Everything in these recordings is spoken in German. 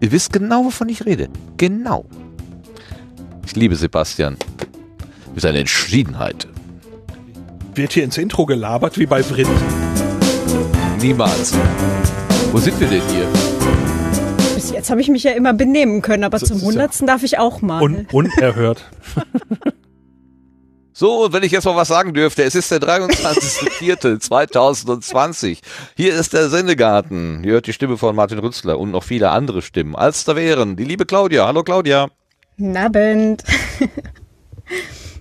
Ihr wisst genau, wovon ich rede. Genau. Ich liebe Sebastian. Mit seiner Entschiedenheit. Wird hier ins Intro gelabert wie bei Brit. Niemals. Wo sind wir denn hier? Bis jetzt habe ich mich ja immer benehmen können, aber So zum es ja. Hundertsten darf ich auch mal. Un unerhört. So, und wenn ich jetzt mal was sagen dürfte, es ist der 23.04.2020. Hier ist der Sendegarten. Ihr hört die Stimme von Martin Rützler und noch viele andere Stimmen. Als da wären die liebe Claudia. Hallo Claudia. Guten Abend.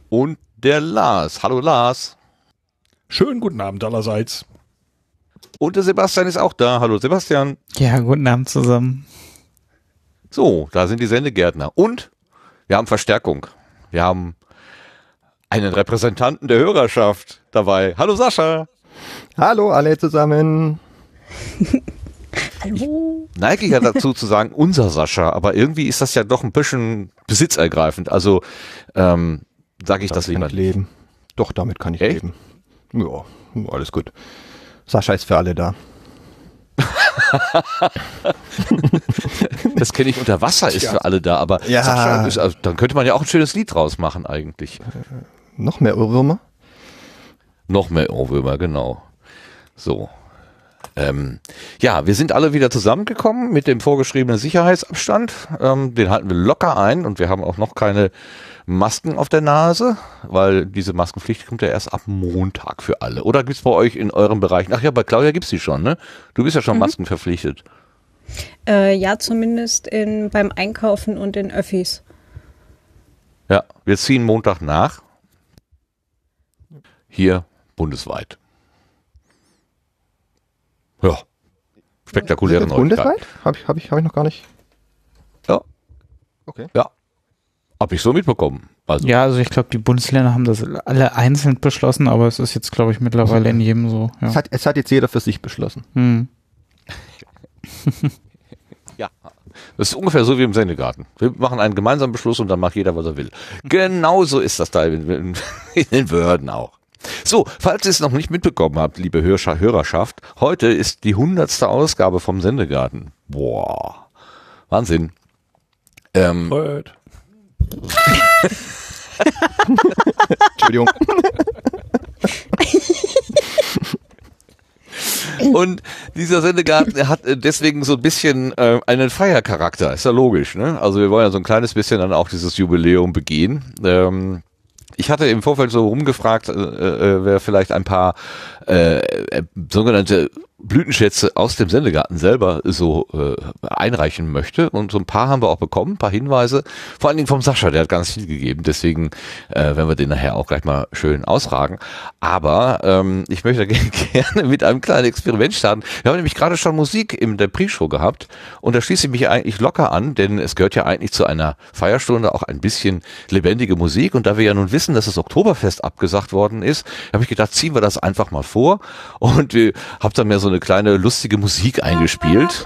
Und der Lars. Hallo Lars. Schönen guten Abend allerseits. Und der Sebastian ist auch da. Hallo Sebastian. Ja, guten Abend zusammen. So, da sind die Sendegärtner. Und wir haben Verstärkung. Wir haben einen Repräsentanten der Hörerschaft dabei. Hallo Sascha. Hallo alle zusammen. Hallo. Neige ich ja dazu zu sagen, unser Sascha, aber irgendwie ist das ja doch ein bisschen besitzergreifend. Also ähm, sage ich das kann lieber. ich leben. Doch, damit kann ich Echt? leben. Ja, alles gut. Sascha ist für alle da. Das kenne ich unter Wasser ist Tja. für alle da, aber Ja. Sascha ist, also, dann könnte man ja auch ein schönes Lied draus machen eigentlich. Noch mehr Ohrwürmer? Noch mehr Ohrwürmer, genau. So. Ähm, ja, wir sind alle wieder zusammengekommen mit dem vorgeschriebenen Sicherheitsabstand. Ähm, den halten wir locker ein und wir haben auch noch keine Masken auf der Nase, weil diese Maskenpflicht kommt ja erst ab Montag für alle. Oder gibt's bei euch in euren Bereichen? Ach ja, bei Claudia gibt's die schon, ne? Du bist ja schon Masken verpflichtet. Äh, ja, zumindest in, beim Einkaufen und in Öffis. Ja, wir ziehen Montag nach. Hier bundesweit. Ja. Spektakuläre Neuigkeit. Bundesweit? Habe ich, hab ich, hab ich noch gar nicht. Ja. Okay. Ja. Hab ich so mitbekommen. Also, Ja, also ich glaube, die Bundesländer haben das alle einzeln beschlossen, aber es ist jetzt, glaube ich, mittlerweile in jedem so. Es, Ja. hat, es hat jetzt jeder für sich beschlossen. Hm. ja. Das ist ungefähr so wie im Sendegarten. Wir machen einen gemeinsamen Beschluss und dann macht jeder, was er will. Genauso ist das da in, in, in den Behörden auch. So, falls ihr es noch nicht mitbekommen habt, liebe Hörerschaft, heute ist die hundertste Ausgabe vom Sendegarten. Boah. Wahnsinn. Ähm, Freud. Entschuldigung. Und dieser Sendegarten hat äh, deswegen so ein bisschen äh, einen Feiercharakter, ist ja logisch, ne? Also wir wollen ja so ein kleines bisschen dann auch dieses Jubiläum begehen. Ähm, ich hatte im Vorfeld so rumgefragt, äh, äh, wer vielleicht ein paar äh, äh, sogenannte Blütenschätze aus dem Sendegarten selber so äh, einreichen möchte. Und so ein paar haben wir auch bekommen, ein paar Hinweise. Vor allen Dingen vom Sascha, der hat ganz viel gegeben. Deswegen äh, werden wir den nachher auch gleich mal schön ausragen. Aber ähm, ich möchte gerne mit einem kleinen Experiment starten. Wir haben nämlich gerade schon Musik in der Pre-Show gehabt. Und da schließe ich mich eigentlich locker an, denn es gehört ja eigentlich zu einer Feierstunde auch ein bisschen lebendige Musik. Und da wir ja nun wissen, dass das Oktoberfest abgesagt worden ist, habe ich gedacht, ziehen wir das einfach mal vor. Und äh, habe dann mir so eine kleine lustige Musik eingespielt.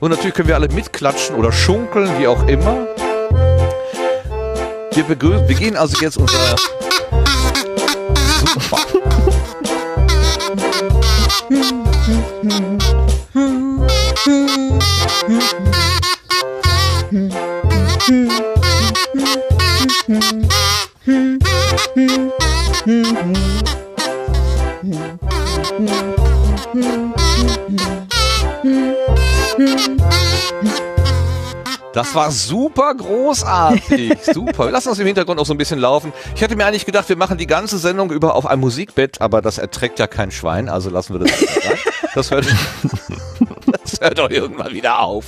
Und natürlich können wir alle mitklatschen oder schunkeln, wie auch immer. Wir begrüßen, wir gehen also jetzt unser Super. Das war super großartig. Super. Lass uns im Hintergrund auch so ein bisschen laufen. Ich hatte mir eigentlich gedacht, wir machen die ganze Sendung über auf ein Musikbett, aber das erträgt ja kein Schwein, also lassen wir das. Das hört, hört doch irgendwann wieder auf.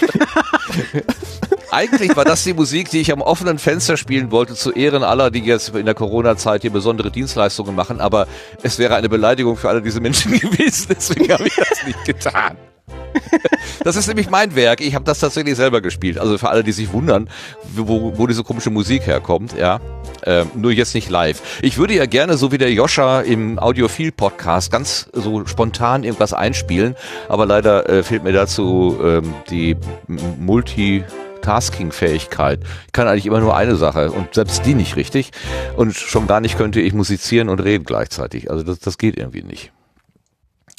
Eigentlich war das die Musik, die ich am offenen Fenster spielen wollte, zu Ehren aller, die jetzt in der Corona-Zeit hier besondere Dienstleistungen machen, aber es wäre eine Beleidigung für alle diese Menschen gewesen, deswegen habe ich das nicht getan. Das ist nämlich mein Werk. Ich habe das tatsächlich selber gespielt. Also für alle, die sich wundern, wo, wo diese komische Musik herkommt, ja. Ähm, nur jetzt nicht live. Ich würde ja gerne, so wie der Joscha im Audiophil-Podcast, ganz so spontan irgendwas einspielen, aber leider äh, fehlt mir dazu ähm, die Multitasking-Fähigkeit. Ich kann eigentlich immer nur eine Sache und selbst die nicht richtig. Und schon gar nicht könnte ich musizieren und reden gleichzeitig. Also das, das geht irgendwie nicht.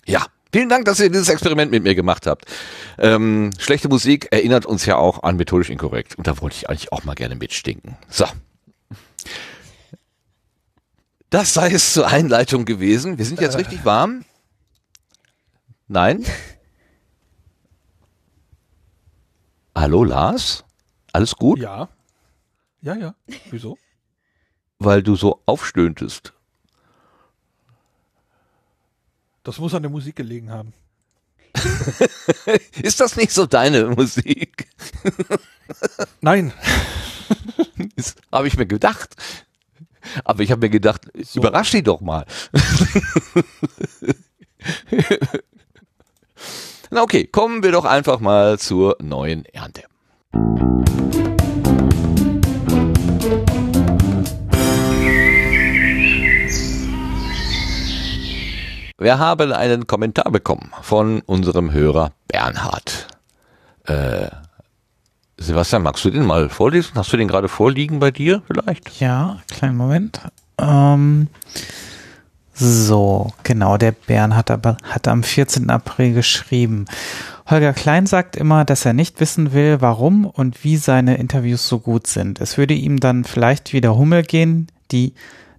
Ja, vielen Dank, dass ihr dieses Experiment mit mir gemacht habt. Ähm, schlechte Musik erinnert uns ja auch an methodisch inkorrekt. Und da wollte ich eigentlich auch mal gerne mitstinken. So. Das sei es zur Einleitung gewesen. Wir sind jetzt richtig warm. Nein? Hallo Lars? Alles gut? Ja. Ja, ja. Wieso? Weil du so aufstöhntest. Das muss an der Musik gelegen haben. Ist das nicht so deine Musik? Nein. Habe ich mir gedacht. Aber ich habe mir gedacht, So. überrasch die doch mal. Na okay, kommen wir doch einfach mal zur neuen Ernte. Wir haben einen Kommentar bekommen von unserem Hörer Bernhard. Äh, Sebastian, magst du den mal vorlesen? Hast du den gerade vorliegen bei dir vielleicht? Ja, kleinen Moment. Ähm, so, genau, der Bernhard aber, hat am 14. April geschrieben. Holger Klein sagt immer, dass er nicht wissen will, warum und wie seine Interviews so gut sind. Es würde ihm dann vielleicht wieder Hummel gehen, die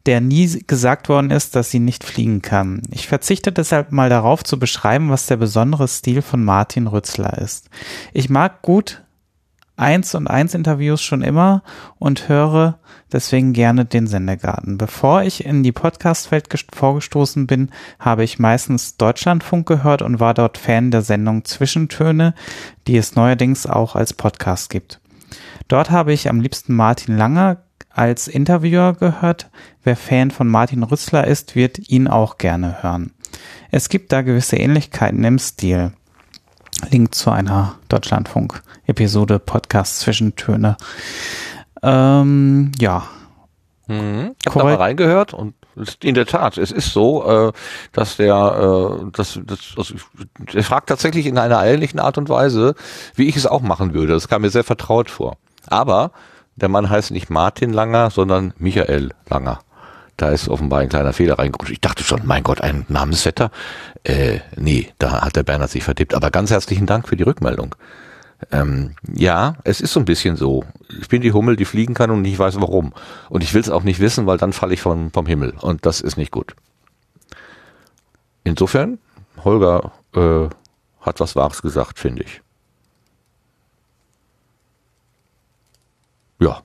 der nie gesagt worden ist, dass sie nicht fliegen kann. Ich verzichte deshalb mal darauf zu beschreiben, was der besondere Stil von Martin Rützler ist. Ich mag gut eins und eins Interviews schon immer und höre deswegen gerne den Sendegarten. Bevor ich in die Podcast-Welt gest- vorgestoßen bin, habe ich meistens Deutschlandfunk gehört und war dort Fan der Sendung Zwischentöne, die es neuerdings auch als Podcast gibt. Dort habe ich am liebsten Martin Langer als Interviewer gehört. Wer Fan von Martin Rützler ist, wird ihn auch gerne hören. Es gibt da gewisse Ähnlichkeiten im Stil. Link zu einer Deutschlandfunk-Episode Podcast Zwischentöne. Ähm, ja, Mhm. Ich habe da mal reingehört und in der Tat, es ist so, äh, dass der, äh, dass, das, also, er fragt tatsächlich in einer ähnlichen Art und Weise, wie ich es auch machen würde. Das kam mir sehr vertraut vor. Aber der Mann heißt nicht Martin Langer, sondern Michael Langer. Da ist offenbar ein kleiner Fehler reingerutscht. Ich dachte schon, mein Gott, ein Namensvetter. Äh, nee, da hat der Bernhard sich vertippt. Aber ganz herzlichen Dank für die Rückmeldung. Ähm, ja, es ist so ein bisschen so. Ich bin die Hummel, die fliegen kann und ich weiß warum. Und ich will es auch nicht wissen, weil dann falle ich vom, vom Himmel. Und das ist nicht gut. Insofern, Holger äh, hat was Wahres gesagt, finde ich. Ja.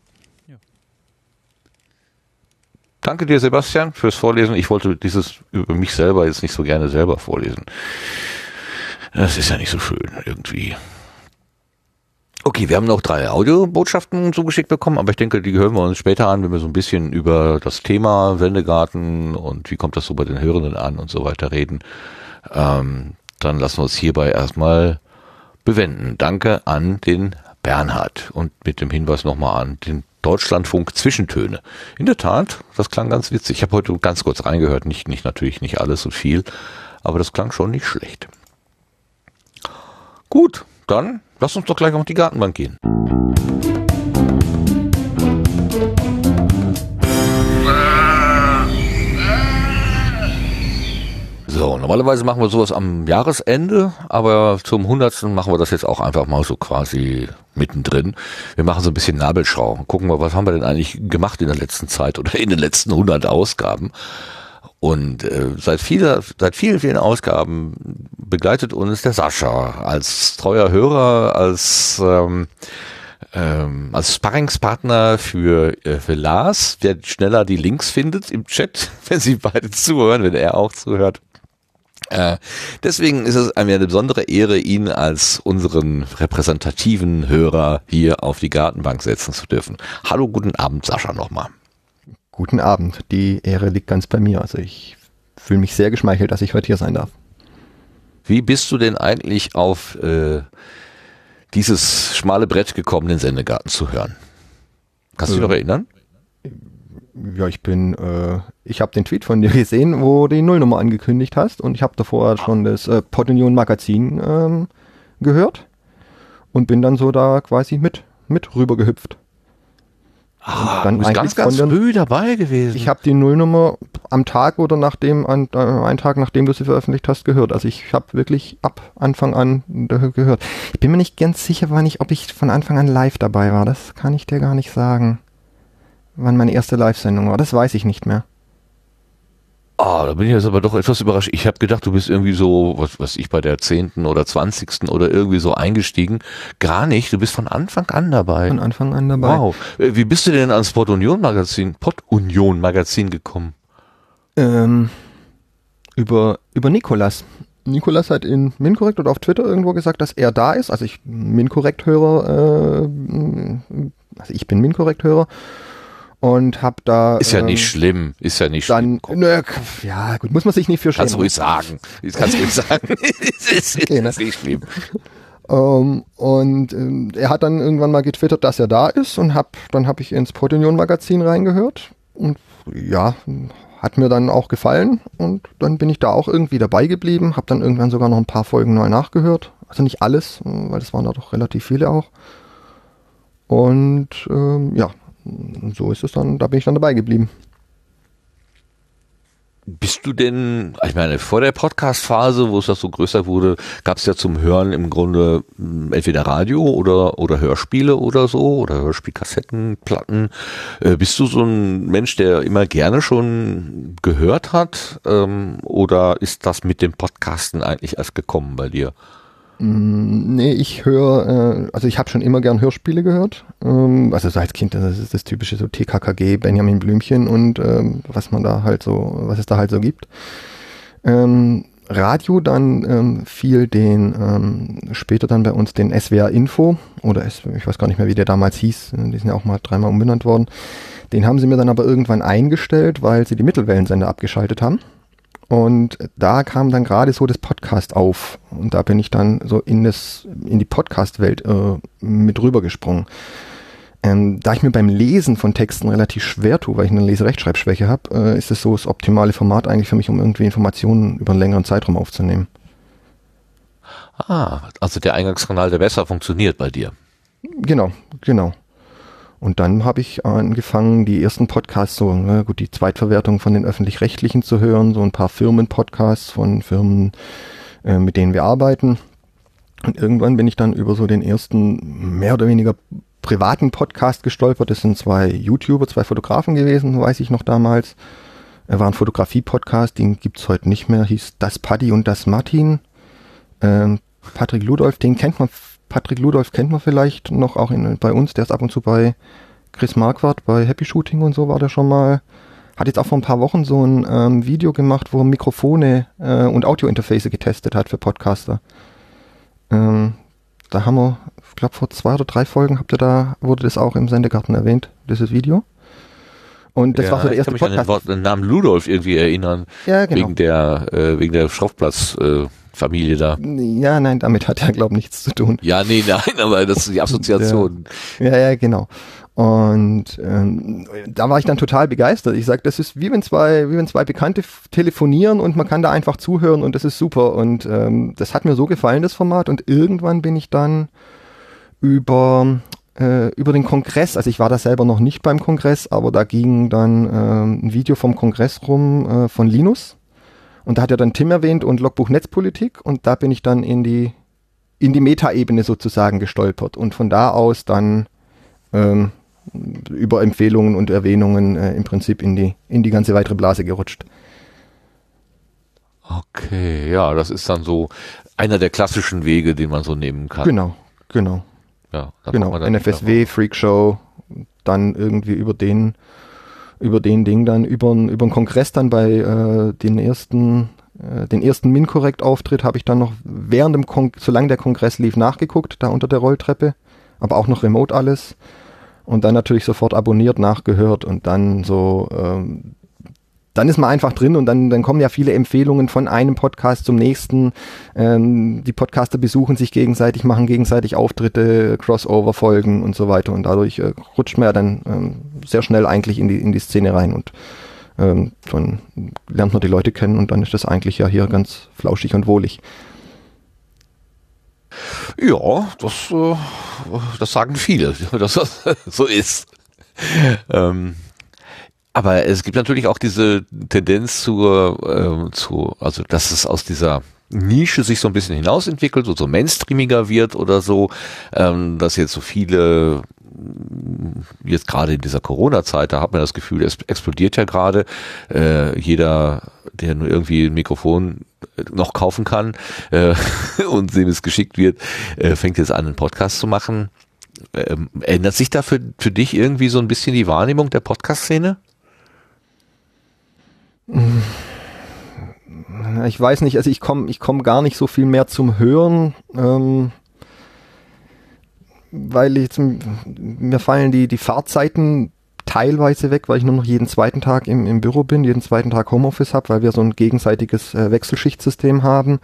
Danke dir, Sebastian, fürs Vorlesen. Ich wollte dieses über mich selber jetzt nicht so gerne selber vorlesen. Das ist ja nicht so schön irgendwie. Okay, wir haben noch drei Audiobotschaften zugeschickt bekommen, aber ich denke, die hören wir uns später an, wenn wir so ein bisschen über das Thema Wendegarten und wie kommt das so bei den Hörenden an und so weiter reden. Ähm, dann lassen wir uns hierbei erstmal bewenden. Danke an den Bernhard und mit dem Hinweis nochmal an den Deutschlandfunk Zwischentöne. In der Tat, das klang ganz witzig. Ich habe heute ganz kurz reingehört, nicht, nicht natürlich nicht alles und viel, aber das klang schon nicht schlecht. Gut, dann lass uns doch gleich auf die Gartenbank gehen. So, normalerweise machen wir sowas am Jahresende, aber zum 100. machen wir das jetzt auch einfach mal so quasi mittendrin. Wir machen so ein bisschen Nabelschau. Gucken wir, was haben wir denn eigentlich gemacht in der letzten Zeit oder in den letzten 100 Ausgaben. Und äh, seit, vieler, seit vielen, vielen Ausgaben begleitet uns der Sascha als treuer Hörer, als ähm, ähm, als Sparringspartner für, äh, für Lars, der schneller die Links findet im Chat, wenn sie beide zuhören, wenn er auch zuhört. Äh, deswegen ist es mir eine besondere Ehre, ihn als unseren repräsentativen Hörer hier auf die Gartenbank setzen zu dürfen. Hallo, guten Abend, Sascha nochmal. Guten Abend. Die Ehre liegt ganz bei mir. Also ich fühle mich sehr geschmeichelt, dass ich heute hier sein darf. Wie bist du denn eigentlich auf äh, dieses schmale Brett gekommen, den Sendegarten zu hören? Kannst du dich noch erinnern? Ja, ich bin, äh, ich habe den Tweet von dir gesehen, wo du die Nullnummer angekündigt hast und ich habe davor schon das äh, Pod Union Magazin ähm, gehört und bin dann so da quasi mit mit rübergehüpft. Ah, dann du bist ganz, ganz der- früh dabei gewesen. Ich habe die Nullnummer am Tag oder nachdem, an, äh, einen Tag nachdem du sie veröffentlicht hast, gehört. Also ich habe wirklich ab Anfang an gehört. Ich bin mir nicht ganz sicher, wann ich, ob ich von Anfang an live dabei war. Das kann ich dir gar nicht sagen. Wann meine erste Live-Sendung war, das weiß ich nicht mehr. Ah, da bin ich jetzt aber doch etwas überrascht. Ich habe gedacht, du bist irgendwie so, was was ich bei der zehnten oder zwanzigsten oder irgendwie so eingestiegen. Gar nicht. Du bist von Anfang an dabei. Von Anfang an dabei. Wow. Äh, Wie bist du denn ans Pod Union Magazin, Pod Union Magazin gekommen? Ähm, über, über Nikolas. Nikolas hat in Minkorrekt oder auf Twitter irgendwo gesagt, dass er da ist. Also ich Minkorrekt-Hörer, äh, also ich bin Minkorrekt-Hörer und habe da Ist ja ähm, nicht schlimm. Ist ja nicht dann, schlimm. Nö, ja gut, muss man sich nicht für Kannst schämen. ruhig sagen. Kannst ruhig sagen. Es ist, Okay, ne? ist nicht schlimm. Ähm, und ähm, er hat dann irgendwann mal getwittert, dass er da ist und hab, dann habe ich ins Portunion Magazin reingehört und ja, hat mir dann auch gefallen und dann bin ich da auch irgendwie dabei geblieben, habe dann irgendwann sogar noch ein paar Folgen neu nachgehört, also nicht alles, weil das waren da doch relativ viele auch. Und ähm, ja, so ist es dann, da bin ich dann dabei geblieben. Bist du denn, ich meine, vor der Podcast-Phase, wo es das so größer wurde, gab es ja zum Hören im Grunde mh, entweder Radio oder, oder Hörspiele oder so, oder Hörspielkassetten, Platten. Äh, bist du so ein Mensch, der immer gerne schon gehört hat? Ähm, oder ist das mit dem Podcasten eigentlich erst gekommen bei dir? Mm, Nee, ich höre, äh, also ich habe schon immer gern Hörspiele gehört. Ähm, also so als Kind, das ist das typische so TKKG, Benjamin Blümchen und ähm, was man da halt so, was es da halt so gibt. Ähm, Radio dann ähm, viel den, ähm, später dann bei uns den SWR Info oder S, ich weiß gar nicht mehr, wie der damals hieß, die sind ja auch mal dreimal umbenannt worden. Den haben sie mir dann aber irgendwann eingestellt, weil sie die Mittelwellensender abgeschaltet haben. Und da kam dann gerade so das Podcast auf. Und da bin ich dann so in das, in die Podcast-Welt äh, mit rübergesprungen. Ähm, da ich mir beim Lesen von Texten relativ schwer tue, weil ich eine Leserechtschreibschwäche habe, äh, ist es so das optimale Format eigentlich für mich, um irgendwie Informationen über einen längeren Zeitraum aufzunehmen. Ah, also der Eingangskanal, der besser funktioniert bei dir. Genau, genau. Und dann habe ich angefangen, die ersten Podcasts, so ne, gut, die Zweitverwertung von den öffentlich-rechtlichen zu hören, so ein paar Firmen-Podcasts von Firmen, äh, mit denen wir arbeiten. Und irgendwann bin ich dann über so den ersten mehr oder weniger privaten Podcast gestolpert. Das sind zwei YouTuber, zwei Fotografen gewesen, weiß ich noch damals. Er war ein Fotografie-Podcast, den gibt's heute nicht mehr, hieß Das Paddy und das Martin. Ähm, Patrick Ludolf, den kennt man, Patrick Ludolf kennt man vielleicht noch auch in, bei uns, der ist ab und zu bei Chris Marquardt, bei Happy Shooting und so war der schon mal. Hat jetzt auch vor ein paar Wochen so ein ähm, Video gemacht, wo er Mikrofone äh, und Audiointerface getestet hat für Podcaster. Ähm, da haben wir, ich glaube vor zwei oder drei Folgen habt ihr da, wurde das auch im Sendegarten erwähnt, dieses Video. Und das Ja, war so der ich erste kann mich an den, Podcast. Wort, den Namen Ludolf irgendwie erinnern, Ja, genau. wegen der, äh, wegen der Schroffplatz-Familie äh, Familie da. Ja, nein, damit hat er, glaube ich, nichts zu tun. Ja, nee, nein, aber das ist die Assoziation. Ja, ja, genau. Und ähm, da war ich dann total begeistert. Ich sag, das ist wie wenn zwei, wie wenn zwei Bekannte telefonieren und man kann da einfach zuhören und das ist super. Und ähm, das hat mir so gefallen, das Format. Und irgendwann bin ich dann über äh, über den Kongress, also ich war da selber noch nicht beim Kongress, aber da ging dann ähm, ein Video vom Kongress rum äh, von Linus. Und da hat er dann Tim erwähnt und Logbuch Netzpolitik und da bin ich dann in die in die Metaebene sozusagen gestolpert und von da aus dann ähm, über Empfehlungen und Erwähnungen äh, im Prinzip in die in die ganze weitere Blase gerutscht. Okay, ja, das ist dann so einer der klassischen Wege, den man so nehmen kann. Genau, genau, Ja, genau. NFSW, Freakshow, dann irgendwie über den über den Ding dann über über den Kongress dann bei äh, den ersten äh, den ersten Minkorrekt Auftritt habe ich dann noch während dem Kon solange der Kongress lief nachgeguckt da unter der Rolltreppe, aber auch noch remote alles. Und dann natürlich sofort abonniert, nachgehört und dann so ähm, dann ist man einfach drin und dann, dann kommen ja viele Empfehlungen von einem Podcast zum nächsten. Ähm, die Podcaster besuchen sich gegenseitig, machen gegenseitig Auftritte, Crossover-Folgen und so weiter. Und dadurch äh, rutscht man ja dann ähm, sehr schnell eigentlich in die, in die Szene rein und ähm, dann lernt man die Leute kennen und dann ist das eigentlich ja hier ganz flauschig und wohlig. Ja, das, äh, das sagen viele, dass das so ist. Ähm, aber es gibt natürlich auch diese Tendenz zur, äh, zu, also dass es aus dieser Nische sich so ein bisschen hinausentwickelt und so mainstreamiger wird oder so, ähm, dass jetzt so viele jetzt gerade in dieser Corona-Zeit, da hat man das Gefühl, es explodiert ja gerade. Äh, jeder, der nur irgendwie ein Mikrofon noch kaufen kann äh, und dem es geschickt wird, äh, fängt jetzt an, einen Podcast zu machen. Ähm, ändert sich da für, für dich irgendwie so ein bisschen die Wahrnehmung der Podcast-Szene? Ich weiß nicht, also ich komme ich komm gar nicht so viel mehr zum Hören. Ähm, weil ich, mir fallen die, die Fahrzeiten teilweise weg, weil ich nur noch jeden zweiten Tag im, im Büro bin, jeden zweiten Tag Homeoffice habe, weil wir so ein gegenseitiges äh, Wechselschichtsystem haben.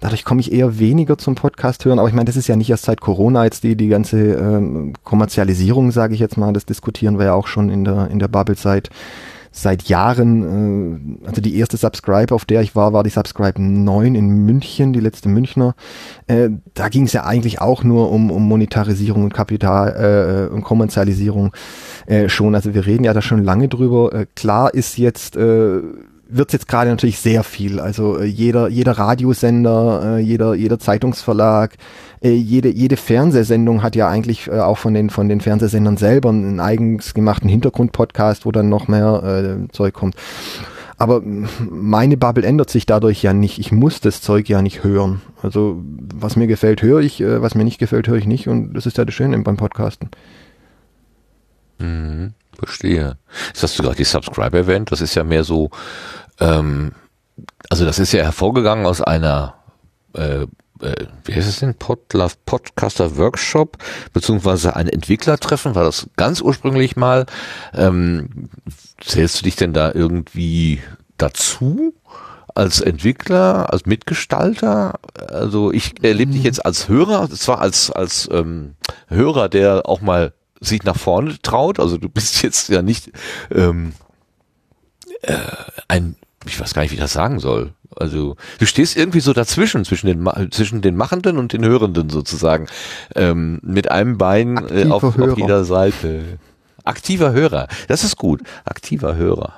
Dadurch komme ich eher weniger zum Podcast hören. Aber ich meine, das ist ja nicht erst seit Corona jetzt die, die ganze ähm, Kommerzialisierung, sage ich jetzt mal. Das diskutieren wir ja auch schon in der, in der Bubble-Zeit seit Jahren, äh, also die erste Subscribe, auf der ich war, war die Subscribe 9 in München, die letzte Münchner. Äh, da ging es ja eigentlich auch nur um, um Monetarisierung und Kapital äh, und Kommerzialisierung äh, schon. Also wir reden ja da schon lange drüber. Äh, klar ist jetzt äh, wird jetzt gerade natürlich sehr viel. Also äh, jeder, jeder Radiosender, äh, jeder, jeder Zeitungsverlag, äh, jede, jede Fernsehsendung hat ja eigentlich äh, auch von den, von den Fernsehsendern selber einen eigens gemachten Hintergrundpodcast, wo dann noch mehr äh, Zeug kommt. Aber meine Bubble ändert sich dadurch ja nicht. Ich muss das Zeug ja nicht hören. Also was mir gefällt, höre ich, äh, was mir nicht gefällt, höre ich nicht. Und das ist ja das Schöne beim Podcasten. Mhm. Verstehe. Jetzt hast du gerade die Subscriber erwähnt. Das ist ja mehr so, ähm, also das ist ja hervorgegangen aus einer, äh, äh, wie heißt es denn, Podlove Podcaster Workshop, beziehungsweise ein Entwicklertreffen, war das ganz ursprünglich mal. Ähm, zählst du dich denn da irgendwie dazu? als Entwickler, als Mitgestalter. Also ich erlebe dich jetzt als Hörer, zwar als als ähm, Hörer, der auch mal sich nach vorne traut. Also du bist jetzt ja nicht ähm, äh, ein, ich weiß gar nicht, wie ich das sagen soll. Also du stehst irgendwie so dazwischen, zwischen den, zwischen den Machenden und den Hörenden sozusagen. Ähm, mit einem Bein äh, auf, auf jeder Seite. Aktiver Hörer, das ist gut. Aktiver Hörer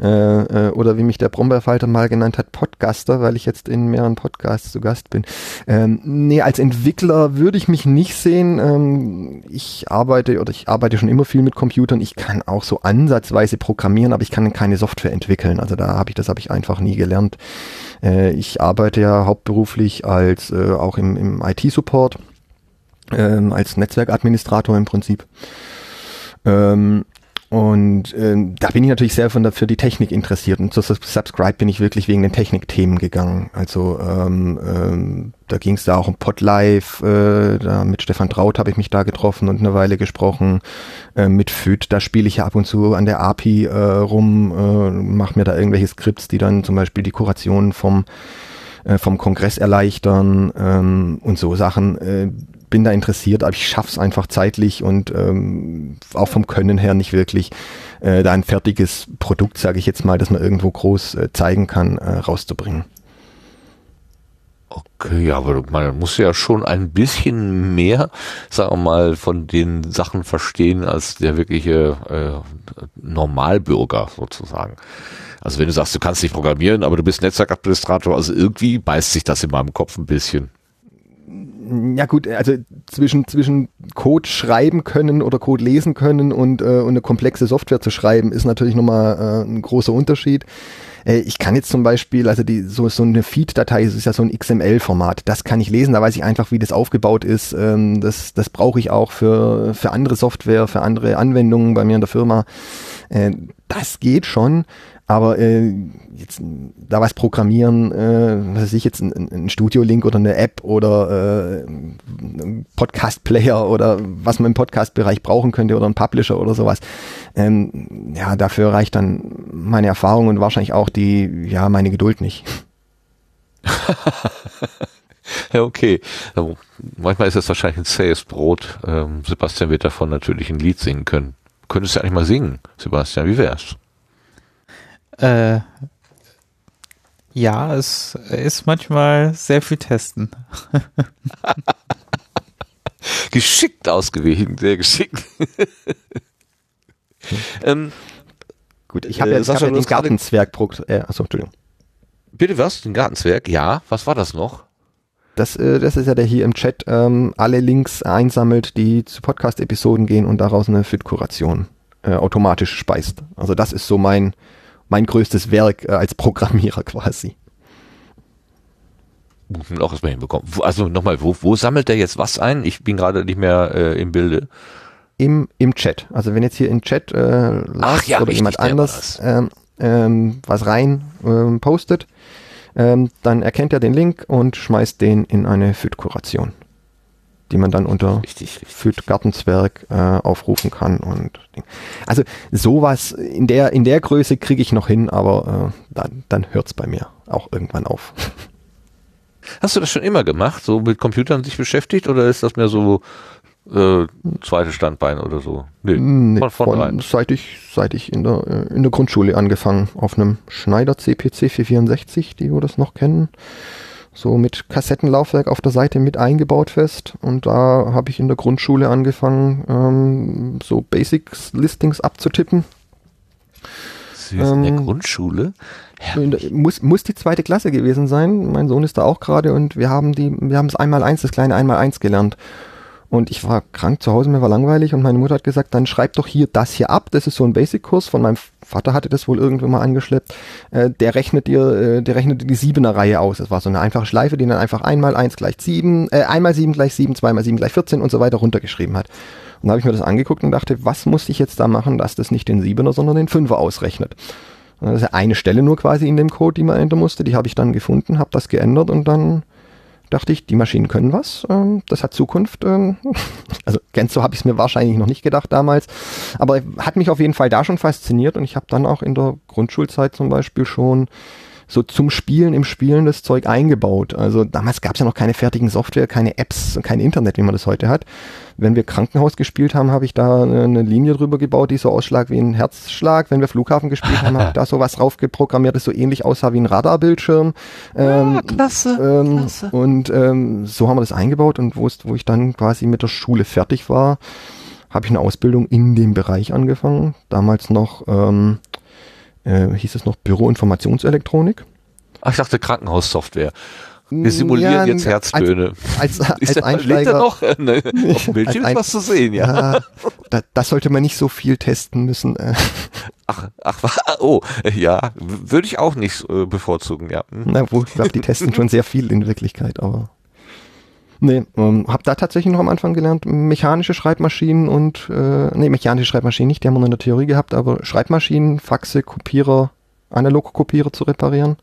äh, äh, oder wie mich der Brombeerfalter mal genannt hat, Podcaster, weil ich jetzt in mehreren Podcasts zu Gast bin. Ähm, nee, als Entwickler würde ich mich nicht sehen. Ähm, ich arbeite oder ich arbeite schon immer viel mit Computern. Ich kann auch so ansatzweise programmieren, aber ich kann keine Software entwickeln. Also da habe ich das habe ich einfach nie gelernt. Äh, ich arbeite ja hauptberuflich als äh, auch im, im IT-Support, ähm, als Netzwerkadministrator im Prinzip. Ähm, und ähm, da bin ich natürlich sehr von der, für die Technik interessiert. Und zu Subscribe bin ich wirklich wegen den Technikthemen gegangen. Also ähm, ähm, da ging es da auch um Podlife, äh, da mit Stefan Traut habe ich mich da getroffen und eine Weile gesprochen. Äh, mit FÜD, da spiele ich ja ab und zu an der API äh, rum, äh, mache mir da irgendwelche Skripts, die dann zum Beispiel die Kuration vom äh, vom Kongress erleichtern ähm, und so Sachen. Äh, bin da interessiert, aber ich schaff's einfach zeitlich und ähm, auch vom Können her nicht wirklich, äh, da ein fertiges Produkt, sage ich jetzt mal, das man irgendwo groß äh, zeigen kann, äh, rauszubringen. Okay, aber man muss ja schon ein bisschen mehr, sagen wir mal, von den Sachen verstehen als der wirkliche äh, Normalbürger sozusagen. Also wenn du sagst, du kannst nicht programmieren, aber du bist Netzwerkadministrator, also irgendwie beißt sich das in meinem Kopf ein bisschen ja gut, also zwischen, zwischen Code schreiben können oder Code lesen können und, äh, und eine komplexe Software zu schreiben, ist natürlich nochmal äh, ein großer Unterschied. Äh, ich kann jetzt zum Beispiel, also die, so, so eine Feed-Datei, das ist ja so ein XML-Format, das kann ich lesen, da weiß ich einfach, wie das aufgebaut ist. Ähm, das das brauche ich auch für, für andere Software, für andere Anwendungen bei mir in der Firma. Äh, das geht schon, aber äh, jetzt da was programmieren, äh, was weiß ich jetzt, ein, ein Studio-Link oder eine App oder äh, ein Podcast-Player oder was man im Podcast-Bereich brauchen könnte oder ein Publisher oder sowas. Ähm, ja, dafür reicht dann meine Erfahrung und wahrscheinlich auch die, ja, meine Geduld nicht. ja, okay. Also, manchmal ist es wahrscheinlich ein zähes Brot. Ähm, Sebastian wird davon natürlich ein Lied singen können. Könntest du eigentlich mal singen, Sebastian, wie wär's? Äh, ja, es ist manchmal sehr viel Testen. Geschickt ausgewichen, sehr geschickt. ähm, Gut, ich habe Äh, Sascha, hab ja den Gartenzwerg, äh, achso, Entschuldigung. bitte was? Den Gartenzwerg? Ja. Was war das noch? Das, äh, das ist ja der hier im Chat ähm, alle Links einsammelt, die zu Podcast-Episoden gehen und daraus eine Fit-Kuration äh, automatisch speist. Also das ist so mein, mein größtes Werk äh, als Programmierer quasi. Muss man auch erstmal hinbekommen. Also nochmal, wo, wo sammelt der jetzt was ein? Ich bin gerade nicht mehr äh, im Bilde. Im, Im Chat. Also wenn jetzt hier im Chat äh, Ach ja, oder jemand anders ähm, ähm, was rein ähm, postet, ähm, dann erkennt er den Link und schmeißt den in eine Fit-Kuration, die man dann unter Richtig, richtig. Füt Gartenzwerg äh, aufrufen kann und also sowas in der in der Größe kriege ich noch hin, aber äh, dann dann hört's bei mir auch irgendwann auf. Hast du das schon immer gemacht, so mit Computern sich beschäftigt oder ist das mehr so äh, zweites Standbein oder so? Nee, Nee, von vornherein. von, seit ich seit ich in der äh, in der Grundschule angefangen auf einem Schneider CPC 464, die wir das noch kennen. So mit Kassettenlaufwerk auf der Seite mit eingebaut fest und da habe ich in der Grundschule angefangen, ähm, so Basics Listings abzutippen. Süß, in der Ähm, Grundschule? In der- Muss, muss die zweite Klasse gewesen sein. Mein Sohn ist da auch gerade und wir haben die, wir haben das einmal eins, das kleine einmal eins gelernt. Und ich war krank zu Hause, mir war langweilig und meine Mutter hat gesagt, dann schreib doch hier das hier ab. Das ist so ein Basic-Kurs von meinem Vater hatte das wohl irgendwann mal angeschleppt. Äh, der rechnet dir, äh, der rechnet die siebener Reihe aus. Das war so eine einfache Schleife, die dann einfach einmal eins gleich sieben, äh, einmal sieben gleich sieben, zweimal sieben gleich 14 und so weiter runtergeschrieben hat. Und da habe ich mir das angeguckt und dachte, was muss ich jetzt da machen, dass das nicht den Siebener, sondern den Fünfer ausrechnet. Das ist ja eine Stelle nur quasi in dem Code, die man ändern musste. Die habe ich dann gefunden, habe das geändert und dann dachte ich, die Maschinen können was. Ähm, das hat Zukunft. Ähm, also ganz so habe ich es mir wahrscheinlich noch nicht gedacht damals. Aber hat mich auf jeden Fall da schon fasziniert und ich habe dann auch in der Grundschulzeit zum Beispiel schon so zum Spielen im Spielen das Zeug eingebaut. Also damals gab es ja noch keine fertigen Software, keine Apps, kein Internet, wie man das heute hat. Wenn wir Krankenhaus gespielt haben, habe ich da eine Linie drüber gebaut, die so ausschlag wie ein Herzschlag. Wenn wir Flughafen gespielt haben, habe ich da so was drauf geprogrammiert, das so ähnlich aussah wie ein Radarbildschirm. Ähm, klasse, ähm, und ähm, so haben wir das eingebaut und wo, es, wo ich dann quasi mit der Schule fertig war, habe ich eine Ausbildung in dem Bereich angefangen. Damals noch, ähm, äh, hieß es noch Büroinformationselektronik. Ach, ich dachte Krankenhaussoftware. Wir simulieren Ja, jetzt Herztöne. Als, als, Ist als er Einsteiger. noch? Ne, Auf dem Bildschirm ist was zu sehen, ja. Ja, da, das sollte man nicht so viel testen müssen. Äh, Ach, ach, oh, ja, würde ich auch nicht äh, bevorzugen, ja. Na, wo ich glaube, die testen schon sehr viel in Wirklichkeit, aber. Nee, ähm, hab da tatsächlich noch am Anfang gelernt, mechanische Schreibmaschinen und, äh, nee, mechanische Schreibmaschinen nicht, die haben wir in der Theorie gehabt, aber Schreibmaschinen, Faxe, Kopierer, Analogkopierer zu reparieren.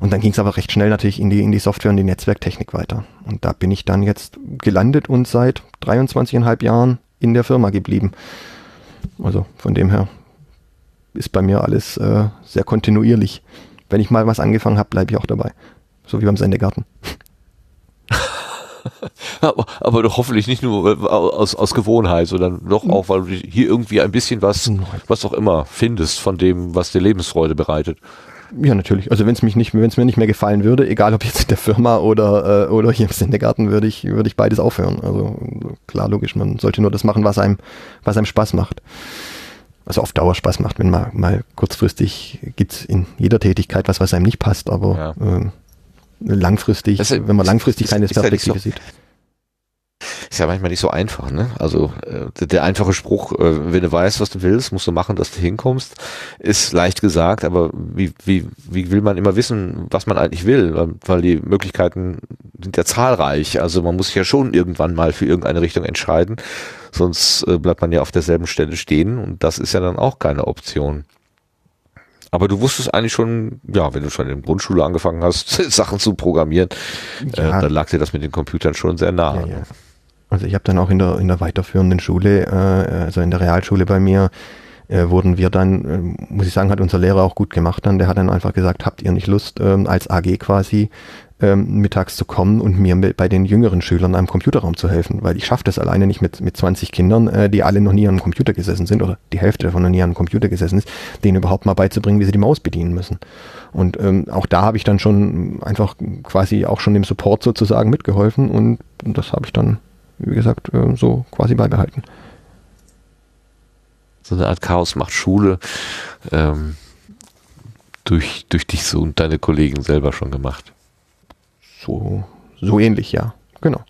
Und dann ging es aber recht schnell natürlich in die, in die Software und die Netzwerktechnik weiter. Und da bin ich dann jetzt gelandet und seit 23,5 Jahren in der Firma geblieben. Also von dem her ist bei mir alles äh, sehr kontinuierlich. Wenn ich mal was angefangen habe, bleibe ich auch dabei. So wie beim Sendegarten. Aber, aber doch hoffentlich nicht nur äh, aus, aus Gewohnheit, sondern doch auch, weil du hier irgendwie ein bisschen was, was auch immer findest von dem, was dir Lebensfreude bereitet. Ja, natürlich. Also wenn es mich nicht, wenn es mir nicht mehr gefallen würde, egal ob jetzt in der Firma oder äh, oder hier im Sendegarten, würde ich würde ich beides aufhören. Also klar, logisch. Man sollte nur das machen, was einem was einem Spaß macht. Also auf Dauer Spaß macht, wenn mal mal kurzfristig gibt's in jeder Tätigkeit was, was einem nicht passt, aber ähm, langfristig, Das wenn man langfristig ist- keine ist Perspektive so- sieht. Ist ja manchmal nicht so einfach, ne? Also äh, der, der einfache Spruch, äh, wenn du weißt, was du willst, musst du machen, dass du hinkommst, ist leicht gesagt, aber wie, wie, wie will man immer wissen, was man eigentlich will? Weil, weil die Möglichkeiten sind ja zahlreich. Also man muss sich ja schon irgendwann mal für irgendeine Richtung entscheiden, sonst äh, bleibt man ja auf derselben Stelle stehen und das ist ja dann auch keine Option. Aber du wusstest eigentlich schon, ja, wenn du schon in der Grundschule angefangen hast, Sachen zu programmieren, äh, Ja. dann lag dir das mit den Computern schon sehr nah. Ja, ja. Also ich habe dann auch in der in der weiterführenden Schule, äh, also in der Realschule bei mir, äh, wurden wir dann, äh, muss ich sagen, hat unser Lehrer auch gut gemacht dann. Der hat dann einfach gesagt, habt ihr nicht Lust, ähm, als AG quasi ähm, mittags zu kommen und mir bei den jüngeren Schülern am Computerraum zu helfen, weil ich schaffe das alleine nicht mit, mit 20 Kindern, äh, die alle noch nie an einem Computer gesessen sind oder die Hälfte davon noch nie an einem Computer gesessen ist, denen überhaupt mal beizubringen, wie sie die Maus bedienen müssen. Und ähm, auch da habe ich dann schon einfach quasi auch schon dem Support sozusagen mitgeholfen und das habe ich dann, wie gesagt, äh, so quasi beibehalten. So eine Art Chaos macht Schule ähm, durch, durch dich so und deine Kollegen selber schon gemacht. So, so ähnlich, ja. Genau.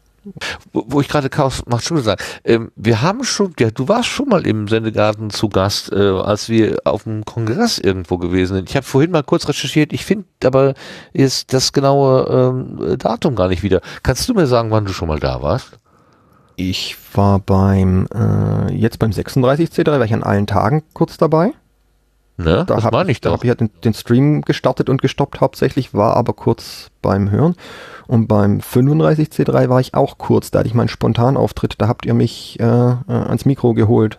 Wo, wo ich gerade Chaos macht Schule sage, ähm, wir haben schon, ja, du warst schon mal im Sendegarten zu Gast, äh, als wir auf dem Kongress irgendwo gewesen sind. Ich habe vorhin mal kurz recherchiert, ich finde aber ist das genaue ähm, Datum gar nicht wieder. Kannst du mir sagen, wann du schon mal da warst? Ich war beim, äh, jetzt beim 36C3, war ich an allen Tagen kurz dabei. Ne? Da habe ich, ich da hab ich ja den, den Stream gestartet und gestoppt hauptsächlich, war aber kurz beim Hören. Und beim 35C3 war ich auch kurz, da hatte ich meinen Spontanauftritt, da habt ihr mich äh, äh, ans Mikro geholt.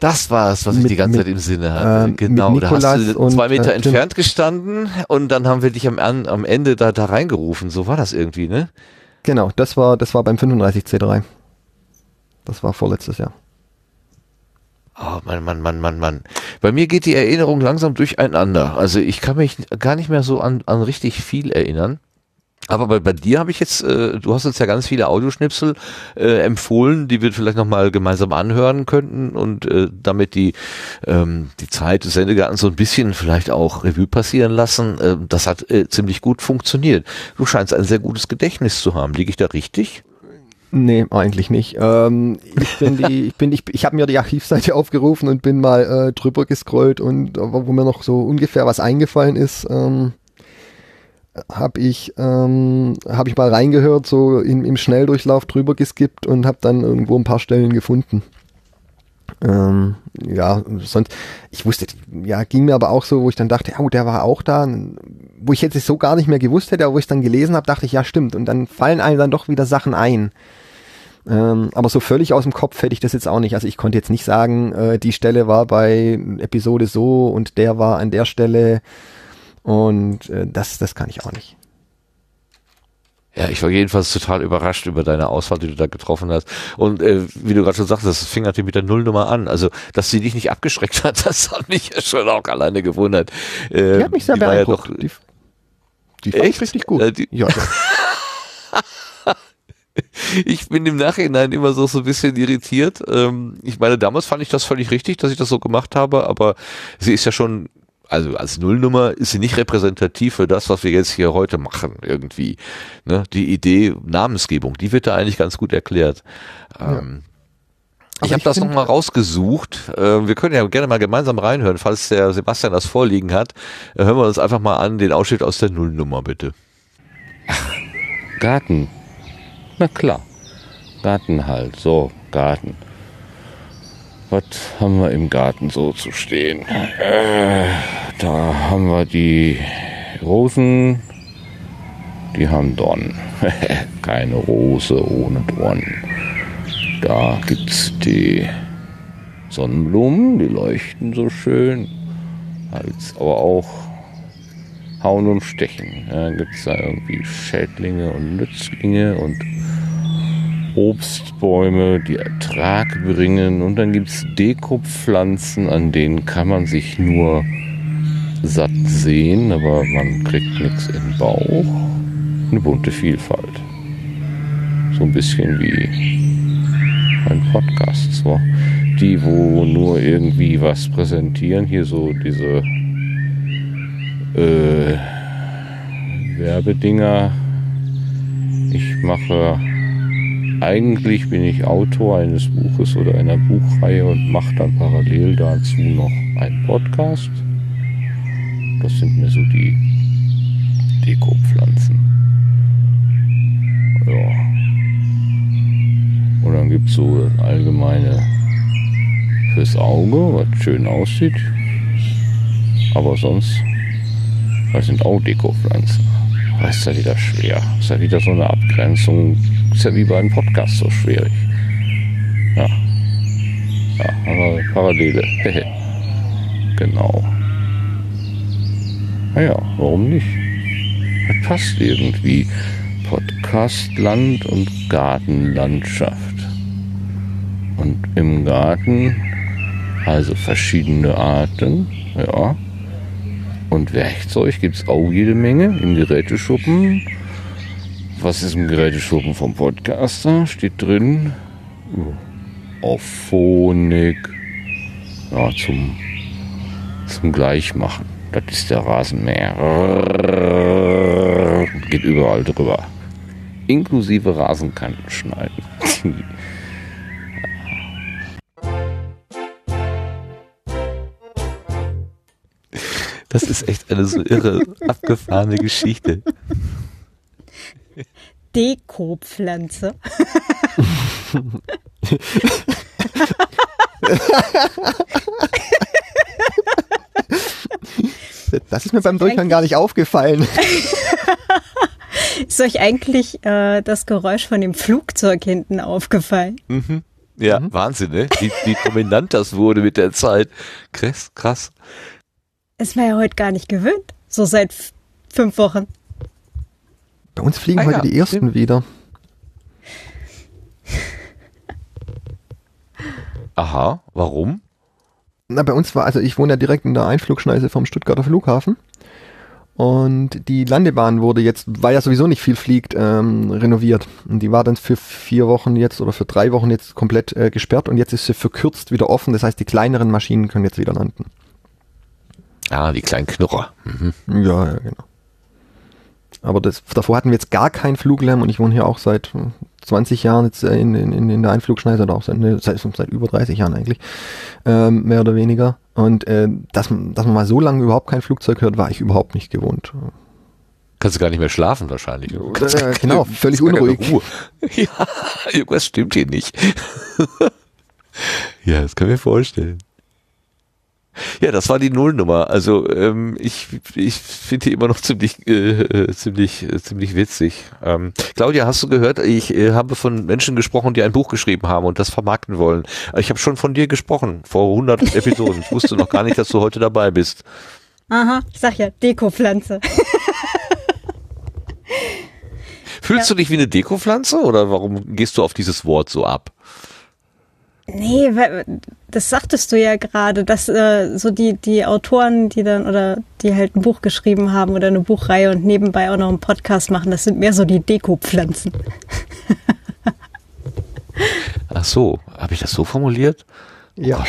Das war es, was ich Mit- die ganze mit, Zeit im Sinne hatte. ähm, genau, da hast du und, zwei Meter äh, Tim. entfernt gestanden und dann haben wir dich am, am Ende da, da reingerufen. So war das irgendwie, ne? Genau, das war, das war beim 35C3. Das war vorletztes Jahr. Oh Mann, Mann, Mann, Mann, Mann. Bei mir geht die Erinnerung langsam durcheinander. Also ich kann mich gar nicht mehr so an, an richtig viel erinnern. Aber bei, bei dir habe ich jetzt, äh, du hast uns ja ganz viele Audioschnipsel äh, empfohlen, die wir vielleicht nochmal gemeinsam anhören könnten und äh, damit die, ähm, die Zeit des Sendegartens so ein bisschen vielleicht auch Revue passieren lassen. Äh, das hat äh, ziemlich gut funktioniert. Du scheinst ein sehr gutes Gedächtnis zu haben. Liege ich da richtig? Nee, eigentlich nicht. Ähm, ich bin die, ich bin, ich, ich habe mir die Archivseite aufgerufen und bin mal äh, drüber gescrollt und wo mir noch so ungefähr was eingefallen ist, ähm, habe ich, ähm, hab ich mal reingehört, so in, im Schnelldurchlauf drüber geskippt und habe dann irgendwo ein paar Stellen gefunden. Ähm, ja, sonst, ich wusste, ja, ging mir aber auch so, wo ich dann dachte, oh, der war auch da, wo ich jetzt so gar nicht mehr gewusst hätte, aber wo ich dann gelesen habe, dachte ich, ja, stimmt. Und dann fallen einem dann doch wieder Sachen ein. Ähm, aber so völlig aus dem Kopf hätte ich das jetzt auch nicht. Also ich konnte jetzt nicht sagen, äh, die Stelle war bei Episode so und der war an der Stelle und äh, das, das kann ich auch nicht. Ja, ich war jedenfalls total überrascht über deine Auswahl, die du da getroffen hast. Und äh, wie du gerade schon sagst, das fing natürlich mit der Nullnummer an. Also, dass sie dich nicht abgeschreckt hat, das hat mich ja schon auch alleine gewundert. Äh, Die hat mich sehr war ja beeindruckt. doch, die, die fand ich richtig gut. Äh, die- ja, ja. ich bin im Nachhinein immer so, so ein bisschen irritiert. Ähm, ich meine, damals fand ich das völlig richtig, dass ich das so gemacht habe, aber sie ist ja schon, also als Nullnummer ist sie nicht repräsentativ für das, was wir jetzt hier heute machen, irgendwie. Ne? Die Idee Namensgebung, die wird da eigentlich ganz gut erklärt. Ähm, Aber ich habe das nochmal rausgesucht. Äh, wir können ja gerne mal gemeinsam reinhören, falls der Sebastian das vorliegen hat. Äh, hören wir uns einfach mal an, den Ausschnitt aus der Nullnummer, bitte. Garten. Na klar. Garten halt. So, Garten. Was haben wir im Garten so zu stehen? Äh, da haben wir die Rosen. Die haben Dornen. Keine Rose ohne Dornen. Da gibt's die Sonnenblumen, die leuchten so schön. Als, aber auch Hauen und Stechen. Gibt es da irgendwie Schädlinge und Nützlinge und Obstbäume, die Ertrag bringen. Und dann gibt es Dekopflanzen, an denen kann man sich nur satt sehen, aber man kriegt nichts den Bauch. Eine bunte Vielfalt. So ein bisschen wie ein Podcast. So. Die, wo nur irgendwie was präsentieren, hier so diese äh, Werbedinger. Ich mache, eigentlich bin ich Autor eines Buches oder einer Buchreihe und mache dann parallel dazu noch einen Podcast. Das sind mir so die Dekopflanzen. Ja. Und dann gibt es so das allgemeine fürs Auge, was schön aussieht. Aber sonst das sind auch Dekopflanzen. Das ist ja wieder schwer. Ist ja wieder so eine Abgrenzung. Ist ja wie bei einem Podcast so schwierig. Ja. Ja, aber Parallele. genau. Naja, warum nicht? Das passt irgendwie. Podcastland und Gartenlandschaft. Und im Garten, also verschiedene Arten, ja. Und Werkzeug gibt es auch jede Menge im Geräteschuppen. Was ist im Geräteschuppen vom Podcaster? Steht drin. Auphonic. Ja, zum, zum Gleichmachen. Das ist der Rasenmäher. Geht überall drüber. Inklusive Rasenkanten schneiden. Das ist echt eine so irre, abgefahrene Geschichte. Dekopflanze. Das ist mir beim Durchhören gar nicht aufgefallen. Ist euch eigentlich äh, das Geräusch von dem Flugzeug hinten aufgefallen? Ja, Wahnsinn, ne? Wie, wie dominant das wurde mit der Zeit. Krass, krass. Ist man ja heute gar nicht gewöhnt. So seit fünf Wochen. Bei uns fliegen Ah heute ja, die ersten stimmt. wieder. Aha, warum? Na, bei uns war, also ich wohne ja direkt in der Einflugschneise vom Stuttgarter Flughafen. Und die Landebahn wurde jetzt, weil ja sowieso nicht viel fliegt, ähm, renoviert. Und die war dann für vier Wochen jetzt oder für drei Wochen jetzt komplett äh, gesperrt und jetzt ist sie verkürzt wieder offen. Das heißt, die kleineren Maschinen können jetzt wieder landen. Ah, die kleinen Knurrer. Mhm. Ja, ja, genau. Aber das, davor hatten wir jetzt gar keinen Fluglärm und ich wohne hier auch seit äh, 20 Jahren jetzt äh, in, in, in der Einflugschneise oder auch seit, ne, seit, seit über 30 Jahren eigentlich, ähm, mehr oder weniger. Und äh, dass, man- dass man mal so lange überhaupt kein Flugzeug hört, war ich überhaupt nicht gewohnt. Kannst du gar nicht mehr schlafen wahrscheinlich. Kannst Äh, genau, völlig unruhig. Ja, irgendwas stimmt hier nicht. ja, das kann ich mir vorstellen. Ja, das war die Nullnummer. Also ähm, ich, ich finde die immer noch ziemlich äh, äh, ziemlich äh, ziemlich witzig. Ähm, Claudia, hast du gehört? Ich äh, habe von Menschen gesprochen, die ein Buch geschrieben haben und das vermarkten wollen. Ich habe schon von dir gesprochen vor 100 Episoden. Ich wusste noch gar nicht, dass du heute dabei bist. Aha, ich sag ja, Dekopflanze. Fühlst du dich wie eine Dekopflanze oder warum gehst du auf dieses Wort so ab? Nee, das sagtest du ja gerade, dass äh, so die, die Autoren, die dann oder die halt ein Buch geschrieben haben oder eine Buchreihe und nebenbei auch noch einen Podcast machen, das sind mehr so die Dekopflanzen. Ach so, habe ich das so formuliert? Ja.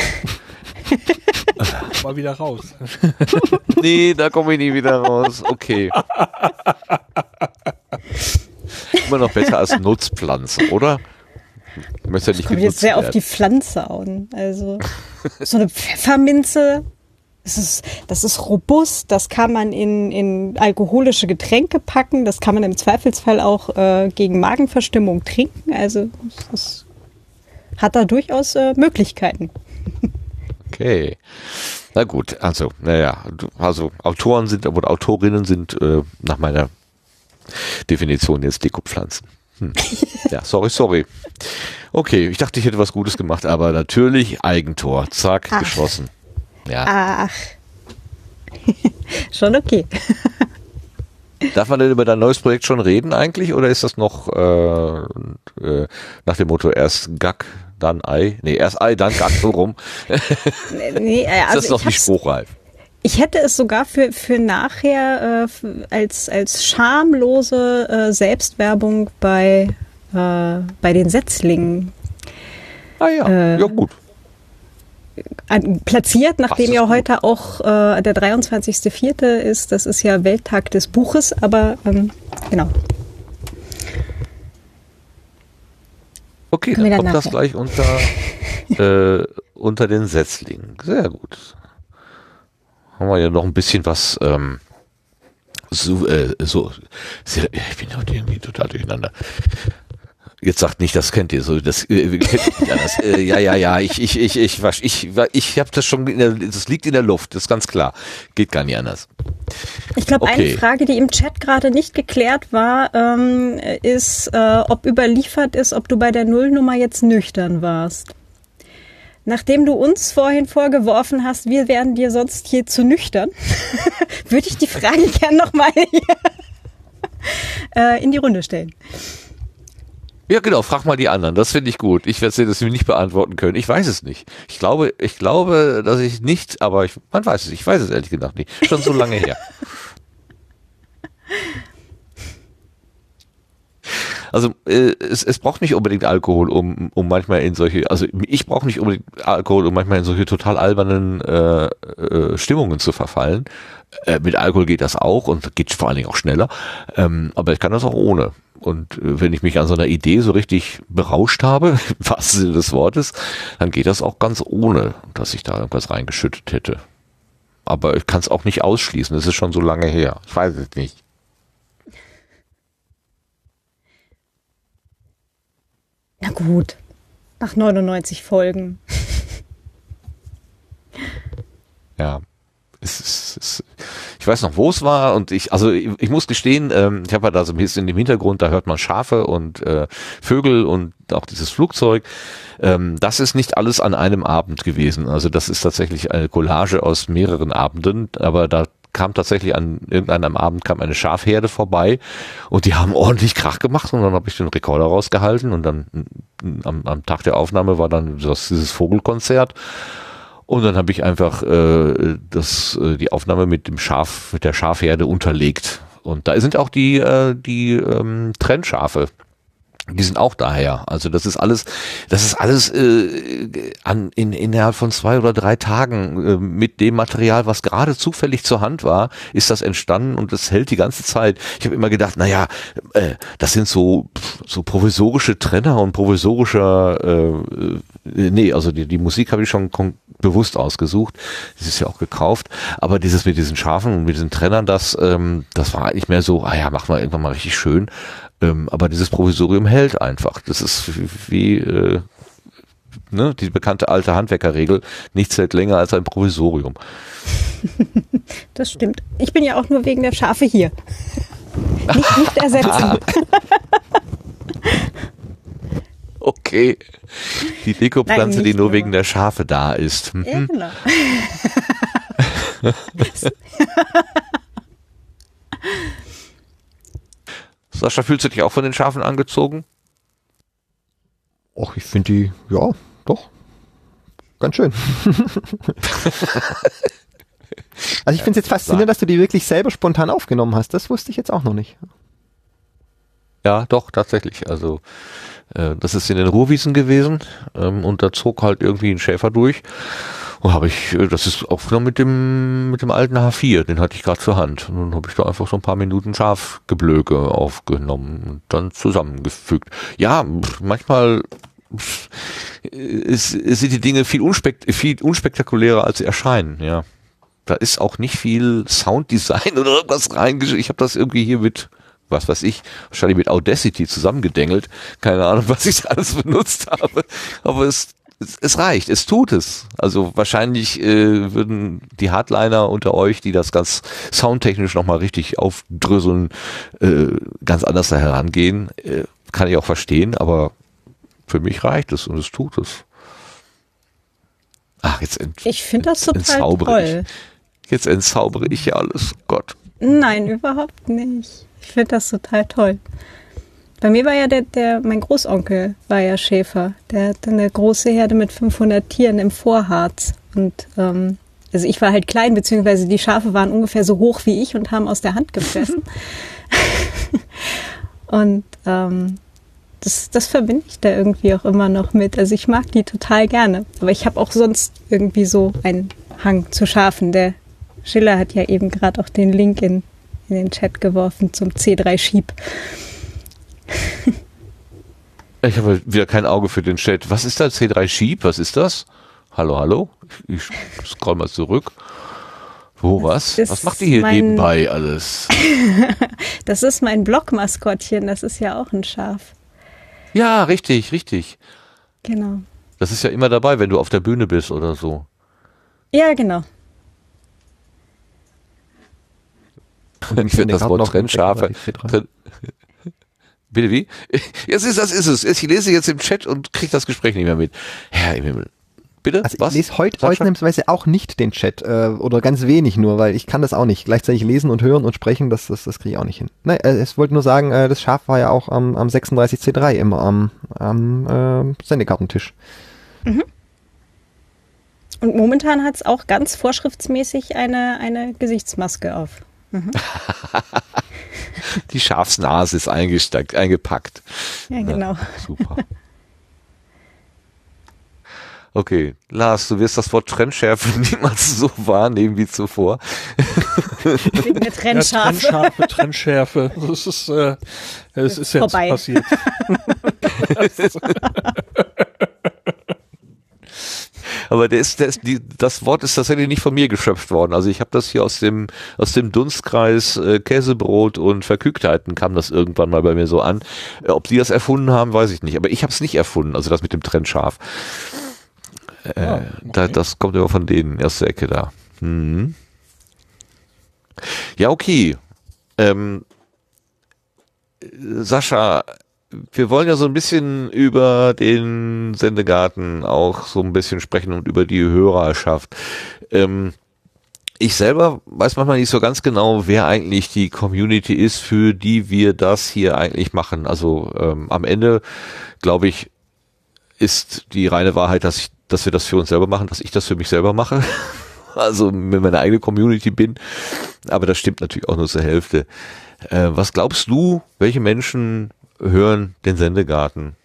Mal wieder raus. Nee, da komme ich nie wieder raus. Okay. Immer noch besser als Nutzpflanze, oder? Ich möchte ja nicht Kommt jetzt sehr auf die werden. Pflanze an. Also so eine Pfefferminze, das ist, das ist robust, das kann man in, in alkoholische Getränke packen, das kann man im Zweifelsfall auch äh, gegen Magenverstimmung trinken. Also es hat da durchaus äh, Möglichkeiten. Okay. Na gut, also, naja, also Autoren sind, oder Autorinnen sind äh, nach meiner Definition jetzt Dekopflanzen. Hm. Ja, sorry, sorry. Okay, ich dachte, ich hätte was Gutes gemacht, aber natürlich Eigentor. Zack, Ach. geschossen. Ja. Ach, schon okay. Darf man denn über dein neues Projekt schon reden eigentlich oder ist das noch äh, äh, nach dem Motto erst Gack, dann Ei? Nee, erst Ei, dann Gack, so rum. Nee, äh, ist das also noch ich, nicht spruchreif? Ich hätte es sogar für, für nachher äh, als, als schamlose äh, Selbstwerbung bei, äh, bei den Setzlingen Ah ja, Äh, ja gut. platziert, nachdem ja heute auch äh, der 23.04. ist. Das ist ja Welttag des Buches, aber ähm, genau. Okay, Können dann kommt dann das gleich unter, äh, unter den Setzlingen. Sehr gut. Haben wir ja noch ein bisschen was, ähm, so, äh, so, ich bin heute irgendwie total durcheinander. Jetzt sagt nicht, das kennt ihr so, das äh, kennt nicht anders. Äh, ja, ja, ja, ich, ich, ich, ich, wasch, ich, ich habe das schon, in der, das liegt in der Luft, das ist ganz klar. Geht gar nicht anders. Ich glaube, Okay. eine Frage, die im Chat gerade nicht geklärt war, ähm, ist, äh, ob überliefert ist, ob du bei der Nullnummer jetzt nüchtern warst. Nachdem du uns vorhin vorgeworfen hast, wir wären dir sonst hier zu nüchtern, würde ich die Frage gern nochmal äh, in die Runde stellen. Ja, genau, frag mal die anderen. Das finde ich gut. Ich werde das nicht beantworten können. Ich weiß es nicht. Ich glaube, ich glaube, dass ich nicht, aber ich, man weiß es. Ich weiß es ehrlich gesagt nicht. Schon so lange her. Also äh, es, es braucht nicht unbedingt Alkohol, um, um manchmal in solche, also ich brauche nicht unbedingt Alkohol, um manchmal in solche total albernen äh, äh, Stimmungen zu verfallen. Äh, mit Alkohol geht das auch und geht vor allen Dingen auch schneller. Ähm, aber ich kann das auch ohne. Und äh, wenn ich mich an so einer Idee so richtig berauscht habe, wahrsten Sinne des Wortes, dann geht das auch ganz ohne, dass ich da irgendwas reingeschüttet hätte. Aber ich kann es auch nicht ausschließen. Es ist schon so lange her. Ich weiß es nicht. Na gut, nach 99 Folgen. Ja. Es ist, ich weiß noch, wo es war und ich, also ich, ich muss gestehen, ähm, ich habe ja da so ein bisschen im Hintergrund, da hört man Schafe und äh, Vögel und auch dieses Flugzeug. Ähm, das ist nicht alles an einem Abend gewesen. Also das ist tatsächlich eine Collage aus mehreren Abenden, aber da kam tatsächlich an irgendeinem Abend kam eine Schafherde vorbei und die haben ordentlich Krach gemacht und dann habe ich den Rekorder rausgehalten und dann am, am Tag der Aufnahme war dann das, dieses Vogelkonzert und dann habe ich einfach äh, das, äh, die Aufnahme mit dem Schaf, mit der Schafherde unterlegt. Und da sind auch die, äh, die ähm, Trennschafe die sind auch daher. Also das ist alles, das ist alles äh, an, in, innerhalb von zwei oder drei Tagen äh, mit dem Material, was gerade zufällig zur Hand war, ist das entstanden und das hält die ganze Zeit. Ich habe immer gedacht, naja, äh, das sind so so provisorische Trenner und provisorischer, äh, äh nee, also die, die Musik habe ich schon bewusst ausgesucht. Das ist ja auch gekauft. Aber dieses mit diesen Schafen und mit diesen Trennern, das, ähm, das war eigentlich mehr so, ah ja, machen wir irgendwann mal richtig schön. Ähm, aber dieses Provisorium hält einfach. Das ist wie äh, ne, die bekannte alte Handwerkerregel, nichts hält länger als ein Provisorium. Das stimmt. Ich bin ja auch nur wegen der Schafe hier. Nicht, nicht ersetzen. okay. Die Dekopflanze, die nur, nur wegen der Schafe da ist. Mhm. Ja, genau. Sascha, fühlst du dich auch von den Schafen angezogen? Och, ich finde die, ja, doch. Ganz schön. also ich finde es jetzt faszinierend, dass du die wirklich selber spontan aufgenommen hast. Das wusste ich jetzt auch noch nicht. Ja, doch, tatsächlich. Also äh, das ist in den Ruhrwiesen gewesen ähm, und da zog halt irgendwie ein Schäfer durch. Und habe ich, äh, das ist aufgenommen mit dem, mit dem alten H4, den hatte ich gerade zur Hand. Und dann habe ich da einfach so ein paar Minuten Schafgeblöke aufgenommen und dann zusammengefügt. Ja, manchmal sind die Dinge viel, unspekt viel unspektakulärer, als sie erscheinen, ja. Da ist auch nicht viel Sounddesign oder irgendwas reingeschrieben. Ich habe das irgendwie hier mit, was weiß ich, wahrscheinlich mit Audacity zusammengedengelt. Keine Ahnung, was ich alles benutzt habe. Aber es es, es reicht, es tut es. Also wahrscheinlich äh, würden die Hardliner unter euch, die das ganz soundtechnisch nochmal richtig aufdröseln, äh, ganz anders da herangehen. Äh, kann ich auch verstehen, aber für mich reicht es und es tut es. Ach, jetzt ent, Ich finde das total toll. Ich, jetzt entzaubere ich ja alles. Gott. Nein, überhaupt nicht. Ich finde das total toll. Bei mir war ja der, der, mein Großonkel war ja Schäfer. Der hatte eine große Herde mit 500 Tieren im Vorharz. Und ähm, also ich war halt klein, beziehungsweise die Schafe waren ungefähr so hoch wie ich und haben aus der Hand gefressen. und ähm, das, das verbinde ich da irgendwie auch immer noch mit. Also ich mag die total gerne. Aber ich habe auch sonst irgendwie so einen Hang zu Schafen. Der Schiller hat ja eben gerade auch den Link in, in den Chat geworfen zum C3 Schieb. Ich habe wieder kein Auge für den Chat. Was ist da C3 Sheep? Was ist das? Hallo, hallo? Ich scroll mal zurück. Wo, was? Was macht ihr hier nebenbei alles? das ist mein Blockmaskottchen. Das ist ja auch ein Schaf. Ja, richtig, richtig. Genau. Das ist ja immer dabei, wenn du auf der Bühne bist oder so. Ja, genau. Ich finde das Wort Trennschafe. Bitte wie? Jetzt ist das ist es. Ich lese jetzt im Chat und kriege das Gespräch nicht mehr mit. Herr im Himmel. Bitte? Also Was? ich lese heute ausnahmsweise auch nicht den Chat äh, oder ganz wenig nur, weil ich kann das auch nicht. Gleichzeitig lesen und hören und sprechen, das, das, das kriege ich auch nicht hin. Nein, äh, es wollte nur sagen, äh, das Schaf war ja auch am, am 36C3 immer am, am äh, Sendekartentisch. Und momentan hat es auch ganz vorschriftsmäßig eine, eine Gesichtsmaske auf. Die Schafsnase ist eingesteckt, eingepackt. Ja, genau. Super. Okay, Lars, du wirst das Wort Trennschärfe niemals so wahrnehmen wie zuvor. Wegen der Ja, Trennscharfe. Trennscharfe, Trennschärfe. Das ist, äh, es ist jetzt Vorbei. passiert. Aber der ist, der ist, die, das Wort ist tatsächlich nicht von mir geschöpft worden. Also ich habe das hier aus dem aus dem Dunstkreis äh, Käsebrot und Verkügtheiten kam das irgendwann mal bei mir so an. Äh, ob die das erfunden haben, weiß ich nicht. Aber ich habe es nicht erfunden. Also das mit dem Trennscharf. Äh, da, okay. das kommt immer von denen, erste Ecke da. Mhm. Ja, okay. Ähm, Sascha, wir wollen ja so ein bisschen über den Sendegarten auch so ein bisschen sprechen und über die Hörerschaft. Ähm, ich selber weiß manchmal nicht so ganz genau, wer eigentlich die Community ist, für die wir das hier eigentlich machen. Also ähm, am Ende, glaube ich, ist die reine Wahrheit, dass ich, dass wir das für uns selber machen, dass ich das für mich selber mache. Also mit meiner eigene Community bin. Aber das stimmt natürlich auch nur zur Hälfte. Äh, was glaubst du, welche Menschen hören den Sendegarten?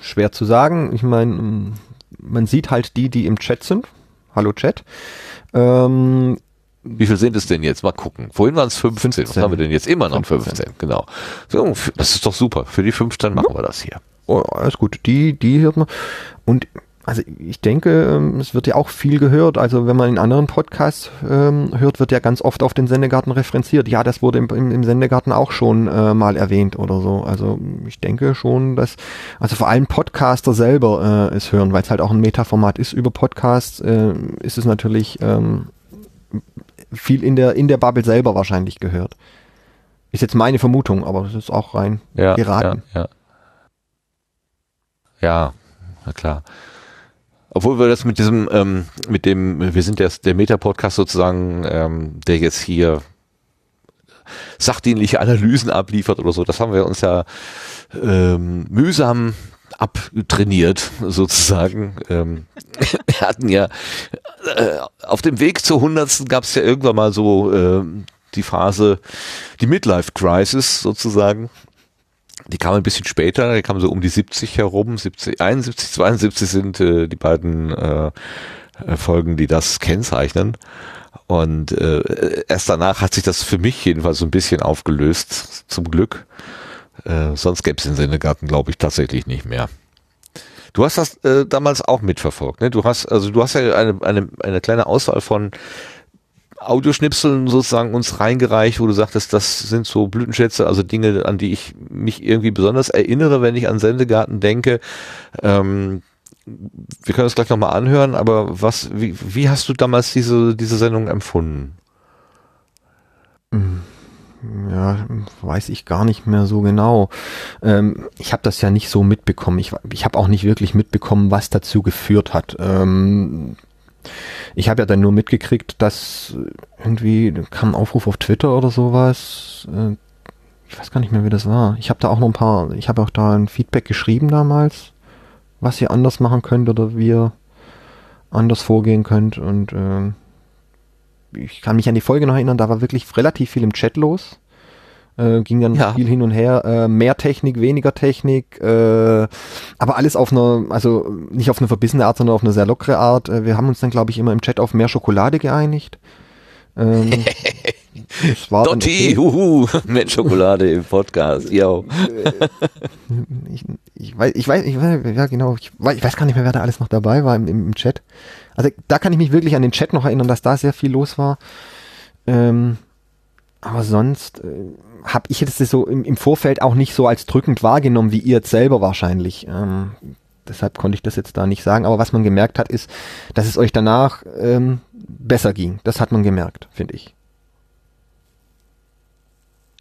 Schwer zu sagen. Ich meine, mm, man sieht halt die, die im Chat sind. Hallo Chat. Ähm, Wie viel sind es denn jetzt? Mal gucken. Vorhin waren es 15. Was 15. haben wir denn jetzt? Immer noch 15. 15. Genau. So, das ist doch super. Für die 15 machen wir das hier. Oh, alles gut. Die, die hört man. Und also ich denke, ähm, es wird ja auch viel gehört. Also wenn man in anderen Podcasts ähm, hört, wird ja ganz oft auf den Sendegarten referenziert. Ja, das wurde im, im, im Sendegarten auch schon äh, mal erwähnt oder so. Also ich denke schon, dass also vor allem Podcaster selber äh, es hören, weil es halt auch ein Metaformat ist über Podcasts, äh, ist es natürlich ähm, viel in der in der Bubble selber wahrscheinlich gehört. Ist jetzt meine Vermutung, aber das ist auch rein Ja, geraten. ja, ja. Ja, na klar. Obwohl wir das mit diesem, ähm, mit dem, wir sind der, der Meta-Podcast sozusagen, ähm, der jetzt hier sachdienliche Analysen abliefert oder so, das haben wir uns ja ähm, mühsam abtrainiert, sozusagen. Ähm, wir hatten ja äh, auf dem Weg zur hundertsten gab es ja irgendwann mal so ähm, die Phase, die Midlife Crisis sozusagen. Die kam ein bisschen später, die kam so um die 70 herum, 70, 71, 72 sind äh, die beiden äh, Folgen, die das kennzeichnen. Und äh, erst danach hat sich das für mich jedenfalls so ein bisschen aufgelöst, zum Glück. Äh, sonst gäbe es den Sendegarten, glaube ich, tatsächlich nicht mehr. Du hast das äh, damals auch mitverfolgt, ne? Du hast, also du hast ja eine, eine, eine kleine Auswahl von Audioschnipseln sozusagen uns reingereicht, wo du sagtest, das sind so Blütenschätze, also Dinge, an die ich mich irgendwie besonders erinnere, wenn ich an Sendegarten denke. Ähm, wir können das gleich nochmal anhören, aber was, wie, wie hast du damals diese, diese Sendung empfunden? Ja, weiß ich gar nicht mehr so genau. Ähm, ich habe das ja nicht so mitbekommen. Ich, ich habe auch nicht wirklich mitbekommen, was dazu geführt hat. Ähm, ich habe ja dann nur mitgekriegt, dass irgendwie kam ein Aufruf auf Twitter oder sowas. Äh, ich weiß gar nicht mehr, wie das war. Ich habe da auch noch ein paar, ich habe auch da ein Feedback geschrieben damals, was ihr anders machen könnt oder wie ihr anders vorgehen könnt. Und ähm, ich kann mich an die Folge noch erinnern, da war wirklich relativ viel im Chat los. Äh, ging dann Ja. viel hin und her, äh, mehr Technik, weniger Technik, äh, aber alles auf einer, also nicht auf eine verbissene Art, sondern auf eine sehr lockere Art. Äh, wir haben uns dann, glaube ich, immer im Chat auf mehr Schokolade geeinigt. Ähm, das war Dotti, okay. huhu, mit Schokolade im Podcast, yo. ich, ich weiß, ich weiß, ich weiß, ja genau, ich weiß, ich weiß gar nicht mehr, wer da alles noch dabei war im, im, im Chat. Also da kann ich mich wirklich an den Chat noch erinnern, dass da sehr viel los war. Ähm, aber sonst äh, habe ich jetzt so im, im Vorfeld auch nicht so als drückend wahrgenommen, wie ihr jetzt selber wahrscheinlich. Ähm, deshalb konnte ich das jetzt da nicht sagen. Aber was man gemerkt hat, ist, dass es euch danach ähm, besser ging. Das hat man gemerkt, finde ich.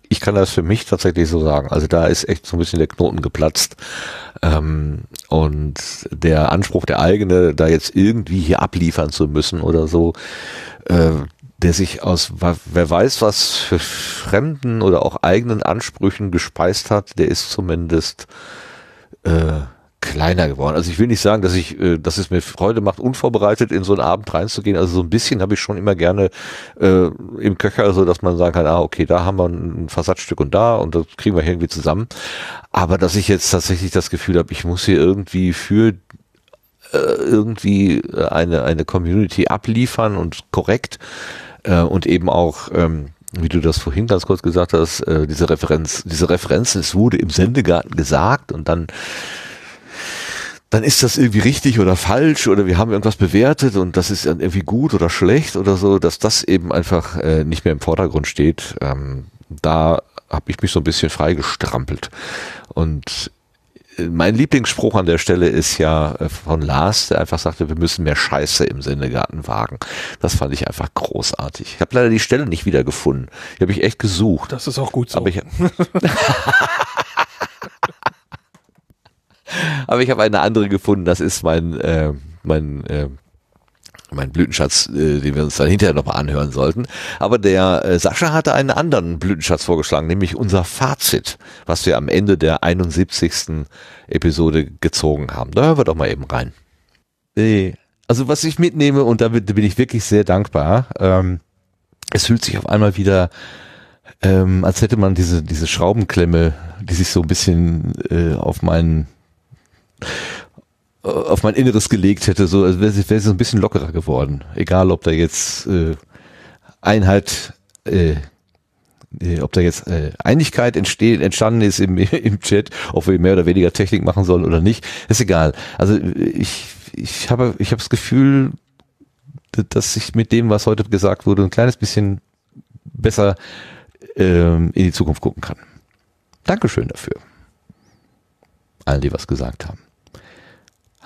ich kann das für mich tatsächlich so sagen. Also da ist echt so ein bisschen der Knoten geplatzt. Ähm, und der Anspruch der eigene, da jetzt irgendwie hier abliefern zu müssen oder so, äh, der sich aus wer weiß was für fremden oder auch eigenen Ansprüchen gespeist hat, der ist zumindest äh, kleiner geworden. Also ich will nicht sagen, dass ich, äh, dass es mir Freude macht, unvorbereitet in so einen Abend reinzugehen. Also so ein bisschen habe ich schon immer gerne äh, im Köcher, so dass man sagen kann, ah, okay, da haben wir ein Versatzstück und da und das kriegen wir irgendwie zusammen. Aber dass ich jetzt tatsächlich das Gefühl habe, ich muss hier irgendwie für äh, irgendwie eine, eine Community abliefern und korrekt äh, und eben auch ähm, wie du das vorhin ganz kurz gesagt hast, äh, diese Referenz, diese Referenzen, es wurde im Sendegarten gesagt und dann dann ist das irgendwie richtig oder falsch oder wir haben irgendwas bewertet und das ist irgendwie gut oder schlecht oder so, dass das eben einfach äh, nicht mehr im Vordergrund steht. Ähm, da habe ich mich so ein bisschen freigestrampelt. Und mein Lieblingsspruch an der Stelle ist ja äh, von Lars, der einfach sagte, wir müssen mehr Scheiße im Sendegarten wagen. Das fand ich einfach großartig. Ich habe leider die Stelle nicht wiedergefunden. Die habe ich echt gesucht. Das ist auch gut so. Aber ich, Aber ich habe eine andere gefunden. Das ist mein, äh, mein, äh, mein Blütenschatz, äh, den wir uns dann hinterher nochmal anhören sollten. Aber der äh, Sascha hatte einen anderen Blütenschatz vorgeschlagen, nämlich unser Fazit, was wir am Ende der 71. Episode gezogen haben. Da hören wir doch mal eben rein. Äh, also was ich mitnehme, und da bin ich wirklich sehr dankbar, ähm, es fühlt sich auf einmal wieder ähm, als hätte man diese, diese Schraubenklemme, die sich so ein bisschen äh, auf meinen auf mein Inneres gelegt hätte, so also wäre sie so ein bisschen lockerer geworden. Egal, ob da jetzt äh, Einheit, äh, äh, ob da jetzt äh, Einigkeit entstehen, entstanden ist im, im Chat, ob wir mehr oder weniger Technik machen sollen oder nicht, ist egal. Also ich, ich habe ich habe das Gefühl, dass ich mit dem, was heute gesagt wurde, ein kleines bisschen besser ähm, in die Zukunft gucken kann. Dankeschön dafür. Allen, die was gesagt haben.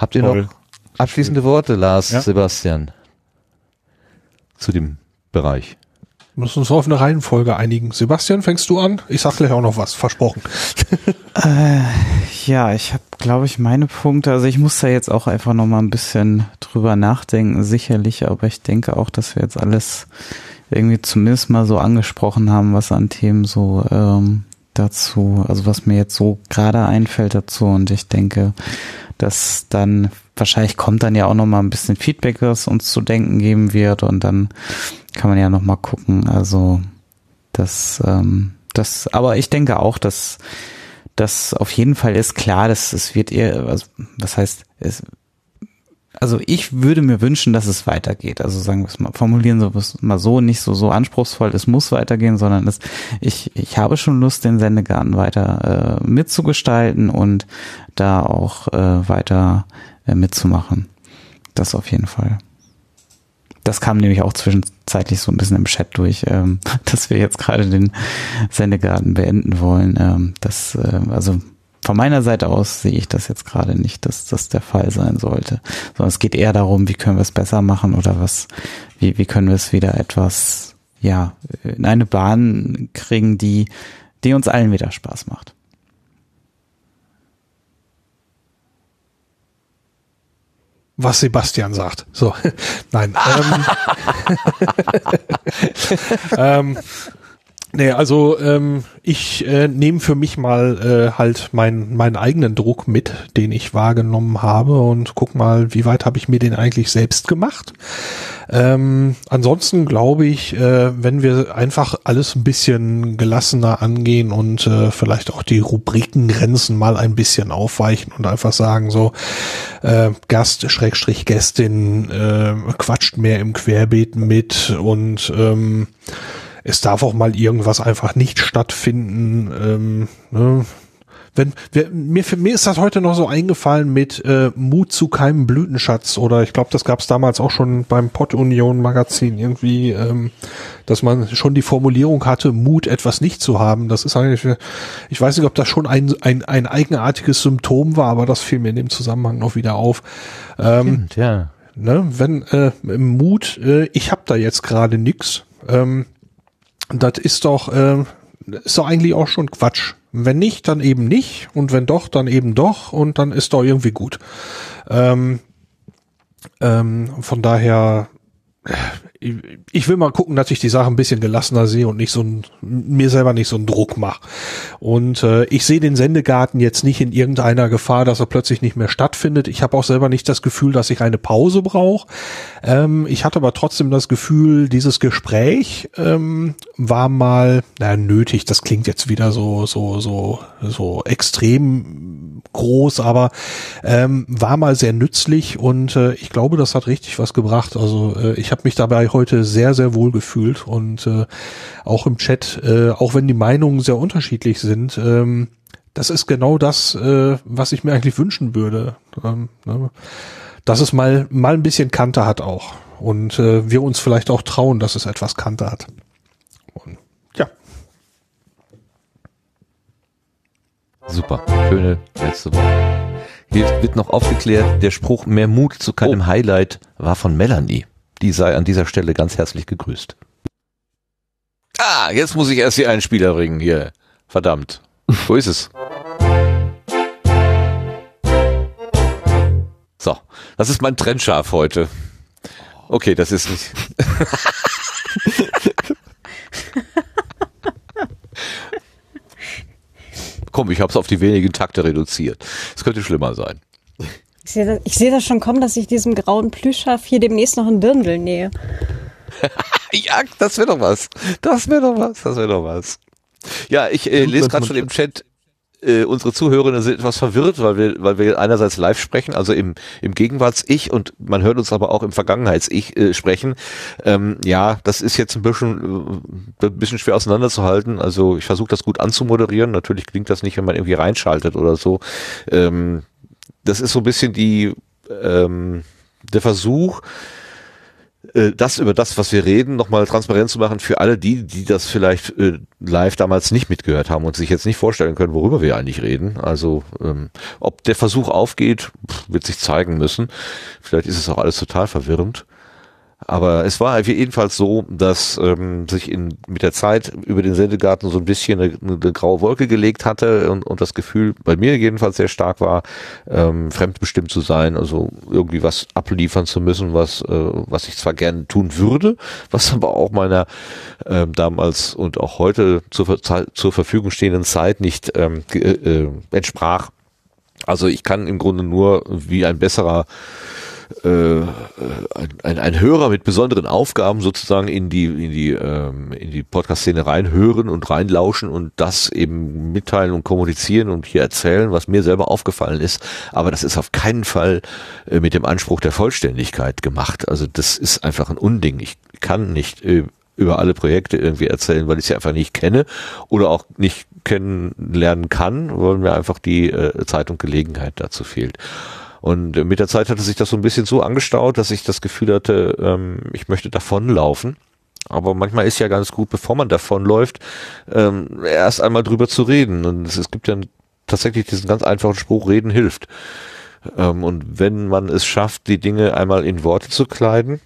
Habt ihr Voll. noch abschließende Worte, Lars, ja. Sebastian, zu dem Bereich? Wir müssen uns auf eine Reihenfolge einigen. Sebastian, fängst du an? Ich sag gleich auch noch was, versprochen. äh, ja, ich habe, glaube ich, meine Punkte. Also ich muss da jetzt auch einfach noch mal ein bisschen drüber nachdenken, sicherlich. Aber ich denke auch, dass wir jetzt alles irgendwie zumindest mal so angesprochen haben, was an Themen so ähm, dazu, also was mir jetzt so gerade einfällt dazu. Und ich denke, dass dann wahrscheinlich kommt dann ja auch noch mal ein bisschen Feedback, was uns zu denken geben wird und dann kann man ja noch mal gucken. Also das, ähm, das, aber ich denke auch, dass das auf jeden Fall ist klar, dass es wird eher, also, was heißt, es also ich würde mir wünschen, dass es weitergeht. Also sagen wir es mal, formulieren wir es mal so, nicht so, so anspruchsvoll, es muss weitergehen, sondern es, ich, ich habe schon Lust, den Sendegarten weiter äh, mitzugestalten und da auch äh, weiter äh, mitzumachen. Das auf jeden Fall. Das kam nämlich auch zwischenzeitlich so ein bisschen im Chat durch, ähm, dass wir jetzt gerade den Sendegarten beenden wollen. Ähm, das, äh, also von meiner Seite aus sehe ich das jetzt gerade nicht, dass das der Fall sein sollte. Sondern es geht eher darum, wie können wir es besser machen oder was, wie, wie können wir es wieder etwas, ja, in eine Bahn kriegen, die, die uns allen wieder Spaß macht. was Sebastian sagt. So, nein. ähm, ähm, Nee, also ähm, ich äh, nehme für mich mal äh, halt mein, meinen eigenen Druck mit, den ich wahrgenommen habe und guck mal, wie weit habe ich mir den eigentlich selbst gemacht. Ähm, ansonsten glaube ich, äh, wenn wir einfach alles ein bisschen gelassener angehen und äh, vielleicht auch die Rubrikengrenzen mal ein bisschen aufweichen und einfach sagen so, äh, Gast, Schrägstrich Gästin, äh, quatscht mehr im Querbeet mit und ähm, es darf auch mal irgendwas einfach nicht stattfinden. Ähm, ne? Wenn wir, mir, für, mir ist das heute noch so eingefallen mit äh, Mut zu keinem Blütenschatz oder ich glaube, das gab es damals auch schon beim Pott Union Magazin irgendwie, ähm, dass man schon die Formulierung hatte, Mut etwas nicht zu haben. Das ist eigentlich, ich weiß nicht, ob das schon ein, ein, ein eigenartiges Symptom war, aber das fiel mir in dem Zusammenhang noch wieder auf. Ähm, Stimmt, ja. Ne, wenn äh, Mut, äh, ich habe da jetzt gerade nix. Ähm, das ist doch, äh, ist doch eigentlich auch schon Quatsch. Wenn nicht, dann eben nicht. Und wenn doch, dann eben doch. Und dann ist doch irgendwie gut. Ähm, ähm, von daher, ich will mal gucken, dass ich die Sache ein bisschen gelassener sehe und nicht so ein, mir selber nicht so einen Druck mache. Und äh, ich sehe den Sendegarten jetzt nicht in irgendeiner Gefahr, dass er plötzlich nicht mehr stattfindet. Ich habe auch selber nicht das Gefühl, dass ich eine Pause brauche. Ähm, ich hatte aber trotzdem das Gefühl, dieses Gespräch ähm, war mal, naja, nötig. Das klingt jetzt wieder so so so so extrem groß, aber ähm, war mal sehr nützlich und äh, ich glaube, das hat richtig was gebracht. Also äh, ich habe mich dabei heute sehr, sehr wohl gefühlt und äh, auch im Chat, äh, auch wenn die Meinungen sehr unterschiedlich sind, ähm, das ist genau das, äh, was ich mir eigentlich wünschen würde. Ähm, ne? Dass es mal, mal ein bisschen Kante hat auch. Und äh, wir uns vielleicht auch trauen, dass es etwas Kante hat. Und, ja. Super. Schöne letzte Woche. Hier wird noch aufgeklärt, der Spruch mehr Mut zu keinem oh. Highlight war von Melanie. Die sei an dieser Stelle ganz herzlich gegrüßt. Ah, jetzt muss ich erst die Einspieler bringen hier. Verdammt. Wo ist es? So, das ist mein Trennschaf heute. Okay, das ist nicht. Komm, ich habe es auf die wenigen Takte reduziert. Es könnte schlimmer sein. Ich sehe das, seh das schon kommen, dass ich diesem grauen Plüschschaf hier demnächst noch ein Dirndl nähe. ja, das wäre doch was. Das wäre doch was. Das wäre doch was. Ja, ich äh, lese gerade schon im Chat, äh, unsere Zuhörerinnen sind etwas verwirrt, weil wir, weil wir einerseits live sprechen, also im, im Gegenwarts-Ich und man hört uns aber auch im Vergangenheits-Ich äh, sprechen. Ähm, ja, das ist jetzt ein bisschen, äh, ein bisschen schwer auseinanderzuhalten. Also ich versuche das gut anzumoderieren. Natürlich klingt das nicht, wenn man irgendwie reinschaltet oder so. Ähm, das ist so ein bisschen die, ähm, der Versuch, äh, das über das, was wir reden, nochmal transparent zu machen für alle die, die das vielleicht äh, live damals nicht mitgehört haben und sich jetzt nicht vorstellen können, worüber wir eigentlich reden. Also ähm, ob der Versuch aufgeht, wird sich zeigen müssen. Vielleicht ist es auch alles total verwirrend. Aber es war jedenfalls so, dass ähm, sich in, mit der Zeit über den Sendegarten so ein bisschen eine, eine graue Wolke gelegt hatte und, und das Gefühl bei mir jedenfalls sehr stark war, ähm, fremdbestimmt zu sein, also irgendwie was abliefern zu müssen, was, äh, was ich zwar gerne tun würde, was aber auch meiner äh, damals und auch heute zur, zur Verfügung stehenden Zeit nicht ähm, äh, äh, entsprach. Also ich kann im Grunde nur wie ein besserer äh, ein, ein Hörer mit besonderen Aufgaben sozusagen in die in die ähm, in die Podcast-Szene reinhören und reinlauschen und das eben mitteilen und kommunizieren und hier erzählen, was mir selber aufgefallen ist. Aber das ist auf keinen Fall äh, mit dem Anspruch der Vollständigkeit gemacht. Also das ist einfach ein Unding. Ich kann nicht äh, über alle Projekte irgendwie erzählen, weil ich sie einfach nicht kenne oder auch nicht kennenlernen kann, weil mir einfach die äh, Zeit und Gelegenheit dazu fehlt. Und mit der Zeit hatte sich das so ein bisschen so angestaut, dass ich das Gefühl hatte, ähm, ich möchte davonlaufen. Aber manchmal ist ja ganz gut, bevor man davonläuft, ähm, erst einmal drüber zu reden. Und es, es gibt ja tatsächlich diesen ganz einfachen Spruch, reden hilft. Ähm, und wenn man es schafft, die Dinge einmal in Worte zu kleiden,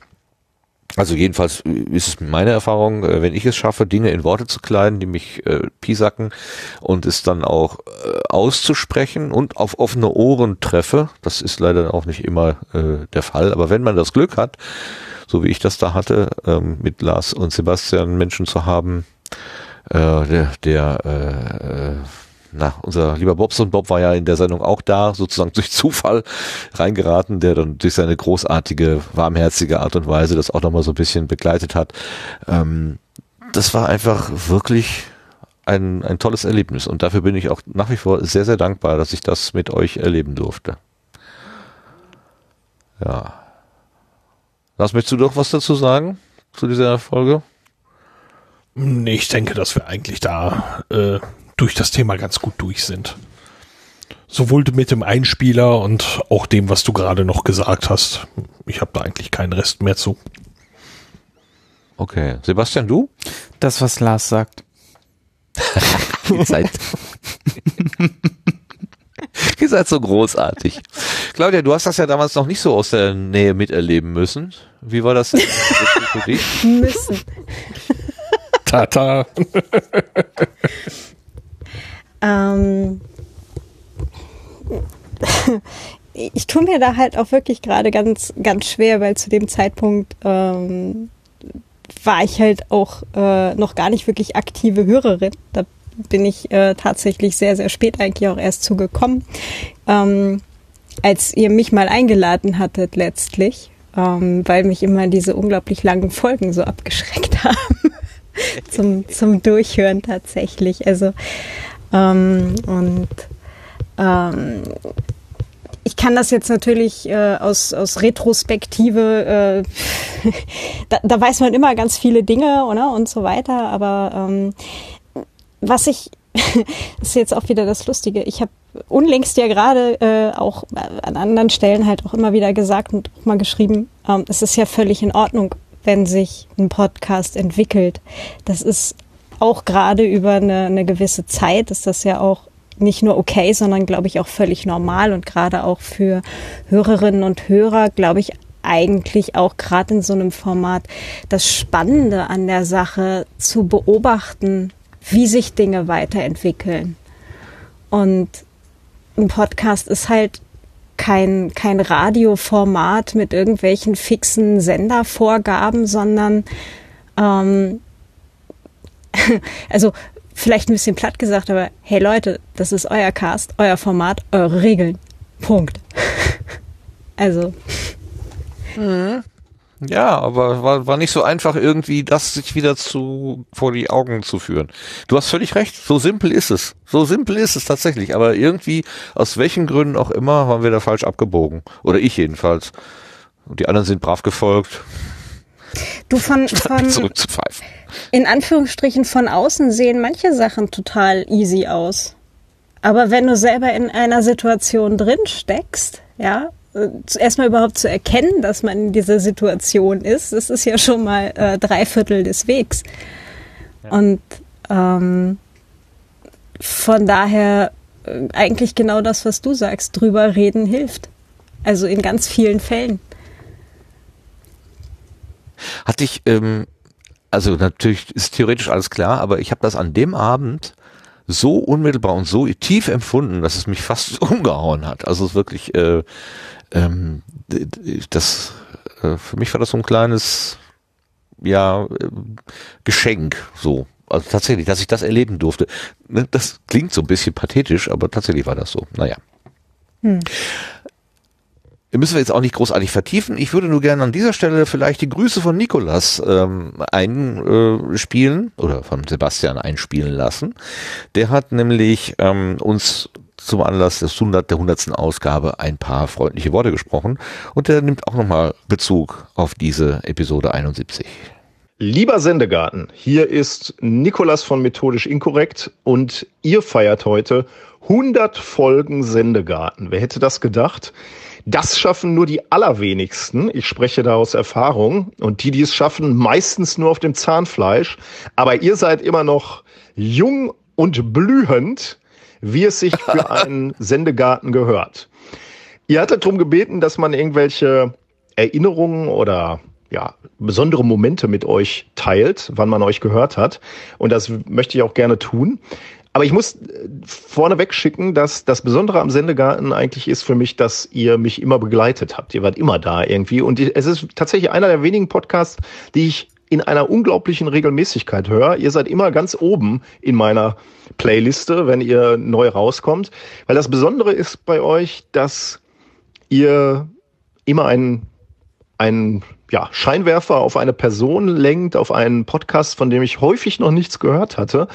also jedenfalls ist es meine Erfahrung, äh, wenn ich es schaffe, Dinge in Worte zu kleiden, die mich äh, piesacken und es dann auch äh, auszusprechen und auf offene Ohren treffe, das ist leider auch nicht immer äh, der Fall, aber wenn man das Glück hat, so wie ich das da hatte, ähm, mit Lars und Sebastian Menschen zu haben, äh, der, der äh, äh na, unser lieber Bobson Bob war ja in der Sendung auch da, sozusagen durch Zufall reingeraten, der dann durch seine großartige, warmherzige Art und Weise das auch nochmal so ein bisschen begleitet hat. Ähm, das war einfach wirklich ein, ein tolles Erlebnis und dafür bin ich auch nach wie vor sehr, sehr dankbar, dass ich das mit euch erleben durfte. Ja. Lars, möchtest du doch was dazu sagen zu dieser Folge? Nee, ich denke, dass wir eigentlich da äh, durch das Thema ganz gut durch sind. Sowohl mit dem Einspieler und auch dem, was du gerade noch gesagt hast. Ich habe da eigentlich keinen Rest mehr zu. Okay. Sebastian, du? Das, was Lars sagt. Ihr seid, Ihr seid so großartig. Claudia, du hast das ja damals noch nicht so aus der Nähe miterleben müssen. Wie war das denn für dich? Müssen. Tata. Ähm, ich tue mir da halt auch wirklich gerade ganz, ganz schwer, weil zu dem Zeitpunkt ähm, war ich halt auch äh, noch gar nicht wirklich aktive Hörerin. Da bin ich äh, tatsächlich sehr, sehr spät eigentlich auch erst zugekommen, ähm, als ihr mich mal eingeladen hattet letztlich, ähm, weil mich immer diese unglaublich langen Folgen so abgeschreckt haben zum, zum Durchhören tatsächlich. Also ähm, und ähm, ich kann das jetzt natürlich äh, aus, aus Retrospektive, äh, da, da weiß man immer ganz viele Dinge oder, und so weiter, aber ähm, was ich, das ist jetzt auch wieder das Lustige, ich habe unlängst ja gerade äh, auch an anderen Stellen halt auch immer wieder gesagt und auch mal geschrieben, ähm, es ist ja völlig in Ordnung, wenn sich ein Podcast entwickelt. Das ist auch gerade über eine, eine gewisse Zeit ist das ja auch nicht nur okay, sondern glaube ich auch völlig normal und gerade auch für Hörerinnen und Hörer, glaube ich, eigentlich auch gerade in so einem Format das Spannende an der Sache zu beobachten, wie sich Dinge weiterentwickeln. Und ein Podcast ist halt kein, kein Radioformat mit irgendwelchen fixen Sendervorgaben, sondern ähm, also vielleicht ein bisschen platt gesagt, aber hey Leute, das ist euer Cast, euer Format, eure Regeln. Punkt. also. Mhm. Ja, aber war, war nicht so einfach irgendwie, das sich wieder zu vor die Augen zu führen. Du hast völlig recht, so simpel ist es. So simpel ist es tatsächlich. Aber irgendwie, aus welchen Gründen auch immer, waren wir da falsch abgebogen. Oder ich jedenfalls. Und die anderen sind brav gefolgt. Du von, von zurückzupfeifen. In Anführungsstrichen von außen sehen manche Sachen total easy aus. Aber wenn du selber in einer Situation drin steckst, ja, erstmal überhaupt zu erkennen, dass man in dieser Situation ist, das ist ja schon mal äh, drei Viertel des Wegs. Ja. Und ähm, von daher äh, eigentlich genau das, was du sagst, drüber reden hilft. Also in ganz vielen Fällen. Hatte ich, ähm, also natürlich ist theoretisch alles klar, aber ich habe das an dem Abend so unmittelbar und so tief empfunden, dass es mich fast umgehauen hat. Also es wirklich äh, ähm, das äh, für mich war das so ein kleines ja äh, Geschenk so also tatsächlich dass ich das erleben durfte ne, das klingt so ein bisschen pathetisch aber tatsächlich war das so naja hm. Müssen wir jetzt auch nicht großartig vertiefen. Ich würde nur gerne an dieser Stelle vielleicht die Grüße von Nikolas ähm, einspielen oder von Sebastian einspielen lassen. Der hat nämlich ähm, uns zum Anlass des 100, der 100. Ausgabe ein paar freundliche Worte gesprochen und er nimmt auch nochmal Bezug auf diese Episode 71. Lieber Sendegarten, hier ist Nikolas von Methodisch Inkorrekt und ihr feiert heute 100 Folgen Sendegarten. Wer hätte das gedacht? Das schaffen nur die allerwenigsten. Ich spreche da aus Erfahrung. Und die, die es schaffen, meistens nur auf dem Zahnfleisch. Aber ihr seid immer noch jung und blühend wie es sich für einen Sendegarten gehört. Ihr hattet darum gebeten, dass man irgendwelche Erinnerungen oder ja, besondere Momente mit euch teilt, wann man euch gehört hat. Und das möchte ich auch gerne tun. Aber ich muss äh, vorneweg schicken, dass das Besondere am Sendegarten eigentlich ist für mich, dass ihr mich immer begleitet habt. Ihr wart immer da irgendwie. Und es ist tatsächlich einer der wenigen Podcasts, die ich in einer unglaublichen Regelmäßigkeit höre. Ihr seid immer ganz oben in meiner Playliste, wenn ihr neu rauskommt. Weil das Besondere ist bei euch, dass ihr immer einen, einen ja, Scheinwerfer auf eine Person lenkt, auf einen Podcast, von dem ich häufig noch nichts gehört hatte.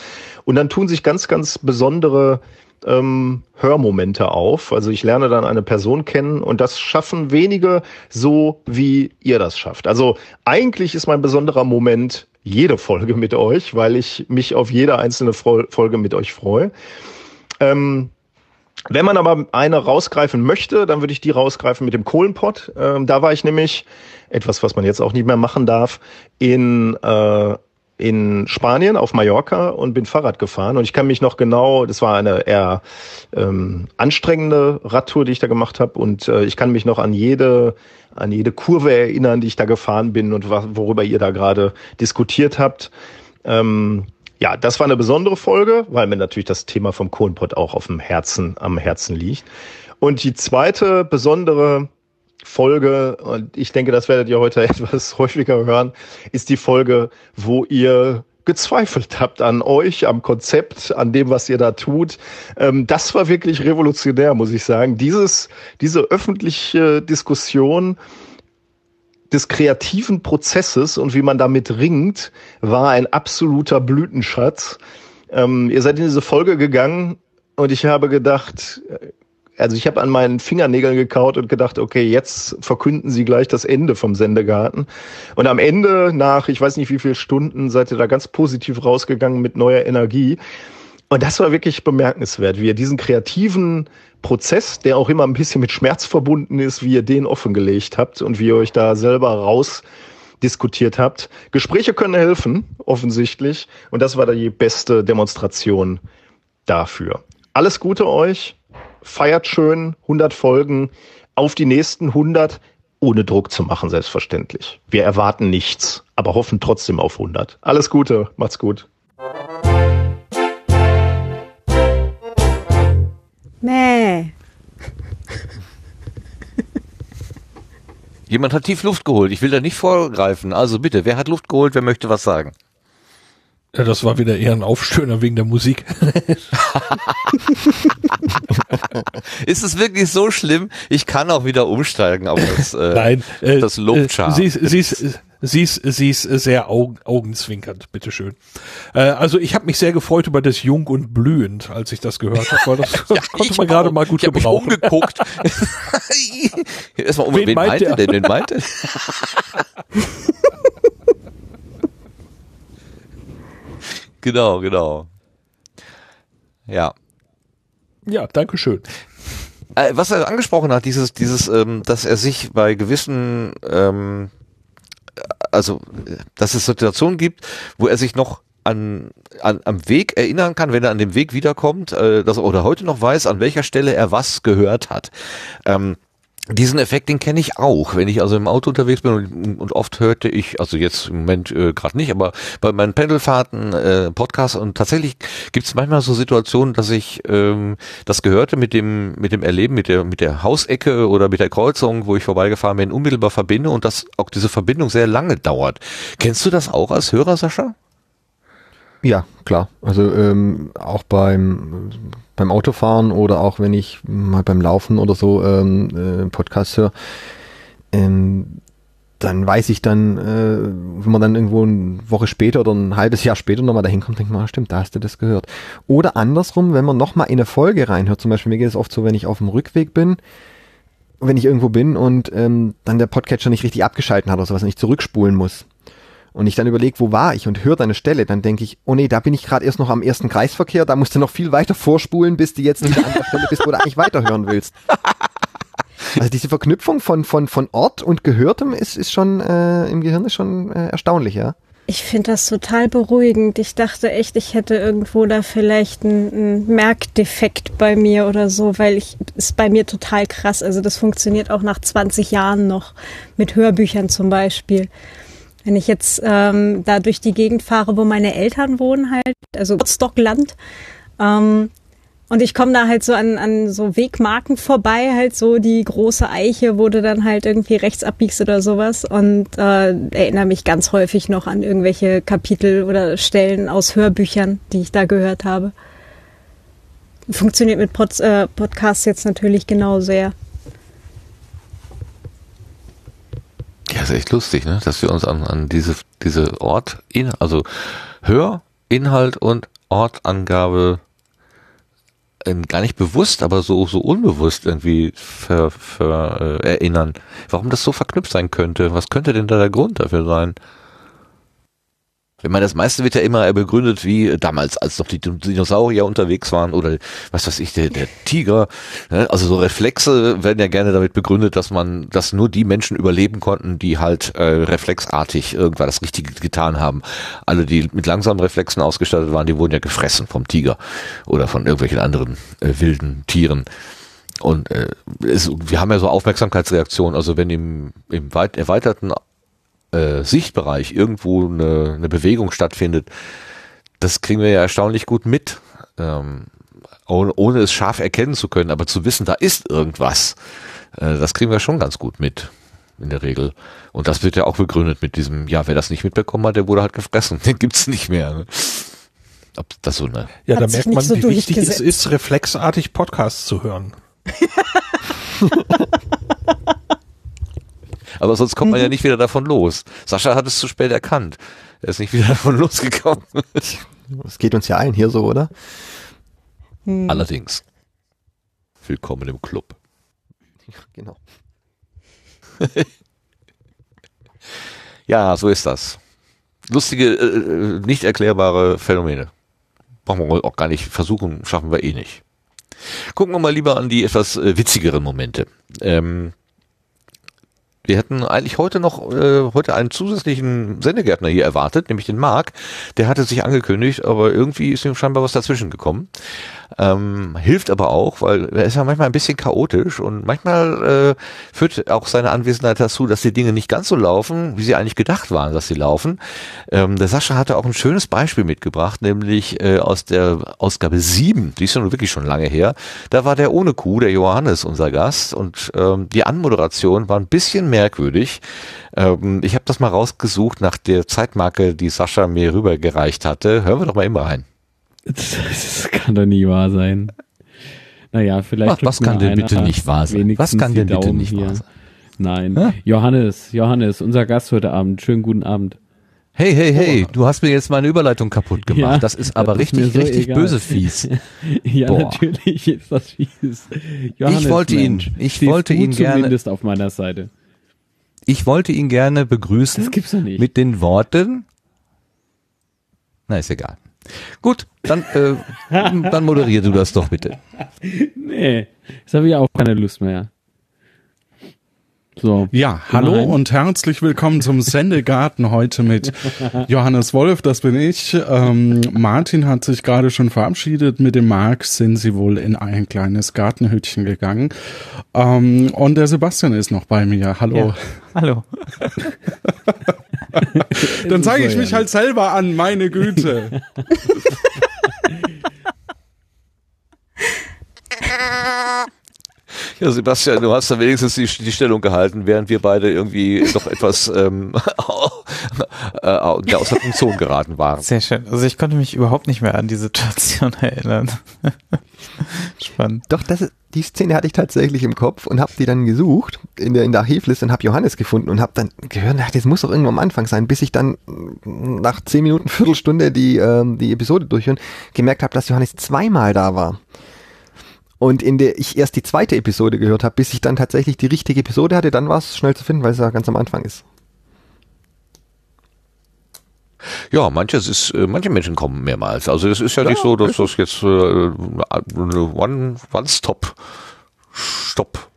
Und dann tun sich ganz, ganz besondere ähm, Hörmomente auf. Also ich lerne dann eine Person kennen und das schaffen wenige so, wie ihr das schafft. Also eigentlich ist mein besonderer Moment jede Folge mit euch, weil ich mich auf jede einzelne Folge mit euch freue. Ähm, wenn man aber eine rausgreifen möchte, dann würde ich die rausgreifen mit dem Kohlenpott. Ähm, da war ich nämlich, etwas, was man jetzt auch nicht mehr machen darf, in äh, in Spanien auf Mallorca und bin Fahrrad gefahren und ich kann mich noch genau, das war eine eher ähm, anstrengende Radtour, die ich da gemacht habe und äh, ich kann mich noch an jede an jede Kurve erinnern, die ich da gefahren bin und worüber ihr da gerade diskutiert habt. Ähm, ja, das war eine besondere Folge, weil mir natürlich das Thema vom Kohlenpott auch auf dem Herzen, am Herzen liegt. Und die zweite besondere Folge, und ich denke, das werdet ihr heute etwas häufiger hören, ist die Folge, wo ihr gezweifelt habt an euch, am Konzept, an dem, was ihr da tut. Ähm, das war wirklich revolutionär, muss ich sagen. Dieses, diese öffentliche Diskussion des kreativen Prozesses und wie man damit ringt, war ein absoluter Blütenschatz. Ähm, ihr seid in diese Folge gegangen und ich habe gedacht, also ich habe an meinen Fingernägeln gekaut und gedacht, okay, jetzt verkünden Sie gleich das Ende vom Sendegarten. Und am Ende, nach ich weiß nicht wie viele Stunden, seid ihr da ganz positiv rausgegangen mit neuer Energie. Und das war wirklich bemerkenswert, wie ihr diesen kreativen Prozess, der auch immer ein bisschen mit Schmerz verbunden ist, wie ihr den offengelegt habt und wie ihr euch da selber raus diskutiert habt. Gespräche können helfen, offensichtlich. Und das war die beste Demonstration dafür. Alles Gute euch feiert schön 100 Folgen auf die nächsten 100 ohne Druck zu machen, selbstverständlich. Wir erwarten nichts, aber hoffen trotzdem auf 100. Alles Gute, macht's gut. Mäh. Jemand hat tief Luft geholt. Ich will da nicht vorgreifen. Also bitte, wer hat Luft geholt? Wer möchte was sagen? Ja, das war wieder eher ein Aufstöhner wegen der Musik. ist es wirklich so schlimm? Ich kann auch wieder umsteigen auf das, äh, Nein, äh, das Lobchart. Sie, sie, ist, sie, ist, sie ist sehr augen, augenzwinkernd, bitteschön. Äh, also ich habe mich sehr gefreut über das Jung und Blühend, als ich das gehört habe, weil das Ja, konnte man gerade mal gut ich hab mich gebrauchen. umgeguckt. Erstmal um, Wen wen, meint meint er der? denn? Wen meint genau, genau. Ja. Ja, danke schön. Äh, was er angesprochen hat, dieses, dieses, ähm, dass er sich bei gewissen, ähm, also, äh, dass es Situationen gibt, wo er sich noch an, an am Weg erinnern kann, wenn er an dem Weg wiederkommt, äh, dass er oder heute noch weiß, an welcher Stelle er was gehört hat. Ähm, diesen Effekt, den kenne ich auch, wenn ich also im Auto unterwegs bin und, und oft hörte ich, also jetzt im Moment äh, gerade nicht, aber bei meinen Pendelfahrten, äh, Podcasts und tatsächlich gibt es manchmal so Situationen, dass ich ähm, das Gehörte mit dem mit dem Erleben, mit der mit der Hausecke oder mit der Kreuzung, wo ich vorbeigefahren bin, unmittelbar verbinde und dass auch diese Verbindung sehr lange dauert. Kennst du das auch als Hörer, Sascha? Ja, klar. Also ähm, auch beim, beim Autofahren oder auch wenn ich mal beim Laufen oder so ähm, äh, Podcast höre, ähm, dann weiß ich dann, äh, wenn man dann irgendwo eine Woche später oder ein halbes Jahr später nochmal dahin kommt, denkt man, ah, stimmt, da hast du das gehört. Oder andersrum, wenn man nochmal in eine Folge reinhört, zum Beispiel mir geht es oft so, wenn ich auf dem Rückweg bin, wenn ich irgendwo bin und ähm, dann der Podcatcher nicht richtig abgeschalten hat oder sowas und ich zurückspulen muss und ich dann überlege, wo war ich und höre deine Stelle, dann denke ich, oh nee, da bin ich gerade erst noch am ersten Kreisverkehr, da musst du noch viel weiter vorspulen, bis du jetzt wieder an der Stelle bist, wo du eigentlich weiterhören willst. Also diese Verknüpfung von, von, von Ort und Gehörtem ist, ist schon äh, im Gehirn ist schon äh, erstaunlich, ja. Ich finde das total beruhigend. Ich dachte echt, ich hätte irgendwo da vielleicht einen, einen Merkdefekt bei mir oder so, weil ich ist bei mir total krass. Also das funktioniert auch nach 20 Jahren noch mit Hörbüchern zum Beispiel. Wenn ich jetzt ähm, da durch die Gegend fahre, wo meine Eltern wohnen halt, also Stockland, ähm, und ich komme da halt so an, an so Wegmarken vorbei, halt so die große Eiche, wo du dann halt irgendwie rechts abbiegst oder sowas und äh, erinnere mich ganz häufig noch an irgendwelche Kapitel oder Stellen aus Hörbüchern, die ich da gehört habe. Funktioniert mit Pod, äh, Podcasts jetzt natürlich genau sehr. Ja, ist echt lustig, ne? dass wir uns an, an diese, diese Ort, in, also Hör, Inhalt und Ortangabe ähm, gar nicht bewusst, aber so, so unbewusst irgendwie ver, ver, äh, erinnern. Warum das so verknüpft sein könnte? Was könnte denn da der Grund dafür sein? Ich meine, das meiste wird ja immer begründet, wie damals, als noch die Dinosaurier unterwegs waren oder was weiß ich, der, der Tiger. Ne? Also so Reflexe werden ja gerne damit begründet, dass man, dass nur die Menschen überleben konnten, die halt äh, reflexartig irgendwann das Richtige getan haben. Alle, die mit langsamen Reflexen ausgestattet waren, die wurden ja gefressen vom Tiger oder von irgendwelchen anderen äh, wilden Tieren. Und äh, es, wir haben ja so Aufmerksamkeitsreaktionen, also wenn im, im weit erweiterten äh, Sichtbereich irgendwo eine, eine Bewegung stattfindet, das kriegen wir ja erstaunlich gut mit, ähm, ohne, ohne es scharf erkennen zu können, aber zu wissen, da ist irgendwas, äh, das kriegen wir schon ganz gut mit in der Regel. Und das wird ja auch begründet mit diesem, ja, wer das nicht mitbekommen hat, der wurde halt gefressen, den gibt's nicht mehr. Ne? Ob das so eine. Ja, da merkt man, so wie wichtig es ist, reflexartig Podcasts zu hören. Aber sonst kommt Mhm. man ja nicht wieder davon los. Sascha hat es zu spät erkannt. Er ist nicht wieder davon losgekommen. Es geht uns ja allen hier so, oder? Hm. Allerdings. Willkommen im Club. Genau. Ja, so ist das. Lustige, äh, äh, nicht erklärbare Phänomene. Brauchen wir auch gar nicht versuchen, schaffen wir eh nicht. Gucken wir mal lieber an die etwas äh, witzigeren Momente. Ähm, wir hätten eigentlich heute noch äh, heute einen zusätzlichen Sendegärtner hier erwartet, nämlich den Marc. Der hatte sich angekündigt, aber irgendwie ist ihm scheinbar was dazwischen gekommen. Ähm, hilft aber auch, weil er ist ja manchmal ein bisschen chaotisch und manchmal äh, führt auch seine Anwesenheit dazu, dass die Dinge nicht ganz so laufen, wie sie eigentlich gedacht waren, dass sie laufen. Ähm, der Sascha hatte auch ein schönes Beispiel mitgebracht, nämlich äh, aus der Ausgabe 7, die ist ja nun wirklich schon lange her. Da war der ohne Kuh, der Johannes, unser Gast und ähm, die Anmoderation war ein bisschen merkwürdig. Ähm, ich habe das mal rausgesucht nach der Zeitmarke, die Sascha mir rübergereicht hatte. Hören wir doch mal immer rein. Das kann doch nie wahr sein. Naja, vielleicht. Was- was kann denn bitte nicht wahr sein? Was kann denn bitte Daumen nicht hier. wahr sein? Nein. Hä? Johannes, Johannes, unser Gast heute Abend. Schönen guten Abend. Hey, hey, hey, du hast mir jetzt meine Überleitung kaputt gemacht. Ja, das ist aber das ist richtig, so richtig egal. böse fies. ja, Boah. natürlich ist das fies. Johannes, wollte ihn- Mensch, ich stehst wollte ihn gerne- zumindest auf meiner Seite. Ich wollte ihn gerne begrüßen Das gibt's doch nicht. mit den Worten. Na, ist egal. Gut, dann, äh, dann moderier du das doch bitte. Nee, jetzt habe ich auch keine Lust mehr. So. Ja, hallo Nein. und herzlich willkommen zum Sendegarten heute mit Johannes Wolf, das bin ich. Ähm, Martin hat sich gerade schon verabschiedet. Mit dem Marc sind sie wohl in ein kleines Gartenhütchen gegangen. Ähm, und der Sebastian ist noch bei mir. Hallo. Ja. Hallo. Dann zeige ich mich halt selber an, meine Güte. Ja, Sebastian, du hast da wenigstens die, die Stellung gehalten, während wir beide irgendwie doch etwas ähm, äh, außer Funktion geraten waren. Sehr schön. Also ich konnte mich überhaupt nicht mehr an die Situation erinnern. Spannend. Doch, das ist, die Szene hatte ich tatsächlich im Kopf und habe die dann gesucht in der, in der Archivliste und habe Johannes gefunden und habe dann gehört, ach, das muss doch irgendwo am Anfang sein, bis ich dann nach zehn Minuten, Viertelstunde die, ähm, die Episode durchhören, gemerkt habe, dass Johannes zweimal da war. Und in der ich erst die zweite Episode gehört habe, bis ich dann tatsächlich die richtige Episode hatte, dann war es schnell zu finden, weil es ja ganz am Anfang ist. Ja, manches ist, äh, manche Menschen kommen mehrmals. Also es ist ja, nicht so, dass das jetzt äh, eine One, One-Stop, Stopp.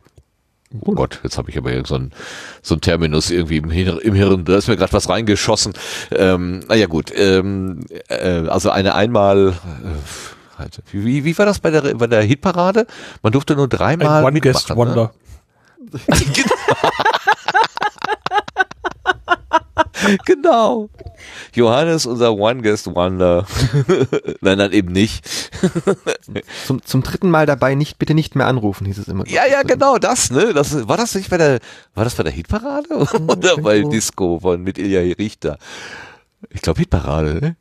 Oh Gott, jetzt habe ich aber so ein, so ein Terminus irgendwie im, Hirn, im Hirn, da ist mir gerade was reingeschossen. Ähm, naja gut, ähm, äh, also eine einmal, äh, halt, wie, wie war das bei der, bei der Hitparade? Man durfte nur Ein dreimal mitmachen, Ne? One-Guest-Wonder. genau. Johannes, unser One Guest Wonder. nein, nein, eben nicht. Zum, zum dritten Mal dabei nicht, bitte nicht mehr anrufen, hieß es immer. Ja, ja, genau, das, ne? Das, war das nicht bei der, war das bei der Hitparade? Oder bei. Disco von, mit Ilja Richter? Ich glaube Hitparade, ne?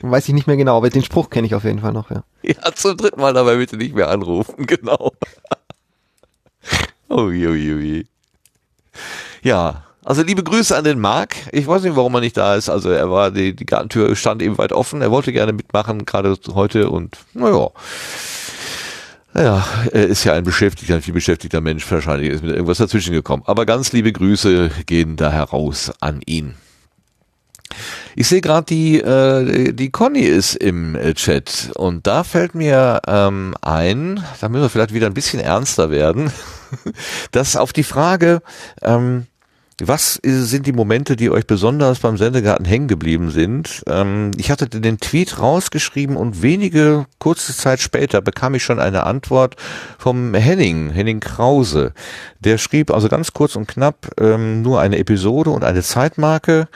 Weiß ich nicht mehr genau, aber den Spruch kenne ich auf jeden Fall noch, ja. Ja, zum dritten Mal dabei bitte nicht mehr anrufen, genau. Ui, ui, ui. Ja, also liebe Grüße an den Marc. Ich weiß nicht, warum er nicht da ist. Also er war, die, die Gartentür stand eben weit offen. Er wollte gerne mitmachen, gerade heute und naja. Naja, er ist ja ein beschäftigter, ein viel beschäftigter Mensch. Wahrscheinlich ist mit irgendwas dazwischen gekommen. Aber ganz liebe Grüße gehen da heraus an ihn. Ich sehe gerade, die, äh, die Conny ist im äh, Chat und da fällt mir ähm, ein, da müssen wir vielleicht wieder ein bisschen ernster werden, dass auf die Frage, ähm, was sind die Momente, die euch besonders beim Sendegarten hängen geblieben sind? Ähm, ich hatte den Tweet rausgeschrieben und wenige kurze Zeit später bekam ich schon eine Antwort vom Henning, Henning Krause. Der schrieb also ganz kurz und knapp ähm, nur eine Episode und eine Zeitmarke.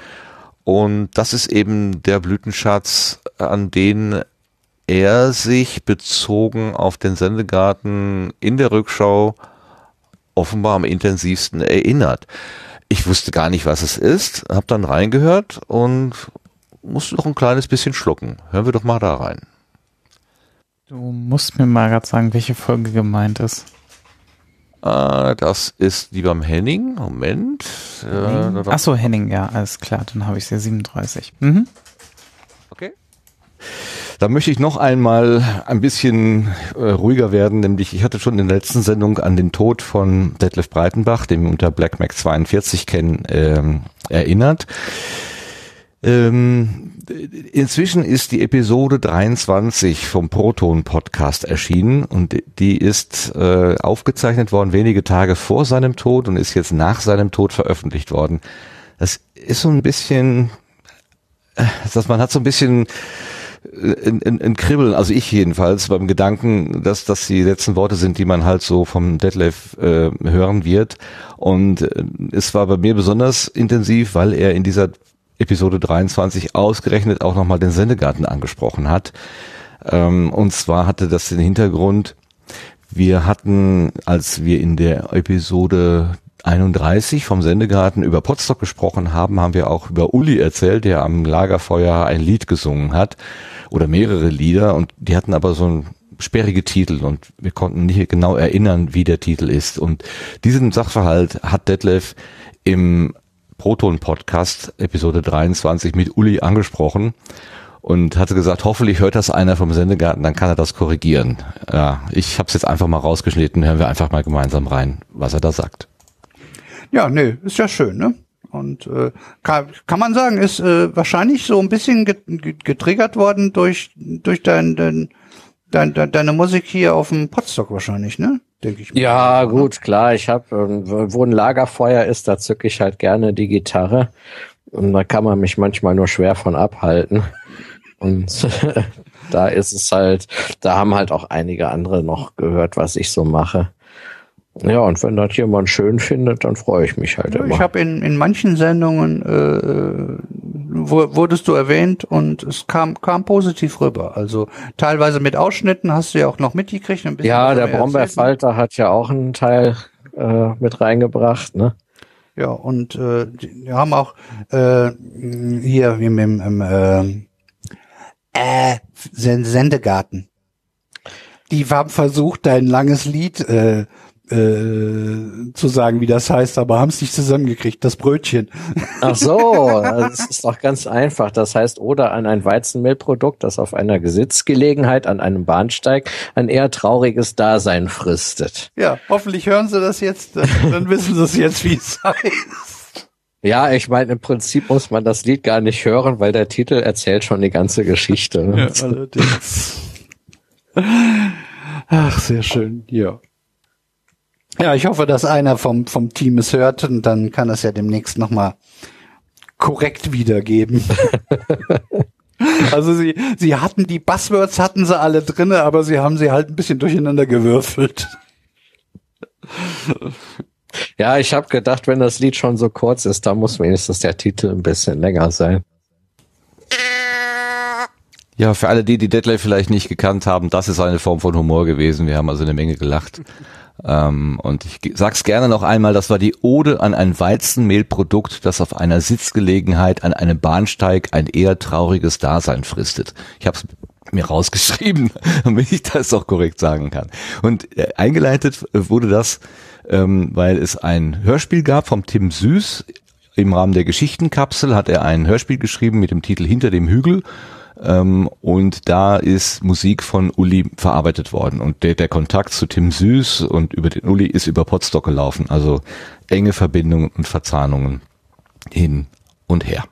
Und das ist eben der Blütenschatz, an den er sich bezogen auf den Sendegarten in der Rückschau offenbar am intensivsten erinnert. Ich wusste gar nicht, was es ist, habe dann reingehört und musste noch ein kleines bisschen schlucken. Hören wir doch mal da rein. Du musst mir mal gerade sagen, welche Folge gemeint ist. Äh, das ist die beim Henning. Moment. Äh, Achso, Henning, ja, alles klar, dann habe ich sie 37. Mhm. Okay. Da möchte ich noch einmal ein bisschen äh, ruhiger werden, nämlich ich hatte schon in der letzten Sendung an den Tod von Detlef Breitenbach, den wir unter Black Mac 42 kennen, ähm, erinnert. Ähm, inzwischen ist die Episode 23 vom Proton Podcast erschienen und die ist äh, aufgezeichnet worden wenige Tage vor seinem Tod und ist jetzt nach seinem Tod veröffentlicht worden. Das ist so ein bisschen, äh, dass man hat so ein bisschen ein, ein, ein Kribbeln, also ich jedenfalls, beim Gedanken, dass das die letzten Worte sind, die man halt so vom Detlef äh, hören wird. Und äh, es war bei mir besonders intensiv, weil er in dieser Episode 23 ausgerechnet auch nochmal den Sendegarten angesprochen hat. Ähm, und zwar hatte das den Hintergrund, wir hatten, als wir in der Episode 31 vom Sendegarten über Potsdok gesprochen haben, haben wir auch über Uli erzählt, der am Lagerfeuer ein Lied gesungen hat oder mehrere Lieder und die hatten aber so ein sperrige Titel und wir konnten nicht genau erinnern, wie der Titel ist. Und diesen Sachverhalt hat Detlef im Proton-Podcast Episode 23 mit Uli angesprochen und hatte gesagt, hoffentlich hört das einer vom Sendegarten, dann kann er das korrigieren. Ja, ich habe es jetzt einfach mal rausgeschnitten, hören wir einfach mal gemeinsam rein, was er da sagt. Ja, nee, ist ja schön, ne? Und äh, kann, kann man sagen, ist äh, wahrscheinlich so ein bisschen getriggert worden durch durch dein, dein, dein, dein deine Musik hier auf dem Potstock wahrscheinlich, ne? Denke ich. Mal. Ja, gut, klar. Ich habe, äh, wo ein Lagerfeuer ist, da zücke ich halt gerne die Gitarre und da kann man mich manchmal nur schwer von abhalten. Und da ist es halt, da haben halt auch einige andere noch gehört, was ich so mache. Ja, und wenn das jemand schön findet, dann freue ich mich halt ja, immer. Ich habe in, in manchen Sendungen äh, wurdest du erwähnt und es kam, kam positiv rüber. Also teilweise mit Ausschnitten hast du ja auch noch mitgekriegt. Ein bisschen ja, der Brombeerfalter hat ja auch einen Teil äh, mit reingebracht, ne? Ja, und äh, wir haben auch äh, hier im, im, im äh, äh, Sendegarten. Die haben versucht, dein langes Lied äh, äh, zu sagen, wie das heißt, aber haben es nicht zusammengekriegt, das Brötchen. Ach so, das ist doch ganz einfach. Das heißt, oder an ein Weizenmehlprodukt, das auf einer Gesitzgelegenheit an einem Bahnsteig ein eher trauriges Dasein fristet. Ja, hoffentlich hören Sie das jetzt, dann wissen Sie es jetzt, wie es heißt. Ja, ich meine, im Prinzip muss man das Lied gar nicht hören, weil der Titel erzählt schon die ganze Geschichte. Ja, allerdings. Ach, sehr schön, ja. Ja, ich hoffe, dass einer vom, vom Team es hört und dann kann es ja demnächst nochmal korrekt wiedergeben. also sie, sie hatten die Buzzwords hatten sie alle drinne, aber sie haben sie halt ein bisschen durcheinander gewürfelt. Ja, ich habe gedacht, wenn das Lied schon so kurz ist, dann muss wenigstens der Titel ein bisschen länger sein. Ja, für alle die, die Deadlift vielleicht nicht gekannt haben, das ist eine Form von Humor gewesen. Wir haben also eine Menge gelacht. Ähm, und ich sag's gerne noch einmal, das war die Ode an ein Weizenmehlprodukt, das auf einer Sitzgelegenheit an einem Bahnsteig ein eher trauriges Dasein fristet. Ich habe es mir rausgeschrieben, damit ich das auch korrekt sagen kann. Und äh, eingeleitet wurde das, ähm, weil es ein Hörspiel gab vom Tim Süß. Im Rahmen der Geschichtenkapsel hat er ein Hörspiel geschrieben mit dem Titel Hinter dem Hügel ähm, und da ist Musik von Uli verarbeitet worden. Und der, der Kontakt zu Tim Süß und über den Uli ist über Potstock gelaufen. Also enge Verbindungen und Verzahnungen hin und her.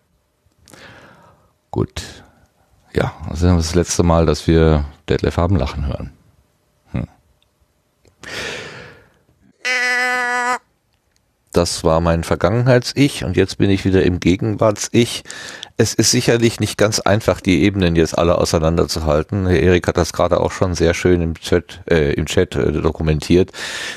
Gut. Ja, das ist das letzte Mal, dass wir Detlef haben lachen hören. Hm. Das war mein Vergangenheits-Ich und jetzt bin ich wieder im Gegenwarts-Ich. Es ist sicherlich nicht ganz einfach, die Ebenen jetzt alle auseinanderzuhalten. Herr Erik hat das gerade auch schon sehr schön im Chat, äh, im Chat äh, dokumentiert.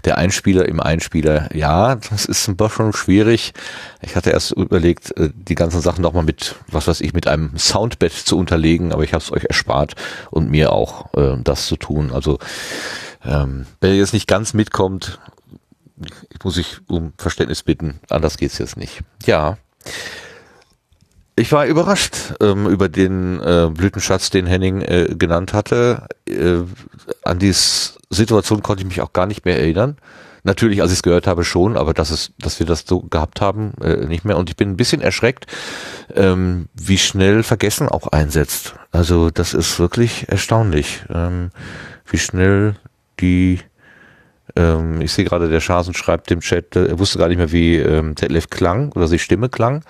Der Einspieler im Einspieler, ja, das ist ein bisschen schwierig. Ich hatte erst überlegt, äh, die ganzen Sachen nochmal mit, was weiß ich, mit einem Soundbett zu unterlegen, aber ich habe es euch erspart und mir auch äh, das zu tun. Also ähm, wenn ihr jetzt nicht ganz mitkommt, muss ich um Verständnis bitten, anders geht's jetzt nicht. Ja. Ich war überrascht ähm, über den äh, Blütenschatz, den Henning äh, genannt hatte. Äh, an die Situation konnte ich mich auch gar nicht mehr erinnern. Natürlich, als ich es gehört habe, schon, aber dass es, dass wir das so gehabt haben, äh, nicht mehr. Und ich bin ein bisschen erschreckt, ähm, wie schnell Vergessen auch einsetzt. Also das ist wirklich erstaunlich, ähm, wie schnell die ähm, ich sehe gerade, der Schasen schreibt im Chat, äh, er wusste gar nicht mehr, wie ähm, Detlef klang oder die Stimme klang.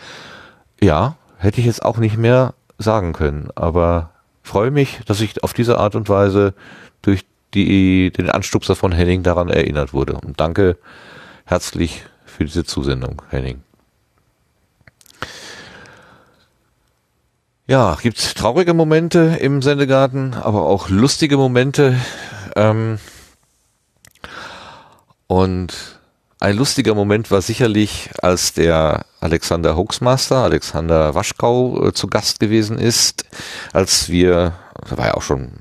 Ja, hätte ich jetzt auch nicht mehr sagen können, aber freue mich, dass ich auf diese Art und Weise durch die, den Anstupser von Henning daran erinnert wurde. Und danke herzlich für diese Zusendung, Henning. Ja, gibt's traurige Momente im Sendegarten, aber auch lustige Momente. Ähm, und ein lustiger Moment war sicherlich, als der Alexander Hoaxmaster, Alexander Waschkau, äh, zu Gast gewesen ist, als wir, da war ja auch schon,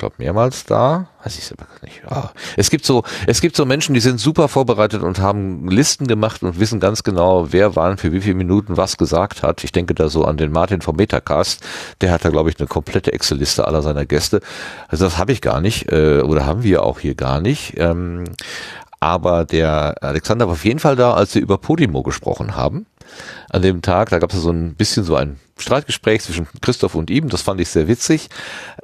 glaube, mehrmals da, weiß ich aber nicht. Ja. Es gibt so, es gibt so Menschen, die sind super vorbereitet und haben Listen gemacht und wissen ganz genau, wer wann für wie viele Minuten was gesagt hat. Ich denke da so an den Martin vom Metacast, der hat da glaube ich eine komplette Excel-Liste aller seiner Gäste. Also das habe ich gar nicht äh, oder haben wir auch hier gar nicht. Ähm, aber der Alexander war auf jeden Fall da, als wir über Podimo gesprochen haben. An dem Tag, da gab es so ein bisschen so ein Streitgespräch zwischen Christoph und ihm, das fand ich sehr witzig.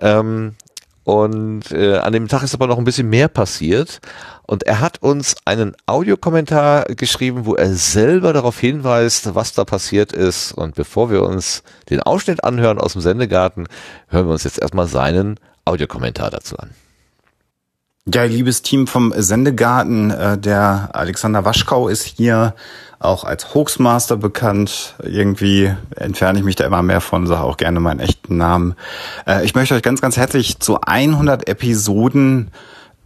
Ähm, und äh, an dem Tag ist aber noch ein bisschen mehr passiert. Und er hat uns einen Audiokommentar geschrieben, wo er selber darauf hinweist, was da passiert ist. Und bevor wir uns den Ausschnitt anhören aus dem Sendegarten, hören wir uns jetzt erstmal seinen Audiokommentar dazu an. Ja, liebes Team vom Sendegarten, äh, der Alexander Waschkau ist hier auch als Hoaxmaster bekannt. Irgendwie entferne ich mich da immer mehr von, sage auch gerne meinen echten Namen. Äh, ich möchte euch ganz, ganz herzlich zu 100 Episoden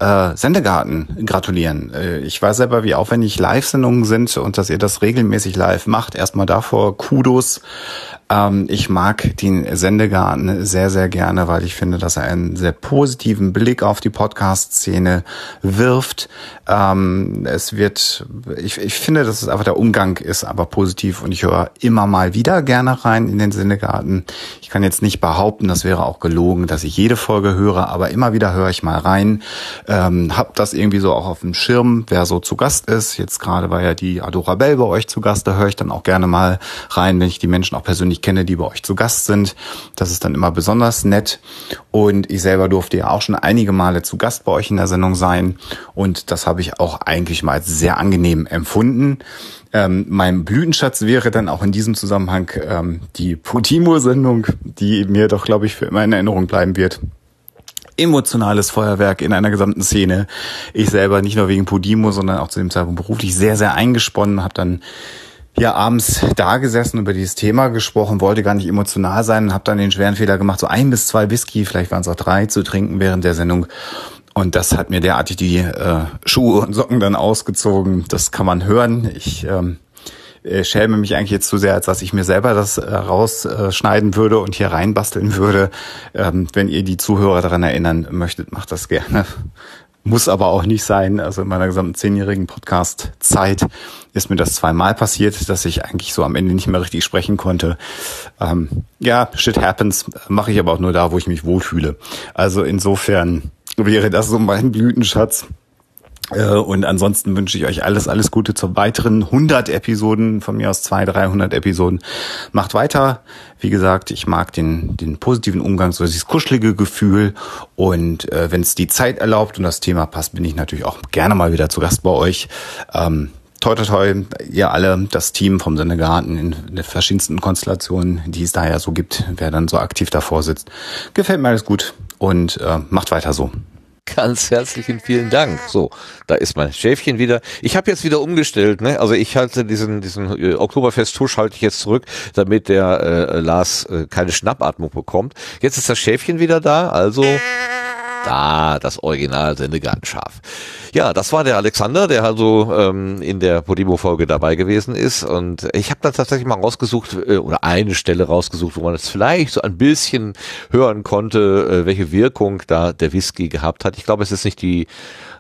äh, Sendegarten gratulieren. Äh, ich weiß selber, wie aufwendig Live-Sendungen sind und dass ihr das regelmäßig live macht. Erstmal davor Kudos. Ähm, ich mag den Sendegarten sehr, sehr gerne, weil ich finde, dass er einen sehr positiven Blick auf die Podcast-Szene wirft. Ähm, es wird, ich, ich finde, dass es einfach der Umgang ist, aber positiv und ich höre immer mal wieder gerne rein in den Sendegarten. Ich kann jetzt nicht behaupten, das wäre auch gelogen, dass ich jede Folge höre, aber immer wieder höre ich mal rein. Ähm, hab das irgendwie so auch auf dem Schirm, wer so zu Gast ist. Jetzt gerade war ja die Adora Bell bei euch zu Gast, da höre ich dann auch gerne mal rein, wenn ich die Menschen auch persönlich kenne, die bei euch zu Gast sind. Das ist dann immer besonders nett. Und ich selber durfte ja auch schon einige Male zu Gast bei euch in der Sendung sein. Und das habe ich auch eigentlich mal als sehr angenehm empfunden. Ähm, mein Blütenschatz wäre dann auch in diesem Zusammenhang ähm, die Potimo-Sendung, die mir doch, glaube ich, für immer in Erinnerung bleiben wird emotionales Feuerwerk in einer gesamten Szene. Ich selber nicht nur wegen Podimo, sondern auch zu dem Zeitpunkt beruflich sehr, sehr eingesponnen, habe dann ja abends da gesessen über dieses Thema gesprochen, wollte gar nicht emotional sein, habe dann den schweren Fehler gemacht, so ein bis zwei Whisky, vielleicht waren es auch drei, zu trinken während der Sendung. Und das hat mir derartig die äh, Schuhe und Socken dann ausgezogen. Das kann man hören. Ich ähm, äh, schäme mich eigentlich jetzt zu sehr, als dass ich mir selber das äh, rausschneiden würde und hier reinbasteln würde. Ähm, wenn ihr die Zuhörer daran erinnern möchtet, macht das gerne. Muss aber auch nicht sein. Also in meiner gesamten zehnjährigen Podcast-Zeit ist mir das zweimal passiert, dass ich eigentlich so am Ende nicht mehr richtig sprechen konnte. Ähm, ja, shit happens. Mache ich aber auch nur da, wo ich mich wohlfühle. Also insofern wäre das so mein Blütenschatz. Äh, und ansonsten wünsche ich euch alles, alles Gute zu weiteren 100 Episoden, von mir aus 200, 300 Episoden. Macht weiter. Wie gesagt, ich mag den, den positiven Umgang, so dieses kuschelige Gefühl. Und äh, wenn es die Zeit erlaubt und das Thema passt, bin ich natürlich auch gerne mal wieder zu Gast bei euch. Ähm, toi, toi, toi, ihr alle, das Team vom Sendegarten in den verschiedensten Konstellationen, die es da ja so gibt, wer dann so aktiv davor sitzt. Gefällt mir alles gut und äh, macht weiter so. Ganz herzlichen vielen Dank. So, da ist mein Schäfchen wieder. Ich habe jetzt wieder umgestellt, ne? Also ich halte diesen diesen äh, Oktoberfest-Tusch halte ich jetzt zurück, damit der äh, Lars äh, keine Schnappatmung bekommt. Jetzt ist das Schäfchen wieder da, also da, das Original Sendegartenschaf. Ja, das war der Alexander, der also ähm, in der Podimo-Folge dabei gewesen ist. Und ich habe da tatsächlich mal rausgesucht, äh, oder eine Stelle rausgesucht, wo man es vielleicht so ein bisschen hören konnte, äh, welche Wirkung da der Whisky gehabt hat. Ich glaube, es ist nicht die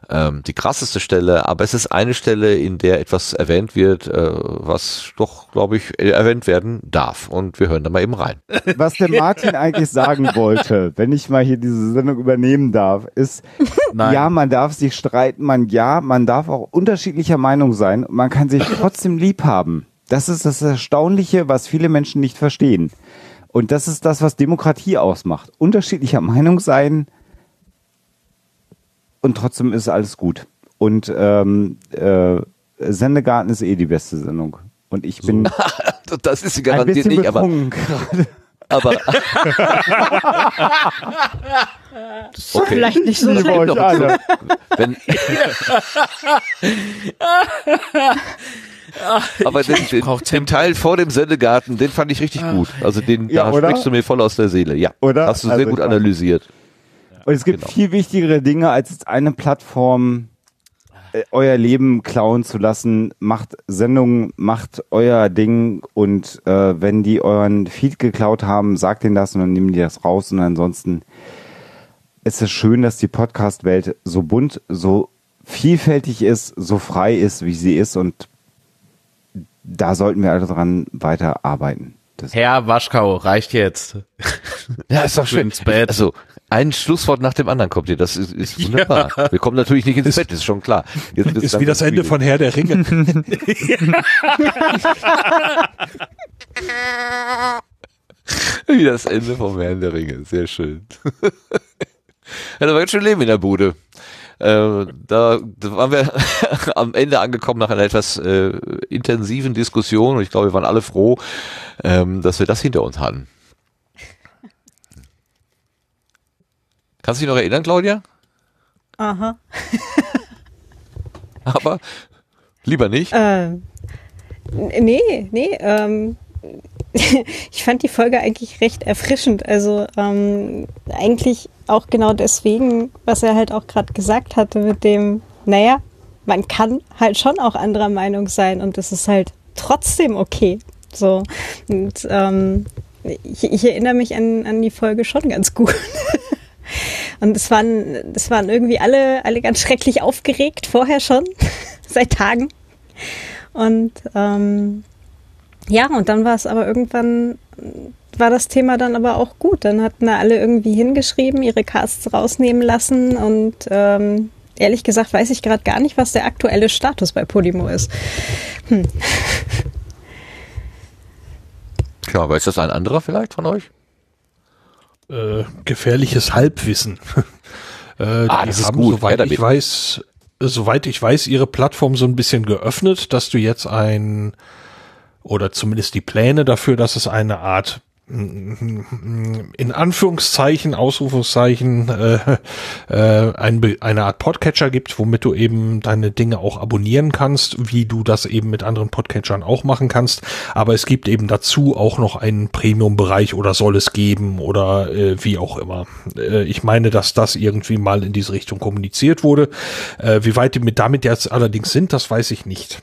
ähm, die krasseste Stelle, aber es ist eine Stelle, in der etwas erwähnt wird, äh, was doch, glaube ich, erwähnt werden darf. Und wir hören da mal eben rein. Was der Martin eigentlich sagen wollte, wenn ich mal hier diese Sendung übernehmen darf, ist, Nein. ja, man darf sich streiten, man, ja, man darf auch unterschiedlicher Meinung sein und man kann sich trotzdem lieb haben. Das ist das Erstaunliche, was viele Menschen nicht verstehen. Und das ist das, was Demokratie ausmacht. Unterschiedlicher Meinung sein, und trotzdem ist alles gut. Und ähm, äh, Sendegarten ist eh die beste Sendung. Und ich bin das ist sie garantiert nicht, aber, aber okay. Vielleicht nicht so schlecht. euch alle. Wenn, aber den, den, den Teil vor dem Sendegarten, den fand ich richtig gut. Also den, Ja, da oder? sprichst du mir voll aus der Seele. Ja, Oder? hast du sehr Also gut analysiert. Und es gibt Genau. viel wichtigere Dinge, als jetzt eine Plattform äh, euer Leben klauen zu lassen. Macht Sendungen, macht euer Ding und äh, wenn die euren Feed geklaut haben, sagt denen das und dann nehmen die das raus und ansonsten ist es schön, dass die Podcast-Welt so bunt, so vielfältig ist, so frei ist, wie sie ist und da sollten wir alle dran weiterarbeiten. Das Herr Waschkau, reicht jetzt. Ja, ist doch schön. ins Bett. Also, ein Schlusswort nach dem anderen kommt hier. Das ist, ist wunderbar. Wir kommen natürlich nicht ins Bett, ist schon klar. Jetzt Ist wie das Ende von Herr der Ringe. Wie das Ende vom Herrn der Ringe. Sehr schön. ja, da war jetzt schon Leben in der Bude. Äh, da, da waren wir am Ende angekommen nach einer etwas äh, intensiven Diskussion und ich glaube, wir waren alle froh, ähm, dass wir das hinter uns hatten. Kannst du dich noch erinnern, Claudia? Aha. Aber lieber nicht. Äh, nee, nee. Ähm, ich fand die Folge eigentlich recht erfrischend. Also ähm, eigentlich auch genau deswegen, was er halt auch gerade gesagt hatte mit dem, naja, man kann halt schon auch anderer Meinung sein und es ist halt trotzdem okay. So. Und ähm, ich, ich erinnere mich an, an die Folge schon ganz gut. Und es waren, es waren irgendwie alle, alle ganz schrecklich aufgeregt vorher schon, seit Tagen. Und ähm, ja, und dann war es aber irgendwann, war das Thema dann aber auch gut. Dann hatten da alle irgendwie hingeschrieben, ihre Casts rausnehmen lassen und ähm, ehrlich gesagt weiß ich gerade gar nicht, was der aktuelle Status bei Podimo ist. Hm. Klar, weiß das ein anderer vielleicht von euch? Äh, gefährliches Halbwissen. äh, Ah, das ist haben, gut. Her soweit ich weiß, soweit ich weiß, ihre Plattform so ein bisschen geöffnet, dass du jetzt ein oder zumindest die Pläne dafür, dass es eine Art in Anführungszeichen, Ausrufungszeichen, äh, äh, ein, eine Art Podcatcher gibt, womit du eben deine Dinge auch abonnieren kannst, wie du das eben mit anderen Podcatchern auch machen kannst. Aber es gibt eben dazu auch noch einen Premium-Bereich oder soll es geben oder äh, wie auch immer. Äh, ich meine, dass das irgendwie mal in diese Richtung kommuniziert wurde. Äh, wie weit die mit damit jetzt allerdings sind, das weiß ich nicht.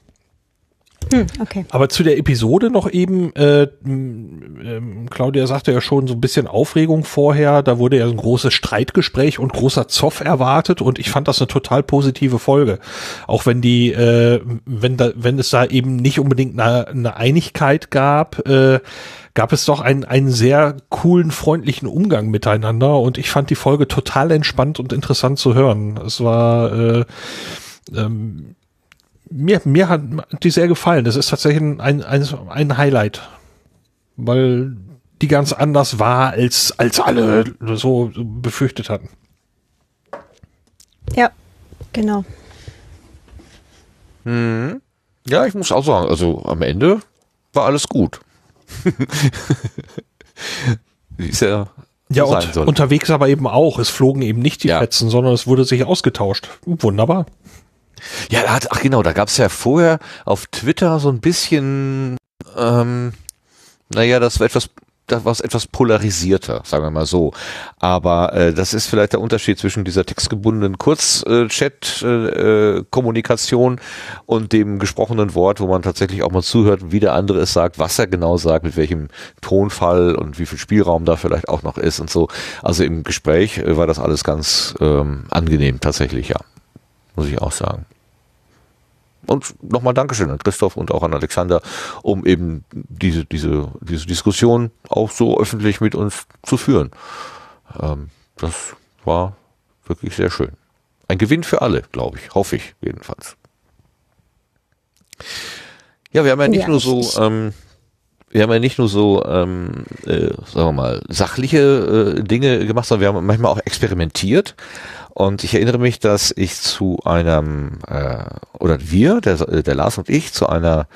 Hm, okay. Aber zu der Episode noch eben, äh, m, ähm, Claudia sagte ja schon so ein bisschen Aufregung vorher, da wurde ja ein großes Streitgespräch und großer Zoff erwartet und ich fand das eine total positive Folge. Auch wenn die, äh, wenn da, wenn es da eben nicht unbedingt eine, eine Einigkeit gab, äh, gab es doch einen, einen sehr coolen, freundlichen Umgang miteinander und ich fand die Folge total entspannt und interessant zu hören. Es war, äh, ähm, mir, mir hat die sehr gefallen. Das ist tatsächlich ein, ein, ein Highlight. Weil die ganz anders war, als, als alle so, befürchtet hatten. Ja, genau. Mhm. Ja, ich muss auch sagen, also am Ende war alles gut. ist ja Ja, so und unterwegs aber eben auch. Es flogen eben nicht die Ja. Fetzen, sondern es wurde sich ausgetauscht. Wunderbar. Ja, da hat, ach genau, da gab's ja vorher auf Twitter so ein bisschen, ähm, naja, das war etwas, das war etwas polarisierter, sagen wir mal so. Aber äh, das ist vielleicht der Unterschied zwischen dieser textgebundenen Kurz-Chat-Kommunikation und dem gesprochenen Wort, wo man tatsächlich auch mal zuhört, wie der andere es sagt, was er genau sagt, mit welchem Tonfall und wie viel Spielraum da vielleicht auch noch ist und so. Also im Gespräch äh, war das alles ganz ähm, angenehm tatsächlich, ja. Muss ich auch sagen. Und nochmal Dankeschön an Christoph und auch an Alexander, um eben diese, diese, diese Diskussion auch so öffentlich mit uns zu führen. Ähm, das war wirklich sehr schön. Ein Gewinn für alle, glaube ich, hoffe ich jedenfalls. Ja, wir haben ja nicht Ja, nur so, ähm, wir haben ja nicht nur so, ähm, äh, sagen wir mal, sachliche äh, Dinge gemacht, sondern wir haben manchmal auch experimentiert. Und ich erinnere mich, dass ich zu einem, äh, oder wir, der, der Lars und ich, zu einer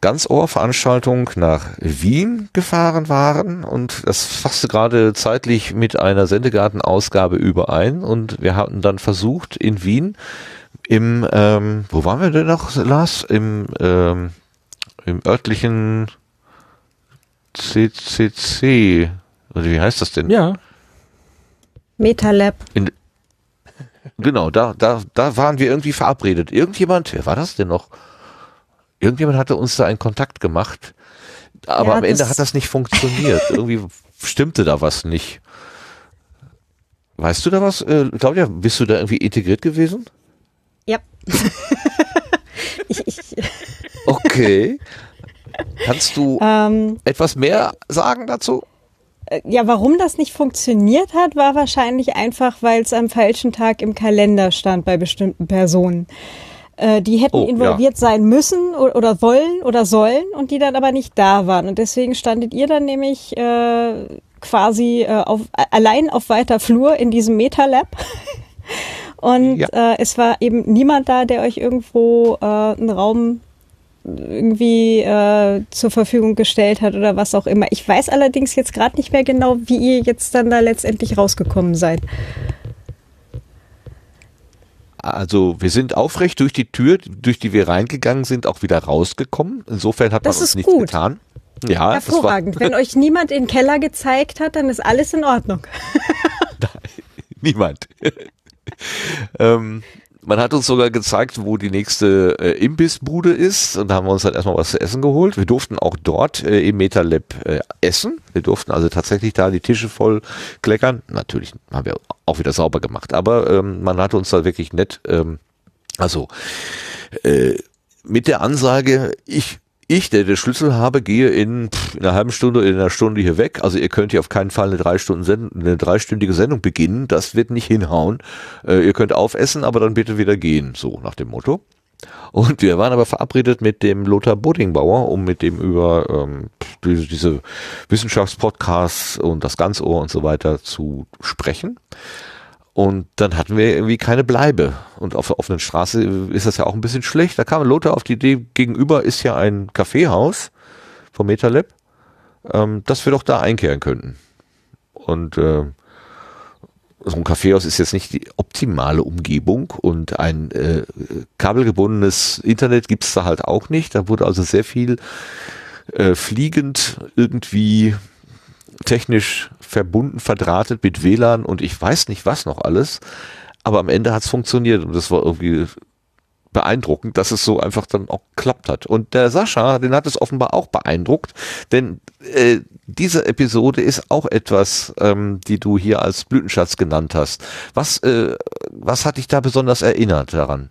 Ganzohr-Veranstaltung nach Wien gefahren waren und das fasste gerade zeitlich mit einer Sendegarten-Ausgabe überein und wir hatten dann versucht in Wien im, ähm, wo waren wir denn noch, Lars? Im, ähm, im örtlichen CCC, oder wie heißt das denn? Ja. MetaLab. In, genau, da, da, da waren wir irgendwie verabredet. Irgendjemand, wer war das denn noch? Irgendjemand hatte uns da einen Kontakt gemacht, aber Ja, am Ende hat das nicht funktioniert. irgendwie stimmte da was nicht. Weißt du da was? Äh, Claudia, bist du da irgendwie integriert gewesen? Ja. ich, ich, Okay. Kannst du ähm, etwas mehr sagen dazu? äh, ja, warum das nicht funktioniert hat, war wahrscheinlich einfach, weil es am falschen Tag im Kalender stand bei bestimmten Personen. Äh, die hätten Oh, involviert sein müssen oder, oder wollen oder sollen und die dann aber nicht da waren. Und deswegen standet ihr dann nämlich äh, quasi äh, auf, allein auf weiter Flur in diesem MetaLab. Und Ja. äh, es war eben niemand da, der euch irgendwo äh, einen Raum irgendwie äh, zur Verfügung gestellt hat oder was auch immer. Ich weiß allerdings jetzt gerade nicht mehr genau, wie ihr jetzt dann da letztendlich rausgekommen seid. Also wir sind aufrecht durch die Tür, durch die wir reingegangen sind, auch wieder rausgekommen. Insofern hat Das man uns ist nichts gut. getan. Ja, Hervorragend. Wenn euch niemand in den Keller gezeigt hat, dann ist alles in Ordnung. Niemand. ähm, man hat uns sogar gezeigt, wo die nächste äh, Imbissbude ist und da haben wir uns dann erstmal was zu essen geholt. Wir durften auch dort äh, im MetaLab äh, essen. Wir durften also tatsächlich da die Tische voll kleckern. Natürlich haben wir auch wieder sauber gemacht, aber ähm, man hat uns da wirklich nett, ähm, also äh, mit der Ansage, ich ich, der den Schlüssel habe, gehe in, pff, in einer halben Stunde, in einer Stunde hier weg. Also ihr könnt hier auf keinen Fall eine, drei Stunden Send eine dreistündige Sendung beginnen. Das wird nicht hinhauen. Äh, ihr könnt aufessen, aber dann bitte wieder gehen. So nach dem Motto. Und wir waren aber verabredet mit dem Lothar Buddingbauer, um mit dem über ähm, diese, diese Wissenschaftspodcasts und das Ganzohr und so weiter zu sprechen. Und dann hatten wir irgendwie keine Bleibe. Und auf der offenen Straße ist das ja auch ein bisschen schlecht. Da kam Lothar auf die Idee, gegenüber ist ja ein Kaffeehaus vom MetaLab, ähm, dass wir doch da einkehren könnten. Und äh, so ein Kaffeehaus ist jetzt nicht die optimale Umgebung und ein äh, kabelgebundenes Internet gibt's da halt auch nicht. Da wurde also sehr viel äh, fliegend irgendwie technisch verbunden, verdrahtet mit WLAN und ich weiß nicht was noch alles. Aber am Ende hat's funktioniert und das war irgendwie beeindruckend, dass es so einfach dann auch geklappt hat. Und der Sascha, den hat es offenbar auch beeindruckt, denn äh, diese Episode ist auch etwas, ähm, die du hier als Blütenschatz genannt hast. Was, äh, was hat dich da besonders erinnert daran?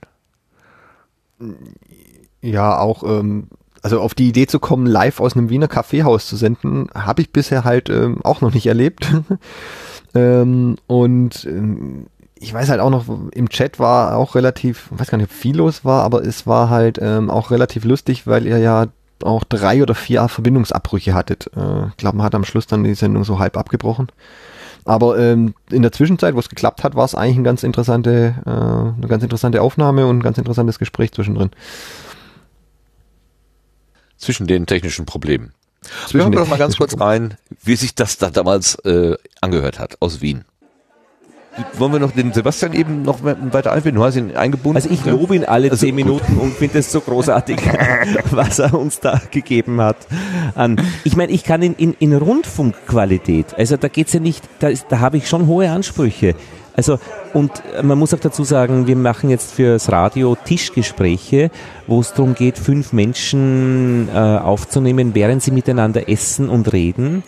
Ja, auch, ähm, also auf die Idee zu kommen, live aus einem Wiener Kaffeehaus zu senden, habe ich bisher halt ähm, auch noch nicht erlebt. ähm, und ähm, ich weiß halt auch noch, im Chat war auch relativ, weiß gar nicht, ob viel los war, aber es war halt ähm, auch relativ lustig, weil ihr ja auch drei oder vier Verbindungsabbrüche hattet. Äh, ich glaube, man hat am Schluss dann die Sendung so halb abgebrochen. Aber ähm, in der Zwischenzeit, wo es geklappt hat, war es eigentlich ein ganz interessante, äh, eine ganz interessante Aufnahme und ein ganz interessantes Gespräch zwischendrin. Zwischen den technischen Problemen. Wir hören doch mal ganz kurz rein, wie sich das da damals äh, angehört hat aus Wien. Wollen wir noch den Sebastian eben noch weiter einbinden? Du hast ihn eingebunden. Also ich lobe ihn alle zehn Minuten und finde es so großartig, was er uns da gegeben hat. An. Ich meine, ich kann in, in, in Rundfunkqualität, also da geht's ja nicht, da, ist- da habe ich schon hohe Ansprüche. Also und man muss auch dazu sagen, wir machen jetzt fürs Radio Tischgespräche, wo es darum geht, fünf Menschen äh, aufzunehmen, während sie miteinander essen und reden.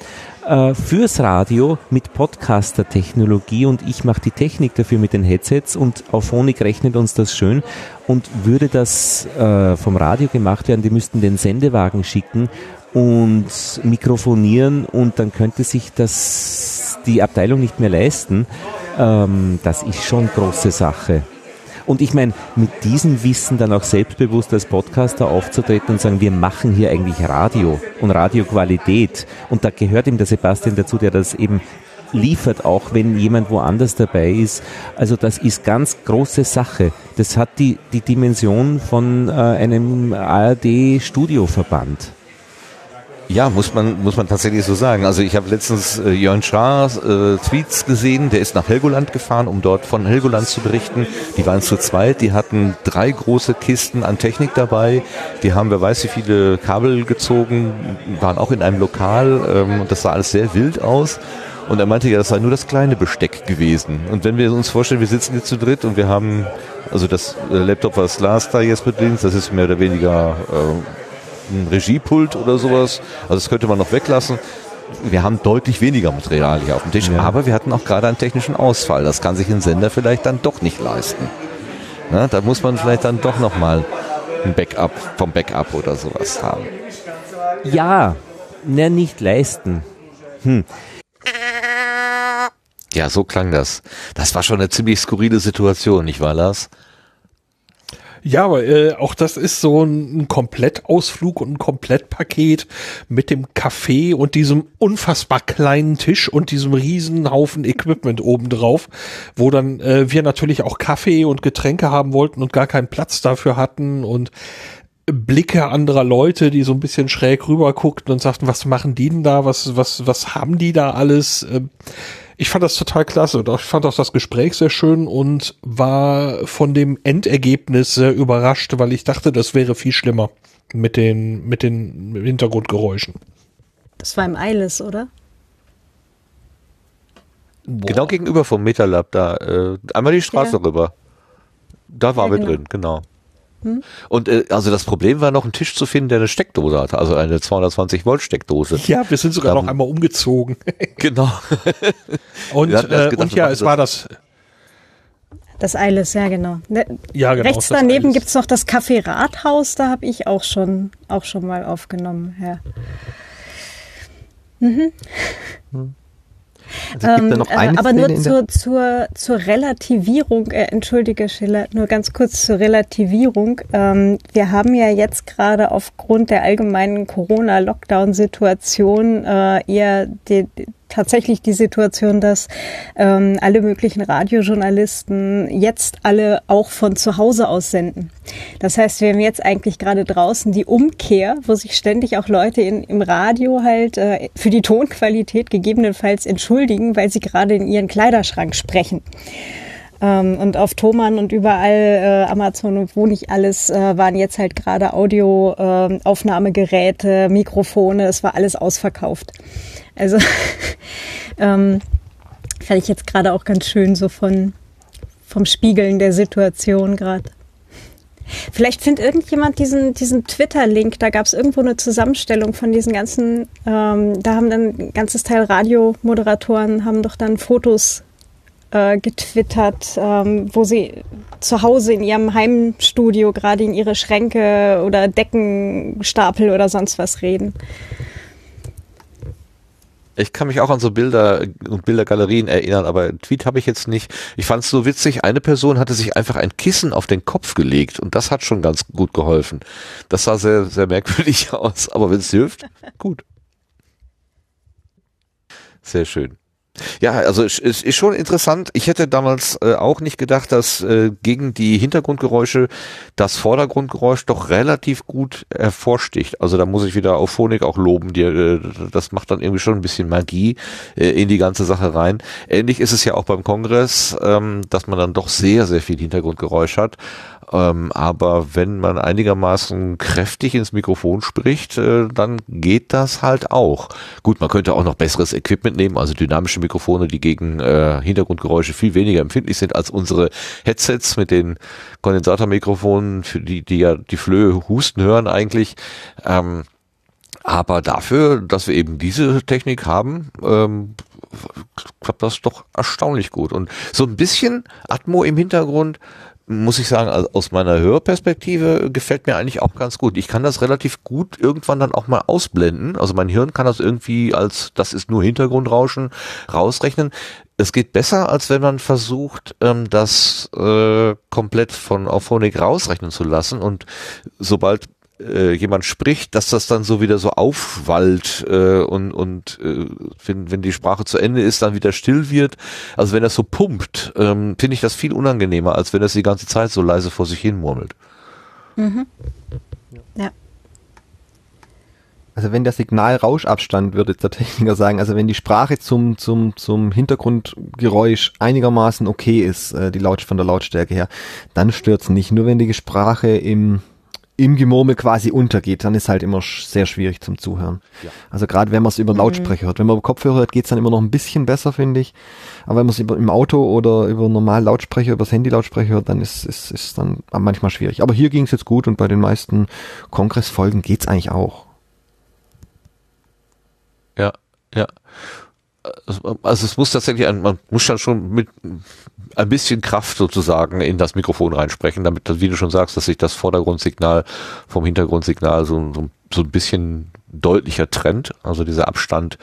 Äh, fürs Radio mit Podcaster-Technologie und ich mache die Technik dafür mit den Headsets und auf Phonik rechnet uns das schön und würde das äh, vom Radio gemacht werden, die müssten den Sendewagen schicken und mikrofonieren und dann könnte sich das die Abteilung nicht mehr leisten. Ähm, das ist schon große Sache. Und ich meine, mit diesem Wissen dann auch selbstbewusst als Podcaster aufzutreten und sagen, wir machen hier eigentlich Radio und Radioqualität. Und da gehört ihm der Sebastian dazu, der das eben liefert, auch wenn jemand woanders dabei ist. Also das ist ganz große Sache. Das hat die, die Dimension von äh, einem ARD-Studioverband. Ja, muss man, muss man tatsächlich so sagen. Also ich habe letztens äh, Jörn Schaars äh, Tweets gesehen, der ist nach Helgoland gefahren, um dort von Helgoland zu berichten. Die waren zu zweit, die hatten drei große Kisten an Technik dabei. Die haben, wer weiß wie viele Kabel gezogen, waren auch in einem Lokal ähm, und das sah alles sehr wild aus. Und er meinte ja, das sei nur das kleine Besteck gewesen. Und wenn wir uns vorstellen, wir sitzen jetzt zu dritt und wir haben, also das äh, Laptop, was Lars da jetzt bedient, das ist mehr oder weniger äh, ein Regiepult oder sowas. Also das könnte man noch weglassen. Wir haben deutlich weniger Material hier auf dem Tisch, aber wir hatten auch gerade einen technischen Ausfall. Das kann sich ein Sender vielleicht dann doch nicht leisten. Na, da muss man vielleicht dann doch nochmal ein Backup vom Backup oder sowas haben. Ja, ne, nicht leisten. Hm. Ja, so klang das. Das war schon eine ziemlich skurrile Situation, nicht wahr, Lars? Ja, aber äh, auch das ist so ein, ein Komplettausflug und ein Komplettpaket mit dem Café und diesem unfassbar kleinen Tisch und diesem riesen Haufen Equipment obendrauf, wo dann äh, wir natürlich auch Kaffee und Getränke haben wollten und gar keinen Platz dafür hatten und Blicke anderer Leute, die so ein bisschen schräg rüber guckten und sagten, was machen die denn da, was, was, was haben die da alles? Ähm, Ich fand das total klasse und ich fand auch das Gespräch sehr schön und war von dem Endergebnis sehr überrascht, weil ich dachte, das wäre viel schlimmer mit den, mit den Hintergrundgeräuschen. Das war im Eiles, oder? Genau gegenüber vom Metalab da. Äh, einmal die Straße Ja. rüber. Da waren Ja, wir genau. drin, genau. Hm? Und äh, also das Problem war noch einen Tisch zu finden, der eine Steckdose hatte, also eine 220 Volt Steckdose. Ja, wir sind sogar Darum- noch einmal umgezogen. Genau. Und, äh, gedacht, und ja, es das- war das, Das Eiles, ja genau. Ne, Ja, genau, Rechts daneben Eiles. gibt's noch das Café Rathaus, da habe ich auch schon, auch schon mal aufgenommen. Ja. Mhm. Also es gibt da noch äh, eine aber Szene nur zur, zur, zur Relativierung, äh, entschuldige Schiller, nur ganz kurz zur Relativierung. Ähm, wir haben ja jetzt gerade aufgrund der allgemeinen Corona-Lockdown-Situation äh, eher die, tatsächlich die Situation, dass ähm, alle möglichen Radiojournalisten jetzt alle auch von zu Hause aus senden. Das heißt, wir haben jetzt eigentlich gerade draußen die Umkehr, wo sich ständig auch Leute in, im Radio halt äh, für die Tonqualität gegebenenfalls entschuldigen, weil sie gerade in ihren Kleiderschrank sprechen. Ähm, und auf Thomann und überall äh, Amazon und wo nicht alles äh, waren jetzt halt gerade Audio-Aufnahmegeräte, Mikrofone, es war alles ausverkauft. Also ähm, fand ich jetzt gerade auch ganz schön so von vom Spiegeln der Situation gerade. Vielleicht findet irgendjemand diesen, diesen Twitter-Link, da gab es irgendwo eine Zusammenstellung von diesen ganzen, ähm, da haben dann ein ganzes Teil Radiomoderatoren, haben doch dann Fotos äh, getwittert, ähm, wo sie zu Hause in ihrem Heimstudio gerade in ihre Schränke oder Deckenstapel oder sonst was reden. Ich kann mich auch an so Bilder und Bildergalerien erinnern, aber einen Tweet habe ich jetzt nicht. Ich fand es so witzig, eine Person hatte sich einfach ein Kissen auf den Kopf gelegt und das hat schon ganz gut geholfen. Das sah sehr, sehr merkwürdig aus, aber wenn es hilft, gut. Sehr schön. Ja, also es ist, schon interessant. Ich hätte damals äh, auch nicht gedacht, dass äh, gegen die Hintergrundgeräusche das Vordergrundgeräusch doch relativ gut hervorsticht. Also da muss ich wieder auf Phonik auch loben. Die, äh, das macht dann irgendwie schon ein bisschen Magie äh, in die ganze Sache rein. Ähnlich ist es ja auch beim Kongress, ähm, dass man dann doch sehr, sehr viel Hintergrundgeräusch hat. Ähm, aber wenn man einigermaßen kräftig ins Mikrofon spricht, äh, dann geht das halt auch. Gut, man könnte auch noch besseres Equipment nehmen, also dynamische Mikrofone, die gegen äh, Hintergrundgeräusche viel weniger empfindlich sind als unsere Headsets mit den Kondensatormikrofonen, für die, die ja die Flöhe husten hören eigentlich. Ähm, aber dafür, dass wir eben diese Technik haben, ähm, klappt das doch erstaunlich gut. Und so ein bisschen Atmo im Hintergrund muss ich sagen, also aus meiner Hörperspektive gefällt mir eigentlich auch ganz gut. Ich kann das relativ gut irgendwann dann auch mal ausblenden. Also mein Hirn kann das irgendwie als, das ist nur Hintergrundrauschen, rausrechnen. Es geht besser, als wenn man versucht, ähm, das äh, komplett von Auphonic rausrechnen zu lassen. Und sobald äh, jemand spricht, dass das dann so wieder so aufwallt äh, und, und äh, wenn, wenn die Sprache zu Ende ist, dann wieder still wird. Also wenn das so pumpt, ähm, finde ich das viel unangenehmer, als wenn das die ganze Zeit so leise vor sich hin murmelt. Mhm. Ja. Also wenn der Signalrauschabstand, würde jetzt der Techniker sagen, also wenn die Sprache zum, zum, zum Hintergrundgeräusch einigermaßen okay ist, äh, die Laut von der Lautstärke her, dann stört's nicht. Nur wenn die Sprache im im Gemurmel quasi untergeht, dann ist halt immer sehr schwierig zum Zuhören. Ja. Also gerade wenn man es über Lautsprecher hört. Wenn man über Kopfhörer hört, geht's dann immer noch ein bisschen besser, finde ich. Aber wenn man es über im Auto oder über normalen Lautsprecher, übers Handy-Lautsprecher hört, dann ist es ist, ist dann manchmal schwierig. Aber hier ging's jetzt gut und bei den meisten Kongressfolgen geht's eigentlich auch. Ja, ja. Also es muss tatsächlich, ein, man muss dann schon mit ein bisschen Kraft sozusagen in das Mikrofon reinsprechen, damit, das, wie du schon sagst, dass sich das Vordergrundsignal vom Hintergrundsignal so, so, so ein bisschen deutlicher trennt, also dieser Abstand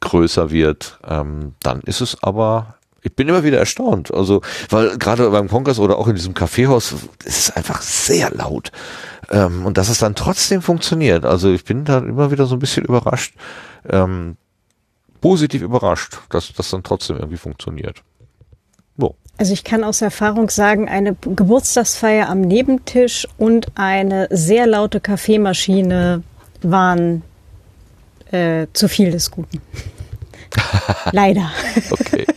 größer wird. Ähm, dann ist es aber, ich bin immer wieder erstaunt, also weil gerade beim Kongress oder auch in diesem Kaffeehaus ist es einfach sehr laut ähm, und dass es dann trotzdem funktioniert. Also ich bin da immer wieder so ein bisschen überrascht. Ähm, positiv überrascht, dass das dann trotzdem irgendwie funktioniert. So. Also ich kann aus Erfahrung sagen, eine Geburtstagsfeier am Nebentisch und eine sehr laute Kaffeemaschine waren äh, zu viel des Guten. Leider. Okay.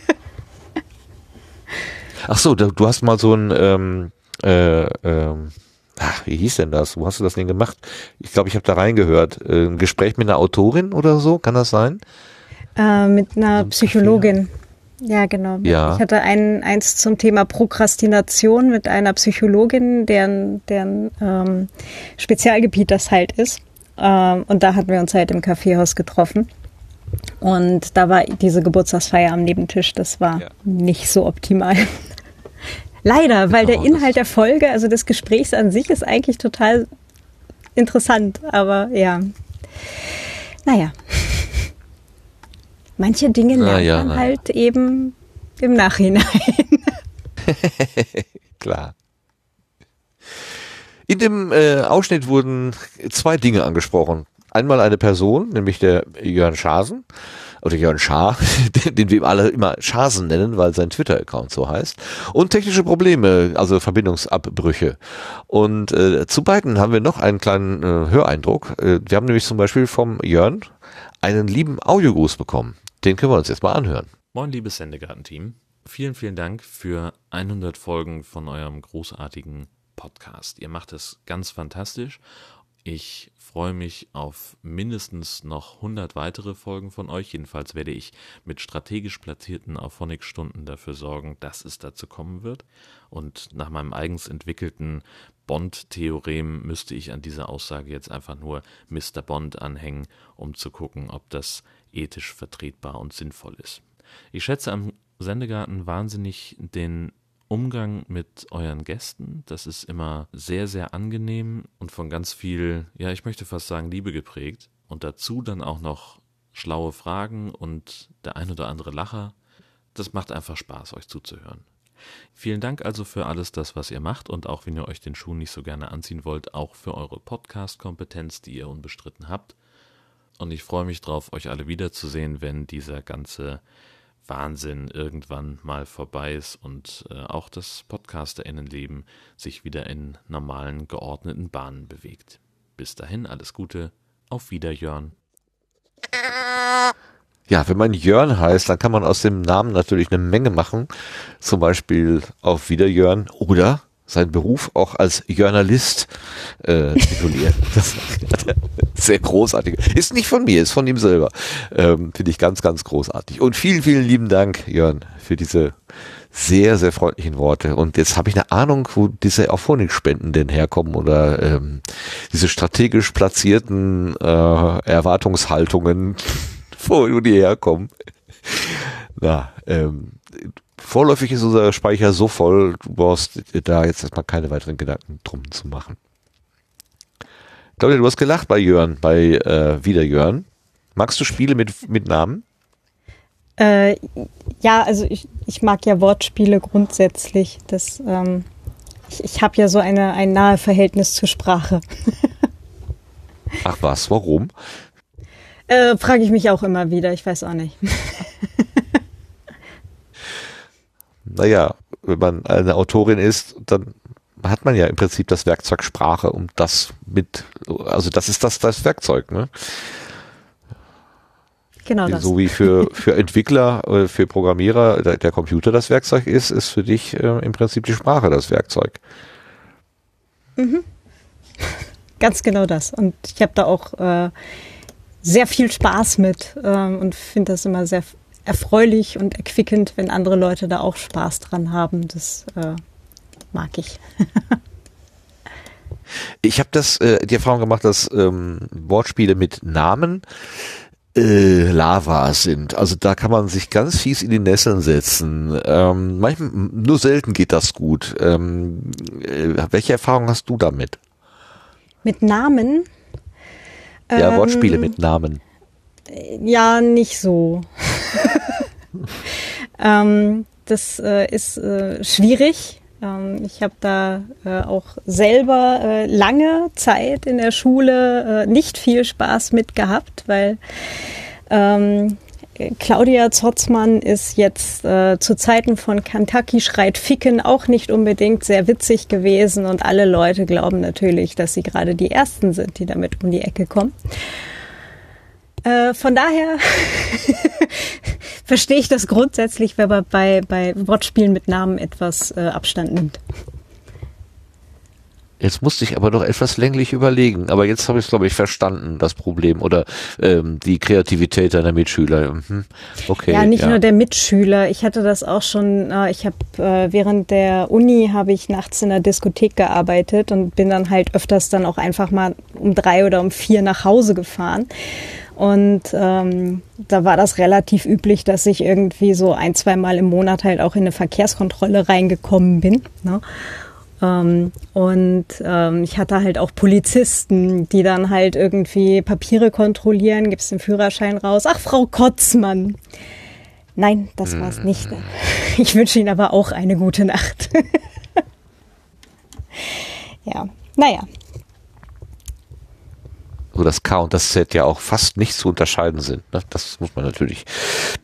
Ach so, du, hast mal so ein, ähm, äh, ähm, ach, wie hieß denn das? Wo hast du das denn gemacht? Ich glaube, ich habe da reingehört. Äh, ein Gespräch mit einer Autorin oder so, kann das sein? Äh, mit einer Psychologin. Ja, genau. Ja. Ich hatte ein, eins zum Thema Prokrastination mit einer Psychologin, deren, deren ähm, Spezialgebiet das halt ist. Ähm, und da hatten wir uns halt im Kaffeehaus getroffen. Und da war diese Geburtstagsfeier am Nebentisch, das war nicht so optimal. Leider, weil der Inhalt der Folge, also des Gesprächs an sich, ist eigentlich total interessant. Aber ja, naja. Manche Dinge lernt ja, man ja. halt eben im Nachhinein. Klar. In dem äh, Ausschnitt wurden zwei Dinge angesprochen. Einmal eine Person, nämlich der Jörn Schasen, oder Jörn Schaar, den, den wir alle immer Schasen nennen, weil sein Twitter-Account so heißt. Und technische Probleme, also Verbindungsabbrüche. Und äh, zu beiden haben wir noch einen kleinen äh, Höreindruck. Äh, wir haben nämlich zum Beispiel vom Jörn einen lieben Audiogruß bekommen. Den können wir uns jetzt mal anhören. Moin, liebes Sendegarten-Team. Vielen, vielen Dank für 100 Folgen von eurem großartigen Podcast. Ihr macht es ganz fantastisch. Ich freue mich auf mindestens noch 100 weitere Folgen von euch. Jedenfalls werde ich mit strategisch platzierten Auphonic-Stunden dafür sorgen, dass es dazu kommen wird. Und nach meinem eigens entwickelten Bond-Theorem müsste ich an dieser Aussage jetzt einfach nur Mr. Bond anhängen, um zu gucken, ob das ethisch vertretbar und sinnvoll ist. Ich schätze am Sendegarten wahnsinnig den Umgang mit euren Gästen. Das ist immer sehr, sehr angenehm und von ganz viel, ja, ich möchte fast sagen, Liebe geprägt. Und dazu dann auch noch schlaue Fragen und der ein oder andere Lacher. Das macht einfach Spaß, euch zuzuhören. Vielen Dank also für alles das, was ihr macht und auch wenn ihr euch den Schuh nicht so gerne anziehen wollt, auch für eure Podcast-Kompetenz, die ihr unbestritten habt. Und ich freue mich drauf, euch alle wiederzusehen, wenn dieser ganze Wahnsinn irgendwann mal vorbei ist und äh, auch das PodcasterInnenleben sich wieder in normalen, geordneten Bahnen bewegt. Bis dahin alles Gute, auf Wiederjörn. Ja, wenn man Jörn heißt, dann kann man aus dem Namen natürlich eine Menge machen. Zum Beispiel auf Wiederjörn oder seinen Beruf auch als Journalist äh, titulieren. Das ist sehr großartig. Ist nicht von mir, ist von ihm selber. Ähm, Finde ich ganz, ganz großartig. Und vielen, vielen lieben Dank, Jörn, für diese sehr, sehr freundlichen Worte. Und jetzt habe ich eine Ahnung, wo diese Auphonic-Spenden denn herkommen oder ähm, diese strategisch platzierten äh, Erwartungshaltungen, wo die herkommen. Na, ähm, vorläufig ist unser Speicher so voll, du brauchst da jetzt erstmal keine weiteren Gedanken drum zu machen. Claudia, du hast gelacht bei Jörn, bei äh, Wieder Jörn. Magst du Spiele mit, mit Namen? Äh, ja, also ich, ich mag ja Wortspiele grundsätzlich. Das, ähm, ich ich habe ja so eine, ein nahe Verhältnis zur Sprache. Ach was, warum? Äh, Frage ich mich auch immer wieder, ich weiß auch nicht. Naja, wenn man eine Autorin ist, dann hat man ja im Prinzip das Werkzeug Sprache, um das mit, also das ist das, das Werkzeug, ne? Genau das. So wie für, für Entwickler, äh, für Programmierer der, der Computer das Werkzeug ist, ist für dich äh, im Prinzip die Sprache das Werkzeug. Mhm. Ganz genau das. Und ich habe da auch äh, sehr viel Spaß mit ähm, und finde das immer sehr erfreulich und erquickend, wenn andere Leute da auch Spaß dran haben. Das äh, mag ich. Ich habe das äh, die Erfahrung gemacht, dass ähm, Wortspiele mit Namen äh, Lava sind. Also da kann man sich ganz fies in die Nesseln setzen. Ähm, manchmal, nur selten geht das gut. Ähm, äh, welche Erfahrung hast du damit? Mit Namen? Ja, Ähm, Wortspiele mit Namen. Ja, nicht so. ähm, das äh, ist äh, schwierig. Ähm, ich habe da äh, auch selber äh, lange Zeit in der Schule äh, nicht viel Spaß mit gehabt, weil ähm, Claudia Zotzmann ist jetzt äh, zu Zeiten von Kentucky schreit Ficken auch nicht unbedingt sehr witzig gewesen und alle Leute glauben natürlich, dass sie gerade die Ersten sind, die damit um die Ecke kommen. Äh, von daher verstehe ich das grundsätzlich, wenn man bei, bei Wortspielen mit Namen etwas äh, Abstand nimmt. Jetzt musste ich aber noch etwas länglich überlegen, aber jetzt habe ich es, glaube ich, verstanden, das Problem oder ähm, die Kreativität deiner Mitschüler. Mhm. Okay. ja, nicht nur der Mitschüler. Ich hatte das auch schon, äh, ich habe äh, während der Uni habe ich nachts in der Diskothek gearbeitet und bin dann halt öfters dann auch einfach mal um drei oder um vier nach Hause gefahren. Und ähm, da war das relativ üblich, dass ich irgendwie so ein, zwei Mal im Monat halt auch in eine Verkehrskontrolle reingekommen bin. Ne? Ähm, und ähm, ich hatte halt auch Polizisten, die dann halt irgendwie Papiere kontrollieren, gibst den Führerschein raus. Ach, Frau Kotzmann. Nein, das war's nicht. Ich wünsche Ihnen aber auch eine gute Nacht. ja, naja. Wo das K und das Z ja auch fast nicht zu unterscheiden sind. Ne? Das muss man natürlich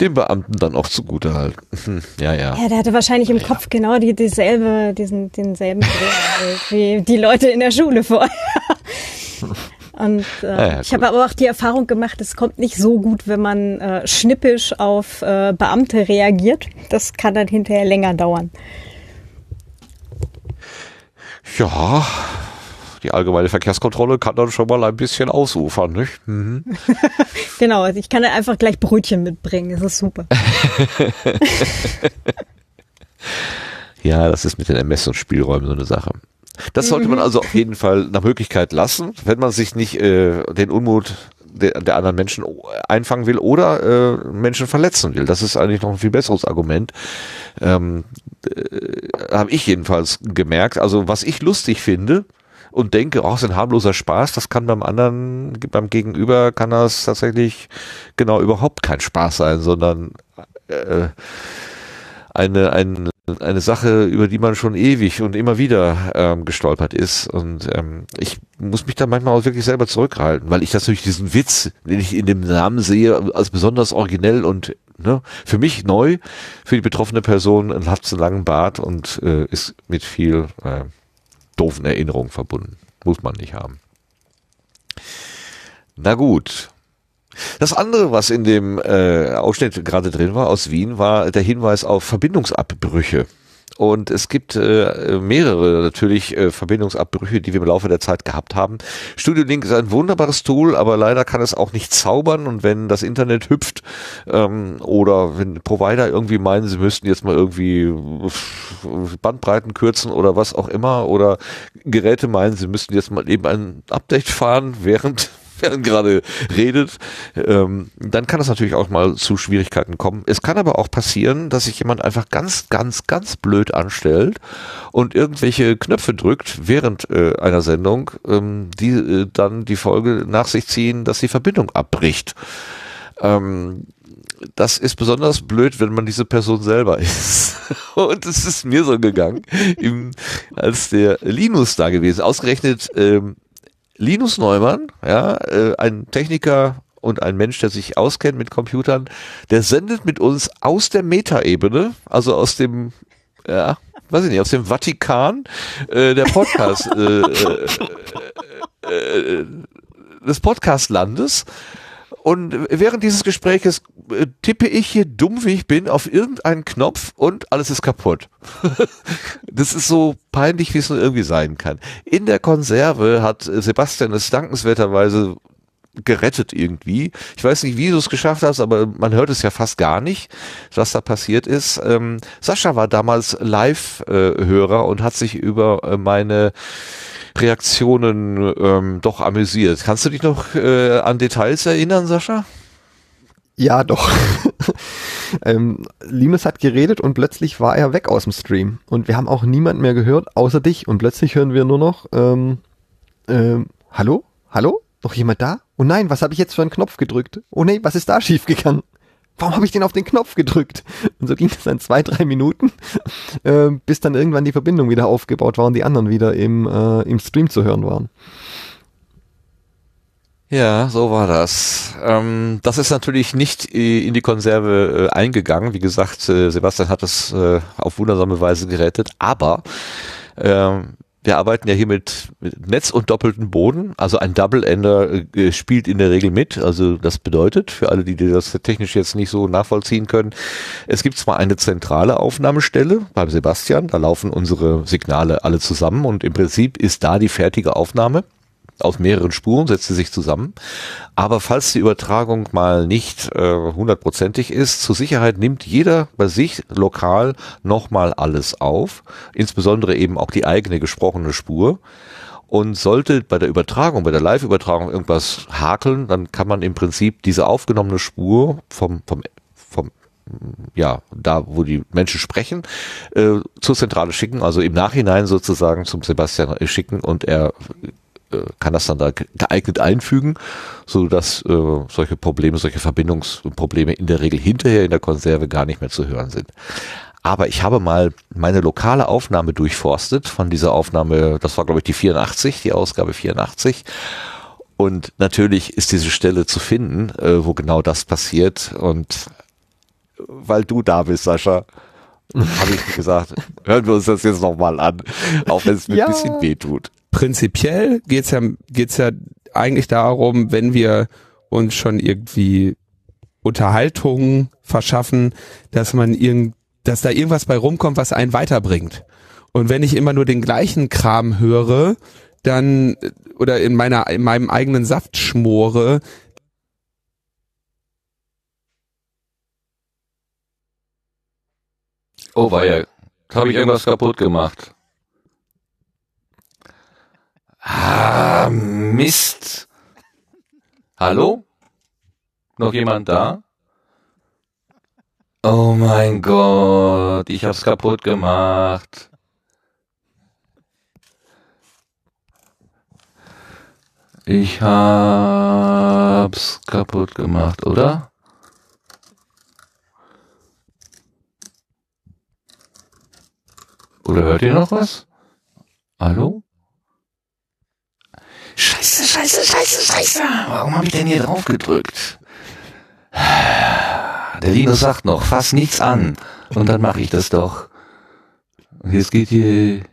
den Beamten dann auch zugute halten. Hm, Ja, ja. Ja, der hatte wahrscheinlich im Kopf genau die, dieselbe, diesen, denselben halt, wie die Leute in der Schule vorher. Und äh, Ja, ja, ich habe aber auch die Erfahrung gemacht, es kommt nicht so gut, wenn man äh, schnippisch auf äh, Beamte reagiert. Das kann dann hinterher länger dauern. Ja, die allgemeine Verkehrskontrolle kann dann schon mal ein bisschen ausufern, nicht? Mhm. Genau, also ich kann dann einfach gleich Brötchen mitbringen. Das ist super. Ja, das ist mit den Ermessungsspielräumen so eine Sache. Das sollte man Mhm. also auf jeden Fall nach Möglichkeit lassen, wenn man sich nicht äh, den Unmut der, der anderen Menschen einfangen will oder äh, Menschen verletzen will. Das ist eigentlich noch ein viel besseres Argument. Ähm, äh, Habe ich jedenfalls gemerkt. Also was ich lustig finde und denke, oh, ist ein harmloser Spaß, das kann beim anderen, beim Gegenüber kann das tatsächlich genau überhaupt kein Spaß sein, sondern äh, eine, ein, eine Sache, über die man schon ewig und immer wieder ähm, gestolpert ist. Und ähm, ich muss mich da manchmal auch wirklich selber zurückhalten, weil ich durch diesen Witz, den ich in dem Namen sehe, als besonders originell und ne, für mich neu, für die betroffene Person hat einen langen Bart und äh, ist mit viel äh, doofen Erinnerungen verbunden. Muss man nicht haben. Na gut. Das andere, was in dem äh, Ausschnitt gerade drin war aus Wien, war der Hinweis auf Verbindungsabbrüche. Und es gibt äh, mehrere natürlich äh, Verbindungsabbrüche, die wir im Laufe der Zeit gehabt haben. Studio Link ist ein wunderbares Tool, aber leider kann es auch nicht zaubern. Und wenn das Internet hüpft ähm, oder wenn Provider irgendwie meinen, sie müssten jetzt mal irgendwie Bandbreiten kürzen oder was auch immer oder Geräte meinen, sie müssten jetzt mal eben ein Update fahren, während während gerade redet, ähm, dann kann es natürlich auch mal zu Schwierigkeiten kommen. Es kann aber auch passieren, dass sich jemand einfach ganz, ganz, ganz blöd anstellt und irgendwelche Knöpfe drückt während äh, einer Sendung, ähm, die äh, dann die Folge nach sich ziehen, dass die Verbindung abbricht. Ähm, das ist besonders blöd, wenn man diese Person selber ist. Und es ist mir so gegangen, im, als der Linus da gewesen. Ausgerechnet ähm, Linus Neumann, ja, äh, ein Techniker und ein Mensch, der sich auskennt mit Computern, der sendet mit uns aus der Metaebene, also aus dem, ja, weiß ich nicht, aus dem Vatikan äh, der Podcast äh, äh, äh, äh, des Podcastlandes. Und während dieses Gespräches äh, tippe ich hier dumm wie ich bin auf irgendeinen Knopf und alles ist kaputt. das ist so peinlich, wie es nur irgendwie sein kann. In der Konserve hat Sebastian es dankenswerterweise gerettet irgendwie. Ich weiß nicht, wie du es geschafft hast, aber man hört es ja fast gar nicht, was da passiert ist. Ähm, Sascha war damals Live-Hörer und hat sich über meine Reaktionen ähm, doch amüsiert. Kannst du dich noch äh, an Details erinnern, Sascha? Ja, doch. ähm, Linus hat geredet und plötzlich war er weg aus dem Stream. Und wir haben auch niemand mehr gehört, außer dich. Und plötzlich hören wir nur noch, ähm, ähm, hallo? Hallo? Noch jemand da? Oh nein, was habe ich jetzt für einen Knopf gedrückt? Oh nee, was ist da schiefgegangen? Warum habe ich denn auf den Knopf gedrückt? Und so ging es dann zwei, drei Minuten, äh, bis dann irgendwann die Verbindung wieder aufgebaut war und die anderen wieder im, äh, im Stream zu hören waren. Ja, so war das. Ähm, das ist natürlich nicht in die Konserve äh, eingegangen. Wie gesagt, äh, Sebastian hat es äh, auf wundersame Weise gerettet. Aber ähm, wir arbeiten ja hier mit, mit Netz und doppelten Boden. Also ein Double-Ender äh, spielt in der Regel mit. Also das bedeutet, für alle, die das technisch jetzt nicht so nachvollziehen können, es gibt zwar eine zentrale Aufnahmestelle beim Sebastian, da laufen unsere Signale alle zusammen und im Prinzip ist da die fertige Aufnahme aus mehreren Spuren, setzt sie sich zusammen. Aber falls die Übertragung mal nicht äh, hundertprozentig ist, zur Sicherheit nimmt jeder bei sich lokal nochmal alles auf, insbesondere eben auch die eigene gesprochene Spur. Und sollte bei der Übertragung, bei der Live-Übertragung irgendwas hakeln, dann kann man im Prinzip diese aufgenommene Spur vom, vom, vom ja, da wo die Menschen sprechen, äh, zur Zentrale schicken, also im Nachhinein sozusagen zum Sebastian schicken und er kann das dann da geeignet einfügen, so dass äh, solche Probleme, solche Verbindungsprobleme in der Regel hinterher in der Konserve gar nicht mehr zu hören sind. Aber ich habe mal meine lokale Aufnahme durchforstet von dieser Aufnahme, das war glaube ich die 84, die Ausgabe 84. Und natürlich ist diese Stelle zu finden, äh, wo genau das passiert. Und weil du da bist, Sascha, habe ich gesagt, hören wir uns das jetzt nochmal an, auch wenn es mir ja. ein bisschen weh tut prinzipiell geht's ja, geht's ja eigentlich darum, wenn wir uns schon irgendwie Unterhaltung verschaffen, dass man irgend, dass da irgendwas bei rumkommt, was einen weiterbringt. Und wenn ich immer nur den gleichen Kram höre, dann oder in meiner in meinem eigenen Saft schmore, Oh weia, habe ich irgendwas kaputt gemacht? Ah, Mist. Hallo? Noch jemand da? Oh mein Gott, ich hab's kaputt gemacht. Ich hab's kaputt gemacht, oder? Oder hört ihr noch was? Hallo? Scheiße, scheiße, scheiße, scheiße. Warum habe ich denn hier drauf gedrückt? der Linus sagt noch, fass nichts an. Und dann mache ich das doch. Und jetzt geht hier...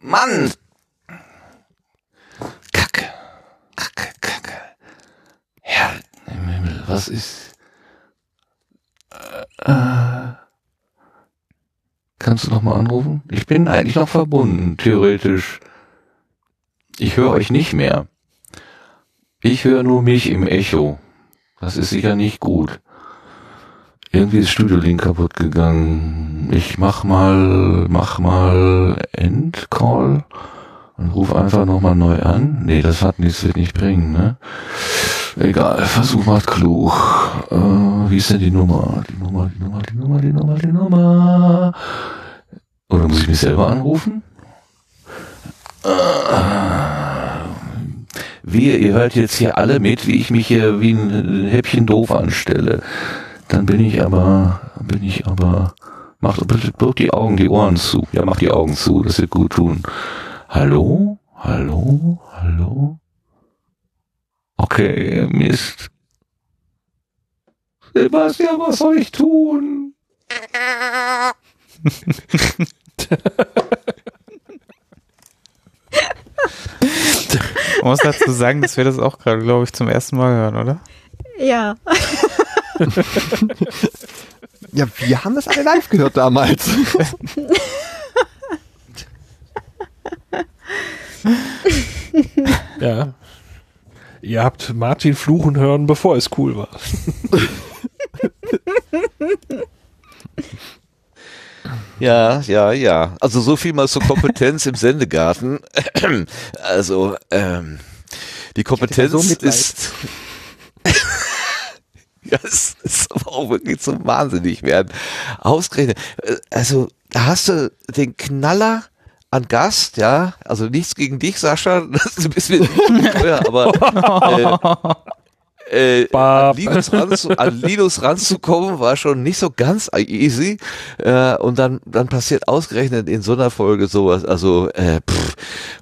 Mann! Kacke. Kacke, Kacke. Herr im Himmel, was ist... Äh, äh, kannst du noch mal anrufen? Ich bin eigentlich noch verbunden, theoretisch. Ich höre euch nicht mehr. Ich höre nur mich im Echo. Das ist sicher nicht gut. Irgendwie ist Studio Link kaputt gegangen. Ich mach mal, mach mal Endcall und ruf einfach nochmal neu an. Nee, das hat nichts, wird nicht bringen, ne? Egal, Versuch macht klug. Äh, wie ist denn die Nummer? Die Nummer, die Nummer, die Nummer, die Nummer, die Nummer. Oder muss ich mich selber anrufen? Wehe, ihr hört jetzt hier alle mit, wie ich mich hier wie ein Häppchen doof anstelle. Dann bin ich aber, bin ich aber, macht bitte bloß die Augen, die Ohren zu. Ja, mach die Augen zu, das wird gut tun. Hallo? Hallo? Hallo? Okay, Mist. Sebastian, was soll ich tun? Man muss dazu sagen, dass wir das auch gerade, glaube ich, zum ersten Mal hören, oder? Ja. Ja, wir haben das alle live gehört damals. Ja. Ihr habt Martin fluchen hören, bevor es cool war. Ja, ja, ja. Also so viel mal zur Kompetenz im Sendegarten. Also, ähm, die Kompetenz so ist. ja, es ist aber auch wirklich zum Wahnsinnig werden. Ausgerechnet. äh, Also, da hast du den Knaller an Gast, ja. Also nichts gegen dich, Sascha. Das ist ein bisschen teuer, aber äh, äh, an, Linus ranzu, an Linus ranzukommen war schon nicht so ganz easy. Äh, und dann, dann passiert ausgerechnet in so einer Folge sowas. Also äh, pff,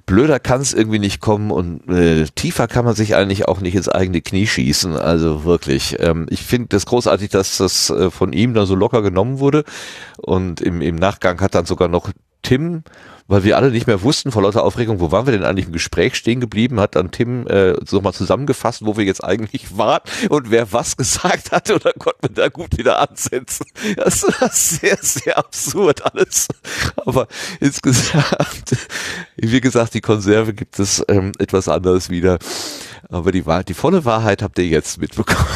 blöder kann es irgendwie nicht kommen und äh, tiefer kann man sich eigentlich auch nicht ins eigene Knie schießen. Also wirklich. Ähm, ich finde das großartig, dass das äh, von ihm dann so locker genommen wurde. Und im, im Nachgang hat dann sogar noch Tim weil wir alle nicht mehr wussten vor lauter Aufregung, wo waren wir denn eigentlich im Gespräch stehen geblieben, hat dann Tim äh, so mal zusammengefasst, wo wir jetzt eigentlich waren und wer was gesagt hatte und dann konnten wir da gut wieder ansetzen. Das war sehr, sehr absurd alles. Aber insgesamt, wie gesagt, die Konserve gibt es ähm, etwas anderes wieder. Aber die, Wahrheit, die volle Wahrheit habt ihr jetzt mitbekommen.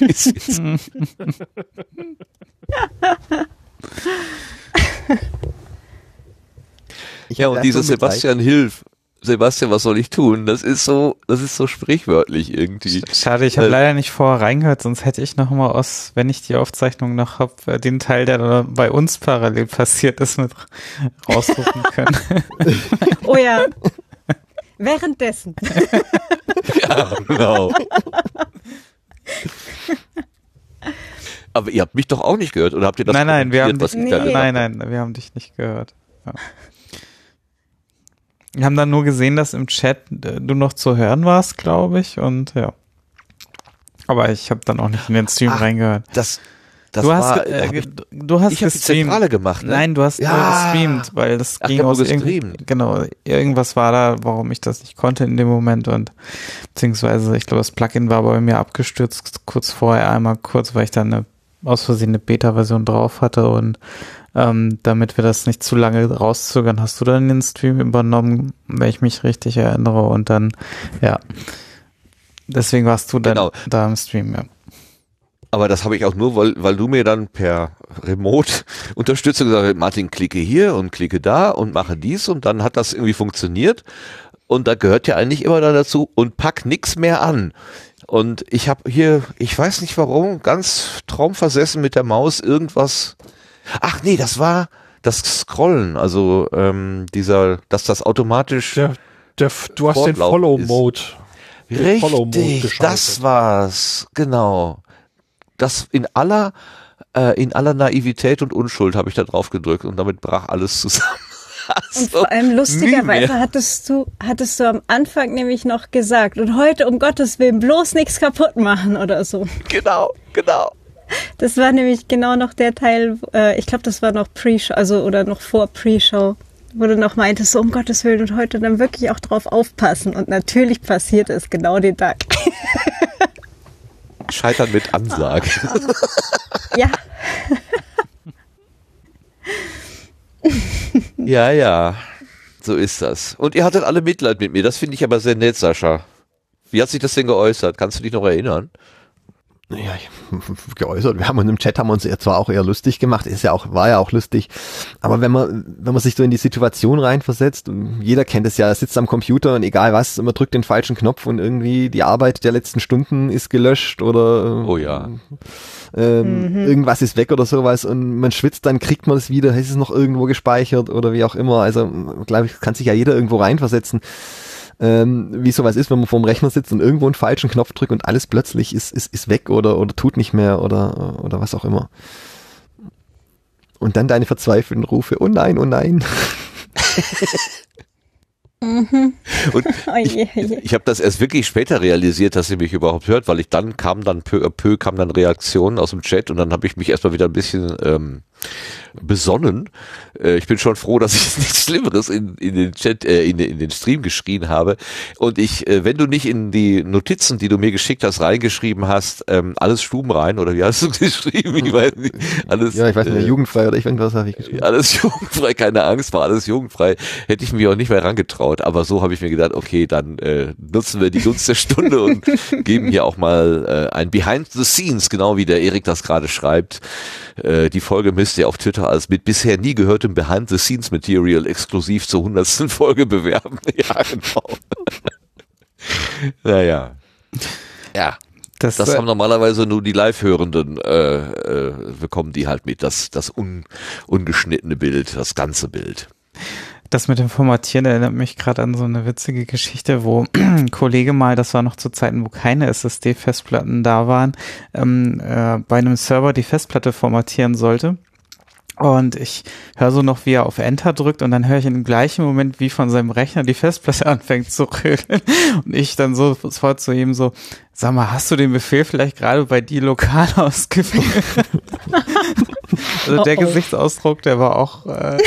Jetzt- ja, und hab dieses so. Sebastian Hilf. Sebastian, was soll ich tun? Das ist so, das ist so sprichwörtlich irgendwie. Schade, ich habe Äh, leider nicht vorher reingehört, sonst hätte ich noch mal aus, wenn ich die Aufzeichnung noch habe, den Teil, der da bei uns parallel passiert ist, mit raussuchen können. Oh ja. Währenddessen. Ja, genau. Aber ihr habt mich doch auch nicht gehört, oder habt ihr das nein, nein, wir haben dich, ich nein, nein, wir haben dich nicht gehört. Ja. Wir haben dann nur gesehen, dass im Chat äh, du noch zu hören warst, glaube ich, und ja. Aber ich habe dann auch nicht in den Stream Ach, reingehört. Das, das du war, hast, ge- äh, du hast ich hab die gestreamt. Zentrale gemacht, ne? Nein, du hast Ja. nur gestreamt, weil das Ach, ging aus irgend- gestreamt. genau irgendwas war da, warum ich das nicht konnte in dem Moment und beziehungsweise ich glaube das Plugin war bei mir abgestürzt kurz vorher einmal kurz, weil ich dann eine aus Versehen eine Beta-Version drauf hatte und ähm, damit wir das nicht zu lange rauszögern, hast du dann den Stream übernommen, wenn ich mich richtig erinnere und dann ja deswegen warst du dann Genau. da im Stream, ja. Aber das habe ich auch nur, weil, weil du mir dann per Remote Unterstützung gesagt hast, Martin, klicke hier und klicke da und mache dies und dann hat das irgendwie funktioniert. Und da gehört ja eigentlich immer dann dazu und pack nix mehr an. Und ich habe hier, ich weiß nicht warum, ganz traumversessen mit der Maus irgendwas. Ach nee, das war das Scrollen, also ähm, dieser, dass das automatisch. Der, der, du hast den Follow-Mode. Richtig, geschaltet. das war's, genau. Das in aller, äh, in aller Naivität und Unschuld habe ich da drauf gedrückt und damit brach alles zusammen. Und vor allem lustigerweise hattest du, hattest du am Anfang nämlich noch gesagt, und heute um Gottes Willen bloß nichts kaputt machen oder so. Genau, genau. Das war nämlich genau noch der Teil, äh, ich glaube, das war noch Pre-Show, also oder noch vor Pre-Show, wo du noch meintest, so um Gottes Willen und heute dann wirklich auch drauf aufpassen. Und natürlich passiert es genau den Tag. Scheitern mit Ansage. ja. ja, ja. So ist das. Und ihr hattet alle Mitleid mit mir. Das finde ich aber sehr nett, Sascha. Wie hat sich das denn geäußert? Kannst du dich noch erinnern? Ja, ich, geäußert. Wir haben uns im Chat haben wir uns ja zwar auch eher lustig gemacht, ist ja auch, war ja auch lustig. Aber wenn man, wenn man sich so in die Situation reinversetzt, und jeder kennt es ja, er sitzt am Computer und egal was, man drückt den falschen Knopf und irgendwie die Arbeit der letzten Stunden ist gelöscht oder oh ja. ähm, Mhm. irgendwas ist weg oder sowas und man schwitzt, dann kriegt man es wieder, ist es noch irgendwo gespeichert oder wie auch immer. Also, glaube ich, kann sich ja jeder irgendwo reinversetzen ähm, wie sowas ist, wenn man vorm Rechner sitzt und irgendwo einen falschen Knopf drückt und alles plötzlich ist, ist, ist weg oder, oder tut nicht mehr oder, oder was auch immer. Und dann deine verzweifelten Rufe, oh nein, oh nein. Mhm. Und Oh je, oh. Ich habe das erst wirklich später realisiert, dass ihr mich überhaupt hört, weil ich dann kam dann peu à peu kam dann Reaktionen aus dem Chat und dann habe ich mich erstmal wieder ein bisschen ähm, besonnen. Äh, ich bin schon froh, dass ich nichts Schlimmeres in, in den Chat, äh, in, in den Stream geschrien habe. Und ich, äh, wenn du nicht in die Notizen, die du mir geschickt hast, reingeschrieben hast, ähm, alles Stuben rein oder wie hast du geschrieben? Ich weiß nicht. Alles, ja, ich weiß nicht, äh, jugendfrei oder ich irgendwas habe ich geschrieben. alles jugendfrei, keine Angst, war alles jugendfrei. Hätte ich mich auch nicht mehr rangetraut. Aber so habe ich mir gedacht, okay, dann äh, nutzen wir die Gunst der Stunde und geben hier auch mal äh, ein Behind the Scenes, genau wie der Erik das gerade schreibt. Äh, die Folge müsst ihr auf Twitter als mit bisher nie gehörtem Behind the Scenes Material exklusiv zur hundertsten Folge bewerben. Ja, genau. naja. Ja. Das, Das, äh, haben normalerweise nur die Live-Hörenden äh, äh, bekommen die halt mit, das, das un, ungeschnittene Bild, das ganze Bild. Das mit dem Formatieren erinnert mich gerade an so eine witzige Geschichte, wo ein Kollege mal, das war noch zu Zeiten, wo keine SSD-Festplatten da waren, ähm, äh, bei einem Server die Festplatte formatieren sollte. Und ich höre so noch, wie er auf Enter drückt und dann höre ich in dem gleichen Moment, wie von seinem Rechner die Festplatte anfängt zu rödeln. Und ich dann so sofort zu ihm so, sag mal, hast du den Befehl vielleicht gerade bei dir lokal ausgewählt? also der Oh, oh. Gesichtsausdruck, der war auch äh,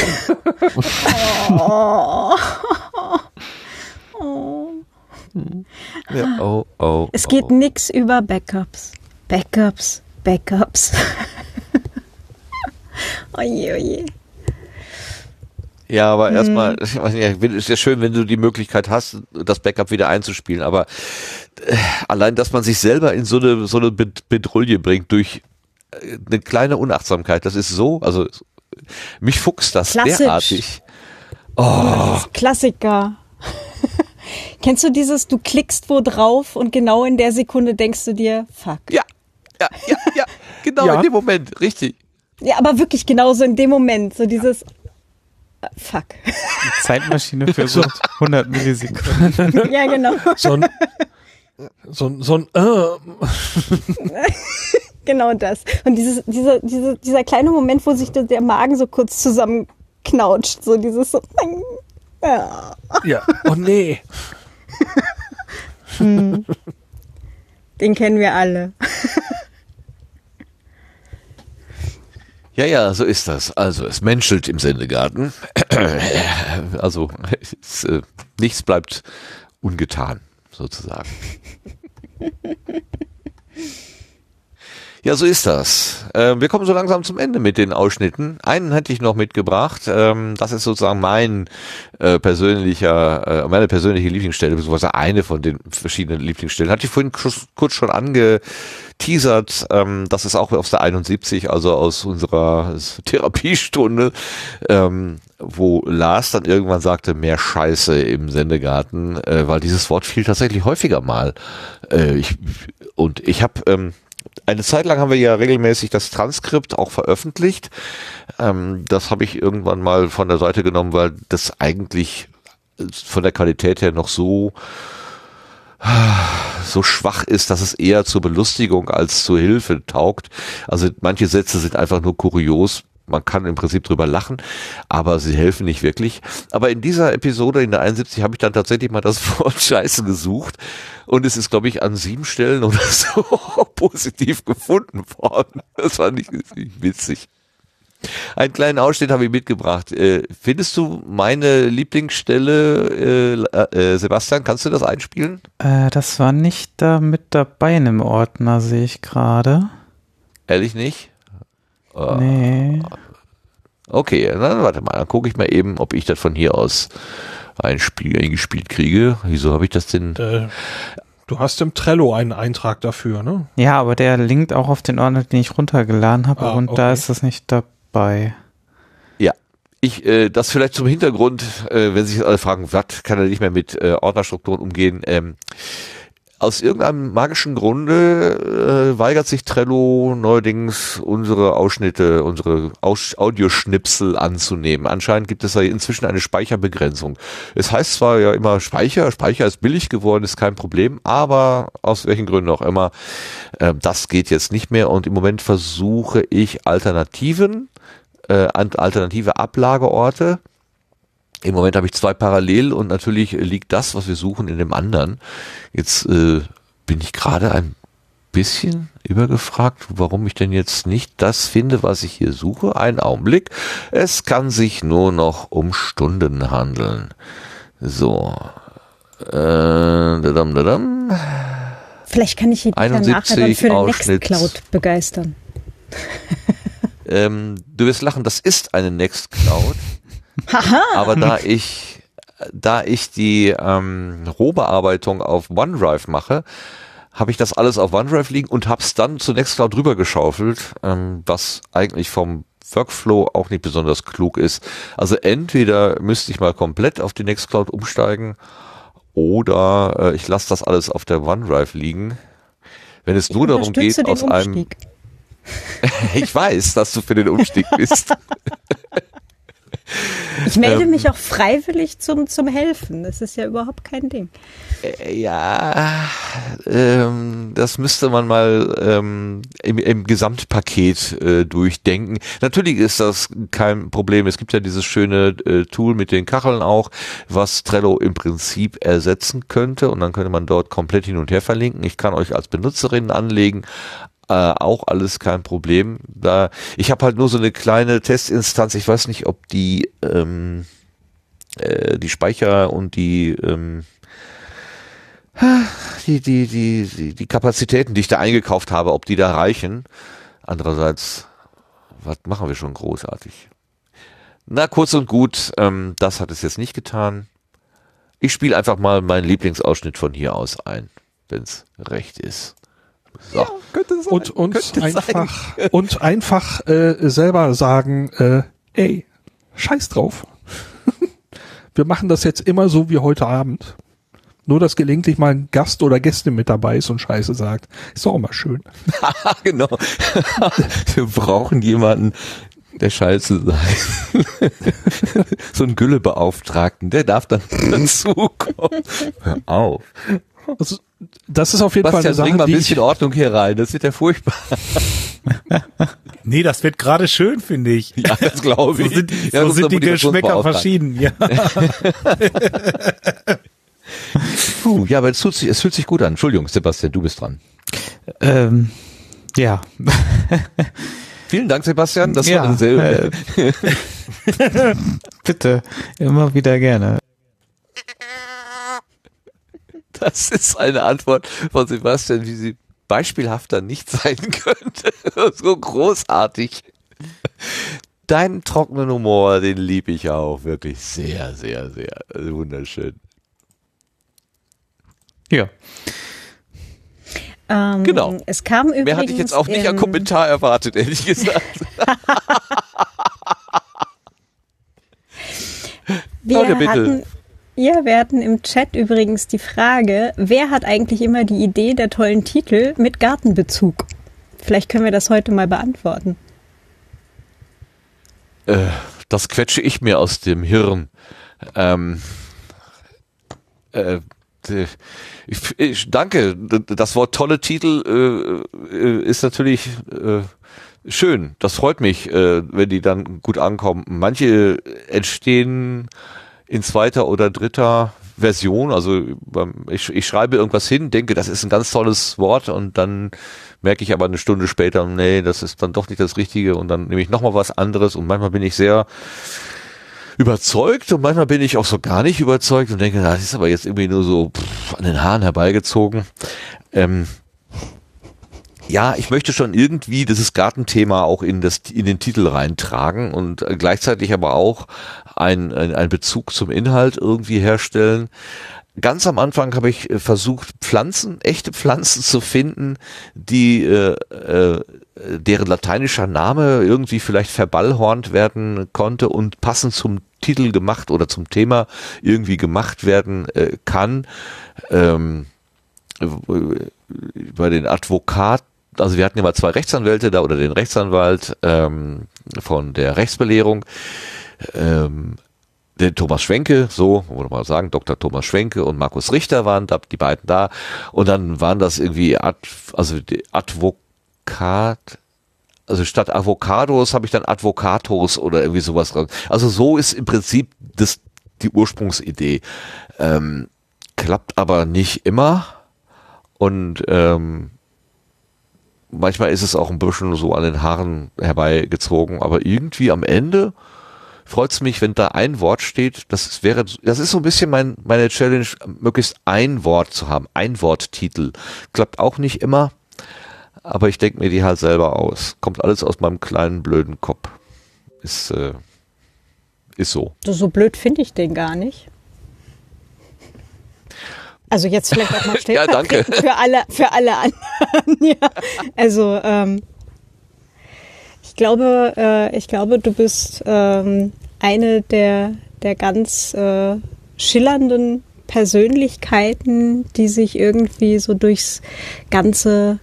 Oh. Oh. Ja, oh, oh, Es geht oh. nix über Backups. Backups, Backups. Oje, oje. Ja, aber Hm. erstmal, ist ja schön, wenn du die Möglichkeit hast, das Backup wieder einzuspielen, aber äh, allein, dass man sich selber in so eine, so eine Bed- Bedrulle bringt durch äh, eine kleine Unachtsamkeit, das ist so, also mich fuchst das Klassisch. derartig. Oh, Klassiker. Kennst du dieses, du klickst wo drauf und genau in der Sekunde denkst du dir, fuck. Ja, ja, ja, ja, genau Ja. in dem Moment, richtig. Ja, aber wirklich genauso in dem Moment, so dieses, äh, fuck. Zeitmaschine für so 100 Millisekunden. Ja, genau. So ein, so ein, so ein äh, genau das. Und dieses, dieser, dieser, dieser kleine Moment, wo sich der, der Magen so kurz zusammenknautscht, so dieses so, ja. ja, oh nee. Hm. Den kennen wir alle. Ja, ja, so ist das. Also, es menschelt im Sendegarten. Also, es, äh, nichts bleibt ungetan, sozusagen. Ja, so ist das. Ähm, wir kommen so langsam zum Ende mit den Ausschnitten. Einen hätte ich noch mitgebracht. Ähm, das ist sozusagen mein äh, persönlicher, äh, meine persönliche Lieblingsstelle, beziehungsweise eine von den verschiedenen Lieblingsstellen. Hatte ich vorhin kurz, kurz schon angeteasert. Ähm, das ist auch aus der 71, also aus unserer Therapiestunde, ähm, wo Lars dann irgendwann sagte, mehr Scheiße im Sendegarten, äh, weil dieses Wort fiel tatsächlich häufiger mal. Äh, ich, und ich habe ähm, eine Zeit lang haben wir ja regelmäßig das Transkript auch veröffentlicht. Ähm, das habe ich irgendwann mal von der Seite genommen, weil das eigentlich von der Qualität her noch so so schwach ist, dass es eher zur Belustigung als zur Hilfe taugt. Also manche Sätze sind einfach nur kurios. Man kann im Prinzip drüber lachen, aber sie helfen nicht wirklich. Aber in dieser Episode, in der 71, habe ich dann tatsächlich mal das Wort Scheiße gesucht und es ist, glaube ich, an sieben Stellen oder so positiv gefunden worden. Das fand ich witzig. Einen kleinen Ausschnitt habe ich mitgebracht. Äh, findest du meine Lieblingsstelle, äh, äh, Sebastian, kannst du das einspielen? Das war nicht da mit dabei in dem Ordner, sehe ich gerade. Ehrlich nicht? Äh, Nee. Okay, dann warte mal, dann gucke ich mal eben, ob ich das von hier aus einspiel, eingespielt kriege. Wieso habe ich das denn? Äh, du hast im Trello einen Eintrag dafür, ne? Ja, aber der linkt auch auf den Ordner, den ich runtergeladen habe Ah, und da okay. ist das nicht dabei. Ja, ich, äh, das vielleicht zum Hintergrund, äh, wenn sich jetzt alle fragen, was kann er nicht mehr mit äh, Ordnerstrukturen umgehen? Ähm, aus irgendeinem magischen Grunde äh, weigert sich Trello neuerdings unsere Ausschnitte, unsere Aus Audioschnipsel anzunehmen. Anscheinend gibt es da inzwischen eine Speicherbegrenzung. Es heißt zwar ja immer Speicher, Speicher ist billig geworden, ist kein Problem, aber aus welchen Gründen auch immer, äh, das geht jetzt nicht mehr und im Moment versuche ich Alternativen, äh, alternative Ablageorte. Im Moment habe ich zwei parallel und natürlich liegt das, was wir suchen, in dem anderen. Jetzt äh, bin ich gerade ein bisschen übergefragt, warum ich denn jetzt nicht das finde, was ich hier suche. Ein Augenblick. Es kann sich nur noch um Stunden handeln. So. Äh, dadam, dadam. Vielleicht kann ich ihn dann nachher dann 71 für den. Nextcloud begeistern. Ähm, du wirst lachen, das ist eine Nextcloud. Haha! Aber da ich, da ich die ähm, Rohbearbeitung auf OneDrive mache, habe ich das alles auf OneDrive liegen und habe es dann zu Nextcloud drüber geschaufelt, ähm, was eigentlich vom Workflow auch nicht besonders klug ist. Also entweder müsste ich mal komplett auf die Nextcloud umsteigen oder äh, ich lasse das alles auf der OneDrive liegen. Wenn es nur darum geht, aus einem Umstieg. ich weiß, dass du für den Umstieg bist. Ich melde Ähm, mich auch freiwillig zum, zum Helfen. Das ist ja überhaupt kein Ding. Äh, Ja, ähm, das müsste man mal ähm, im, im Gesamtpaket äh, durchdenken. Natürlich ist das kein Problem. Es gibt ja dieses schöne äh, Tool mit den Kacheln auch, was Trello im Prinzip ersetzen könnte und dann könnte man dort komplett hin und her verlinken. Ich kann euch als Benutzerin anlegen. Äh, auch alles kein Problem. Da ich habe halt nur so eine kleine Testinstanz. Ich weiß nicht, ob die ähm, äh, die Speicher und die ähm, die, die, die, die, die Kapazitäten, die ich da eingekauft habe, ob die da reichen. Andererseits, was machen wir schon großartig? Na, kurz und gut, ähm, das hat es jetzt nicht getan. Ich spiele einfach mal meinen Lieblingsausschnitt von hier aus ein, wenn's recht ist. So. und und einfach und einfach äh, selber sagen, äh, ey, scheiß drauf. Wir machen das jetzt immer so wie heute Abend. Nur, dass gelegentlich mal ein Gast oder Gäste mit dabei ist und Scheiße sagt. Ist doch auch mal schön. genau. Wir brauchen jemanden, der Scheiße sagt. so einen Güllebeauftragten, der darf dann dazukommen. Hör auf. Also, das ist auf jeden Bastian, Fall eine bring mal Sache, ein bisschen Ordnung hier rein. Das wird ja furchtbar. Nee, das wird gerade schön, finde ich. Ja, das glaube ich. So sind, Ja, so sind die Geschmäcker verschieden. Ja. Puh, ja, aber es fühlt, sich, es fühlt sich gut an. Entschuldigung, Sebastian, du bist dran. Ähm, ja. Vielen Dank, Sebastian. Das Ja, war sehr. äh, Bitte, immer wieder gerne. Das ist eine Antwort von Sebastian, wie sie beispielhafter nicht sein könnte. so großartig. Deinen trockenen Humor, den liebe ich auch wirklich sehr, sehr, sehr Also wunderschön. Ja. Ähm, Genau. Es kam übrigens. Mehr hatte ich jetzt auch nicht an Kommentar erwartet, ehrlich gesagt. Wir Leute, bitte. hatten, wir hatten im Chat übrigens die Frage, wer hat eigentlich immer die Idee der tollen Titel mit Gartenbezug? Vielleicht können wir das heute mal beantworten. Äh, das quetsche ich mir aus dem Hirn. Ähm, äh, ich, ich, danke. Das Wort tolle Titel äh, äh, ist natürlich äh, Schön, das freut mich, äh, wenn die dann gut ankommen. Manche entstehen in zweiter oder dritter Version. Also ich, ich schreibe irgendwas hin, denke, das ist ein ganz tolles Wort und dann merke ich aber eine Stunde später, nee, das ist dann doch nicht das Richtige und dann nehme ich nochmal was anderes und manchmal bin ich sehr überzeugt und manchmal bin ich auch so gar nicht überzeugt und denke, das ist aber jetzt irgendwie nur so pff, an den Haaren herbeigezogen. Ähm, ja, ich möchte schon irgendwie dieses Gartenthema auch in das in den Titel reintragen und gleichzeitig aber auch ein, ein, ein Bezug zum Inhalt irgendwie herstellen. Ganz am Anfang habe ich äh, versucht, Pflanzen, echte Pflanzen zu finden, die äh, äh, deren lateinischer Name irgendwie vielleicht verballhornt werden konnte und passend zum Titel gemacht oder zum Thema irgendwie gemacht werden äh, kann. Ähm, bei den Advokaten, also wir hatten ja mal zwei Rechtsanwälte da oder den Rechtsanwalt ähm, von der Rechtsbelehrung, ähm, der Thomas Schwenke, so, wollen wir mal sagen, Dr. Thomas Schwenke und Markus Richter waren da, die beiden da. Und dann waren das irgendwie, Ad, also Advokat, also statt Avocados habe ich dann Advocatos oder irgendwie sowas raus. Also so ist im Prinzip das, die Ursprungsidee. Ähm, klappt aber nicht immer. Und ähm, manchmal ist es auch ein bisschen so an den Haaren herbeigezogen, aber irgendwie am Ende freut es mich, wenn da ein Wort steht. Das ist, wäre, das ist so ein bisschen mein, meine Challenge, möglichst ein Wort zu haben, ein Worttitel. Klappt auch nicht immer, aber ich denke mir die halt selber aus. Kommt alles aus meinem kleinen blöden Kopf. Ist, äh, ist so. So, so blöd finde ich den gar nicht. Also jetzt vielleicht auch mal Ja, stellvertretend für alle, für alle anderen. ja. Also ähm, ich glaube, äh, ich glaube, du bist ähm, eine der der ganz äh, schillernden Persönlichkeiten, die sich irgendwie so durchs ganze,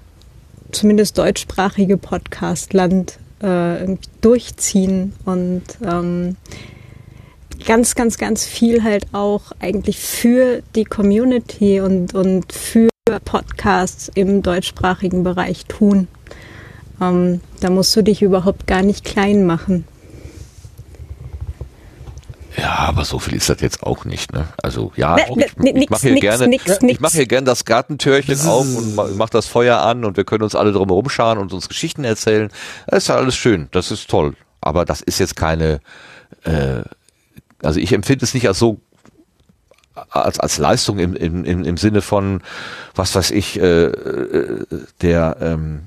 zumindest deutschsprachige Podcastland äh, durchziehen und ähm, ganz, ganz, ganz viel halt auch eigentlich für die Community und, und für Podcasts im deutschsprachigen Bereich tun. Ähm, da musst du dich überhaupt gar nicht klein machen. Ja, aber so viel ist das jetzt auch nicht, ne? Also ja, Ne, ich, ne, ich mache hier nix, gerne, nix, ich nix. mache hier gerne das Gartentürchen auf und ma- mach das Feuer an und wir können uns alle drum herum scharen und uns Geschichten erzählen. Das ist ja alles schön, das ist toll. Aber das ist jetzt keine, äh, also ich empfinde es nicht als so als, als Leistung im, im, im, im Sinne von, was weiß ich, äh, äh, der, ähm,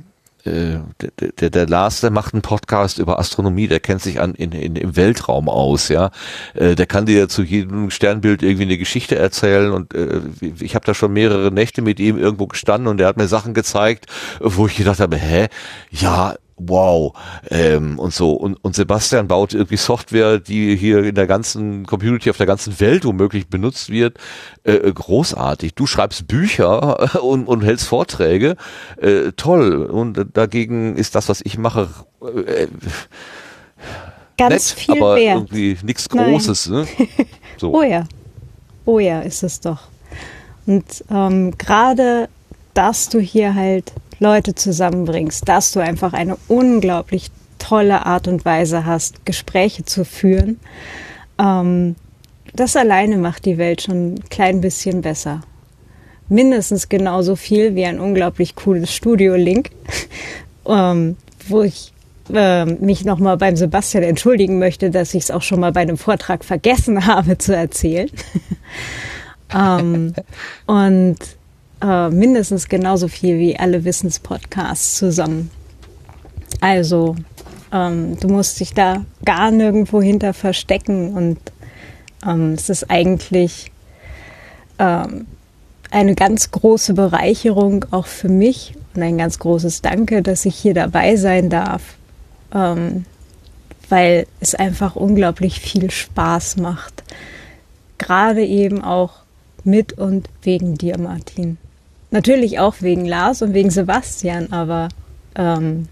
äh, der, der, der Lars, der macht einen Podcast über Astronomie, der kennt sich an in, in, im Weltraum aus, ja. Äh, der kann dir zu jedem Sternbild irgendwie eine Geschichte erzählen und äh, ich habe da schon mehrere Nächte mit ihm irgendwo gestanden und der hat mir Sachen gezeigt, wo ich gedacht habe, hä, ja, wow, ähm, und so. Und, und Sebastian baut irgendwie Software, die hier in der ganzen Community auf der ganzen Welt womöglich benutzt wird. Äh, äh, großartig. Du schreibst Bücher und, und hältst Vorträge. Äh, toll. Und dagegen ist das, was ich mache, äh, Ganz nett, viel aber wert. irgendwie nichts. Großes. Ne? So. Oh ja. Oh ja, ist es doch. Und ähm, gerade, dass du hier halt Leute zusammenbringst, dass du einfach eine unglaublich tolle Art und Weise hast, Gespräche zu führen, ähm, das alleine macht die Welt schon ein klein bisschen besser. Mindestens genauso viel wie ein unglaublich cooles Studio-Link, ähm, wo ich ähm, mich nochmal beim Sebastian entschuldigen möchte, dass ich es auch schon mal bei einem Vortrag vergessen habe zu erzählen. ähm, und äh, mindestens genauso viel wie alle Wissenspodcasts zusammen. Also, ähm, du musst dich da gar nirgendwo hinter verstecken und ähm, es ist eigentlich ähm, eine ganz große Bereicherung auch für mich und ein ganz großes Danke, dass ich hier dabei sein darf, ähm, weil es einfach unglaublich viel Spaß macht. Gerade eben auch mit und wegen dir, Martin. Natürlich auch wegen Lars und wegen Sebastian, aber ähm,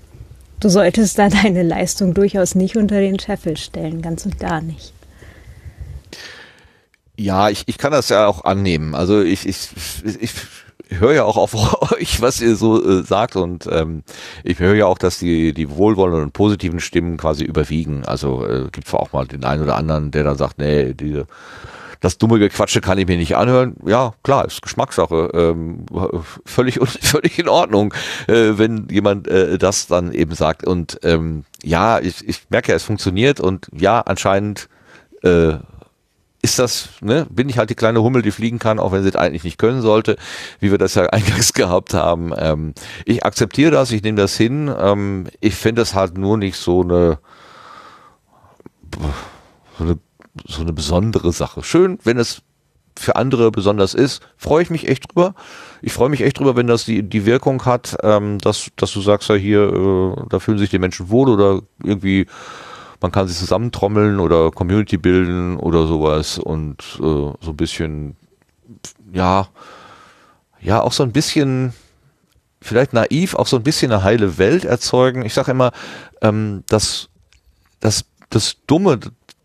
du solltest da deine Leistung durchaus nicht unter den Scheffel stellen, ganz und gar nicht. Ja, ich, ich kann das ja auch annehmen. Also ich, ich, ich höre ja auch auf euch, was ihr so äh, sagt und ähm, ich höre ja auch, dass die die wohlwollenden und positiven Stimmen quasi überwiegen. Also äh, gibt zwar auch mal den einen oder anderen, der dann sagt, nee, diese das dumme Gequatsche kann ich mir nicht anhören. Ja, klar, ist Geschmackssache. Ähm, völlig, völlig in Ordnung, äh, wenn jemand äh, das dann eben sagt. Und ähm, ja, ich, ich merke ja, es funktioniert und ja, anscheinend äh, ist das, ne, bin ich halt die kleine Hummel, die fliegen kann, auch wenn sie es eigentlich nicht können sollte, wie wir das ja eingangs gehabt haben. Ähm, ich akzeptiere das, ich nehme das hin. Ähm, ich finde es halt nur nicht so eine, so eine so eine besondere Sache. Schön, wenn es für andere besonders ist, freue ich mich echt drüber. Ich freue mich echt drüber, wenn das die, die Wirkung hat, ähm, dass, dass du sagst ja hier, äh, da fühlen sich die Menschen wohl oder irgendwie man kann sich zusammentrommeln oder Community bilden oder sowas und äh, so ein bisschen, ja, ja, auch so ein bisschen, vielleicht naiv, auch so ein bisschen eine heile Welt erzeugen. Ich sage immer, ähm, dass das, das Dumme,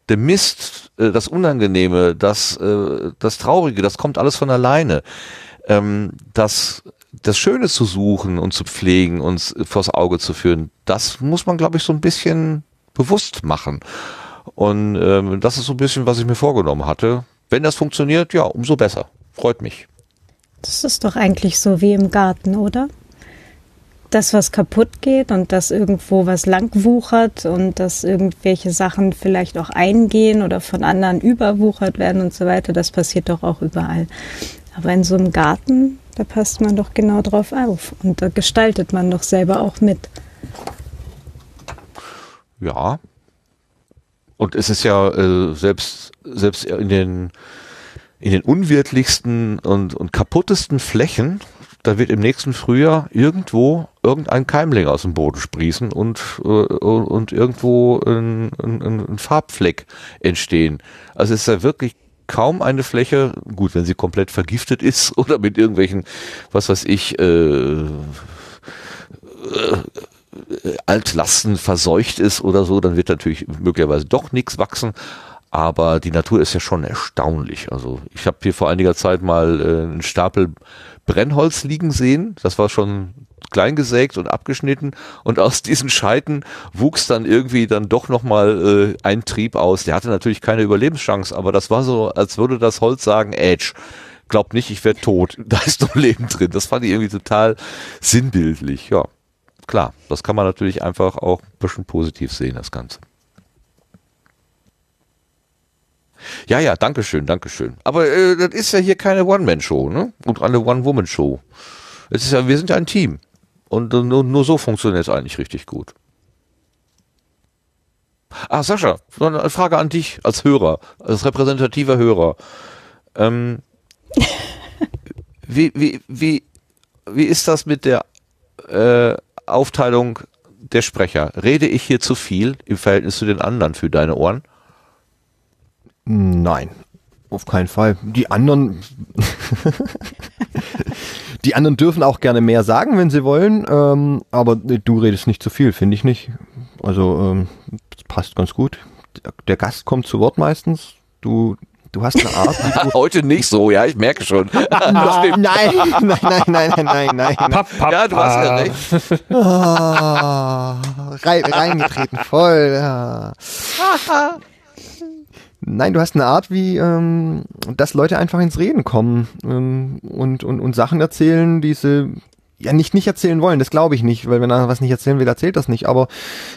der Mist, äh, das Unangenehme, das, äh, das Traurige, das kommt alles von alleine. Ähm, das, das Schöne zu suchen und zu pflegen und vors Auge zu führen, das muss man, glaube ich, so ein bisschen bewusst machen. Und ähm, das ist so ein bisschen, was ich mir vorgenommen hatte. Wenn das funktioniert, ja, umso besser. Freut mich. Das ist doch eigentlich so wie im Garten, oder? Das, was kaputt geht und dass irgendwo was langwuchert und dass irgendwelche Sachen vielleicht auch eingehen oder von anderen überwuchert werden und so weiter, das passiert doch auch überall. Aber in so einem Garten, da passt man doch genau drauf auf und da gestaltet man doch selber auch mit. Ja. Und es ist ja äh, selbst, selbst in den, in den unwirtlichsten und, und kaputtesten Flächen da wird im nächsten Frühjahr irgendwo irgendein Keimling aus dem Boden sprießen und, äh, und irgendwo ein, ein, ein Farbfleck entstehen. Also es ist ja wirklich kaum eine Fläche, gut, wenn sie komplett vergiftet ist oder mit irgendwelchen, was weiß ich, äh, äh, Altlasten verseucht ist oder so, dann wird natürlich möglicherweise doch nichts wachsen. Aber die Natur ist ja schon erstaunlich. Also ich habe hier vor einiger Zeit mal äh, einen Stapel Brennholz liegen sehen. Das war schon klein gesägt und abgeschnitten und aus diesen Scheiten wuchs dann irgendwie dann doch nochmal äh, ein Trieb aus. Der hatte natürlich keine Überlebenschance, aber das war so, als würde das Holz sagen, Edge, glaub nicht, ich werde tot. Da ist noch Leben drin. Das fand ich irgendwie total sinnbildlich. Ja, klar, das kann man natürlich einfach auch ein bisschen positiv sehen, das Ganze. Ja, ja, Dankeschön, Dankeschön. Aber äh, das ist ja hier keine One-Man-Show, ne? Und eine One-Woman-Show. Es ist ja, wir sind ja ein Team. Und nur, nur so funktioniert es eigentlich richtig gut. Ah, Sascha, eine Frage an dich als Hörer, als repräsentativer Hörer. Ähm, wie, wie, wie, wie ist das mit der äh, Aufteilung der Sprecher? Rede ich hier zu viel im Verhältnis zu den anderen für deine Ohren? Nein, auf keinen Fall. Die anderen, die anderen dürfen auch gerne mehr sagen, wenn sie wollen, ähm, aber du redest nicht zu viel, finde ich nicht. Also ähm, das passt ganz gut. Der Gast kommt zu Wort meistens. Du, du hast eine Art. Heute nicht so, ja, ich merke schon. nein, nein, nein, nein, nein, nein, nein. Papp, papp, ja, du hast ja recht. oh, rein, reingetreten, voll. Ja. Nein, du hast eine Art, wie ähm, dass Leute einfach ins Reden kommen ähm, und, und, und Sachen erzählen, die sie ja nicht nicht erzählen wollen, das glaube ich nicht, weil wenn er was nicht erzählen will, erzählt das nicht, aber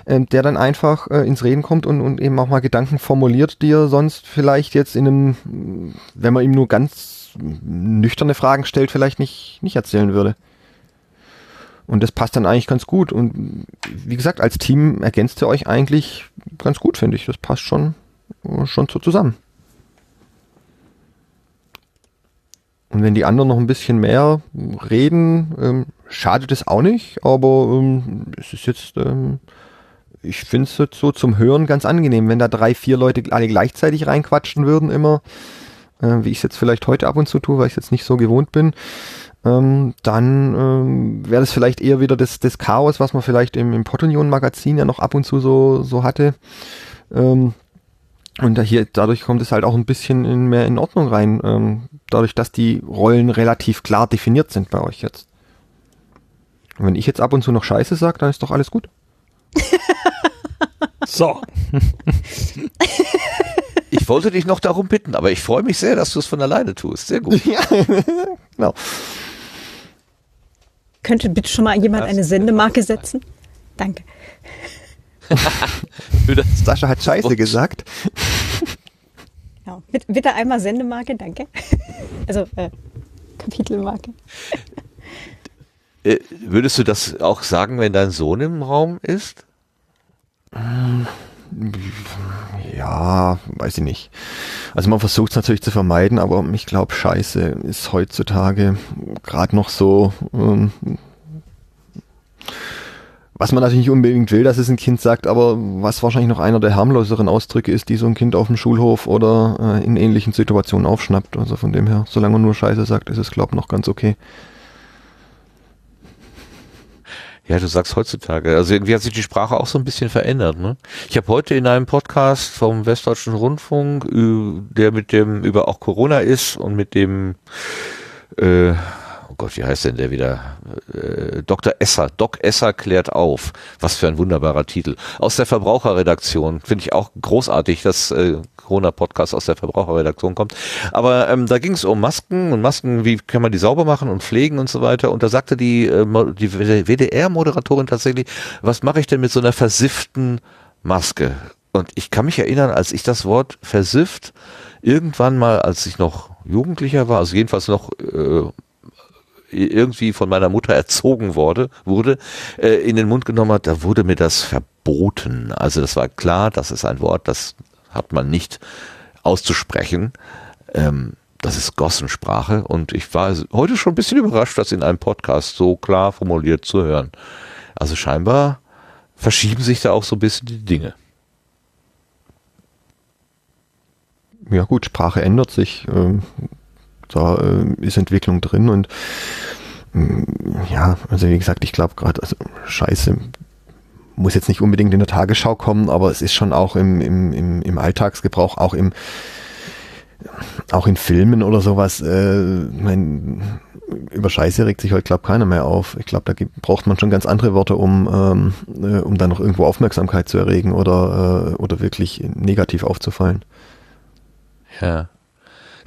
äh, der dann einfach äh, ins Reden kommt und, und eben auch mal Gedanken formuliert, die er sonst vielleicht jetzt in einem, wenn man ihm nur ganz nüchterne Fragen stellt, vielleicht nicht, nicht erzählen würde. Und das passt dann eigentlich ganz gut. Und wie gesagt, als Team ergänzt ihr euch eigentlich ganz gut, finde ich. Das passt schon schon so zusammen. Und wenn die anderen noch ein bisschen mehr reden, ähm, schadet es auch nicht, aber ähm, es ist jetzt, ähm, ich finde es jetzt so zum Hören ganz angenehm, wenn da drei, vier Leute alle gleichzeitig reinquatschen würden immer, äh, wie ich es jetzt vielleicht heute ab und zu tue, weil ich es jetzt nicht so gewohnt bin, ähm, dann ähm, wäre das vielleicht eher wieder das, das Chaos, was man vielleicht im, im Potunion-Magazin ja noch ab und zu so, so hatte. Ähm, Und da hier, dadurch kommt es halt auch ein bisschen in, mehr in Ordnung rein, ähm, dadurch, dass die Rollen relativ klar definiert sind bei euch jetzt. Und wenn ich jetzt ab und zu noch Scheiße sage, dann ist doch alles gut. so. Ich wollte dich noch darum bitten, aber ich freue mich sehr, dass du es von alleine tust. Sehr gut. Ja, genau. Könnte bitte schon mal jemand eine Sendemarke setzen? Danke. Sascha hat Scheiße gesagt. Ja, bitte, einmal Sendemarke, danke. Also äh, Kapitelmarke. Äh, würdest du das auch sagen, wenn dein Sohn im Raum ist? Ja, weiß ich nicht. Also man versucht es natürlich zu vermeiden, aber ich glaube, Scheiße ist heutzutage gerade noch so. Ähm, was man natürlich nicht unbedingt will, dass es ein Kind sagt, aber was wahrscheinlich noch einer der harmloseren Ausdrücke ist, die so ein Kind auf dem Schulhof oder äh, in ähnlichen Situationen aufschnappt. Also von dem her, solange man nur Scheiße sagt, ist es, glaube ich, noch ganz okay. Ja, du sagst heutzutage. Also irgendwie hat sich die Sprache auch so ein bisschen verändert. Ne? Ich habe heute in einem Podcast vom Westdeutschen Rundfunk, ü- der mit dem über auch Corona ist und mit dem äh, Gott, wie heißt denn der wieder? Äh, Dr. Esser. Doc Esser klärt auf. Was für ein wunderbarer Titel. Aus der Verbraucherredaktion. Finde ich auch großartig, dass äh, Corona-Podcast aus der Verbraucherredaktion kommt. Aber ähm, da ging es um Masken und Masken, wie kann man die sauber machen und pflegen und so weiter. Und da sagte die, äh, die WDR-Moderatorin tatsächlich, was mache ich denn mit so einer versifften Maske? Und ich kann mich erinnern, als ich das Wort versifft irgendwann mal, als ich noch Jugendlicher war, also jedenfalls noch äh, irgendwie von meiner Mutter erzogen wurde, wurde, äh, in den Mund genommen hat, da wurde mir das verboten. Also das war klar, das ist ein Wort, das hat man nicht auszusprechen. Ähm, das ist Gossensprache und ich war heute schon ein bisschen überrascht, das in einem Podcast so klar formuliert zu hören. Also scheinbar verschieben sich da auch so ein bisschen die Dinge. ja gut, Sprache ändert sich. Da äh, ist Entwicklung drin und ähm, ja, also wie gesagt, ich glaube gerade, also Scheiße muss jetzt nicht unbedingt in der Tagesschau kommen, aber es ist schon auch im, im, im, im Alltagsgebrauch, auch im auch in Filmen oder sowas, äh, mein, über Scheiße regt sich heute, glaube keiner mehr auf. Ich glaube, da gibt, braucht man schon ganz andere Worte, um, ähm, äh, um dann noch irgendwo Aufmerksamkeit zu erregen oder, äh, oder wirklich negativ aufzufallen. Ja.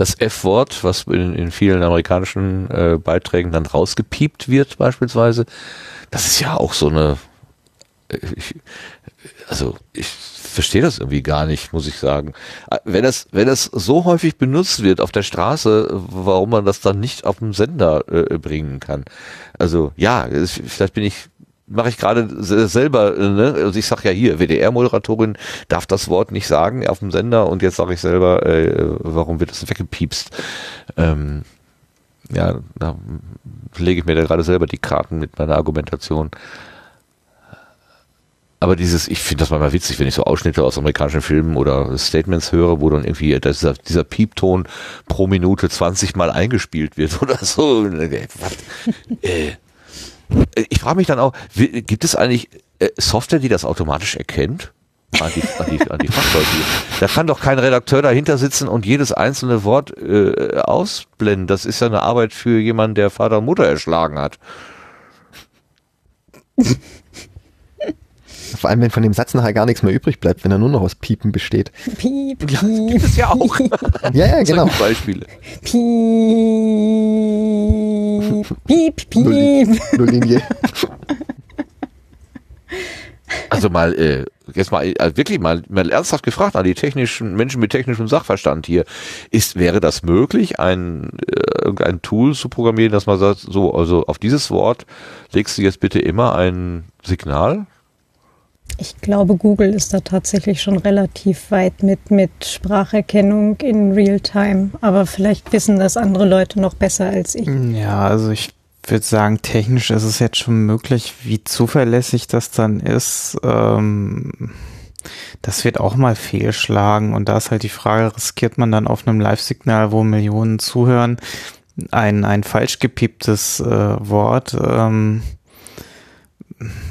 Das F-Wort, was in, in vielen amerikanischen äh, Beiträgen dann rausgepiept wird, beispielsweise, das ist ja auch so eine. äh, Ich, also ich verstehe das irgendwie gar nicht, muss ich sagen. Äh, Wenn das, wenn das so häufig benutzt wird auf der Straße, warum man das dann nicht auf dem Sender äh, bringen kann. Also ja, vielleicht bin ich mache ich gerade se- selber, äh, ne? also ich sag ja hier, WDR-Moderatorin darf das Wort nicht sagen auf dem Sender und jetzt sage ich selber, äh, warum wird das weggepiepst? Ähm, ja, da lege ich mir da gerade selber die Karten mit meiner Argumentation. Aber dieses, ich finde das manchmal witzig, wenn ich so Ausschnitte aus amerikanischen Filmen oder Statements höre, wo dann irgendwie dieser, dieser Piepton pro Minute 20 Mal eingespielt wird oder so. Äh? Äh, ich frage mich dann auch, gibt es eigentlich äh, Software, die das automatisch erkennt? An die, an die, an die Fachleute. Da kann doch kein Redakteur dahinter sitzen und jedes einzelne Wort äh, ausblenden. Das ist ja eine Arbeit für jemanden, der Vater und Mutter erschlagen hat. Vor allem, wenn von dem Satz nachher gar nichts mehr übrig bleibt, wenn er nur noch aus Piepen besteht. Piep, piep. Ja, gibt es ja auch. Ja, ja, genau. Beispiele. Piep, piep, piep. Nulllinie. Also mal, äh, jetzt mal, äh, wirklich mal, mal ernsthaft gefragt an die technischen Menschen mit technischem Sachverstand hier. Ist, wäre das möglich, ein, äh, irgendein Tool zu programmieren, dass man sagt, so, also auf dieses Wort legst du jetzt bitte immer ein Signal? Ich glaube, Google ist da tatsächlich schon relativ weit mit, mit Spracherkennung in Realtime. Aber vielleicht wissen das andere Leute noch besser als ich. Ja, also ich würde sagen, technisch ist es jetzt schon möglich, wie zuverlässig das dann ist. Ähm, das wird auch mal fehlschlagen und da ist halt die Frage, riskiert man dann auf einem Live-Signal, wo Millionen zuhören, ein, ein falsch gepieptes äh, Wort ähm,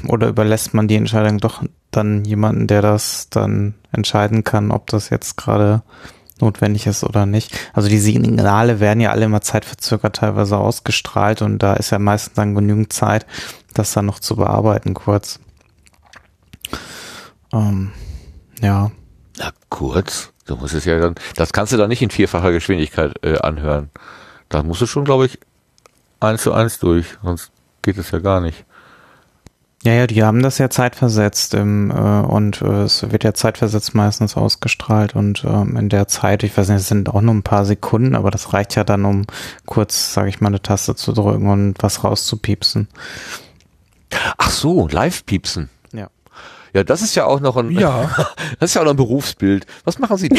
oder überlässt man die Entscheidung doch dann jemanden, der das dann entscheiden kann, ob das jetzt gerade notwendig ist oder nicht. Also die Signale werden ja alle immer zeitverzögert teilweise ausgestrahlt und da ist ja meistens dann genügend Zeit, das dann noch zu bearbeiten kurz. Ähm, ja. Na, kurz. Du musst es ja dann, das kannst du dann nicht in vierfacher Geschwindigkeit äh, anhören. Da musst du schon, glaube ich, eins zu eins durch, sonst geht es ja gar nicht. Ja, ja, die haben das ja zeitversetzt im, äh, und äh, es wird ja zeitversetzt meistens ausgestrahlt und ähm, in der Zeit, ich weiß nicht, es sind auch nur ein paar Sekunden, aber das reicht ja dann, um kurz, sage ich mal, eine Taste zu drücken und was rauszupiepsen. Ach so, Live-Piepsen. Ja. Ja, das ist ja auch noch ein, Ja. das ist ja auch noch ein Berufsbild. Was machen Sie?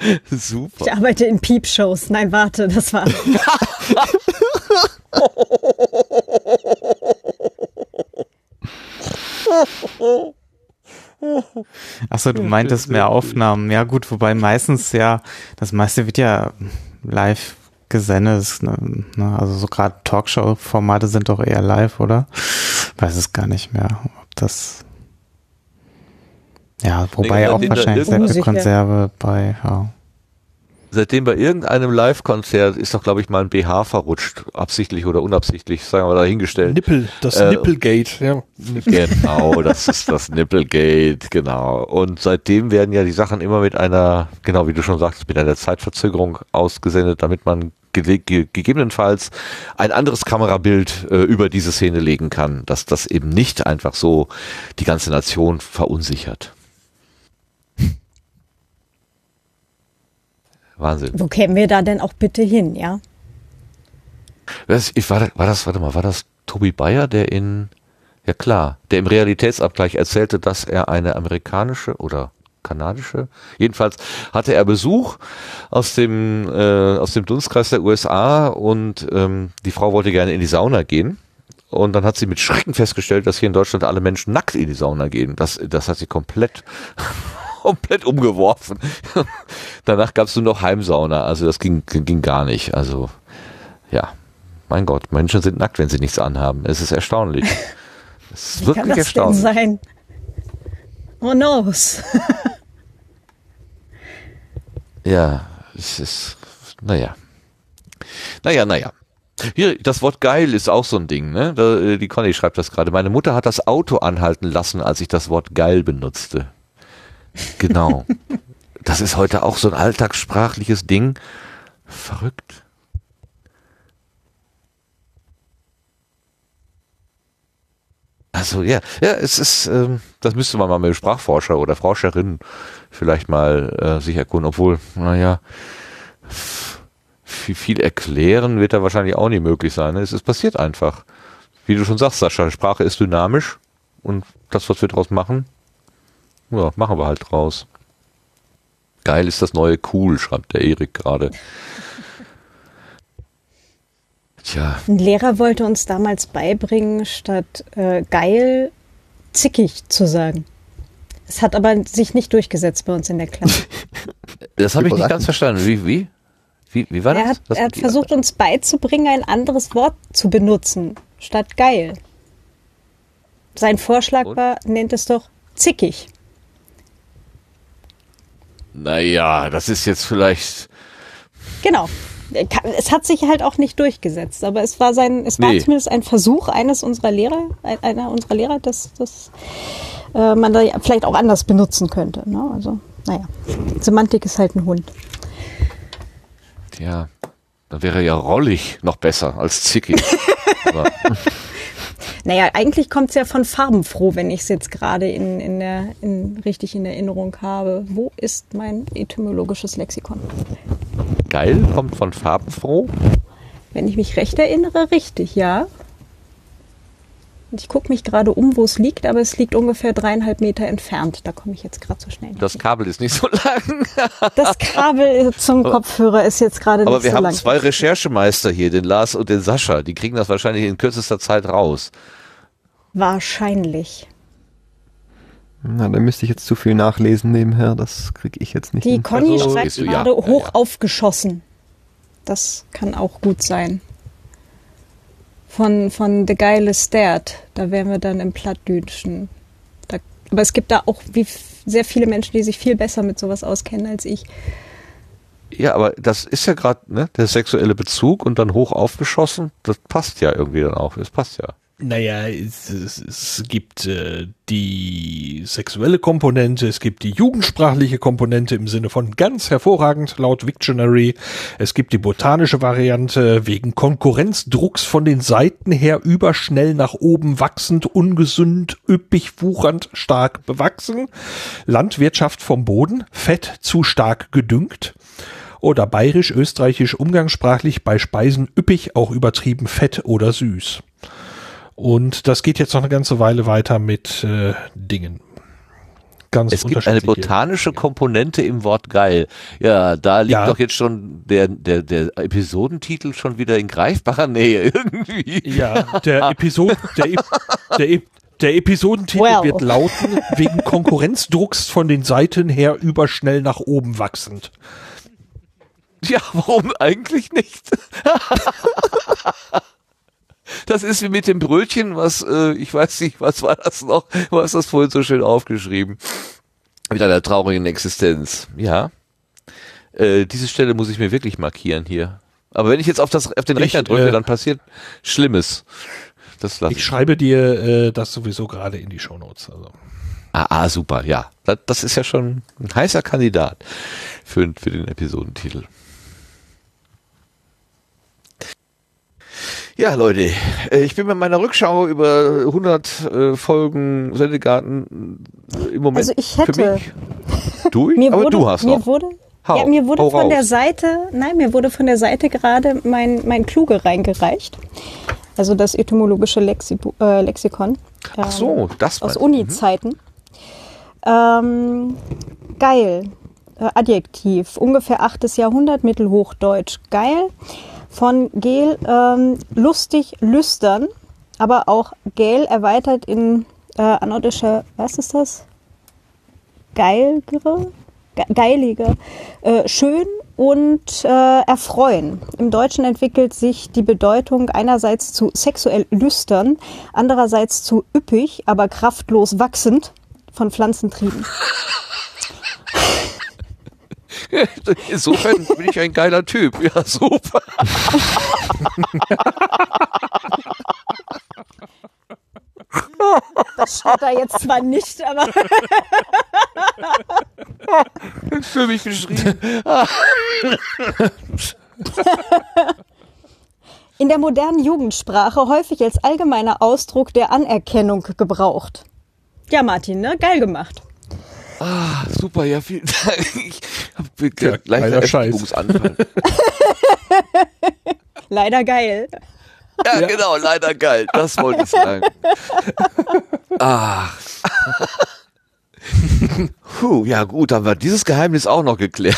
Super. Ich arbeite in Piepshows. Nein, warte, das war. Achso, du meintest mehr Aufnahmen. Ja gut, wobei meistens ja, das meiste wird ja live gesendet. Ne, also so gerade Talkshow-Formate sind doch eher live, oder? Weiß es gar nicht mehr, ob das ja, wobei Nee, auch wahrscheinlich sehr viel Konserve bei, ja. Seitdem bei irgendeinem Live-Konzert ist doch, glaube ich, mal ein BH verrutscht, absichtlich oder unabsichtlich, sagen wir mal dahingestellt. Nippel, das Äh, Nippelgate, ja. Genau, das ist das Nipplegate, genau. Und seitdem werden ja die Sachen immer mit einer, genau wie du schon sagst, mit einer Zeitverzögerung ausgesendet, damit man ge ge gegebenenfalls ein anderes Kamerabild äh, über diese Szene legen kann, dass das eben nicht einfach so die ganze Nation verunsichert. Wahnsinn. Wo kämen wir da denn auch bitte hin, ja? Was, ich, war, war das, warte mal, war das Tobi Bayer, der in, ja klar, der im Realitätsabgleich erzählte, dass er eine amerikanische oder kanadische, jedenfalls hatte er Besuch aus dem, äh, aus dem Dunstkreis der USA und ähm, die Frau wollte gerne in die Sauna gehen. Und dann hat sie mit Schrecken festgestellt, dass hier in Deutschland alle Menschen nackt in die Sauna gehen. Das, das hat sie komplett, komplett umgeworfen. Danach gab es nur noch Heimsauna. Also das ging, ging gar nicht. Also ja, mein Gott, Menschen sind nackt, wenn sie nichts anhaben. Es ist erstaunlich. Es ist Wie wirklich kann das erstaunlich. denn sein? Oh knows? Ja, es ist, naja. Naja, naja. Hier, das Wort geil ist auch so ein Ding, ne? Äh, die Conny schreibt das gerade. Meine Mutter hat das Auto anhalten lassen, als ich das Wort geil benutzte. Genau. das ist heute auch so ein alltagssprachliches Ding. Verrückt. Also ja, ja, es ist, ähm, das müsste man mal mit Sprachforscher oder Forscherin vielleicht mal äh, sich erkunden, obwohl, naja, viel, viel erklären wird da wahrscheinlich auch nicht möglich sein. Ne? Es, es passiert einfach. Wie du schon sagst, Sascha, Sprache ist dynamisch und das, was wir draus machen, ja, machen wir halt draus. Geil ist das neue cool, schreibt der Erik gerade. Tja, Ein Lehrer wollte uns damals beibringen, statt äh, geil zickig zu sagen. Es hat aber sich nicht durchgesetzt bei uns in der Klasse. das habe ich nicht ganz verstanden. Wie, wie? Wie, wie war das? er hat, Was er hat versucht, uns beizubringen, ein anderes Wort zu benutzen, statt geil. Sein Vorschlag war, nennt es doch zickig. Naja, das ist jetzt vielleicht. Genau. Es hat sich halt auch nicht durchgesetzt, aber es war sein, es war Nee. zumindest ein Versuch eines unserer Lehrer, ein- einer unserer Lehrer, dass, dass äh, man da vielleicht auch anders benutzen könnte. Ne? Also, naja, Semantik ist halt ein Hund. Ja, dann wäre ja rollig noch besser als zickig. Naja, eigentlich kommt es ja von farbenfroh, wenn ich es jetzt gerade in, in der, in, richtig in Erinnerung habe. Wo ist mein etymologisches Lexikon? geil kommt von farbenfroh. Wenn ich mich recht erinnere, richtig, ja. Und ich gucke mich gerade um, wo es liegt, aber es liegt ungefähr dreieinhalb Meter entfernt. Da komme ich jetzt gerade so schnell. Das Kabel ist nicht so lang. Das Kabel zum Kopfhörer ist jetzt gerade Aber nicht wir so haben lang. zwei Recherchemeister hier, den Lars und den Sascha. Die kriegen das wahrscheinlich in kürzester Zeit raus. Wahrscheinlich. Na, da müsste ich jetzt zu viel nachlesen nebenher. Das kriege ich jetzt nicht. Die hin. Conny Also, schreibt du- ja, gerade ja, hoch aufgeschossen. Das kann auch gut sein. Von, von The Guy Lestat. Da wären wir dann im Plattdütschen. Da, aber es gibt da auch wie sehr viele Menschen, die sich viel besser mit sowas auskennen als ich. Ja, aber das ist ja gerade ne, der sexuelle Bezug und dann hoch aufgeschossen. Das passt ja irgendwie dann auch. Das passt ja. Naja, es, es, es gibt äh, die sexuelle Komponente, es gibt die jugendsprachliche Komponente im Sinne von ganz hervorragend laut Wiktionary. Es gibt die botanische Variante wegen Konkurrenzdrucks von den Seiten her überschnell nach oben wachsend, ungesund, üppig, wuchernd, stark bewachsen. Landwirtschaft vom Boden, fett zu stark gedüngt. Oder bayerisch, österreichisch, umgangssprachlich bei Speisen üppig, auch übertrieben fett oder süß. Und das geht jetzt noch eine ganze Weile weiter mit äh, Dingen. Ganz Es gibt eine botanische Komponente im Wort geil. Ja, da liegt Ja. doch jetzt schon der, der, der Episodentitel schon wieder in greifbarer Nähe irgendwie. Ja, der Episode, der, Ep- der, Ep- der Episodentitel Well. wird lauten, wegen Konkurrenzdrucks von den Seiten her überschnell nach oben wachsend. Ja, warum eigentlich nicht? Das ist wie mit dem Brötchen, was, äh, ich weiß nicht, was war das noch? Du hast das vorhin so schön aufgeschrieben. Mit einer traurigen Existenz. Ja. Äh, diese Stelle muss ich mir wirklich markieren hier. Aber wenn ich jetzt auf, das, auf den Ich, Rechner drücke, äh, dann passiert Schlimmes. Das lasse Ich schreibe dir äh, das sowieso gerade in die Shownotes. Also. Ah, ah, super, ja. Das, das ist ja schon ein heißer Kandidat für, für den Episodentitel. Ja, Leute, äh, ich bin mit meiner Rückschau über 100 äh, Folgen Sendegarten äh, im Moment Also ich hätte- für mich durch, Mir aber wurde, du hast mir noch. Wurde, Hau, ja, mir wurde von der raus. Seite, nein, mir wurde von der Seite gerade mein, mein Kluge reingereicht. Also das etymologische Lexi äh, Lexikon. Ach so, das Aus du. Uni-Zeiten. Ähm, geil. Adjektiv. Ungefähr 8. Jahrhundert, Mittelhochdeutsch. Geil. Von Gel ähm, lustig, lüstern. Aber auch Gel erweitert in äh, anordische, was ist das? Geilgere? Ge geilige. Äh, schön und äh, erfreuen. Im Deutschen entwickelt sich die Bedeutung einerseits zu sexuell lüstern, andererseits zu üppig, aber kraftlos wachsend von Pflanzentrieben. Insofern bin ich ein geiler Typ. Ja, super. Das steht da jetzt zwar nicht, aber Für mich beschrieben. in der modernen Jugendsprache häufig als allgemeiner Ausdruck der Anerkennung gebraucht. Ja, Martin, ne? Geil gemacht. Ah, super, ja, vielen Dank. Ich habe Ja, gleich geiler einen Scheiß. Erstickungsanfall. Leider geil. Ja, genau, leider geil. Das wollte ich sagen. Ach. Puh, ja gut, haben wir dieses Geheimnis auch noch geklärt.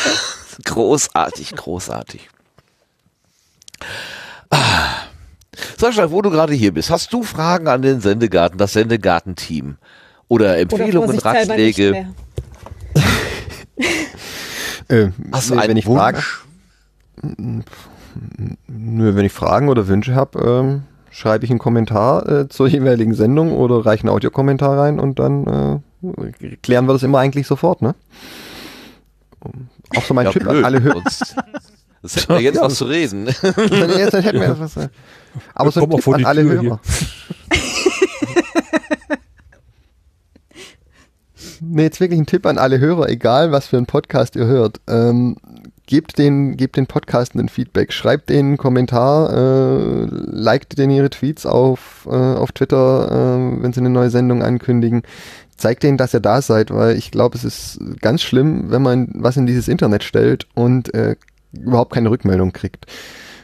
Großartig, großartig. Ah. Sascha, wo du gerade hier bist, hast du Fragen an den Sendegarten, das Sendegarten-Team? Oder Empfehlungen, nicht Ratschläge? Äh, Hast du nee, einen wenn ich Wunsch? Fragen, Nö, wenn ich Fragen oder Wünsche habe, ähm, schreibe ich einen Kommentar äh, zur jeweiligen Sendung oder reiche einen Audiokommentar rein und dann äh, klären wir das immer eigentlich sofort, ne? Auch so mein Ja, Tipp an alle Hörer. Das hätten wir jetzt was zu reden. Ihr jetzt hätten wir was, aber so ein Tipp vor an alle Hörer. Nee, jetzt wirklich ein Tipp an alle Hörer, egal was für einen Podcast ihr hört. Ähm, gebt den, gebt den Podcasten ein Feedback, schreibt denen einen Kommentar, äh, liked denen ihre Tweets auf, äh, auf Twitter, äh, wenn sie eine neue Sendung ankündigen. Zeigt denen, dass ihr da seid, weil ich glaube, es ist ganz schlimm, wenn man was in dieses Internet stellt und äh, überhaupt keine Rückmeldung kriegt.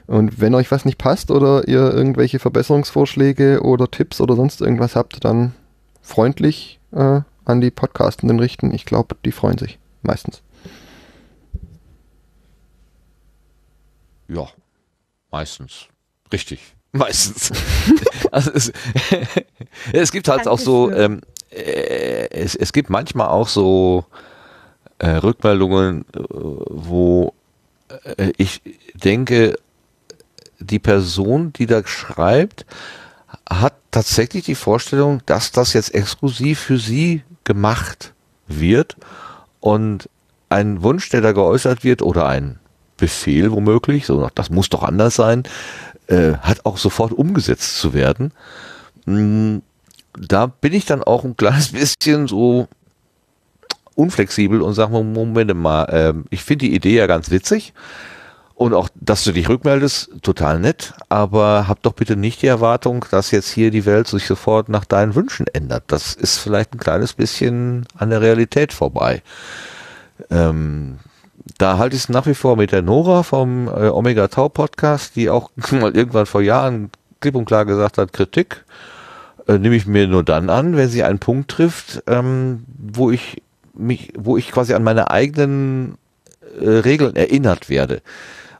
Und wenn euch was nicht passt oder ihr irgendwelche Verbesserungsvorschläge oder Tipps oder sonst irgendwas habt, dann freundlich äh, an die Podcastenden richten. Ich glaube, die freuen sich meistens. Ja, meistens. Richtig. Meistens. also es, es gibt halt auch so, ähm, äh, es, es gibt manchmal auch so äh, Rückmeldungen, äh, wo äh, ich denke, die Person, die da schreibt, hat tatsächlich die Vorstellung, dass das jetzt exklusiv für sie gemacht wird und ein Wunsch, der da geäußert wird oder ein Befehl womöglich, so das muss doch anders sein, äh, hat auch sofort umgesetzt zu werden. Mm, Da bin ich dann auch ein kleines bisschen so unflexibel und sage, Moment mal, ähm, ich finde die Idee ja ganz witzig und auch, dass du dich rückmeldest, total nett, aber hab doch bitte nicht die Erwartung, dass jetzt hier die Welt sich sofort nach deinen Wünschen ändert. Das ist vielleicht ein kleines bisschen an der Realität vorbei. Ähm, da halte ich es nach wie vor mit der Nora vom äh, Omega Tau Podcast, die auch mal irgendwann vor Jahren klipp und klar gesagt hat, Kritik äh, nehme ich mir nur dann an, wenn sie einen Punkt trifft, ähm, wo ich mich, wo ich quasi an meine eigenen äh, Regeln erinnert werde.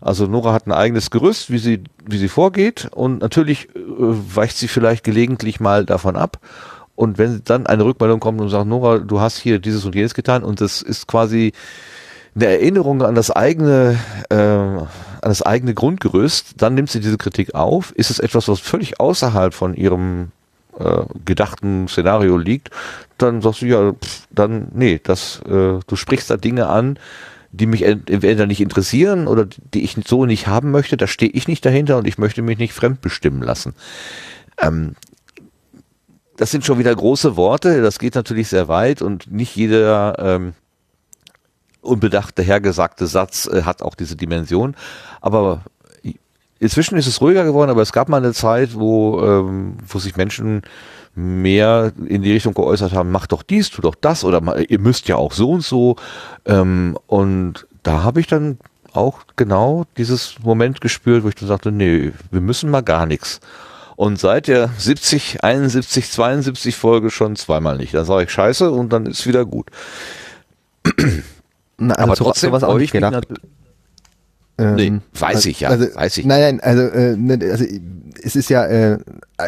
Also Nora hat ein eigenes Gerüst, wie sie, wie sie vorgeht und natürlich äh, weicht sie vielleicht gelegentlich mal davon ab. Und wenn dann eine Rückmeldung kommt und sagt, Nora, du hast hier dieses und jenes getan und das ist quasi eine Erinnerung an das eigene, äh, an das eigene Grundgerüst, dann nimmt sie diese Kritik auf. Ist es etwas, was völlig außerhalb von ihrem äh, gedachten Szenario liegt, dann sagst du ja, pff, dann nee, das, äh, du sprichst da Dinge an, die mich ent- entweder nicht interessieren oder die ich so nicht haben möchte, da stehe ich nicht dahinter und ich möchte mich nicht fremdbestimmen lassen. Ähm, das sind schon wieder große Worte, das geht natürlich sehr weit und nicht jeder ähm, unbedacht dahergesagte Satz äh, hat auch diese Dimension. Aber inzwischen ist es ruhiger geworden, aber es gab mal eine Zeit, wo, ähm, wo sich Menschen mehr in die Richtung geäußert haben, macht doch dies, tu doch das oder ihr müsst ja auch so und so. Ähm, und da habe ich dann auch genau dieses Moment gespürt, wo ich dann sagte, nee, wir müssen mal gar nichts. Und seit der 70, 71, 72 Folge schon zweimal nicht. Dann sage ich Scheiße und dann ist wieder gut. Na, also Aber trotzdem sowas auch nicht gedacht. Ähm, Nee, weiß also- ich ja, also, weiß ich. Nein, nein, also, äh, ne, also es ist ja äh,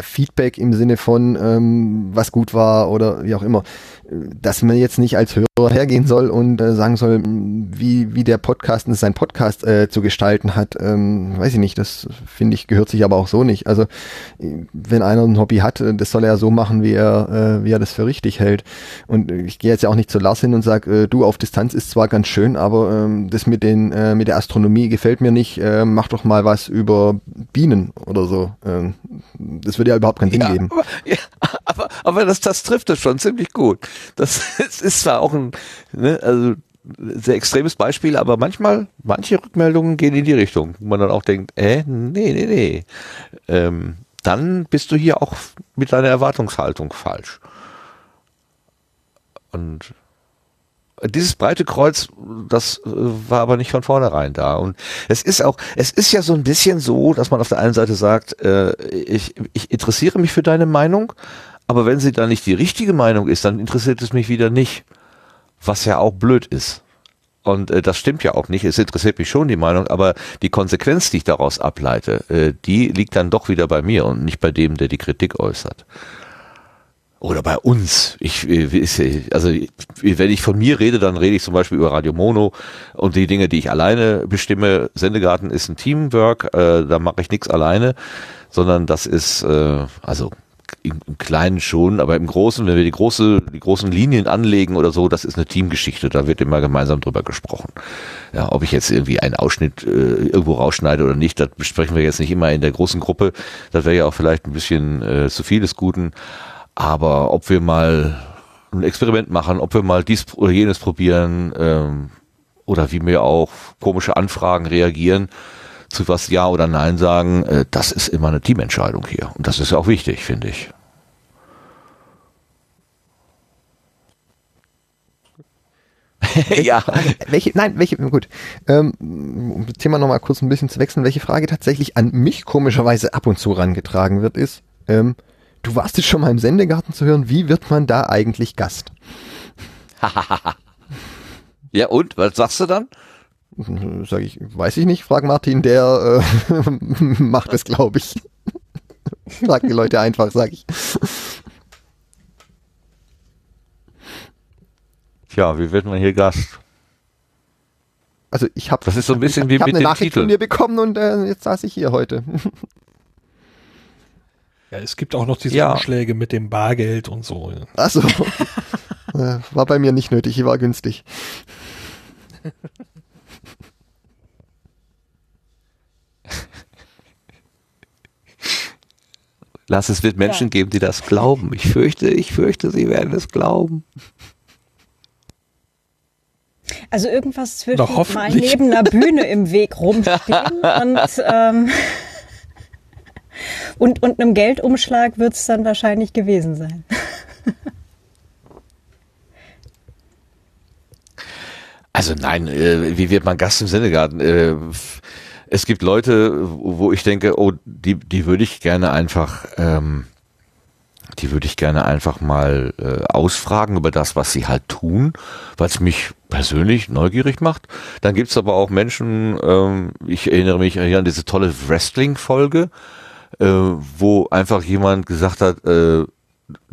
Feedback im Sinne von, ähm, was gut war oder wie auch immer. Dass man jetzt nicht als Hörer hergehen soll und äh, sagen soll, wie, wie der Podcast sein Podcast äh, zu gestalten hat, ähm, weiß ich nicht, das finde ich gehört sich aber auch so nicht. Also äh, wenn einer ein Hobby hat, äh, das soll er ja so machen, wie er, äh, wie er das für richtig hält. Und äh, ich gehe jetzt ja auch nicht zu Lars hin und sage, du auf Distanz ist zwar ganz schön, aber ähm, das mit den mit der Astronomie gefällt mir nicht. Mach doch mal was über Bienen oder so. Ähm, das würde ja überhaupt keinen Sinn geben. Aber, ja, aber, aber das, das trifft es schon ziemlich gut. Das, ist zwar auch ein ne, also sehr extremes Beispiel, aber manchmal, manche Rückmeldungen gehen in die Richtung, wo man dann auch denkt, äh, nee, nee, nee. Ähm, dann bist du hier auch mit deiner Erwartungshaltung falsch. Und dieses breite Kreuz, das äh, war aber nicht von vornherein da. Und es ist auch, es ist ja so ein bisschen so, dass man auf der einen Seite sagt, äh, ich, ich interessiere mich für deine Meinung, aber wenn sie dann nicht die richtige Meinung ist, dann interessiert es mich wieder nicht. Was ja auch blöd ist. Und äh, das stimmt ja auch nicht. Es interessiert mich schon die Meinung, aber die Konsequenz, die ich daraus ableite, äh, die liegt dann doch wieder bei mir und nicht bei dem, der die Kritik äußert oder bei uns. Ich, äh, äh, also wenn ich von mir rede, dann rede ich zum Beispiel über Radio Mono und die Dinge, die ich alleine bestimme. Sendegarten ist ein Teamwork, äh, da mache ich nichts alleine, sondern das ist äh, also im, im Kleinen schon, aber im Großen, wenn wir die große, die großen Linien anlegen oder so, das ist eine Teamgeschichte. Da wird immer gemeinsam drüber gesprochen. Ja, ob ich jetzt irgendwie einen Ausschnitt äh, irgendwo rausschneide oder nicht, das besprechen wir jetzt nicht immer in der großen Gruppe. Das wäre ja auch vielleicht ein bisschen äh, zu viel des Guten. Aber ob wir mal ein Experiment machen, ob wir mal dies oder jenes probieren ähm, oder wie wir auf komische Anfragen reagieren, zu was Ja oder Nein sagen, äh, das ist immer eine Teamentscheidung hier. Und das ist ja auch wichtig, finde ich. ja. Welche, nein, welche, gut. Ähm, um das Thema nochmal kurz ein bisschen zu wechseln, welche Frage tatsächlich an mich komischerweise ab und zu rangetragen wird, ist, ähm, du warst jetzt schon mal im Sendegarten zu hören, wie wird man da eigentlich Gast? ja, und? Was sagst du dann? Sag ich, weiß ich nicht, frag Martin, der äh, macht es, glaube ich. Frag die Leute einfach, sag ich. Tja, wie wird man hier Gast? Also ich habe Das ist so ein bisschen wie ich hab mit eine den Nachricht von Titeln. mir bekommen und äh, jetzt saß ich hier heute. Ja, es gibt auch noch diese Ja. Umschläge mit dem Bargeld und so. ja. Also äh, war bei mir nicht nötig, ich war günstig. Lass es wird Menschen geben, die das glauben. Ich fürchte, ich fürchte, sie werden es glauben. Also irgendwas zwischen mal neben einer Bühne im Weg rumstehen und, ähm, und, und einem Geldumschlag wird es dann wahrscheinlich gewesen sein. Also nein, äh, wie wird man Gast im Sendegarten? Äh, es gibt Leute, wo ich denke, oh, die, die würde ich gerne einfach, ähm, die würde ich gerne einfach mal äh, ausfragen über das, was sie halt tun, weil es mich persönlich neugierig macht. Dann gibt's aber auch Menschen, ähm, ich erinnere mich an diese tolle Wrestling-Folge, äh, wo einfach jemand gesagt hat, äh,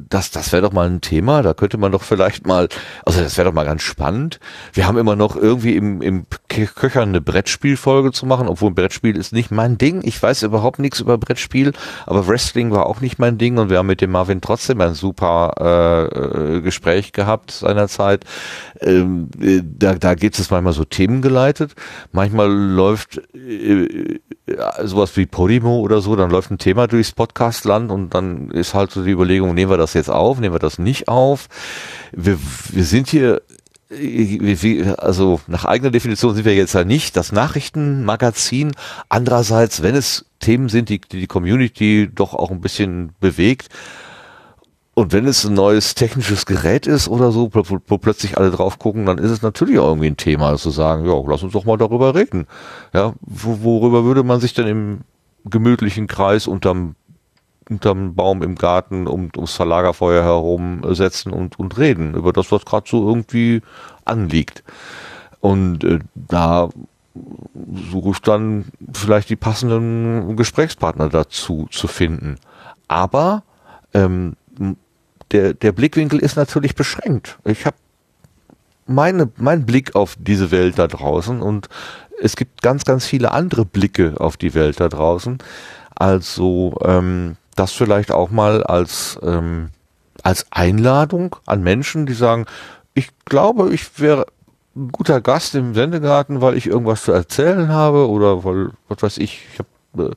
das, das wäre doch mal ein Thema, da könnte man doch vielleicht mal, also das wäre doch mal ganz spannend. Wir haben immer noch irgendwie im, im Köchern eine Brettspielfolge zu machen, obwohl ein Brettspiel ist nicht mein Ding. Ich weiß überhaupt nichts über Brettspiel, aber Wrestling war auch nicht mein Ding und wir haben mit dem Marvin trotzdem ein super äh, äh, Gespräch gehabt seinerzeit. Ähm, äh, da, da gibt es manchmal so themengeleitet. Manchmal läuft äh, ja, sowas wie Podimo oder so, dann läuft ein Thema durchs Podcastland und dann ist halt so die Überlegung, nehmen wir das jetzt auf, nehmen wir das nicht auf. Wir, wir sind hier, also nach eigener Definition sind wir jetzt ja nicht das Nachrichtenmagazin. Andererseits, wenn es Themen sind, die die Community doch auch ein bisschen bewegt, und wenn es ein neues technisches Gerät ist oder so, wo, plötzlich alle drauf gucken, dann ist es natürlich auch irgendwie ein Thema, zu sagen, ja, lass uns doch mal darüber reden. Ja, wo, worüber würde man sich denn im gemütlichen Kreis unterm, unterm Baum im Garten um, ums Verlagerfeuer herum setzen und, und reden über das, was gerade so irgendwie anliegt. Und äh, da suche ich dann vielleicht die passenden Gesprächspartner dazu zu finden. Aber ähm, der, der Blickwinkel ist natürlich beschränkt. Ich habe meine, mein Blick auf diese Welt da draußen und es gibt ganz, ganz viele andere Blicke auf die Welt da draußen. Also ähm, das vielleicht auch mal als, ähm, als Einladung an Menschen, die sagen, ich glaube, ich wäre ein guter Gast im Sendegarten, weil ich irgendwas zu erzählen habe oder weil, was weiß ich, ich habe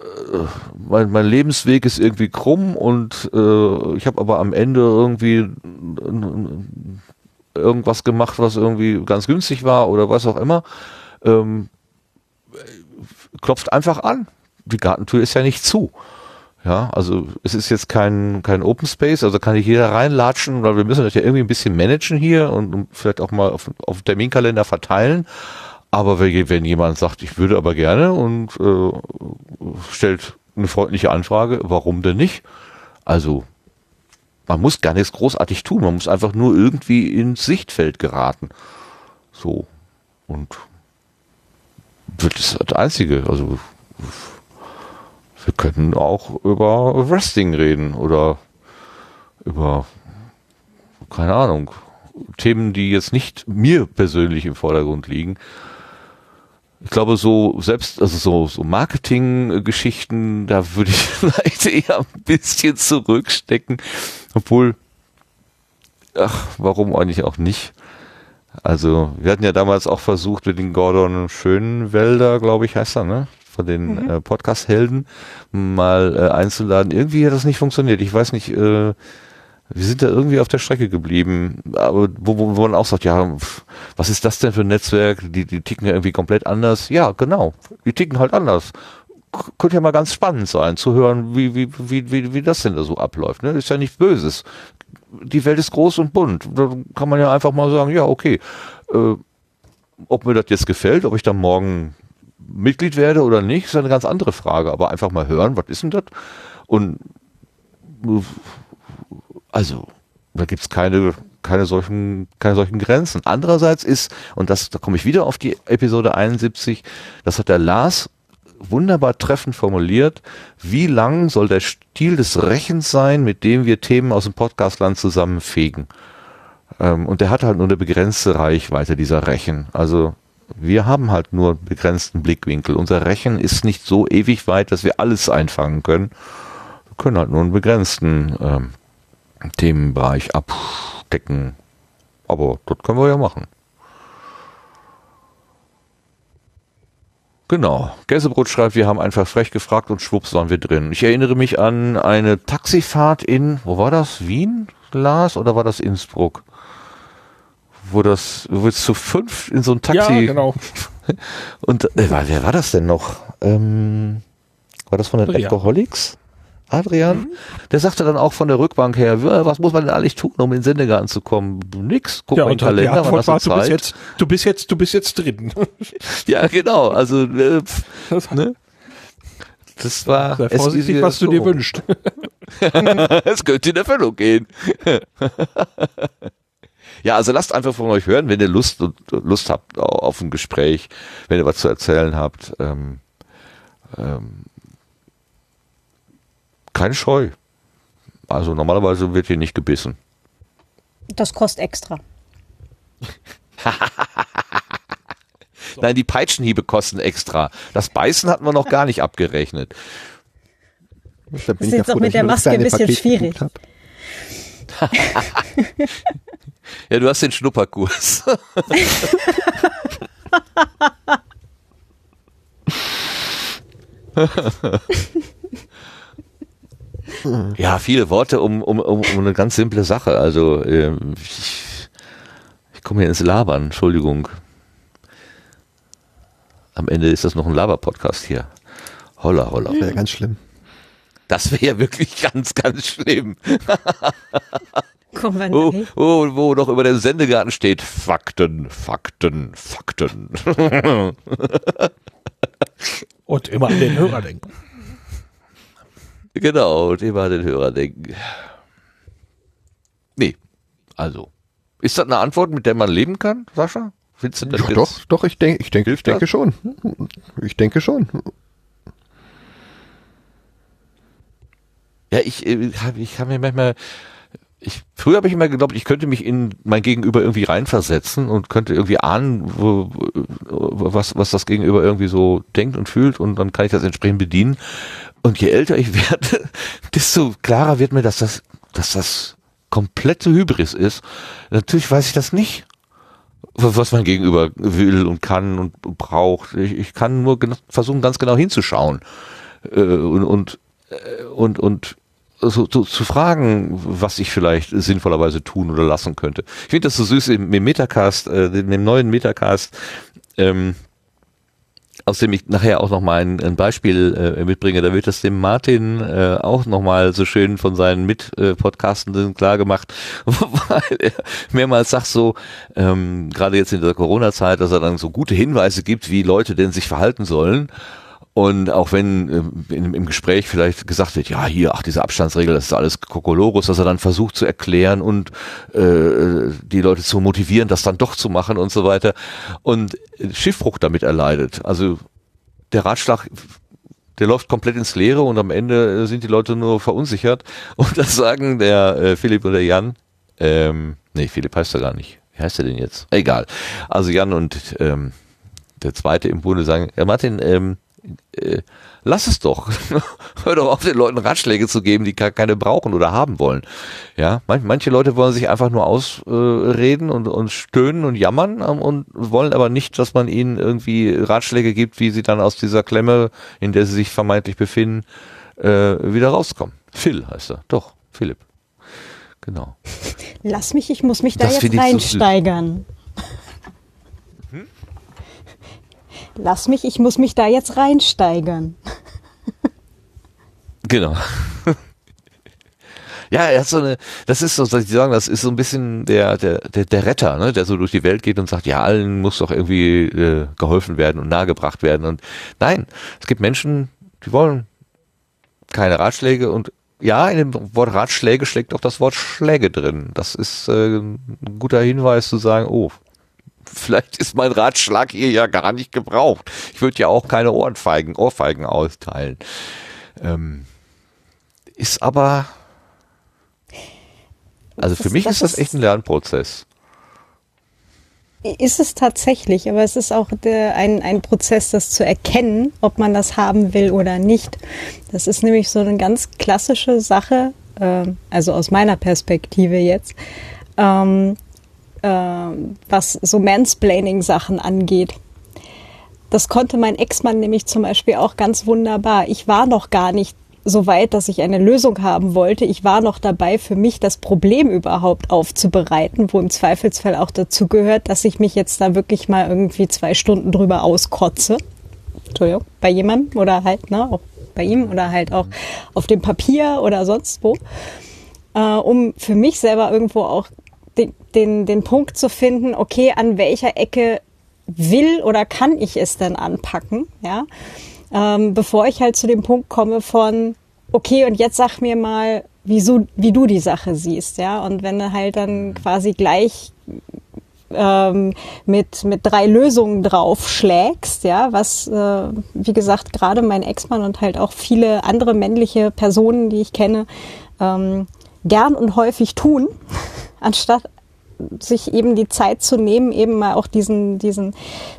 äh, äh, mein, mein Lebensweg ist irgendwie krumm und äh, ich habe aber am Ende irgendwie irgendwas gemacht, was irgendwie ganz günstig war oder was auch immer. Ähm, klopft einfach an. Die Gartentür ist ja nicht zu. Ja, also es ist jetzt kein, kein Open Space, also kann nicht jeder reinlatschen, weil wir müssen das ja irgendwie ein bisschen managen hier und, vielleicht auch mal auf, auf Terminkalender verteilen. Aber wenn, wenn jemand sagt, ich würde aber gerne und äh, stellt eine freundliche Anfrage, warum denn nicht? Also man muss gar nichts großartig tun, man muss einfach nur irgendwie ins Sichtfeld geraten. So. Und das ist das Einzige. Also wir können auch über Wrestling reden oder über, keine Ahnung, Themen, die jetzt nicht mir persönlich im Vordergrund liegen. Ich glaube, so selbst, also so, so Marketing-Geschichten, da würde ich vielleicht eher ein bisschen zurückstecken. Obwohl, ach, warum eigentlich auch nicht? Also, wir hatten ja damals auch versucht, mit den Gordon Schönwälder, glaube ich, heißt er, ne? Von den Mhm. äh, Podcast-Helden mal äh, einzuladen. Irgendwie hat das nicht funktioniert. Ich weiß nicht, äh, wir sind da irgendwie auf der Strecke geblieben, aber wo, wo, wo man auch sagt, ja, pf, was ist das denn für ein Netzwerk? Die, die ticken ja irgendwie komplett anders. Ja, genau, die ticken halt anders. Könnte ja mal ganz spannend sein, zu hören, wie, wie, wie, wie, wie das denn da so abläuft. Ne? Ist ja nichts Böses. Die Welt ist groß und bunt. Da kann man ja einfach mal sagen, ja, okay, äh, ob mir das jetzt gefällt, ob ich dann morgen Mitglied werde oder nicht, ist eine ganz andere Frage. Aber einfach mal hören, was ist denn das? Und also, da gibt's keine, keine solchen, keine solchen Grenzen. Andererseits ist, und das, da komme ich wieder auf die Episode 71, das hat der Lars wunderbar treffend formuliert, wie lang soll der Stil des Rechens sein, mit dem wir Themen aus dem Podcastland zusammenfegen. Ähm, und der hat halt nur eine begrenzte Reichweite, dieser Rechen. Also wir haben halt nur einen begrenzten Blickwinkel. Unser Rechen ist nicht so ewig weit, dass wir alles einfangen können. Wir können halt nur einen begrenzten ähm, Themenbereich abdecken. Aber das können wir ja machen. Genau. Gäsebrot schreibt, wir haben einfach frech gefragt und schwupps waren wir drin. Ich erinnere mich an eine Taxifahrt in, wo war das? Wien, Lars, oder war das Innsbruck? Wo das, wo wir zu fünf in so ein Taxi. Ja, genau. Und äh, wer war das denn noch? Ähm, war das von den Adrian. Alcoholics? Adrian? Der sagte dann auch von der Rückbank her, "Ja, was muss man denn eigentlich tun, um in Sendegarten zu kommen? Nix. Guck ja, mal in den Kalender, wann hast du war, du bist Zeit? jetzt, du bist jetzt, du bist jetzt drin. Ja, genau. Also, äh, pf, ne? Das war. Sei es vorsichtig, was du dir wünschst. es könnte in Erfüllung gehen. Ja, also lasst einfach von euch hören, wenn ihr Lust und Lust habt auf ein Gespräch, wenn ihr was zu erzählen habt. Ähm, ähm, keine Scheu. Also normalerweise wird hier nicht gebissen. Das kostet extra. Nein, die Peitschenhiebe kosten extra. Das Beißen hatten wir noch gar nicht abgerechnet. Da bin ist ich ja jetzt froh, auch mit der das Maske ein bisschen Paket schwierig. ja, du hast den Schnupperkurs. ja, viele Worte um, um, um, eine ganz simple Sache. Also ähm, ich, ich komme hier ins Labern, Entschuldigung. Am Ende ist das noch ein Laber-Podcast hier. Holla, holla. Wäre ganz schlimm. Das wäre ja wirklich ganz, ganz schlimm. Kommen wir wo, nachher. wo, wo doch über dem Sendegarten steht, Fakten, Fakten, Fakten. Und immer an den Hörer denken. genau, und immer an den Hörer denken. Nee, also. Ist das eine Antwort, mit der man leben kann, Sascha? Findest du das Ja, jetzt- doch, doch, ich denke, ich denke, ich denke schon. Ich denke schon. Ja, ich, äh, ich habe mir manchmal, ich, früher habe ich immer geglaubt, ich könnte mich in mein Gegenüber irgendwie reinversetzen und könnte irgendwie ahnen, wo, was, was das Gegenüber irgendwie so denkt und fühlt und dann kann ich das entsprechend bedienen. Und je älter ich werde, desto klarer wird mir, dass das, dass das komplette Hybris ist. Natürlich weiß ich das nicht was mein Gegenüber will und kann und braucht. Ich, ich kann nur versuchen, ganz genau hinzuschauen äh, und und äh, und und so, so zu fragen, was ich vielleicht sinnvollerweise tun oder lassen könnte. Ich finde das so süß im, im Metacast, äh, dem neuen Metacast, ähm, aus dem ich nachher auch noch mal ein, ein Beispiel äh, mitbringe. Da wird das dem Martin äh, auch noch mal so schön von seinen Mitpodcastenden klar gemacht, weil er mehrmals sagt so, ähm, gerade jetzt in der Corona-Zeit, dass er dann so gute Hinweise gibt, wie Leute denn sich verhalten sollen. Und auch wenn ähm, in, im Gespräch vielleicht gesagt wird, ja, hier, ach, diese Abstandsregel, das ist alles Kokolores, dass er dann versucht zu erklären und äh, die Leute zu motivieren, das dann doch zu machen und so weiter. Und Schiffbruch damit erleidet. Also der Ratschlag, der läuft komplett ins Leere und am Ende äh, sind die Leute nur verunsichert. Und das sagen der äh, Philipp und der Jan, ähm, nee, Philipp heißt er gar nicht. Wie heißt er denn jetzt? Egal. Also Jan und ähm, der zweite im Bunde sagen, ja Martin, ähm, äh, lass es doch. Hör doch auf, den Leuten Ratschläge zu geben, die keine brauchen oder haben wollen. Ja, man, manche Leute wollen sich einfach nur ausreden und, und stöhnen und jammern ähm, und wollen aber nicht, dass man ihnen irgendwie Ratschläge gibt, wie sie dann aus dieser Klemme, in der sie sich vermeintlich befinden, äh, wieder rauskommen. Phil heißt er. Doch, Philipp. Genau. Lass mich, ich muss mich da Das jetzt reinsteigern. Lass mich, ich muss mich da jetzt reinsteigern. Genau. Ja, er hat so eine, das ist so, soll ich sagen, das ist so ein bisschen der, der, der, der Retter, ne, der so durch die Welt geht und sagt, ja, allen muss doch irgendwie äh, geholfen werden und nahegebracht werden. Und nein, es gibt Menschen, die wollen keine Ratschläge und ja, in dem Wort Ratschläge schlägt auch das Wort Schläge drin. Das ist äh, ein guter Hinweis zu sagen, oh, vielleicht ist mein Ratschlag hier ja gar nicht gebraucht. Ich würde ja auch keine Ohrfeigen, Ohrfeigen austeilen. Ähm, ist aber Also für Das- mich das ist das echt ein Lernprozess. Ist es tatsächlich, aber es ist auch der, ein, ein Prozess, das zu erkennen, ob man das haben will oder nicht. Das ist nämlich so eine ganz klassische Sache, äh, also aus meiner Perspektive jetzt, ähm, äh, was so Mansplaining-Sachen angeht. Das konnte mein Ex-Mann nämlich zum Beispiel auch ganz wunderbar. Ich war noch gar nicht so weit, dass ich eine Lösung haben wollte. Ich war noch dabei, für mich das Problem überhaupt aufzubereiten, wo im Zweifelsfall auch dazu gehört, dass ich mich jetzt da wirklich mal irgendwie zwei Stunden drüber auskotze. Entschuldigung, bei jemandem oder halt, ne, auch bei ihm oder halt auch auf dem Papier oder sonst wo, äh, um für mich selber irgendwo auch den, den, den Punkt zu finden, okay, an welcher Ecke will oder kann ich es denn anpacken, ja, ähm, bevor ich halt zu dem Punkt komme von, okay, und jetzt sag mir mal, wieso, wie du die Sache siehst, ja, und wenn du halt dann quasi gleich ähm, mit, mit drei Lösungen draufschlägst, ja, was, äh, wie gesagt, gerade mein Ex-Mann und halt auch viele andere männliche Personen, die ich kenne, ähm, gern und häufig tun, anstatt sich eben die Zeit zu nehmen, eben mal auch diesen, diesen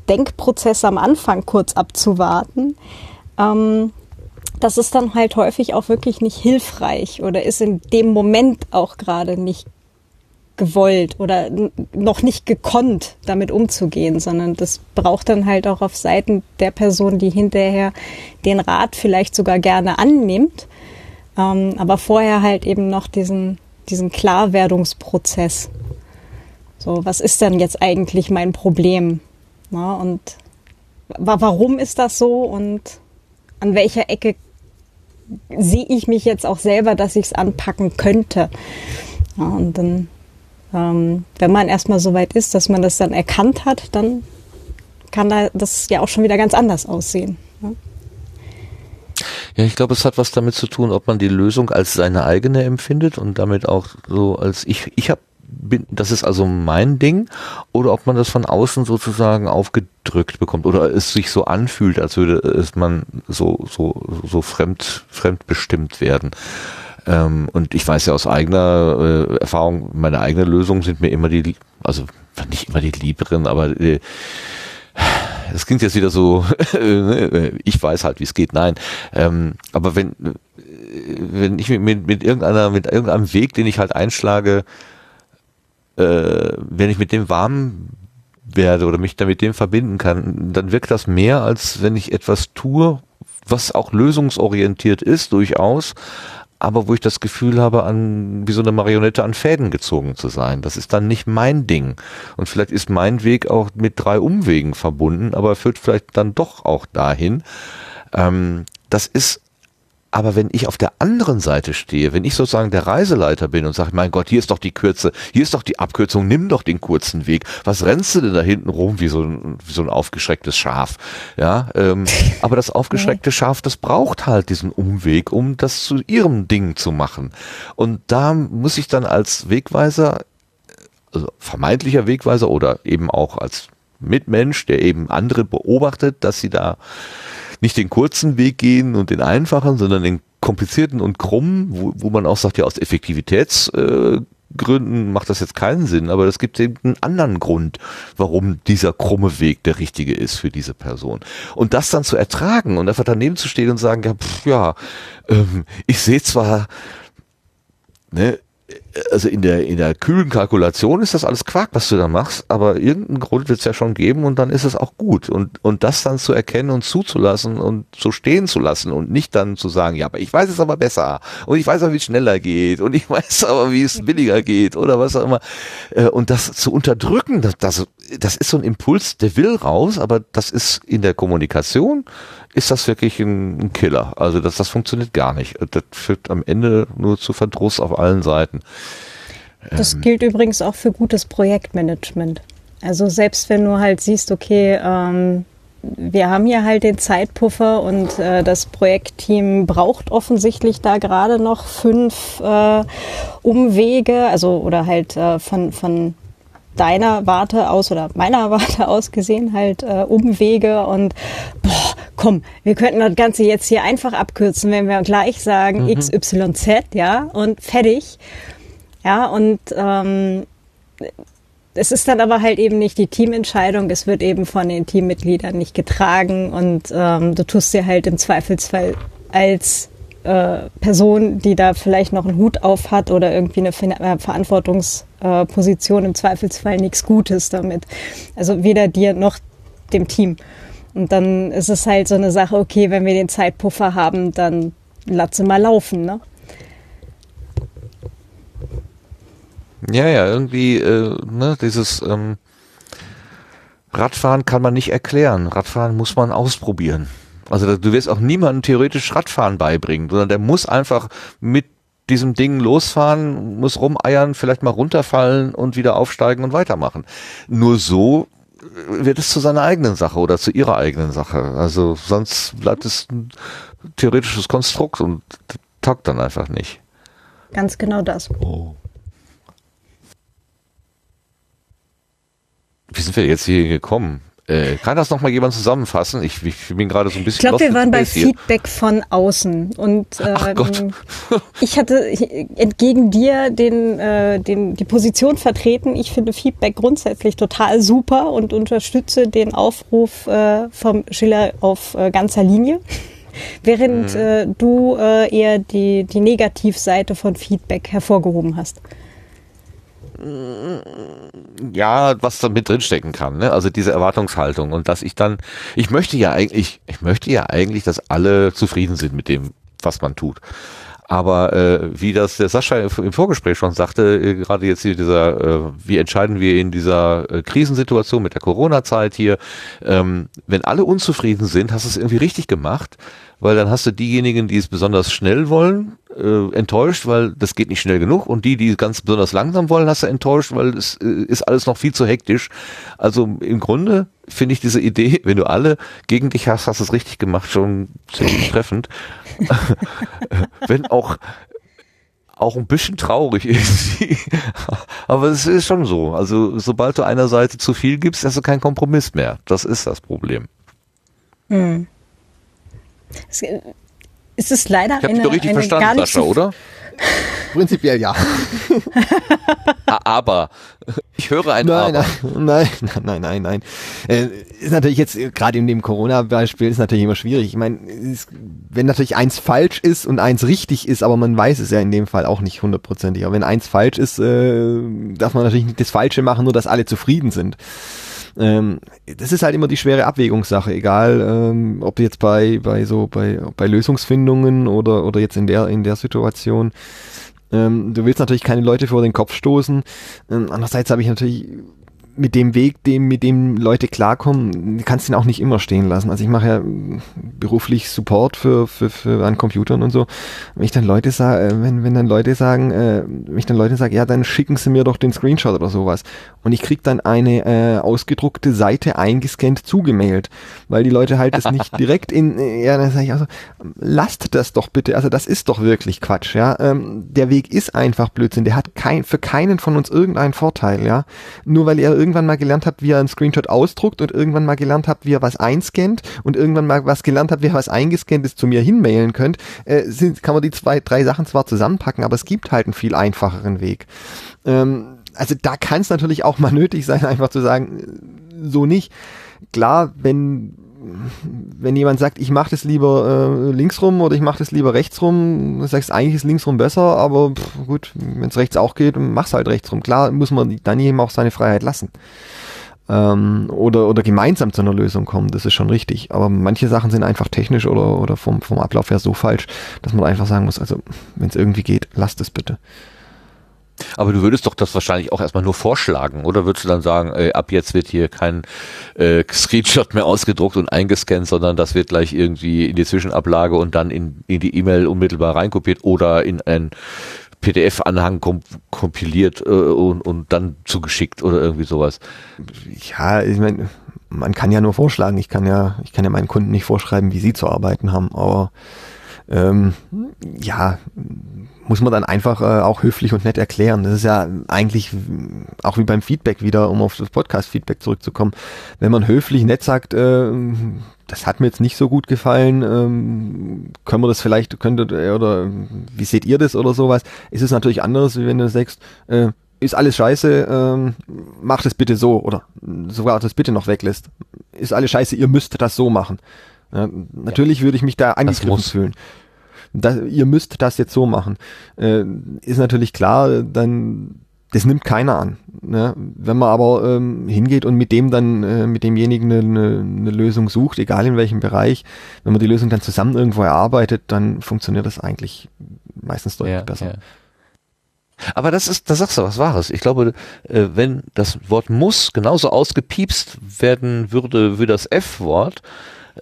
Denkprozess am Anfang kurz abzuwarten. Ähm, das ist dann halt häufig auch wirklich nicht hilfreich oder ist in dem Moment auch gerade nicht gewollt oder noch nicht gekonnt, damit umzugehen, sondern das braucht dann halt auch auf Seiten der Person, die hinterher den Rat vielleicht sogar gerne annimmt, ähm, aber vorher halt eben noch diesen, diesen Klarwerdungsprozess. So, was ist denn jetzt eigentlich mein Problem? Na, und wa- warum ist das so und an welcher Ecke sehe ich mich jetzt auch selber, dass ich es anpacken könnte? Ja, und dann, ähm, wenn man erstmal so weit ist, dass man das dann erkannt hat, dann kann da das ja auch schon wieder ganz anders aussehen. Ja? Ja, ich glaube, es hat was damit zu tun, ob man die Lösung als seine eigene empfindet und damit auch so als ich, ich habe bin, das ist also mein Ding, oder ob man das von außen sozusagen aufgedrückt bekommt oder es sich so anfühlt, als würde es man so so so fremd fremdbestimmt werden. Ähm, und ich weiß ja aus eigener äh, Erfahrung, meine eigenen Lösungen sind mir immer die, also nicht immer die lieberen, aber äh, das klingt jetzt wieder so, äh, ich weiß halt, wie es geht. Nein, ähm, aber wenn äh, wenn ich mit, mit, mit irgendeiner mit irgendeinem Weg, den ich halt einschlage, äh, wenn ich mit dem warm werde oder mich damit dem verbinden kann, dann wirkt das mehr, als wenn ich etwas tue, was auch lösungsorientiert ist, durchaus, aber wo ich das Gefühl habe, an wie so eine Marionette an Fäden gezogen zu sein. Das ist dann nicht mein Ding. Und vielleicht ist mein Weg auch mit drei Umwegen verbunden, aber führt vielleicht dann doch auch dahin. Ähm, das ist aber wenn ich auf der anderen Seite stehe, wenn ich sozusagen der Reiseleiter bin und sage, mein Gott, hier ist doch die Kürze, hier ist doch die Abkürzung, nimm doch den kurzen Weg. Was rennst du denn da hinten rum wie so ein, wie so ein aufgeschrecktes Schaf? Ja, ähm, aber das aufgeschreckte Schaf, das braucht halt diesen Umweg, um das zu ihrem Ding zu machen. Und da muss ich dann als Wegweiser, also vermeintlicher Wegweiser oder eben auch als Mitmensch, der eben andere beobachtet, dass sie da nicht den kurzen Weg gehen und den einfachen, sondern den komplizierten und krummen, wo, wo man auch sagt, ja, aus Effektivitätsgründen äh, macht das jetzt keinen Sinn, aber es gibt eben einen anderen Grund, warum dieser krumme Weg der richtige ist für diese Person. Und das dann zu ertragen und einfach daneben zu stehen und sagen, ja, pff, ja, ähm, ich sehe zwar, ne, also in der, in der kühlen Kalkulation ist das alles Quark, was du da machst, aber irgendeinen Grund wird es ja schon geben und dann ist es auch gut. Und, und das dann zu erkennen und zuzulassen und so stehen zu lassen und nicht dann zu sagen, ja, aber ich weiß es aber besser und ich weiß aber, wie es schneller geht und ich weiß aber, wie es billiger geht oder was auch immer. Äh, Und das zu unterdrücken, das, das, das ist so ein Impuls, der will raus, aber das ist in der Kommunikation ist das wirklich ein, ein Killer. Also das, das funktioniert gar nicht. Das führt am Ende nur zu Verdruss auf allen Seiten. Das gilt übrigens auch für gutes Projektmanagement. Also selbst wenn du halt siehst, okay, ähm, wir haben hier halt den Zeitpuffer und äh, das Projektteam braucht offensichtlich da gerade noch fünf äh, Umwege, also oder halt äh, von, von deiner Warte aus oder meiner Warte aus gesehen halt äh, Umwege und boah, komm, wir könnten das Ganze jetzt hier einfach abkürzen, wenn wir gleich sagen Mhm. XYZ, ja, und fertig. Ja, und ähm, es ist dann aber halt eben nicht die Teamentscheidung, es wird eben von den Teammitgliedern nicht getragen und ähm, du tust dir halt im Zweifelsfall als äh, Person, die da vielleicht noch einen Hut auf hat oder irgendwie eine äh, Verantwortungsposition im Zweifelsfall nichts Gutes damit. Also weder dir noch dem Team. Und dann ist es halt so eine Sache, okay, wenn wir den Zeitpuffer haben, dann sie mal laufen, ne? Ja, ja, irgendwie, äh, ne, dieses ähm, Radfahren kann man nicht erklären. Radfahren muss man ausprobieren. Also du wirst auch niemandem theoretisch Radfahren beibringen, sondern der muss einfach mit diesem Ding losfahren, muss rumeiern, vielleicht mal runterfallen und wieder aufsteigen und weitermachen. Nur so wird es zu seiner eigenen Sache oder zu ihrer eigenen Sache. Also sonst bleibt es ein theoretisches Konstrukt und taugt dann einfach nicht. Ganz genau das. Oh. Wie sind wir jetzt hier gekommen? Äh, kann das nochmal jemand zusammenfassen? Ich, ich bin gerade so ein bisschen. Ich glaube, wir waren bei hier. Feedback von außen und ähm, ich hatte entgegen dir den, äh, den, die Position vertreten. Ich finde Feedback grundsätzlich total super und unterstütze den Aufruf äh, vom Schiller auf äh, ganzer Linie. Während Mhm. äh, du äh, eher die, die Negativseite von Feedback hervorgehoben hast. Ja, was da mit drinstecken kann, ne? Also diese Erwartungshaltung und dass ich dann, ich möchte ja eigentlich, ich möchte ja eigentlich, dass alle zufrieden sind mit dem, was man tut. Aber äh, wie das der Sascha im Vorgespräch schon sagte, äh, gerade jetzt hier dieser, äh, wie entscheiden wir in dieser äh, Krisensituation mit der Corona-Zeit hier, ähm, wenn alle unzufrieden sind, hast du es irgendwie richtig gemacht, weil dann hast du diejenigen, die es besonders schnell wollen, äh, enttäuscht, weil das geht nicht schnell genug und die, die es ganz besonders langsam wollen, hast du enttäuscht, weil es äh, ist alles noch viel zu hektisch. Also im Grunde finde ich diese Idee, wenn du alle gegen dich hast, hast du es richtig gemacht, schon ziemlich treffend. wenn auch auch ein bisschen traurig irgendwie. Aber es ist schon so. Also sobald du einer Seite zu viel gibst, hast du keinen Kompromiss mehr. Das ist das Problem. Hm. Es, es ist leider Ich habe eine, doch richtig eine gar verstanden, nicht Sascha, so oder? Prinzipiell ja. Aber ich höre ein nein, Aber. Nein, nein, nein, nein, nein. Äh, ist natürlich jetzt äh, gerade in dem Corona-Beispiel ist natürlich immer schwierig. Ich meine, wenn natürlich eins falsch ist und eins richtig ist, aber man weiß es ja in dem Fall auch nicht hundertprozentig. Aber wenn eins falsch ist, äh, darf man natürlich nicht das Falsche machen, nur dass alle zufrieden sind. Ähm, das ist halt immer die schwere Abwägungssache, egal ähm, ob jetzt bei bei so bei bei Lösungsfindungen oder oder jetzt in der in der Situation. Ähm, du willst natürlich keine Leute vor den Kopf stoßen. Ähm, andererseits habe ich natürlich mit dem Weg, dem, mit dem Leute klarkommen, kannst ihn auch nicht immer stehen lassen. Also ich mache ja beruflich Support für, für, für an Computern und so. Wenn ich dann Leute sage, wenn, wenn dann Leute sagen, äh, wenn ich dann Leute sage, ja, dann schicken sie mir doch den Screenshot oder sowas. Und ich krieg dann eine äh, ausgedruckte Seite eingescannt zugemailt, weil die Leute halt das nicht direkt in, äh, ja, dann sage ich also, lasst das doch bitte. Also das ist doch wirklich Quatsch, ja. Ähm, der Weg ist einfach Blödsinn. Der hat kein, für keinen von uns irgendeinen Vorteil, ja. Nur weil ihr irgendwann mal gelernt habt, wie er einen Screenshot ausdruckt und irgendwann mal gelernt habt, wie er was einscannt und irgendwann mal was gelernt habt, wie er was eingescannt ist, zu mir hinmailen könnt, äh, sind, kann man die zwei, drei Sachen zwar zusammenpacken, aber es gibt halt einen viel einfacheren Weg. Ähm, also da kann es natürlich auch mal nötig sein, einfach zu sagen, äh, so nicht. Klar, wenn wenn jemand sagt, ich mache das lieber äh, links rum oder ich mache das lieber rechts rum, du sagst, eigentlich ist links rum besser, aber pff, gut, wenn es rechts auch geht, mach's halt rechts rum. Klar muss man dann jedem auch seine Freiheit lassen. Ähm, oder, oder gemeinsam zu einer Lösung kommen, das ist schon richtig. Aber manche Sachen sind einfach technisch oder, oder vom, vom Ablauf her so falsch, dass man einfach sagen muss, also wenn es irgendwie geht, lasst es bitte. Aber du würdest doch das wahrscheinlich auch erstmal nur vorschlagen, oder würdest du dann sagen, äh, ab jetzt wird hier kein äh, Screenshot mehr ausgedruckt und eingescannt, sondern das wird gleich irgendwie in die Zwischenablage und dann in, in die E-Mail unmittelbar reinkopiert oder in ein PDF-Anhang kom kompiliert äh, und, und dann zugeschickt oder irgendwie sowas. Ja, ich meine, man kann ja nur vorschlagen. Ich kann ja, ich kann ja meinen Kunden nicht vorschreiben, wie sie zu arbeiten haben. Aber ähm, ja, muss man dann einfach äh, auch höflich und nett erklären. Das ist ja eigentlich auch wie beim Feedback wieder, um auf das Podcast-Feedback zurückzukommen. Wenn man höflich nett sagt, äh, das hat mir jetzt nicht so gut gefallen, ähm, können wir das vielleicht, könntet oder wie seht ihr das oder sowas, ist es natürlich anders, wie wenn du sagst, äh, ist alles scheiße, ähm, macht es bitte so oder sogar das bitte noch weglässt. Ist alles scheiße, ihr müsst das so machen. Ja, natürlich würde ich mich da angegriffen fühlen. Das, ihr müsst das jetzt so machen. Äh, ist natürlich klar, dann das nimmt keiner an. Ne? Wenn man aber ähm, hingeht und mit dem dann, äh, mit demjenigen eine, eine Lösung sucht, egal in welchem Bereich, wenn man die Lösung dann zusammen irgendwo erarbeitet, dann funktioniert das eigentlich meistens deutlich besser. Aber das ist, da sagst du was Wahres. Ich glaube, äh, wenn das Wort muss genauso ausgepiepst werden würde wie das F-Wort,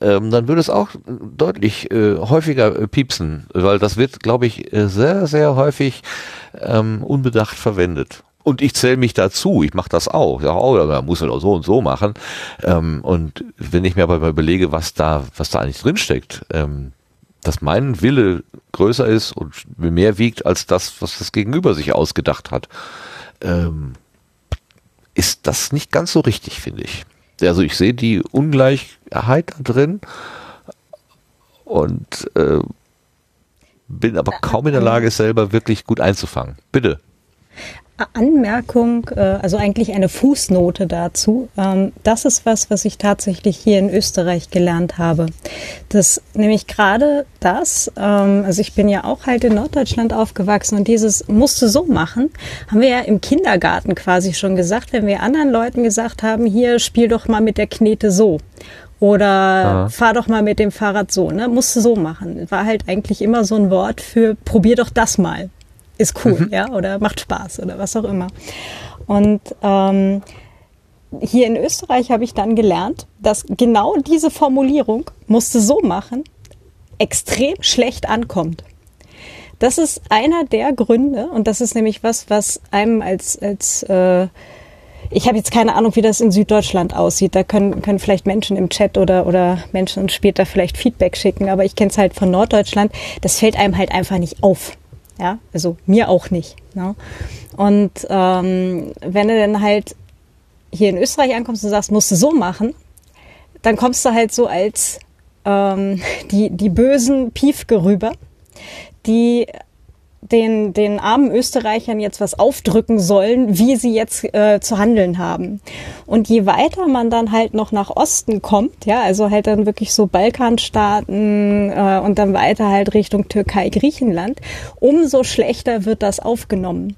ähm, dann würde es auch deutlich äh, häufiger äh, piepsen, weil das wird, glaube ich, äh, sehr, sehr häufig ähm, unbedacht verwendet. Und ich zähle mich dazu, ich mache das auch. Ja, oh, da muss man doch so und so machen. Ähm, und wenn ich mir aber mal überlege, was da, was da eigentlich drinsteckt, ähm, dass mein Wille größer ist und mehr wiegt als das, was das Gegenüber sich ausgedacht hat, ähm, ist das nicht ganz so richtig, finde ich. Also ich sehe die Ungleichheit da drin und äh, bin aber kaum in der Lage, es selber wirklich gut einzufangen. Bitte. Anmerkung, äh, also eigentlich eine Fußnote dazu. Ähm, das ist was, was ich tatsächlich hier in Österreich gelernt habe. Das nämlich gerade das, ähm, also ich bin ja auch halt in Norddeutschland aufgewachsen und dieses musste so machen, haben wir ja im Kindergarten quasi schon gesagt, wenn wir anderen Leuten gesagt haben, hier spiel doch mal mit der Knete so. Oder Aha. fahr doch mal mit dem Fahrrad so, ne? Musste so machen. War halt eigentlich immer so ein Wort für probier doch das mal ist cool, mhm. ja, oder macht Spaß oder was auch immer. Und ähm, hier in Österreich habe ich dann gelernt, dass genau diese Formulierung musste so machen, extrem schlecht ankommt. Das ist einer der Gründe und das ist nämlich was, was einem als als äh, ich habe jetzt keine Ahnung, wie das in Süddeutschland aussieht. Da können, können vielleicht Menschen im Chat oder, oder Menschen später vielleicht Feedback schicken, aber ich kenne es halt von Norddeutschland. Das fällt einem halt einfach nicht auf. Ja, also mir auch nicht. Ne? Und ähm, wenn du dann halt hier in Österreich ankommst und sagst, musst du so machen, dann kommst du halt so als ähm, die, die bösen Piefke rüber, die den, den armen Österreichern jetzt was aufdrücken sollen, wie sie jetzt äh, zu handeln haben. Und je weiter man dann halt noch nach Osten kommt, ja, also halt dann wirklich so Balkanstaaten äh, und dann weiter halt Richtung Türkei, Griechenland, umso schlechter wird das aufgenommen.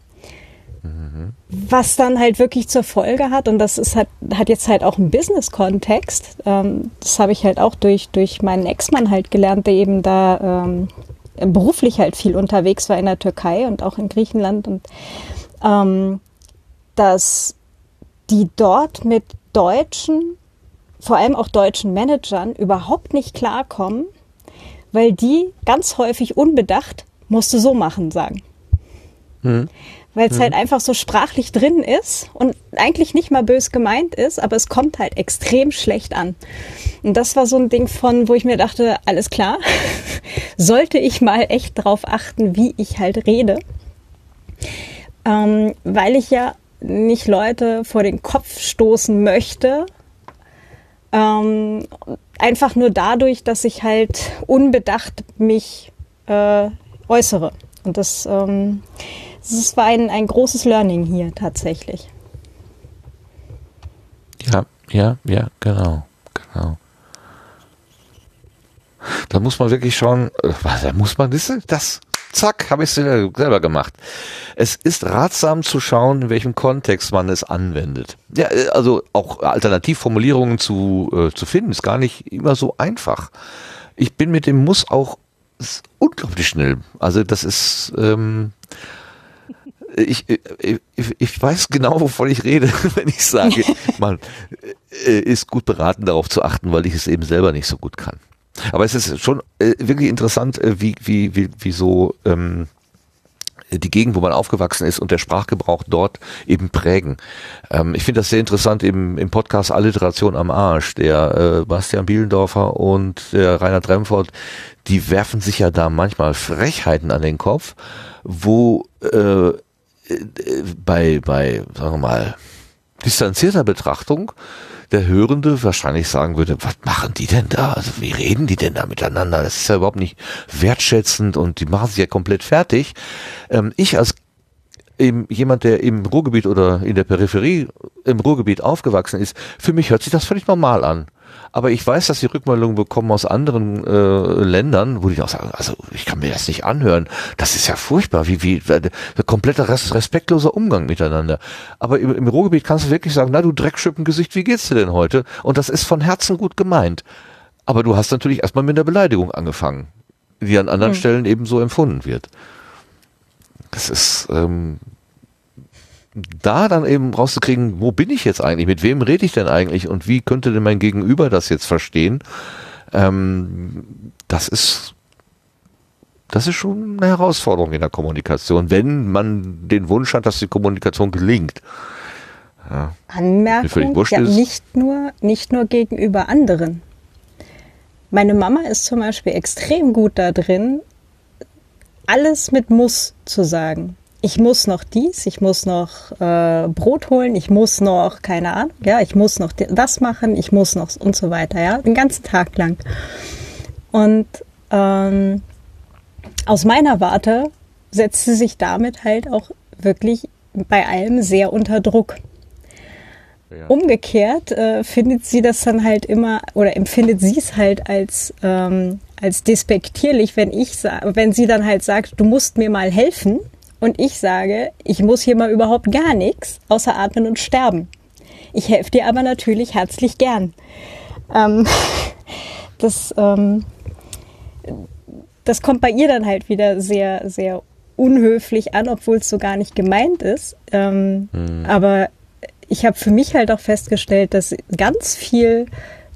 Was dann halt wirklich zur Folge hat, und das ist halt, hat jetzt halt auch einen Business-Kontext, ähm, das habe ich halt auch durch, durch meinen Ex-Mann halt gelernt, der eben da ähm, beruflich halt viel unterwegs war in der Türkei und auch in Griechenland und ähm, dass die dort mit deutschen, vor allem auch deutschen Managern überhaupt nicht klarkommen, weil die ganz häufig unbedacht musste so machen sagen. Hm weil es mhm. halt einfach so sprachlich drin ist und eigentlich nicht mal bös gemeint ist, aber es kommt halt extrem schlecht an. Und das war so ein Ding von, wo ich mir dachte, alles klar, sollte ich mal echt drauf achten, wie ich halt rede. Ähm, weil ich ja nicht Leute vor den Kopf stoßen möchte, ähm, einfach nur dadurch, dass ich halt unbedacht mich äh, äußere. Und das ähm, es war ein, ein großes Learning hier tatsächlich. Ja, ja, ja, genau, genau. Da muss man wirklich schauen, äh, da muss man, das, das zack, habe ich es selber gemacht. Es ist ratsam zu schauen, in welchem Kontext man es anwendet. Ja, äh, also auch Alternativformulierungen zu, äh, zu finden, ist gar nicht immer so einfach. Ich bin mit dem Muss auch unglaublich schnell. Also das ist, ähm, ich, ich, ich weiß genau, wovon ich rede, wenn ich sage, man äh, ist gut beraten, darauf zu achten, weil ich es eben selber nicht so gut kann. Aber es ist schon äh, wirklich interessant, äh, wie, wie, wie, wie so ähm, die Gegend, wo man aufgewachsen ist und der Sprachgebrauch dort eben prägen. Ähm, ich finde das sehr interessant im, im Podcast Alliteration am Arsch. Der äh, Bastian Bielendorfer und der Rainer Dremford, die werfen sich ja da manchmal Frechheiten an den Kopf, wo äh, äh, bei, bei, sagen wir mal, distanzierter Betrachtung der Hörende wahrscheinlich sagen würde, was machen die denn da? Also wie reden die denn da miteinander? Das ist ja überhaupt nicht wertschätzend und die machen sich ja komplett fertig. Ähm, ich als eben jemand, der im Ruhrgebiet oder in der Peripherie im Ruhrgebiet aufgewachsen ist, für mich hört sich das völlig normal an. Aber ich weiß, dass die Rückmeldungen bekommen aus anderen äh, Ländern, wo die auch sagen, also ich kann mir das nicht anhören. Das ist ja furchtbar, wie, wie der kompletter res respektloser Umgang miteinander. Aber im, im Ruhrgebiet kannst du wirklich sagen, na du Dreckschippengesicht, wie geht's dir denn heute? Und das ist von Herzen gut gemeint. Aber du hast natürlich erstmal mit der Beleidigung angefangen, die an anderen Hm. Stellen eben so empfunden wird. Das ist ähm, da dann eben rauszukriegen, wo bin ich jetzt eigentlich, mit wem rede ich denn eigentlich und wie könnte denn mein Gegenüber das jetzt verstehen, ähm, das ist das ist schon eine Herausforderung in der Kommunikation, wenn man den Wunsch hat, dass die Kommunikation gelingt. Ja. Anmerkung, ja, nicht nur, nicht nur gegenüber anderen. Meine Mama ist zum Beispiel extrem gut da drin, alles mit muss zu sagen. Ich muss noch dies, ich muss noch äh, Brot holen, ich muss noch, keine Ahnung, ja, ich muss noch das machen, ich muss noch und so weiter, ja, den ganzen Tag lang. Und ähm, aus meiner Warte setzt sie sich damit halt auch wirklich bei allem sehr unter Druck. Umgekehrt äh, findet sie das dann halt immer oder empfindet sie es halt als ähm, als despektierlich, wenn ich wenn sie dann halt sagt, du musst mir mal helfen und ich sage, ich muss hier mal überhaupt gar nichts außer atmen und sterben. Ich helfe dir aber natürlich herzlich gern. Ähm, das ähm, das kommt bei ihr dann halt wieder sehr sehr unhöflich an, obwohl es so gar nicht gemeint ist. Ähm, Hm. Aber ich habe für mich halt auch festgestellt, dass ganz viel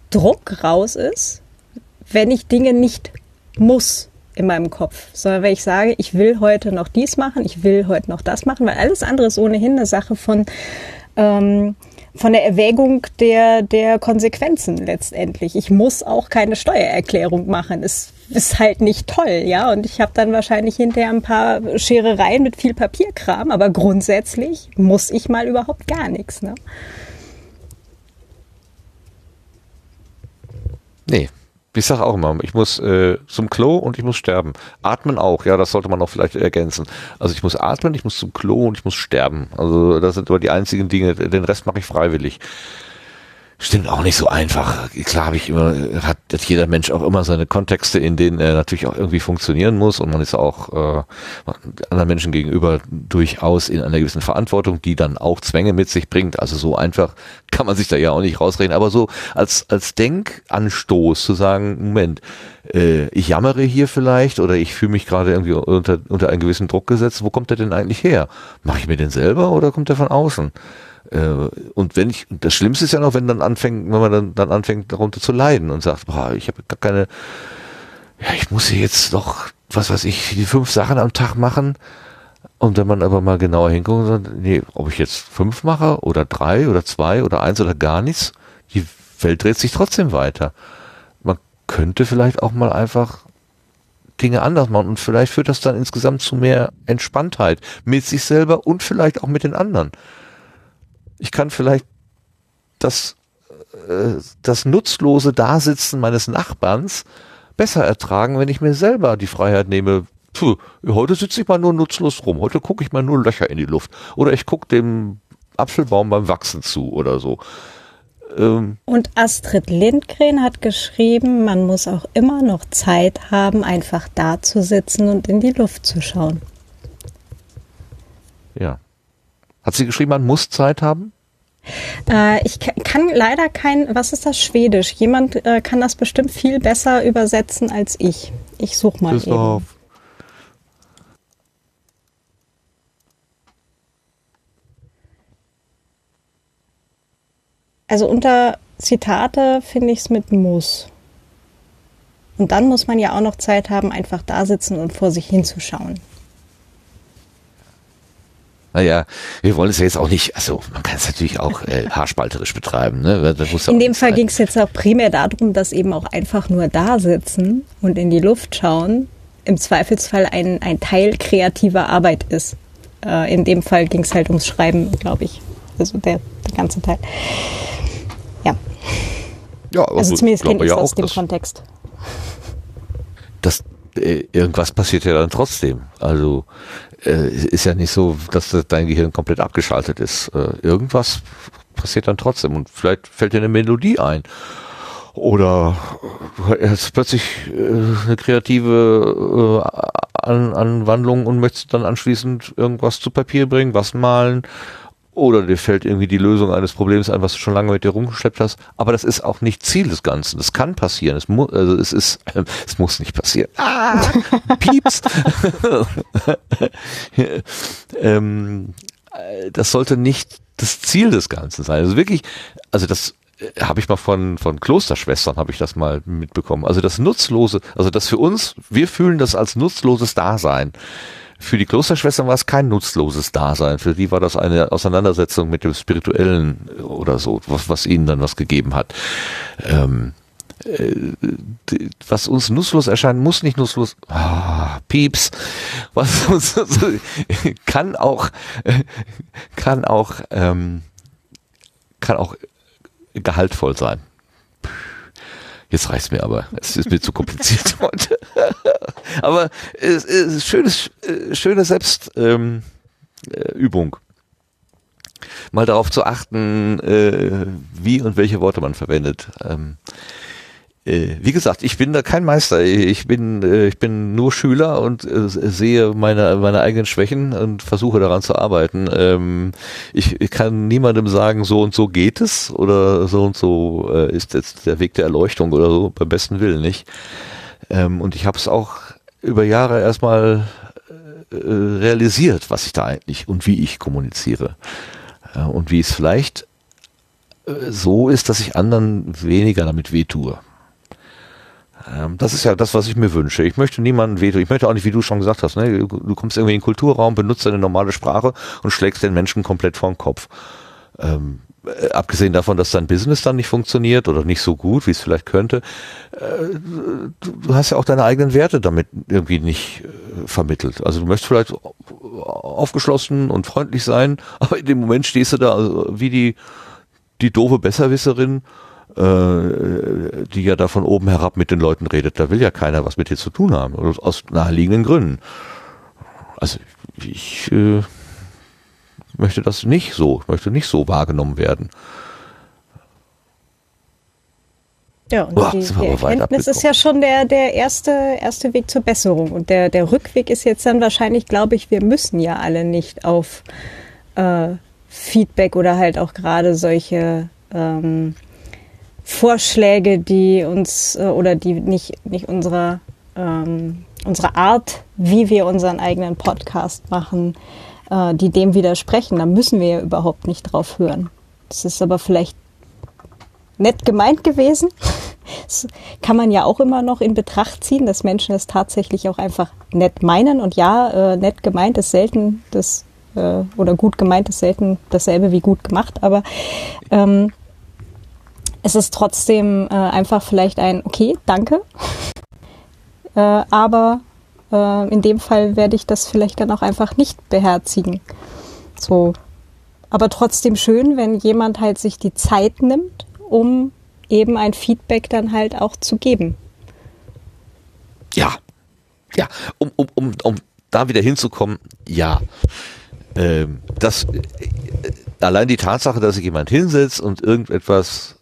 Druck raus ist, wenn ich Dinge nicht muss in meinem Kopf, sondern wenn ich sage, ich will heute noch dies machen, ich will heute noch das machen, weil alles andere ist ohnehin eine Sache von ähm, von der Erwägung der, der Konsequenzen letztendlich. Ich muss auch keine Steuererklärung machen. Es ist halt nicht toll, ja. Und ich habe dann wahrscheinlich hinterher ein paar Scherereien mit viel Papierkram, aber grundsätzlich muss ich mal überhaupt gar nichts. Ne? Nee. Ich sage auch immer, ich muss äh, zum Klo und ich muss sterben. Atmen auch, ja, das sollte man auch vielleicht ergänzen. Also ich muss atmen, ich muss zum Klo und ich muss sterben. Also das sind aber die einzigen Dinge, den Rest mache ich freiwillig. Stimmt auch nicht so einfach. Klar habe ich immer, hat hat jeder Mensch auch immer seine Kontexte, in denen er natürlich auch irgendwie funktionieren muss und man ist auch äh, anderen Menschen gegenüber durchaus in einer gewissen Verantwortung, die dann auch Zwänge mit sich bringt. Also so einfach kann man sich da ja auch nicht rausreden. Aber so als, als Denkanstoß zu sagen, Moment, äh, ich jammere hier vielleicht oder ich fühle mich gerade irgendwie unter, unter einen gewissen Druck gesetzt. Wo kommt der denn eigentlich her? Mache ich mir den selber oder kommt der von außen? Äh, und wenn ich, das Schlimmste ist ja noch, wenn dann anfängt, wenn man dann, dann anfängt, darunter zu leiden und sagt, boah, ich habe gar keine, ja, ich muss hier jetzt doch, was weiß ich, die fünf Sachen am Tag machen. Und wenn man aber mal genauer hinguckt und sagt, nee, ob ich jetzt fünf mache oder drei oder zwei oder eins oder gar nichts, die Welt dreht sich trotzdem weiter. Man könnte vielleicht auch mal einfach Dinge anders machen und vielleicht führt das dann insgesamt zu mehr Entspanntheit mit sich selber und vielleicht auch mit den anderen. Ich kann vielleicht das, äh, das nutzlose Dasitzen meines Nachbarns besser ertragen, wenn ich mir selber die Freiheit nehme, puh, heute sitze ich mal nur nutzlos rum, heute gucke ich mal nur Löcher in die Luft oder ich gucke dem Apfelbaum beim Wachsen zu oder so. Ähm, Und Astrid Lindgren hat geschrieben, man muss auch immer noch Zeit haben, einfach da zu sitzen und in die Luft zu schauen. ja. Hat sie geschrieben, man muss Zeit haben? Äh, ich ka- kann leider kein, was ist das Schwedisch? Jemand äh, kann das bestimmt viel besser übersetzen als ich. Ich suche mal eben. Christoph. Also unter Zitate finde ich es mit muss. Und dann muss man ja auch noch Zeit haben, einfach da sitzen und vor sich hinzuschauen. Naja, wir wollen es ja jetzt auch nicht, also man kann es natürlich auch äh, haarspalterisch betreiben. Ne? In dem Fall ging es jetzt auch primär darum, dass eben auch einfach nur da sitzen und in die Luft schauen im Zweifelsfall ein, ein Teil kreativer Arbeit ist. Äh, in dem Fall ging es halt ums Schreiben, glaube ich. Also der, der ganze Teil. Ja. Ja, Also zumindest kenne ich ja es aus auch, dem Kontext. das irgendwas passiert ja dann trotzdem. Also äh, ist ja nicht so, dass das dein Gehirn komplett abgeschaltet ist. Äh, irgendwas passiert dann trotzdem und vielleicht fällt dir eine Melodie ein. Oder du hast plötzlich äh, eine kreative äh, An Anwandlung und möchtest dann anschließend irgendwas zu Papier bringen, was malen. Oder dir fällt irgendwie die Lösung eines Problems ein, was du schon lange mit dir rumgeschleppt hast. Aber das ist auch nicht Ziel des Ganzen. Das kann passieren. Es muss, also es ist, äh, es muss nicht passieren. Ah, pieps. ähm, äh, das sollte nicht das Ziel des Ganzen sein. Also wirklich, also das äh, habe ich mal von von Klosterschwestern habe ich das mal mitbekommen. Also das nutzlose, also das für uns, wir fühlen das als nutzloses Dasein. Für die Klosterschwestern war es kein nutzloses Dasein. Für die war das eine Auseinandersetzung mit dem Spirituellen oder so, was, was ihnen dann was gegeben hat. Ähm, äh, was uns nutzlos erscheint, muss nicht nutzlos. Ah, Pieps. Was uns kann auch äh, kann auch ähm, kann auch gehaltvoll sein. Jetzt reicht's mir aber. Es ist mir zu kompliziert heute. aber es ist schönes, äh, schöne Selbstübung. äh, Übung. Mal darauf zu achten, äh, wie und welche Worte man verwendet. Ähm, äh, wie gesagt, ich bin da kein Meister. Ich bin, äh, ich bin nur Schüler und äh, sehe meine, meine eigenen Schwächen und versuche daran zu arbeiten. Ähm, ich, kann niemandem sagen, so und so geht es oder so und so äh, ist jetzt der Weg der Erleuchtung oder so, beim besten Willen nicht. Ähm, und ich habe es auch über Jahre erstmal äh, realisiert, was ich da eigentlich und wie ich kommuniziere. Äh, und wie es vielleicht äh, so ist, dass ich anderen weniger damit wehtue. Ähm, Das ist ja das, was ich mir wünsche. Ich möchte niemanden wehtun. Ich möchte auch nicht, wie du schon gesagt hast, ne? du kommst irgendwie in den Kulturraum, benutzt deine normale Sprache und schlägst den Menschen komplett vor den Kopf. Ähm, äh, abgesehen davon, dass dein Business dann nicht funktioniert oder nicht so gut, wie es vielleicht könnte, äh, du, du hast ja auch deine eigenen Werte damit irgendwie nicht äh, vermittelt. Also du möchtest vielleicht aufgeschlossen und freundlich sein, aber in dem Moment stehst du da also wie die, die doofe Besserwisserin, äh, die ja da von oben herab mit den Leuten redet. Da will ja keiner was mit dir zu tun haben, aus naheliegenden Gründen. Also ich äh, möchte das nicht so, möchte nicht so wahrgenommen werden. Ja, und Boah, die, die Erkenntnis ist ja schon der, der erste, erste Weg zur Besserung. Und der, der Rückweg ist jetzt dann wahrscheinlich, glaube ich, wir müssen ja alle nicht auf äh, Feedback oder halt auch gerade solche ähm, Vorschläge, die uns äh, oder die nicht, nicht unserer, ähm, unsere Art, wie wir unseren eigenen Podcast machen, äh, die dem widersprechen. Da müssen wir ja überhaupt nicht drauf hören. Das ist aber vielleicht nett gemeint gewesen. Das kann man ja auch immer noch in Betracht ziehen, dass Menschen es tatsächlich auch einfach nett meinen. Und ja, äh, nett gemeint ist selten das, äh, oder gut gemeint ist selten dasselbe wie gut gemacht, aber ähm, es ist trotzdem äh, einfach vielleicht ein, okay, danke. Äh, aber äh, in dem Fall werde ich das vielleicht dann auch einfach nicht beherzigen. So. Aber trotzdem schön, wenn jemand halt sich die Zeit nimmt, um eben ein Feedback dann halt auch zu geben. Ja, ja, um, um, um, um da wieder hinzukommen, ja. Ähm, das, äh, allein die Tatsache, dass sich jemand hinsetzt und irgendetwas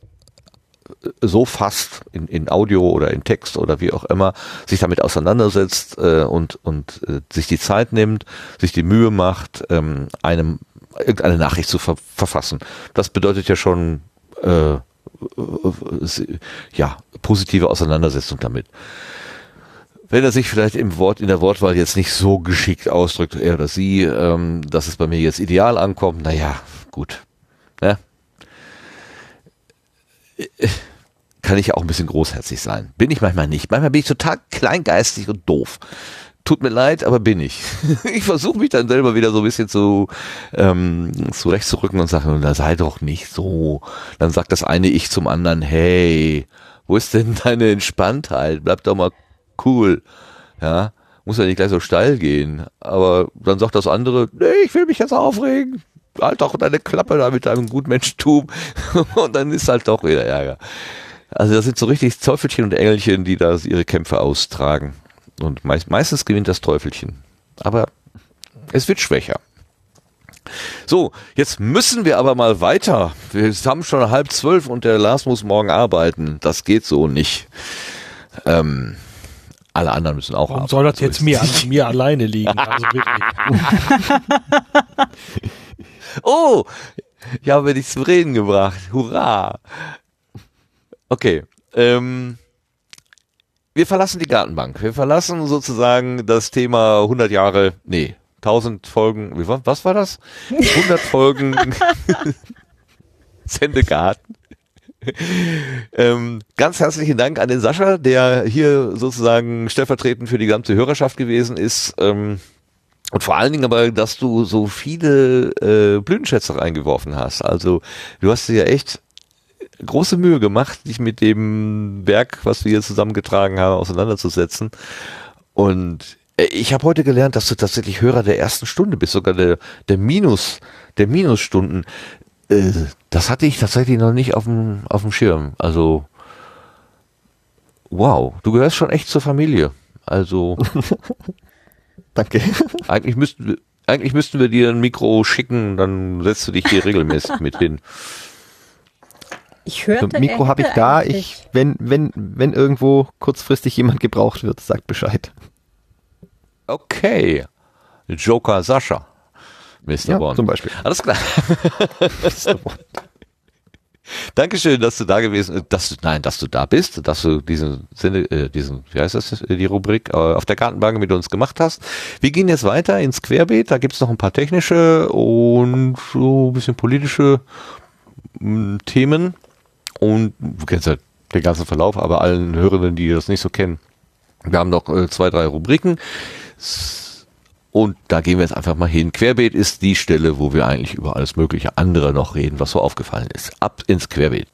so fasst, in, in Audio oder in Text oder wie auch immer, sich damit auseinandersetzt äh, und, und äh, sich die Zeit nimmt, sich die Mühe macht, ähm, einem irgendeine Nachricht zu ver verfassen. Das bedeutet ja schon äh, äh, ja positive Auseinandersetzung damit. Wenn er sich vielleicht im Wort, in der Wortwahl jetzt nicht so geschickt ausdrückt, er oder sie, ähm, dass es bei mir jetzt ideal ankommt, naja, gut. Ne? Kann ich auch ein bisschen großherzig sein. Bin ich manchmal nicht. Manchmal bin ich total kleingeistig und doof. tut mir leid, aber bin ich. ich versuche mich dann selber wieder so ein bisschen zu ähm, zurechtzurücken und sage, da sei doch nicht so. Dann sagt das eine Ich zum anderen, hey, wo ist denn deine Entspanntheit? Bleib doch mal cool. Ja, muss ja nicht gleich so steil gehen. Aber dann sagt das andere, nee, ich will mich jetzt aufregen. Halt doch deine Klappe da mit deinem Gutmenschtum. und dann ist halt doch wieder Ärger. Also das sind so richtig Teufelchen und Engelchen, die da ihre Kämpfe austragen. Und meist, meistens gewinnt das Teufelchen. Aber es wird schwächer. So, jetzt müssen wir aber mal weiter. Wir haben schon halb zwölf und der Lars muss morgen arbeiten. Das geht so nicht. Ähm, alle anderen müssen auch Warum arbeiten. soll das So jetzt mir, an mir alleine liegen? Also. Oh, ich habe dich zum Reden gebracht. Hurra. Okay. Ähm, wir verlassen die Gartenbank. Wir verlassen sozusagen das Thema 100 Jahre, nee, 1000 Folgen, wie was war das? 100 Folgen Sendegarten. ähm, ganz herzlichen Dank an den Sascha, der hier sozusagen stellvertretend für die gesamte Hörerschaft gewesen ist. Ähm, und vor allen Dingen aber, dass du so viele äh, Blütenschätze reingeworfen hast. Also du hast dir ja echt große Mühe gemacht, dich mit dem Werk, was wir hier zusammengetragen haben, auseinanderzusetzen. Und äh, ich habe heute gelernt, dass du tatsächlich Hörer der ersten Stunde bist, sogar der, der Minus, der Minusstunden. Äh, das hatte ich tatsächlich noch nicht auf dem, auf dem Schirm. Also, wow, du gehörst schon echt zur Familie. Also, danke. Eigentlich müssten eigentlich müssten wir dir ein Mikro schicken, dann setzt du dich hier regelmäßig mit hin. Ich hörte, So, Mikro habe ich da. Ich, wenn, wenn, wenn irgendwo kurzfristig jemand gebraucht wird, sagt Bescheid. Okay. Joker Sascha. Mr. Ja, Bond. zum Beispiel. Alles klar. Dankeschön, dass du da gewesen dass du, nein, dass du da bist, dass du diesen Sende, äh, diesen, wie heißt das, äh, die Rubrik äh, auf der Gartenbank mit uns gemacht hast. Wir gehen jetzt weiter ins Querbeet, da gibt's noch ein paar technische und so ein bisschen politische mh, Themen. Und du kennst ja den ganzen Verlauf, aber allen Hörenden, die das nicht so kennen, wir haben noch äh, zwei, drei Rubriken. Und da gehen wir jetzt einfach mal hin. Querbeet ist die Stelle, wo wir eigentlich über alles mögliche andere noch reden, was so aufgefallen ist. Ab ins Querbeet.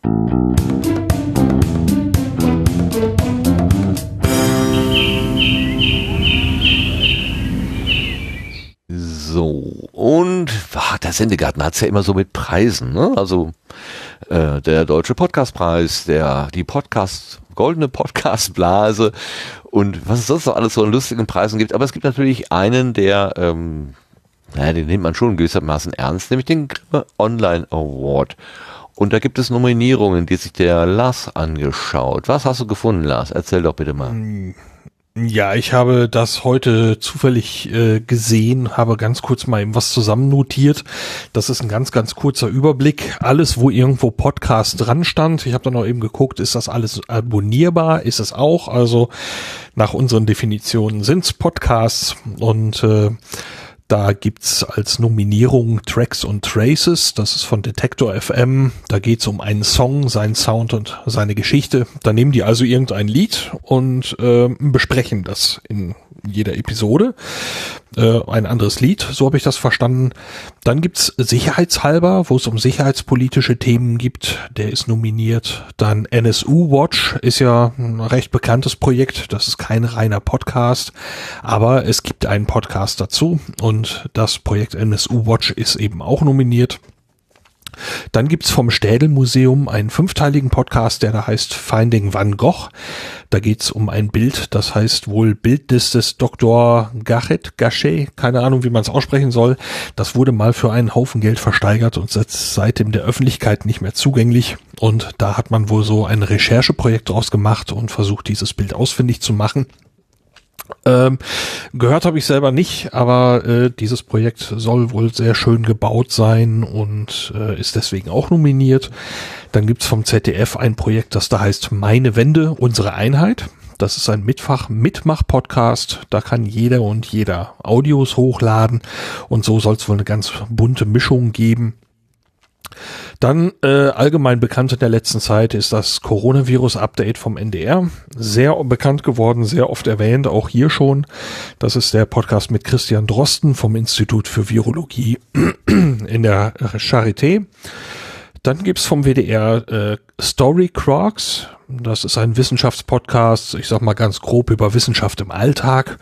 So, und ah, der Sendegarten hat's ja immer so mit Preisen, ne? Also äh, der Deutsche Podcastpreis, der die Podcast, goldene Podcastblase und was es sonst noch alles so an lustigen Preisen gibt. Aber es gibt natürlich einen, der, ähm, naja, den nimmt man schon gewissermaßen ernst, nämlich den Grimme Online Award. Und da gibt es Nominierungen, die sich der Lars angeschaut. Was hast du gefunden, Lars? Erzähl doch bitte mal. Ja, ich habe das heute zufällig äh, gesehen, habe ganz kurz mal eben was zusammennotiert. Das ist ein ganz, ganz kurzer Überblick. Alles, wo irgendwo Podcast dran stand. Ich habe dann noch eben geguckt, ist das alles abonnierbar? Ist es auch? Also nach unseren Definitionen sind's Podcasts und äh, da gibt's als Nominierung Tracks und Traces. Das ist von Detektor FM. Da geht's um einen Song, seinen Sound und seine Geschichte. Da nehmen die also irgendein Lied und äh, besprechen das in jeder Episode. Äh, ein anderes Lied, so habe ich das verstanden. Dann gibt's Sicherheitshalber, wo es um sicherheitspolitische Themen gibt. Der ist nominiert. Dann NSU Watch ist ja ein recht bekanntes Projekt. Das ist kein reiner Podcast, aber es gibt einen Podcast dazu und das Projekt NSU Watch ist eben auch nominiert. Dann gibt's vom Städel-Museum einen fünfteiligen Podcast, der da heißt Finding Van Gogh. Da geht's um ein Bild, das heißt wohl Bildnis des Dr. Gachet, Gachet, keine Ahnung, wie man es aussprechen soll. Das wurde mal für einen Haufen Geld versteigert und ist seitdem der Öffentlichkeit nicht mehr zugänglich. Und da hat man wohl so ein Rechercheprojekt draus gemacht und versucht, dieses Bild ausfindig zu machen. Ähm, gehört habe ich selber nicht, aber äh, dieses Projekt soll wohl sehr schön gebaut sein und äh, ist deswegen auch nominiert. Dann gibt's vom ZDF ein Projekt, das da heißt Meine Wende, unsere Einheit. Das ist ein Mitfach-Mitmach-Podcast. Da kann jeder und jeder Audios hochladen und so soll es wohl eine ganz bunte Mischung geben. Dann äh, allgemein bekannt in der letzten Zeit ist das Coronavirus-Update vom NDR. Sehr bekannt geworden, sehr oft erwähnt, auch hier schon. Das ist der Podcast mit Christian Drosten vom Institut für Virologie in der Charité. Dann gibt's vom WDR äh, Story Crocs. Das ist ein Wissenschaftspodcast, ich sag mal ganz grob über Wissenschaft im Alltag.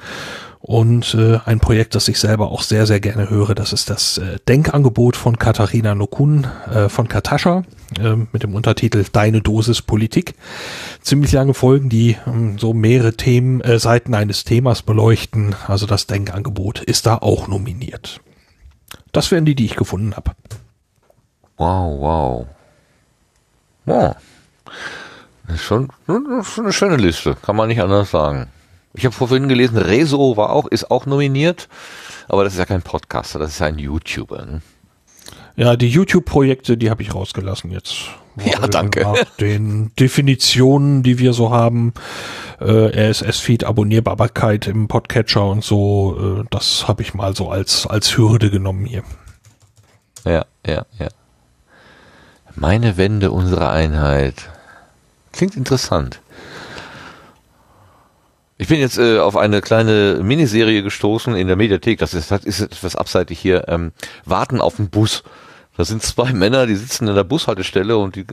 Und äh, ein Projekt, das ich selber auch sehr, sehr gerne höre, das ist das äh, Denkangebot von Katharina Nokun äh, von Katascha äh, mit dem Untertitel Deine Dosis Politik. Ziemlich lange Folgen, die ähm, so mehrere Themen, äh, Seiten eines Themas beleuchten. Also das Denkangebot ist da auch nominiert. Das wären die, die ich gefunden habe. Wow, wow. Ist schon, schon eine schöne Liste, kann man nicht anders sagen. Ich habe vorhin gelesen, Rezo war auch, ist auch nominiert, aber das ist ja kein Podcaster, das ist ja ein YouTuber. Ne? Ja, die YouTube-Projekte, die habe ich rausgelassen jetzt. Ja, danke. Nach den Definitionen, die wir so haben, äh, RSS-Feed, Abonnierbarkeit im Podcatcher und so, äh, das habe ich mal so als, als Hürde genommen hier. Ja, ja, ja. Meine Wende, unsere Einheit. Klingt interessant. Ich bin jetzt äh, auf eine kleine Miniserie gestoßen in der Mediathek. Das ist, das ist etwas abseitig hier. Ähm, Warten auf den Bus. Da sind zwei Männer, die sitzen in der Bushaltestelle und die,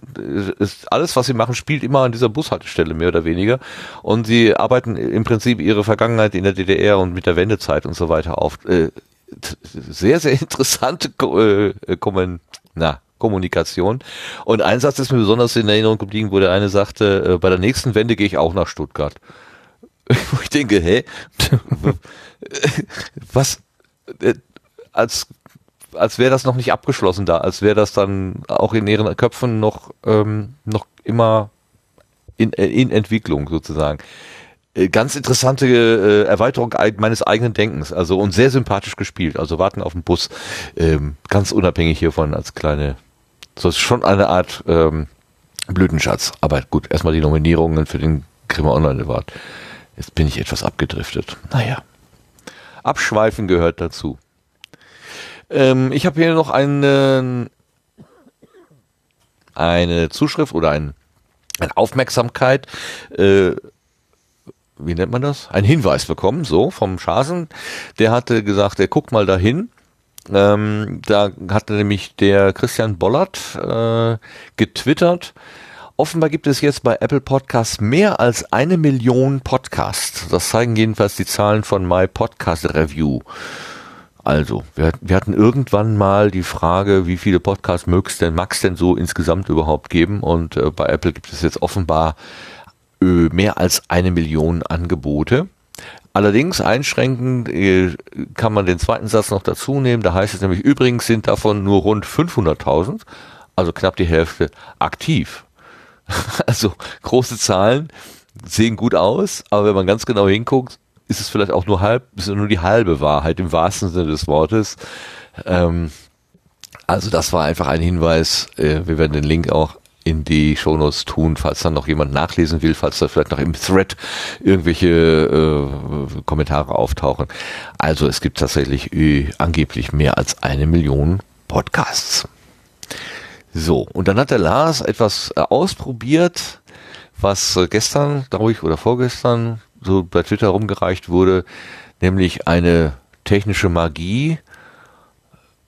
ist, alles, was sie machen, spielt immer an dieser Bushaltestelle, mehr oder weniger. Und sie arbeiten im Prinzip ihre Vergangenheit in der DDR und mit der Wendezeit und so weiter auf. Äh, sehr, sehr interessante äh, kommen, na, Kommunikation. Und ein Satz ist mir besonders in Erinnerung geblieben, wo der eine sagte, äh, bei der nächsten Wende gehe ich auch nach Stuttgart. Wo ich denke, hä? Was? Äh, als als wäre das noch nicht abgeschlossen da, als wäre das dann auch in ihren Köpfen noch ähm, noch immer in, äh, in Entwicklung sozusagen. Äh, ganz interessante äh, Erweiterung meines eigenen Denkens, also und sehr sympathisch gespielt. Also warten auf den Bus, ähm, ganz unabhängig hiervon als kleine, so ist schon eine Art ähm, Blütenschatz. Aber gut, erstmal die Nominierungen für den Grimme Online Award. Jetzt bin ich etwas abgedriftet. Naja. Abschweifen gehört dazu. Ähm, ich habe hier noch einen, eine Zuschrift oder ein, eine Aufmerksamkeit. Äh, wie nennt man das? Ein Hinweis bekommen, so vom Schasen. Der hatte gesagt, er guckt mal dahin. Ähm, da hatte nämlich der Christian Bollert äh, getwittert, Offenbar gibt es jetzt bei Apple Podcasts mehr als eine Million Podcasts. Das zeigen jedenfalls die Zahlen von My Podcast Review. Also, wir, wir hatten irgendwann mal die Frage, wie viele Podcasts mög's denn, mag's denn so insgesamt überhaupt geben? Und äh, bei Apple gibt es jetzt offenbar äh, mehr als eine Million Angebote. Allerdings einschränkend äh, kann man den zweiten Satz noch dazu nehmen. Da heißt es nämlich, übrigens sind davon nur rund 500.000, also knapp die Hälfte, aktiv. Also große Zahlen sehen gut aus, aber wenn man ganz genau hinguckt, ist es vielleicht auch nur halb, ist nur die halbe Wahrheit im wahrsten Sinne des Wortes. Ähm, also das war einfach ein Hinweis. Äh, wir werden den Link auch in die Shownotes tun, falls dann noch jemand nachlesen will, falls da vielleicht noch im Thread irgendwelche äh, Kommentare auftauchen. Also es gibt tatsächlich äh, angeblich mehr als eine Million Podcasts. So, und dann hat der Lars etwas äh, ausprobiert, was äh, gestern, glaube ich, oder vorgestern so bei Twitter rumgereicht wurde, nämlich eine technische Magie,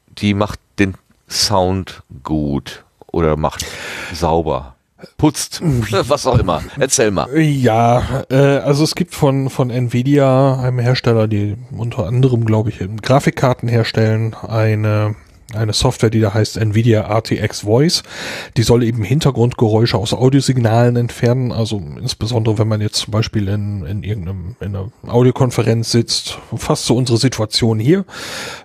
die macht den Sound gut oder macht sauber putzt, was auch immer. Erzähl mal. Ja, äh, also es gibt von von Nvidia, einem Hersteller, die unter anderem, glaube ich, Grafikkarten herstellen, eine eine Software, die da heißt Nvidia RTX Voice. Die soll eben Hintergrundgeräusche aus Audiosignalen entfernen. Also insbesondere, wenn man jetzt zum Beispiel in, in irgendeinem in einer Audiokonferenz sitzt, fast so unsere Situation hier.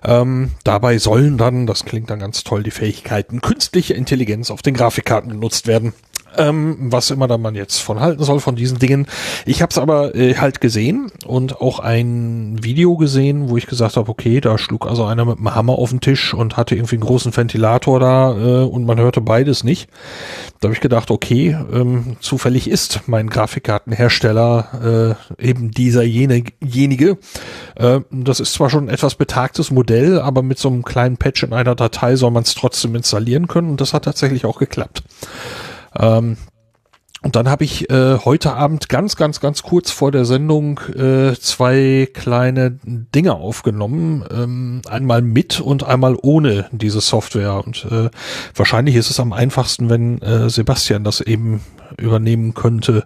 Ähm, dabei sollen dann, das klingt dann ganz toll, die Fähigkeiten künstliche Intelligenz auf den Grafikkarten genutzt werden. Ähm, was immer da man jetzt von halten soll von diesen Dingen. Ich habe es aber äh, halt gesehen und auch ein Video gesehen, wo ich gesagt habe, okay, da schlug also einer mit einem Hammer auf den Tisch und hatte irgendwie einen großen Ventilator da äh, und man hörte beides nicht. Da habe ich gedacht, okay, ähm, zufällig ist mein Grafikkartenhersteller äh, eben dieser jene, jenige. Äh, das ist zwar schon ein etwas betagtes Modell, aber mit so einem kleinen Patch in einer Datei soll man es trotzdem installieren können und das hat tatsächlich auch geklappt. Ähm, und dann habe ich äh, heute Abend ganz, ganz, ganz kurz vor der Sendung äh, zwei kleine Dinge aufgenommen. Ähm, einmal mit und einmal ohne diese Software. Und äh, wahrscheinlich ist es am einfachsten, wenn äh, Sebastian das eben übernehmen könnte.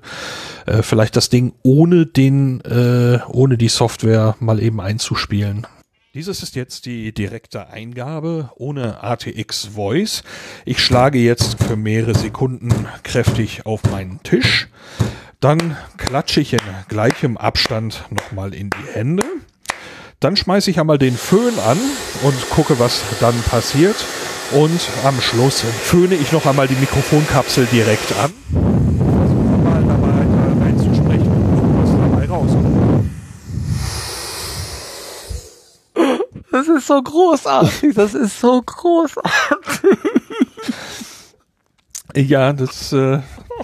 Äh, vielleicht das Ding ohne den, äh, ohne die Software mal eben einzuspielen. Dieses ist jetzt die direkte Eingabe ohne ATX Voice. Ich schlage jetzt für mehrere Sekunden kräftig auf meinen Tisch. Dann klatsche ich in gleichem Abstand nochmal in die Hände. Dann schmeiße ich einmal den Föhn an und gucke, was dann passiert. Und am Schluss föhne ich noch einmal die Mikrofonkapsel direkt an. Versuche mal dabei einzusprechen, was dabei rauskommt. Das ist so großartig, das ist so großartig. Ja, das äh,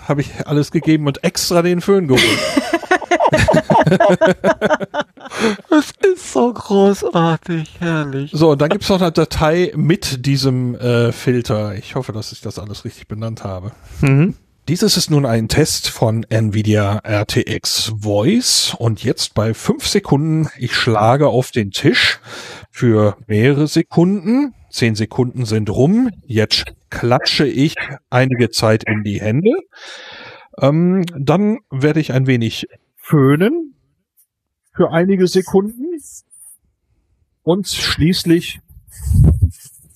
habe ich alles gegeben und extra den Föhn geholt. Das ist so großartig, herrlich. So, und dann gibt's noch eine Datei mit diesem äh, Filter. Ich hoffe, dass ich das alles richtig benannt habe. Mhm. Dieses ist nun ein Test von NVIDIA RTX Voice und jetzt bei fünf Sekunden, ich schlage auf den Tisch für mehrere Sekunden. Zehn Sekunden sind rum. Jetzt klatsche ich einige Zeit in die Hände. Ähm, dann werde ich ein wenig föhnen für einige Sekunden und schließlich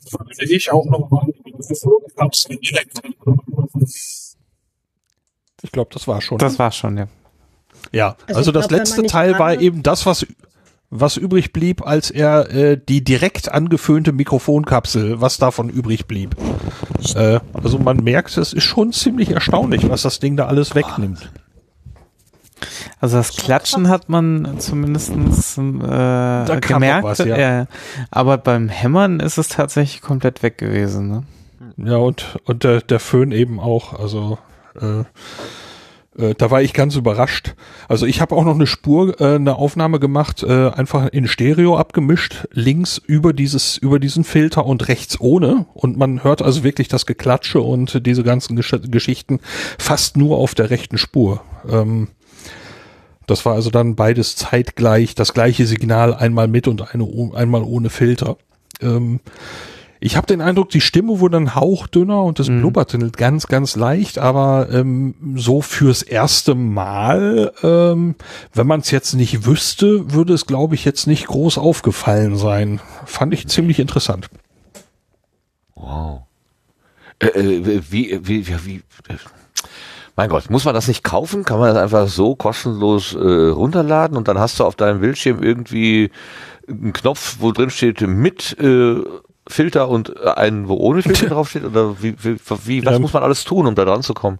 föhne ich auch noch mal direkt. Ich glaube, das war schon. Das war schon, ja. Ja, Also also, das glaub, letzte Teil war eben das, was was übrig blieb, als er äh, die direkt angeföhnte Mikrofonkapsel, was davon übrig blieb. Äh, also man merkt, es ist schon ziemlich erstaunlich, was das Ding da alles wegnimmt. Also das Klatschen hat man zumindestens äh, gemerkt, was, ja. äh, aber beim Hämmern ist es tatsächlich komplett weg gewesen. Ne? Ja, und, und der, der Föhn eben auch. Also äh, äh, da war ich ganz überrascht. Also ich habe auch noch eine Spur, äh, eine Aufnahme gemacht, äh, einfach in Stereo abgemischt, links über dieses, über diesen Filter und rechts ohne. Und man hört also wirklich das Geklatsche und diese ganzen Gesch Geschichten fast nur auf der rechten Spur. Ähm, das war also dann beides zeitgleich, das gleiche Signal, einmal mit und eine, einmal ohne Filter. Ähm, ich habe den Eindruck, die Stimme wurde ein Hauch dünner und es blubberte ganz, ganz leicht, aber ähm, so fürs erste Mal, ähm, wenn man es jetzt nicht wüsste, würde es, glaube ich, jetzt nicht groß aufgefallen sein. Fand ich ziemlich interessant. Wow. Äh, äh, wie, wie, wie, wie, äh, mein Gott, muss man das nicht kaufen? Kann man das einfach so kostenlos äh, runterladen und dann hast du auf deinem Bildschirm irgendwie einen Knopf, wo drin steht mit äh, Filter und äh, einen, wo ohne Filter draufsteht? Oder wie, wie, wie was Ähm, muss man alles tun, um da dran zu kommen?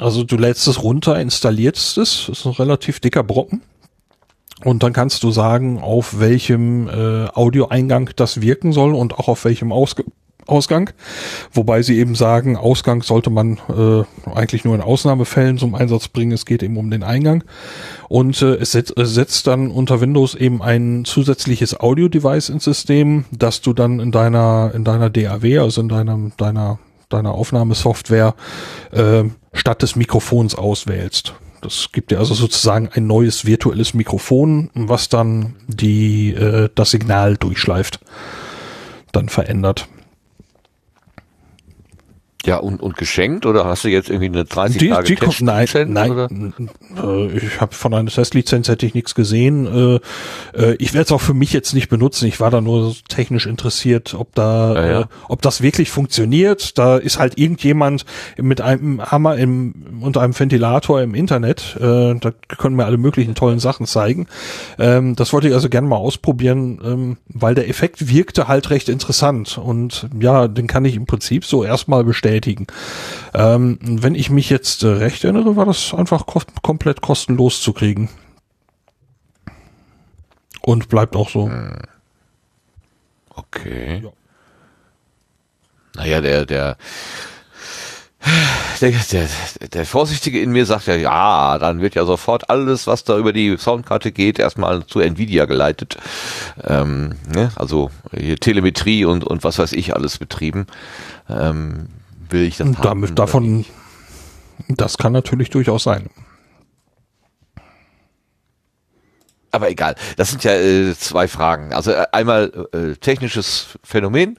Also du lädst es runter, installierst es, ist ein relativ dicker Brocken. Und dann kannst du sagen, auf welchem äh, Audioeingang das wirken soll und auch auf welchem Ausg Ausgang. Wobei sie eben sagen, Ausgang sollte man äh, eigentlich nur in Ausnahmefällen zum Einsatz bringen. Es geht eben um den Eingang. Und äh, es, setzt, es setzt dann unter Windows eben ein zusätzliches Audio-Device ins System, das du dann in deiner in deiner DAW, also in deinem deiner deiner Aufnahmesoftware äh, statt des Mikrofons auswählst. Das gibt dir also sozusagen ein neues virtuelles Mikrofon, was dann die äh, das Signal durchschleift, dann verändert. Ja, und, und geschenkt oder hast du jetzt irgendwie eine 30 Die, Tage die kommt, nein, Testlizenz, nein, oder? äh, ich habe von einer Testlizenz hätte ich nichts gesehen. Äh, äh, ich werde es auch für mich jetzt nicht benutzen. Ich war da nur technisch interessiert, ob da, Ja, ja. Äh, ob das wirklich funktioniert. Da ist halt irgendjemand mit einem Hammer im, und einem Ventilator im Internet. Da können mir alle möglichen tollen Sachen zeigen. Ähm, das wollte ich also gerne mal ausprobieren, ähm, weil der Effekt wirkte halt recht interessant und ja, den kann ich im Prinzip so erstmal bestätigen. Bestätigen. Ähm, wenn ich mich jetzt äh, recht erinnere, war das einfach ko komplett kostenlos zu kriegen. Und bleibt auch so. Okay. Naja, der, der, der, der, der Vorsichtige in mir sagt ja, ja, dann wird ja sofort alles, was da über die Soundkarte geht, erstmal zu Nvidia geleitet. Ähm, ne? Also hier Telemetrie und, und was weiß ich alles betrieben. Ähm, will ich das haben? damit davon, das kann natürlich durchaus sein. Aber egal, das sind ja äh, zwei Fragen. Also äh, einmal äh, technisches Phänomen.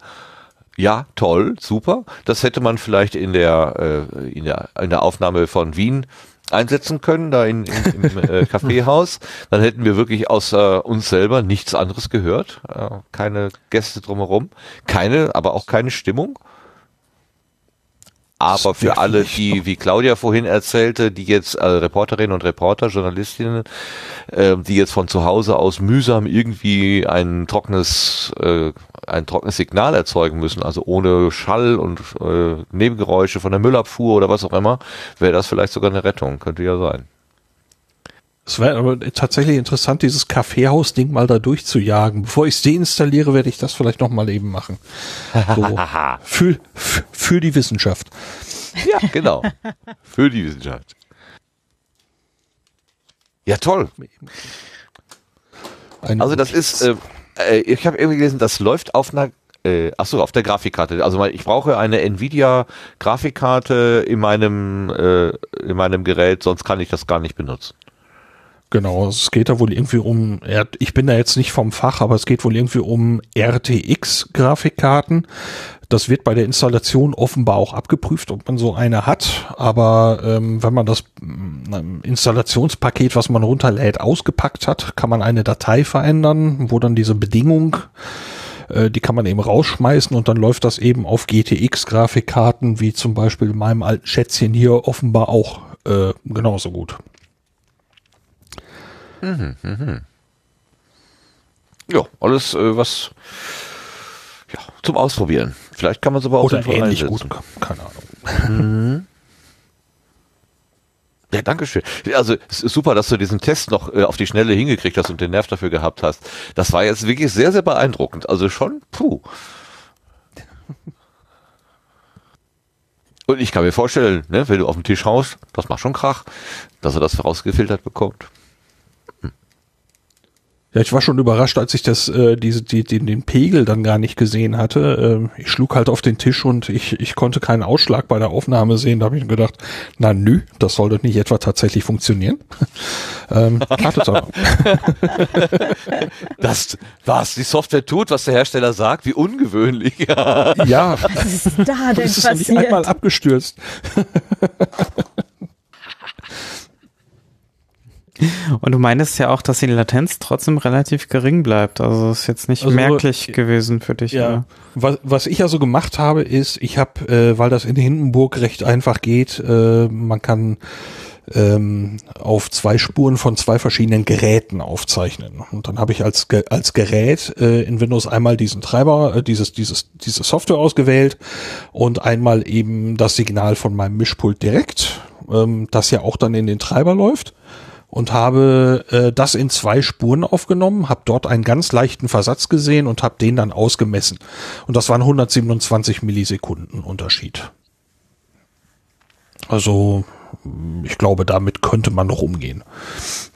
Ja, toll, super. Das hätte man vielleicht in der, äh, in der, in der Aufnahme von Wien einsetzen können, da in, in, im äh, Kaffeehaus. Dann hätten wir wirklich außer uns selber nichts anderes gehört. Äh, keine Gäste drumherum. Keine, aber auch keine Stimmung. Aber für alle, die, wie Claudia vorhin erzählte, die jetzt äh, Reporterinnen und Reporter, Journalistinnen, äh, die jetzt von zu Hause aus mühsam irgendwie ein trockenes, äh, ein trockenes Signal erzeugen müssen, also ohne Schall und äh, Nebengeräusche von der Müllabfuhr oder was auch immer, wäre das vielleicht sogar eine Rettung, könnte ja sein. Es wäre aber tatsächlich interessant, dieses Kaffeehaus-Ding mal da durchzujagen. Bevor ich es deinstalliere, werde ich das vielleicht noch mal eben machen. So, für, für, die Wissenschaft. Ja, genau. Für die Wissenschaft. Ja, toll. Also das ist, äh, äh, ich habe irgendwie gelesen, das läuft auf einer, äh, ach so, auf der Grafikkarte. Also ich brauche eine Nvidia Grafikkarte in meinem, äh, in meinem Gerät, sonst kann ich das gar nicht benutzen. Genau, es geht da wohl irgendwie um, ich bin da jetzt nicht vom Fach, aber es geht wohl irgendwie um RTX-Grafikkarten. Das wird bei der Installation offenbar auch abgeprüft, ob man so eine hat. Aber ähm, wenn man das ähm, Installationspaket, was man runterlädt, ausgepackt hat, kann man eine Datei verändern, wo dann diese Bedingung, äh, die kann man eben rausschmeißen und dann läuft das eben auf GTX-Grafikkarten, wie zum Beispiel in meinem alten Schätzchen hier offenbar auch äh, genauso gut. Mhm, mhm. Ja, alles äh, was ja, zum Ausprobieren. Vielleicht kann man es aber auch Oder ähnlich einsetzen. gut, keine Ahnung. Mhm. Ja, danke schön. Also es ist super, dass du diesen Test noch äh, auf die Schnelle hingekriegt hast und den Nerv dafür gehabt hast. Das war jetzt wirklich sehr, sehr beeindruckend. Also schon, puh. Und ich kann mir vorstellen, ne, wenn du auf den Tisch haust, das macht schon Krach, dass er das rausgefiltert bekommt. Ja, ich war schon überrascht, als ich das, äh, diese, die, die, den Pegel dann gar nicht gesehen hatte. Ähm, ich schlug halt auf den Tisch und ich, ich konnte keinen Ausschlag bei der Aufnahme sehen. Da habe ich gedacht, na nü, das soll doch nicht etwa tatsächlich funktionieren. ähm, wartet aber. Das, was die Software tut, was der Hersteller sagt, wie ungewöhnlich. ja. Was ist da denn ist es noch nicht passiert? einmal abgestürzt. Und du meinst ja auch, dass die Latenz trotzdem relativ gering bleibt. Also ist jetzt nicht Also, merklich gewesen für dich. Ja. oder? Was, was ich also gemacht habe, ist, ich habe, äh, weil das in Hindenburg recht einfach geht, äh, man kann ähm, auf zwei Spuren von zwei verschiedenen Geräten aufzeichnen. Und dann habe ich als, als Gerät äh, in Windows einmal diesen Treiber, äh, dieses, dieses, diese Software ausgewählt und einmal eben das Signal von meinem Mischpult direkt, ähm, das ja auch dann in den Treiber läuft und habe äh, das in zwei Spuren aufgenommen, habe dort einen ganz leichten Versatz gesehen und habe den dann ausgemessen. Und das waren 127 Millisekunden Unterschied. Also ich glaube, damit könnte man noch umgehen.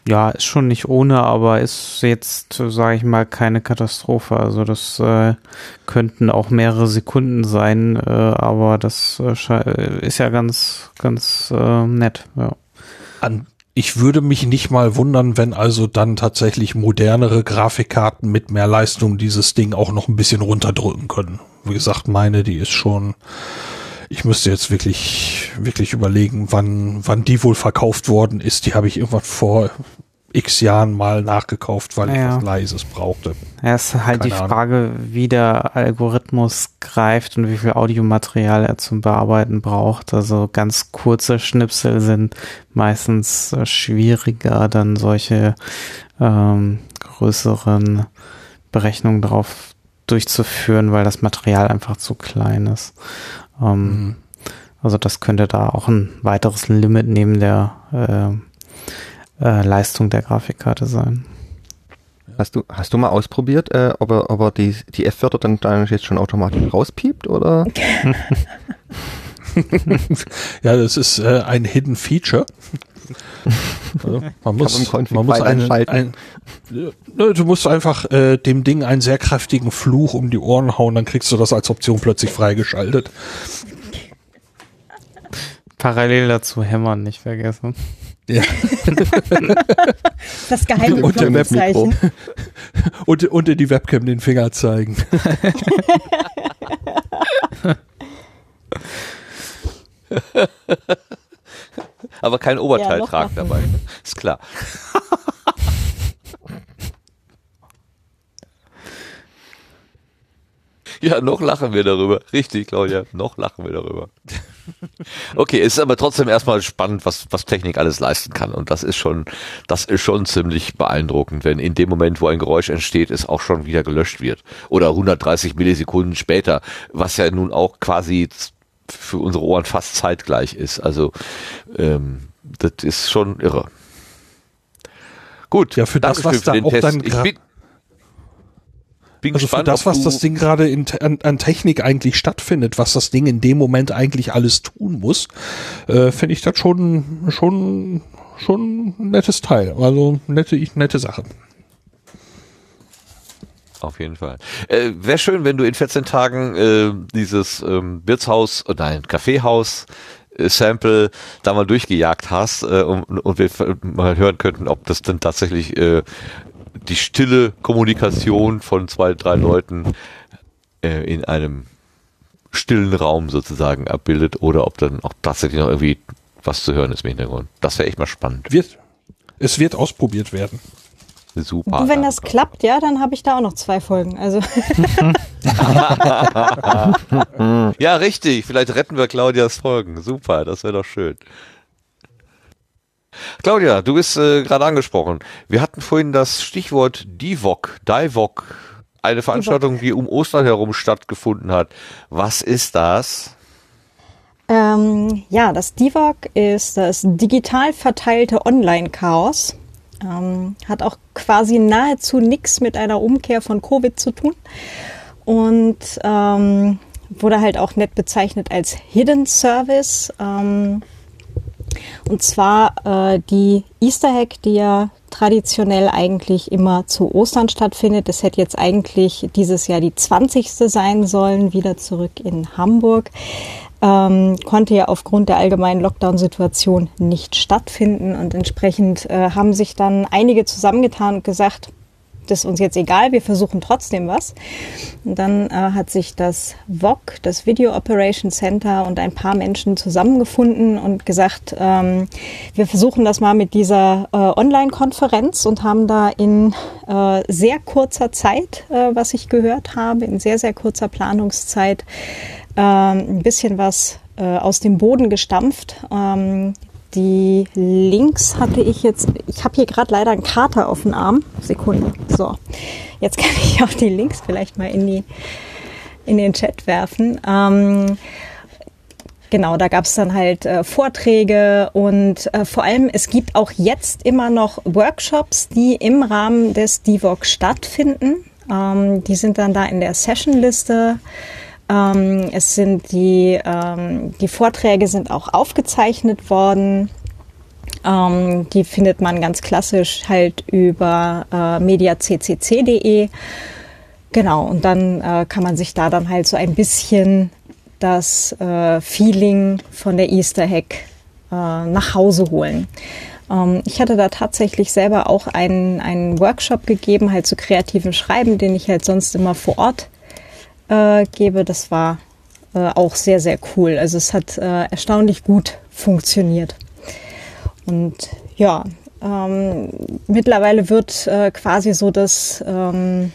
Ja, ist schon nicht ohne, aber ist jetzt, sage ich mal, keine Katastrophe. Also das äh, könnten auch mehrere Sekunden sein, äh, aber das äh, ist ja ganz, ganz äh, nett. Ja. An ich würde mich nicht mal wundern, wenn also dann tatsächlich modernere Grafikkarten mit mehr Leistung dieses Ding auch noch ein bisschen runterdrücken können. Wie gesagt, meine, die ist schon, ich müsste jetzt wirklich, wirklich überlegen, wann, wann die wohl verkauft worden ist. Die habe ich irgendwann vor x Jahren mal nachgekauft, weil ich Ja. was Leises brauchte. Ja, ist halt die Keine Ahnung. Frage, wie der Algorithmus greift und wie viel Audiomaterial er zum Bearbeiten braucht. Also ganz kurze Schnipsel sind meistens äh, schwieriger, dann solche ähm, größeren Berechnungen drauf durchzuführen, weil das Material einfach zu klein ist. Ähm, Also das könnte da auch ein weiteres Limit neben der äh, äh, Leistung der Grafikkarte sein. Hast du, hast du mal ausprobiert, äh, ob er, ob er die, die F-Wörter dann, dann jetzt schon automatisch rauspiept oder? ja, das ist äh, ein Hidden Feature. Also, man muss, man muss einen, ein, ne, du musst einfach äh, dem Ding einen sehr kräftigen Fluch um die Ohren hauen, dann kriegst du das als Option plötzlich freigeschaltet. Parallel dazu hämmern, nicht vergessen. Ja. Das geheime und, der Blockzeichen. und, in die Webcam den Finger zeigen. Aber kein Oberteil Ja, tragen dabei. Ist klar. Ja, noch lachen wir darüber. Richtig, Claudia, noch lachen wir darüber. Okay, es ist aber trotzdem erstmal spannend, was, was Technik alles leisten kann. Und das ist schon, das ist schon ziemlich beeindruckend, wenn in dem Moment, wo ein Geräusch entsteht, es auch schon wieder gelöscht wird. Oder 130 Millisekunden später, was ja nun auch quasi für unsere Ohren fast zeitgleich ist. Also, ähm, das ist schon irre. Gut, Ja, für das, was da den auch Test. dann Ich bin, bin Also für gespannt, das, ob was das Ding gerade in, an, an Technik eigentlich stattfindet, was das Ding in dem Moment eigentlich alles tun muss, äh, finde ich das schon, schon, schon ein nettes Teil. Also nette, nette Sache. Auf jeden Fall. Äh, Wäre schön, wenn du in 14 Tagen äh, dieses ähm, Wirtshaus, äh, nein, Kaffeehaus äh, Sample da mal durchgejagt hast äh, und, und wir mal hören könnten, ob das denn tatsächlich äh, die stille Kommunikation von zwei, drei Leuten äh, in einem stillen Raum sozusagen abbildet oder ob dann auch tatsächlich noch irgendwie was zu hören ist im Hintergrund. Das wäre echt mal spannend. Wird, es wird ausprobiert werden. Super. Und wenn das klappt, ja, dann habe ich da auch noch zwei Folgen. Also ja, richtig. Vielleicht retten wir Claudias Folgen. Super, das wäre doch schön. Claudia, du bist äh, gerade angesprochen. Wir hatten vorhin das Stichwort Divok, Divok, eine Veranstaltung, die um Ostern herum stattgefunden hat. Was ist das? Ähm, ja, das DIVOG ist das digital verteilte Online-Chaos. Ähm, hat auch quasi nahezu nichts mit einer Umkehr von Covid zu tun. Und ähm, wurde halt auch nett bezeichnet als Hidden Service. Ähm, und zwar äh, die Easter Hack, die ja traditionell eigentlich immer zu Ostern stattfindet. Das hätte jetzt eigentlich dieses Jahr die 20. sein sollen, wieder zurück in Hamburg. Ähm, konnte ja aufgrund der allgemeinen Lockdown-Situation nicht stattfinden und entsprechend äh, haben sich dann einige zusammengetan und gesagt, das ist uns jetzt egal, wir versuchen trotzdem was. Und dann äh, hat sich das VOC, das Video Operation Center und ein paar Menschen zusammengefunden und gesagt, ähm, wir versuchen das mal mit dieser äh, Online-Konferenz und haben da in äh, sehr kurzer Zeit, äh, was ich gehört habe, in sehr, sehr kurzer Planungszeit, ähm, ein bisschen was äh, aus dem Boden gestampft. Die Links hatte ich jetzt, ich habe hier gerade leider einen Kater auf dem Arm. Sekunde. So, jetzt kann ich auch die Links vielleicht mal in, die, in den Chat werfen. Ähm, Genau, da gab es dann halt äh, Vorträge und äh, vor allem, es gibt auch jetzt immer noch Workshops, die im Rahmen des DIVOC stattfinden. Ähm, die sind dann da in der Sessionliste. Ähm, es sind die, ähm, die Vorträge sind auch aufgezeichnet worden. Ähm, die findet man ganz klassisch halt über äh, mediaccc.de. Genau, und dann äh, kann man sich da dann halt so ein bisschen das äh, Feeling von der Easter Hack äh, nach Hause holen. Ähm, ich hatte da tatsächlich selber auch einen, einen Workshop gegeben, halt zu kreativen Schreiben, den ich halt sonst immer vor Ort äh, gebe. Das war äh, auch sehr, sehr cool. Also es hat äh, erstaunlich gut funktioniert. Und ja, ähm, mittlerweile wird äh, quasi so das, ähm,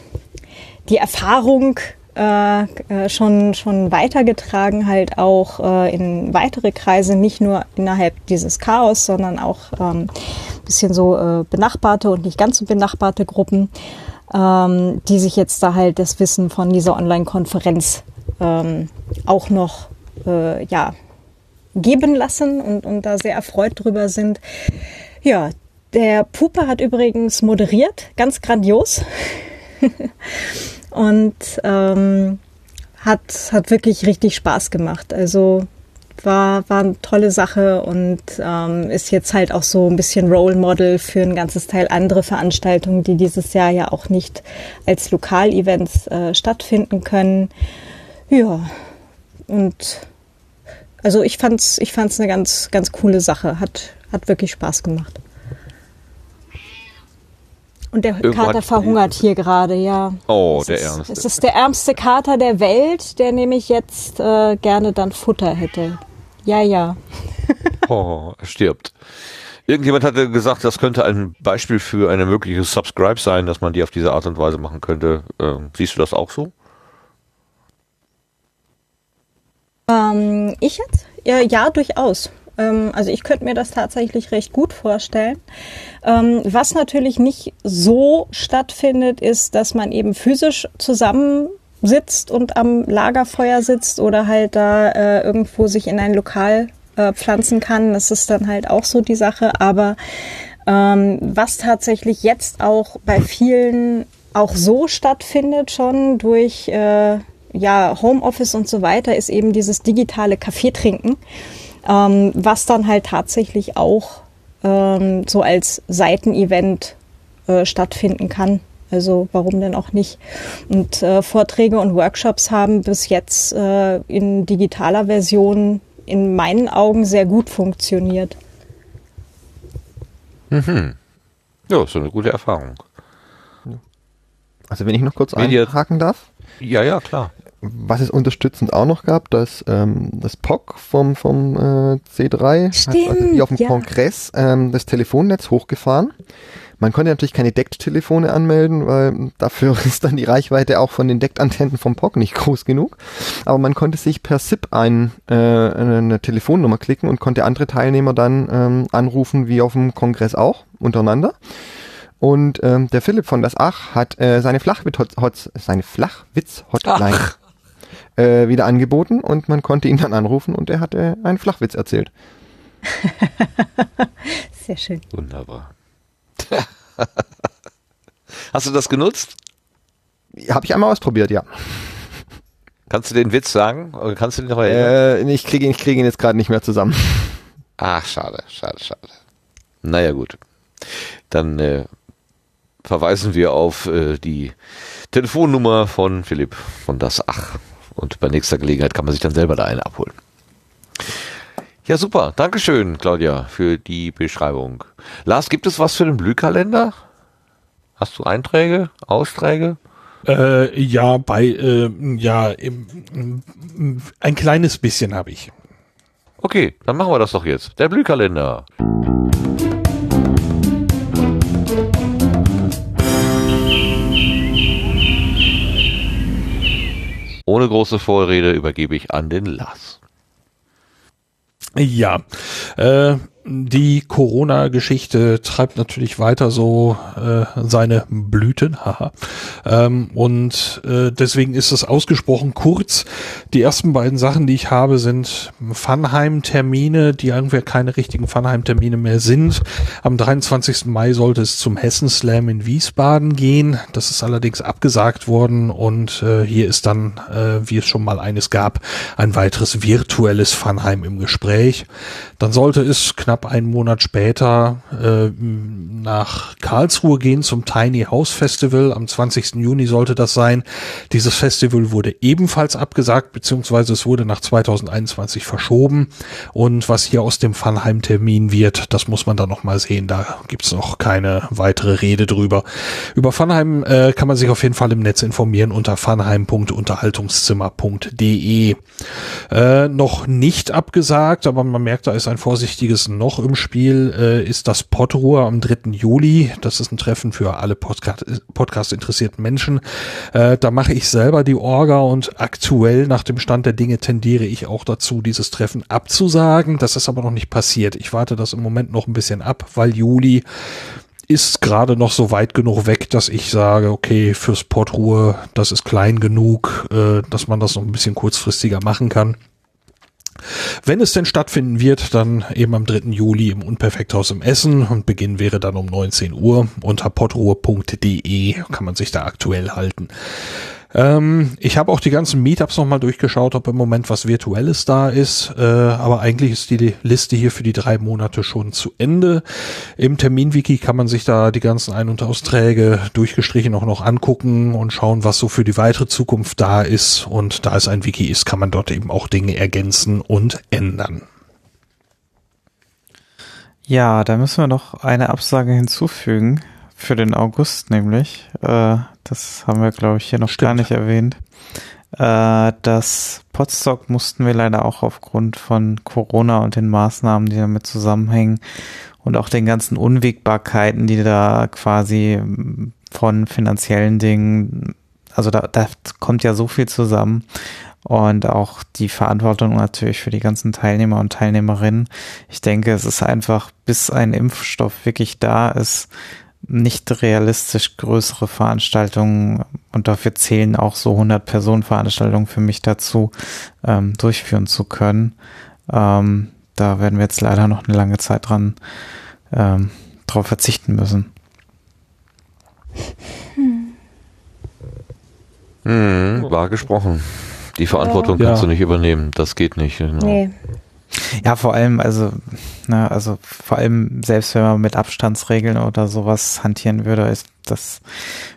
die Erfahrung äh, äh, schon, schon weitergetragen, halt auch äh, in weitere Kreise, nicht nur innerhalb dieses Chaos, sondern auch ähm, bisschen so äh, benachbarte und nicht ganz so benachbarte Gruppen, ähm, die sich jetzt da halt das Wissen von dieser Online-Konferenz ähm, auch noch äh, ja, geben lassen und, und da sehr erfreut drüber sind. Ja, der Puper hat übrigens moderiert, ganz grandios. und ähm, hat, hat wirklich richtig Spaß gemacht. Also war, war eine tolle Sache und ähm, ist jetzt halt auch so ein bisschen Role Model für ein ganzes Teil andere Veranstaltungen, die dieses Jahr ja auch nicht als Lokalevents äh, stattfinden können. Ja, und also ich fand's, ich fand's eine ganz, ganz coole Sache. Hat, hat wirklich Spaß gemacht. Und der Irgendwann- Kater verhungert hier gerade, ja. Oh, Es der ist, Ernste. Es ist der ärmste Kater der Welt, der nämlich jetzt äh, gerne dann Futter hätte. Ja, ja. Oh, er stirbt. Irgendjemand hatte gesagt, das könnte ein Beispiel für eine mögliche Subscribe sein, dass man die auf diese Art und Weise machen könnte. Ähm, siehst du das auch so? Ähm, ich jetzt? Ja, ja durchaus. Ähm, also ich könnte mir das tatsächlich recht gut vorstellen. Ähm, was natürlich nicht so stattfindet, ist, dass man eben physisch zusammensitzt und am Lagerfeuer sitzt oder halt da äh, irgendwo sich in ein Lokal äh, pflanzen kann. Das ist dann halt auch so die Sache. Aber ähm, was tatsächlich jetzt auch bei vielen auch so stattfindet schon durch äh, ja, Homeoffice und so weiter, ist eben dieses digitale Kaffeetrinken, ähm, was dann halt tatsächlich auch ähm, so als Seitenevent äh, stattfinden kann. Also warum denn auch nicht? Und äh, Vorträge und Workshops haben bis jetzt äh, in digitaler Version in meinen Augen sehr gut funktioniert. Mhm. Ja, ist so eine gute Erfahrung. Also wenn ich noch kurz Media- einhaken darf. Ja, ja, klar. Was es unterstützend auch noch gab, dass ähm, das POC vom, vom äh, C3 hat Stimmt, also hier auf dem ja. Kongress ähm, das Telefonnetz hochgefahren. Man konnte natürlich keine Decktelefone anmelden, weil dafür ist dann die Reichweite auch von den Deckantennen vom POC nicht groß genug. Aber man konnte sich per SIP ein, äh, eine Telefonnummer klicken und konnte andere Teilnehmer dann ähm, anrufen, wie auf dem Kongress auch, untereinander. Und ähm, der Philipp von das Ach hat äh, seine Flachwitz seine Flachwitz-Hotline äh, wieder angeboten und man konnte ihn dann anrufen und er hatte einen Flachwitz erzählt. Sehr schön. Wunderbar. Hast du das genutzt? Habe ich einmal ausprobiert, ja. Kannst du den Witz sagen? Oder kannst du den noch erinnern? Äh, ich kriege ihn, ich kriege ihn jetzt gerade nicht mehr zusammen. Ach, schade, schade, schade. Naja, gut. Dann äh, verweisen wir auf äh, die Telefonnummer von Philipp von das Ach. Und bei nächster Gelegenheit kann man sich dann selber da eine abholen. Ja, super. Dankeschön, Claudia, für die Beschreibung. Lars, gibt es was für den Blühkalender? Hast du Einträge, Austräge? Äh, ja, bei, äh, ja, im, im, ein kleines bisschen habe ich. Okay, dann machen wir das doch jetzt. Der Blühkalender. Ohne große Vorrede übergebe ich an den Lars. Ja, äh, die Corona-Geschichte treibt natürlich weiter so äh, seine Blüten, haha. Ähm, und äh, deswegen ist es ausgesprochen kurz. Die ersten beiden Sachen, die ich habe, sind Funheim-Termine, die irgendwie keine richtigen Funheim-Termine mehr sind. Am 23. Mai sollte es zum Hessen Slam in Wiesbaden gehen. Das ist allerdings abgesagt worden und äh, hier ist dann, äh, wie es schon mal eines gab, ein weiteres virtuelles Funheim im Gespräch. Dann sollte es knapp einen Monat später äh, nach Karlsruhe gehen zum Tiny House Festival. Am 20. Juni sollte das sein. Dieses Festival wurde ebenfalls abgesagt, beziehungsweise es wurde nach 2021 verschoben. Und was hier aus dem Funheim-Termin wird, das muss man dann noch mal sehen. Da gibt's noch keine weitere Rede drüber. Über Funheim äh, kann man sich auf jeden Fall im Netz informieren unter funheim.unterhaltungszimmer.de. Äh, noch nicht abgesagt, aber man merkt, da ist ein vorsichtiges noch im Spiel, äh, ist das Podruhr am 3. Juli. Das ist ein Treffen für alle Podcast, Podcast-interessierten Menschen. Äh, da mache ich selber die Orga und aktuell nach dem Stand der Dinge tendiere ich auch dazu, dieses Treffen abzusagen. Das ist aber noch nicht passiert. Ich warte das im Moment noch ein bisschen ab, weil Juli ist gerade noch so weit genug weg, dass ich sage, okay, fürs Podruhe, das ist klein genug, äh, dass man das noch ein bisschen kurzfristiger machen kann. Wenn es denn stattfinden wird, dann eben am 3. Juli im Unperfekthaus im Essen und Beginn wäre dann um 19 Uhr. Unter podruhe.de kann man sich da aktuell halten. Ähm, ich habe auch die ganzen Meetups nochmal durchgeschaut, ob im Moment was Virtuelles da ist. Äh, aber eigentlich ist die Liste hier für die drei Monate schon zu Ende. Im Terminwiki kann man sich da die ganzen Ein- und Austräge durchgestrichen auch noch angucken und schauen, was so für die weitere Zukunft da ist. Und da es ein Wiki ist, kann man dort eben auch Dinge ergänzen und ändern. Ja, da müssen wir noch eine Absage hinzufügen. Für den August nämlich. Äh, das haben wir, glaube ich, hier noch Stimmt. gar nicht erwähnt. Äh, das Podstock mussten wir leider auch aufgrund von Corona und den Maßnahmen, die damit zusammenhängen und auch den ganzen Unwägbarkeiten, die da quasi von finanziellen Dingen, also da, da kommt ja so viel zusammen und auch die Verantwortung natürlich für die ganzen Teilnehmer und Teilnehmerinnen. Ich denke, es ist einfach, bis ein Impfstoff wirklich da ist, nicht realistisch größere Veranstaltungen und dafür zählen auch so 100 Personen Veranstaltungen für mich dazu ähm, durchführen zu können. Ähm, da werden wir jetzt leider noch eine lange Zeit dran ähm, drauf verzichten müssen. Hm, war gesprochen. Die Verantwortung ja. kannst du nicht übernehmen. Das geht nicht. Genau. Nee. Ja, vor allem, also, ne, also vor allem, selbst wenn man mit Abstandsregeln oder sowas hantieren würde, ist, das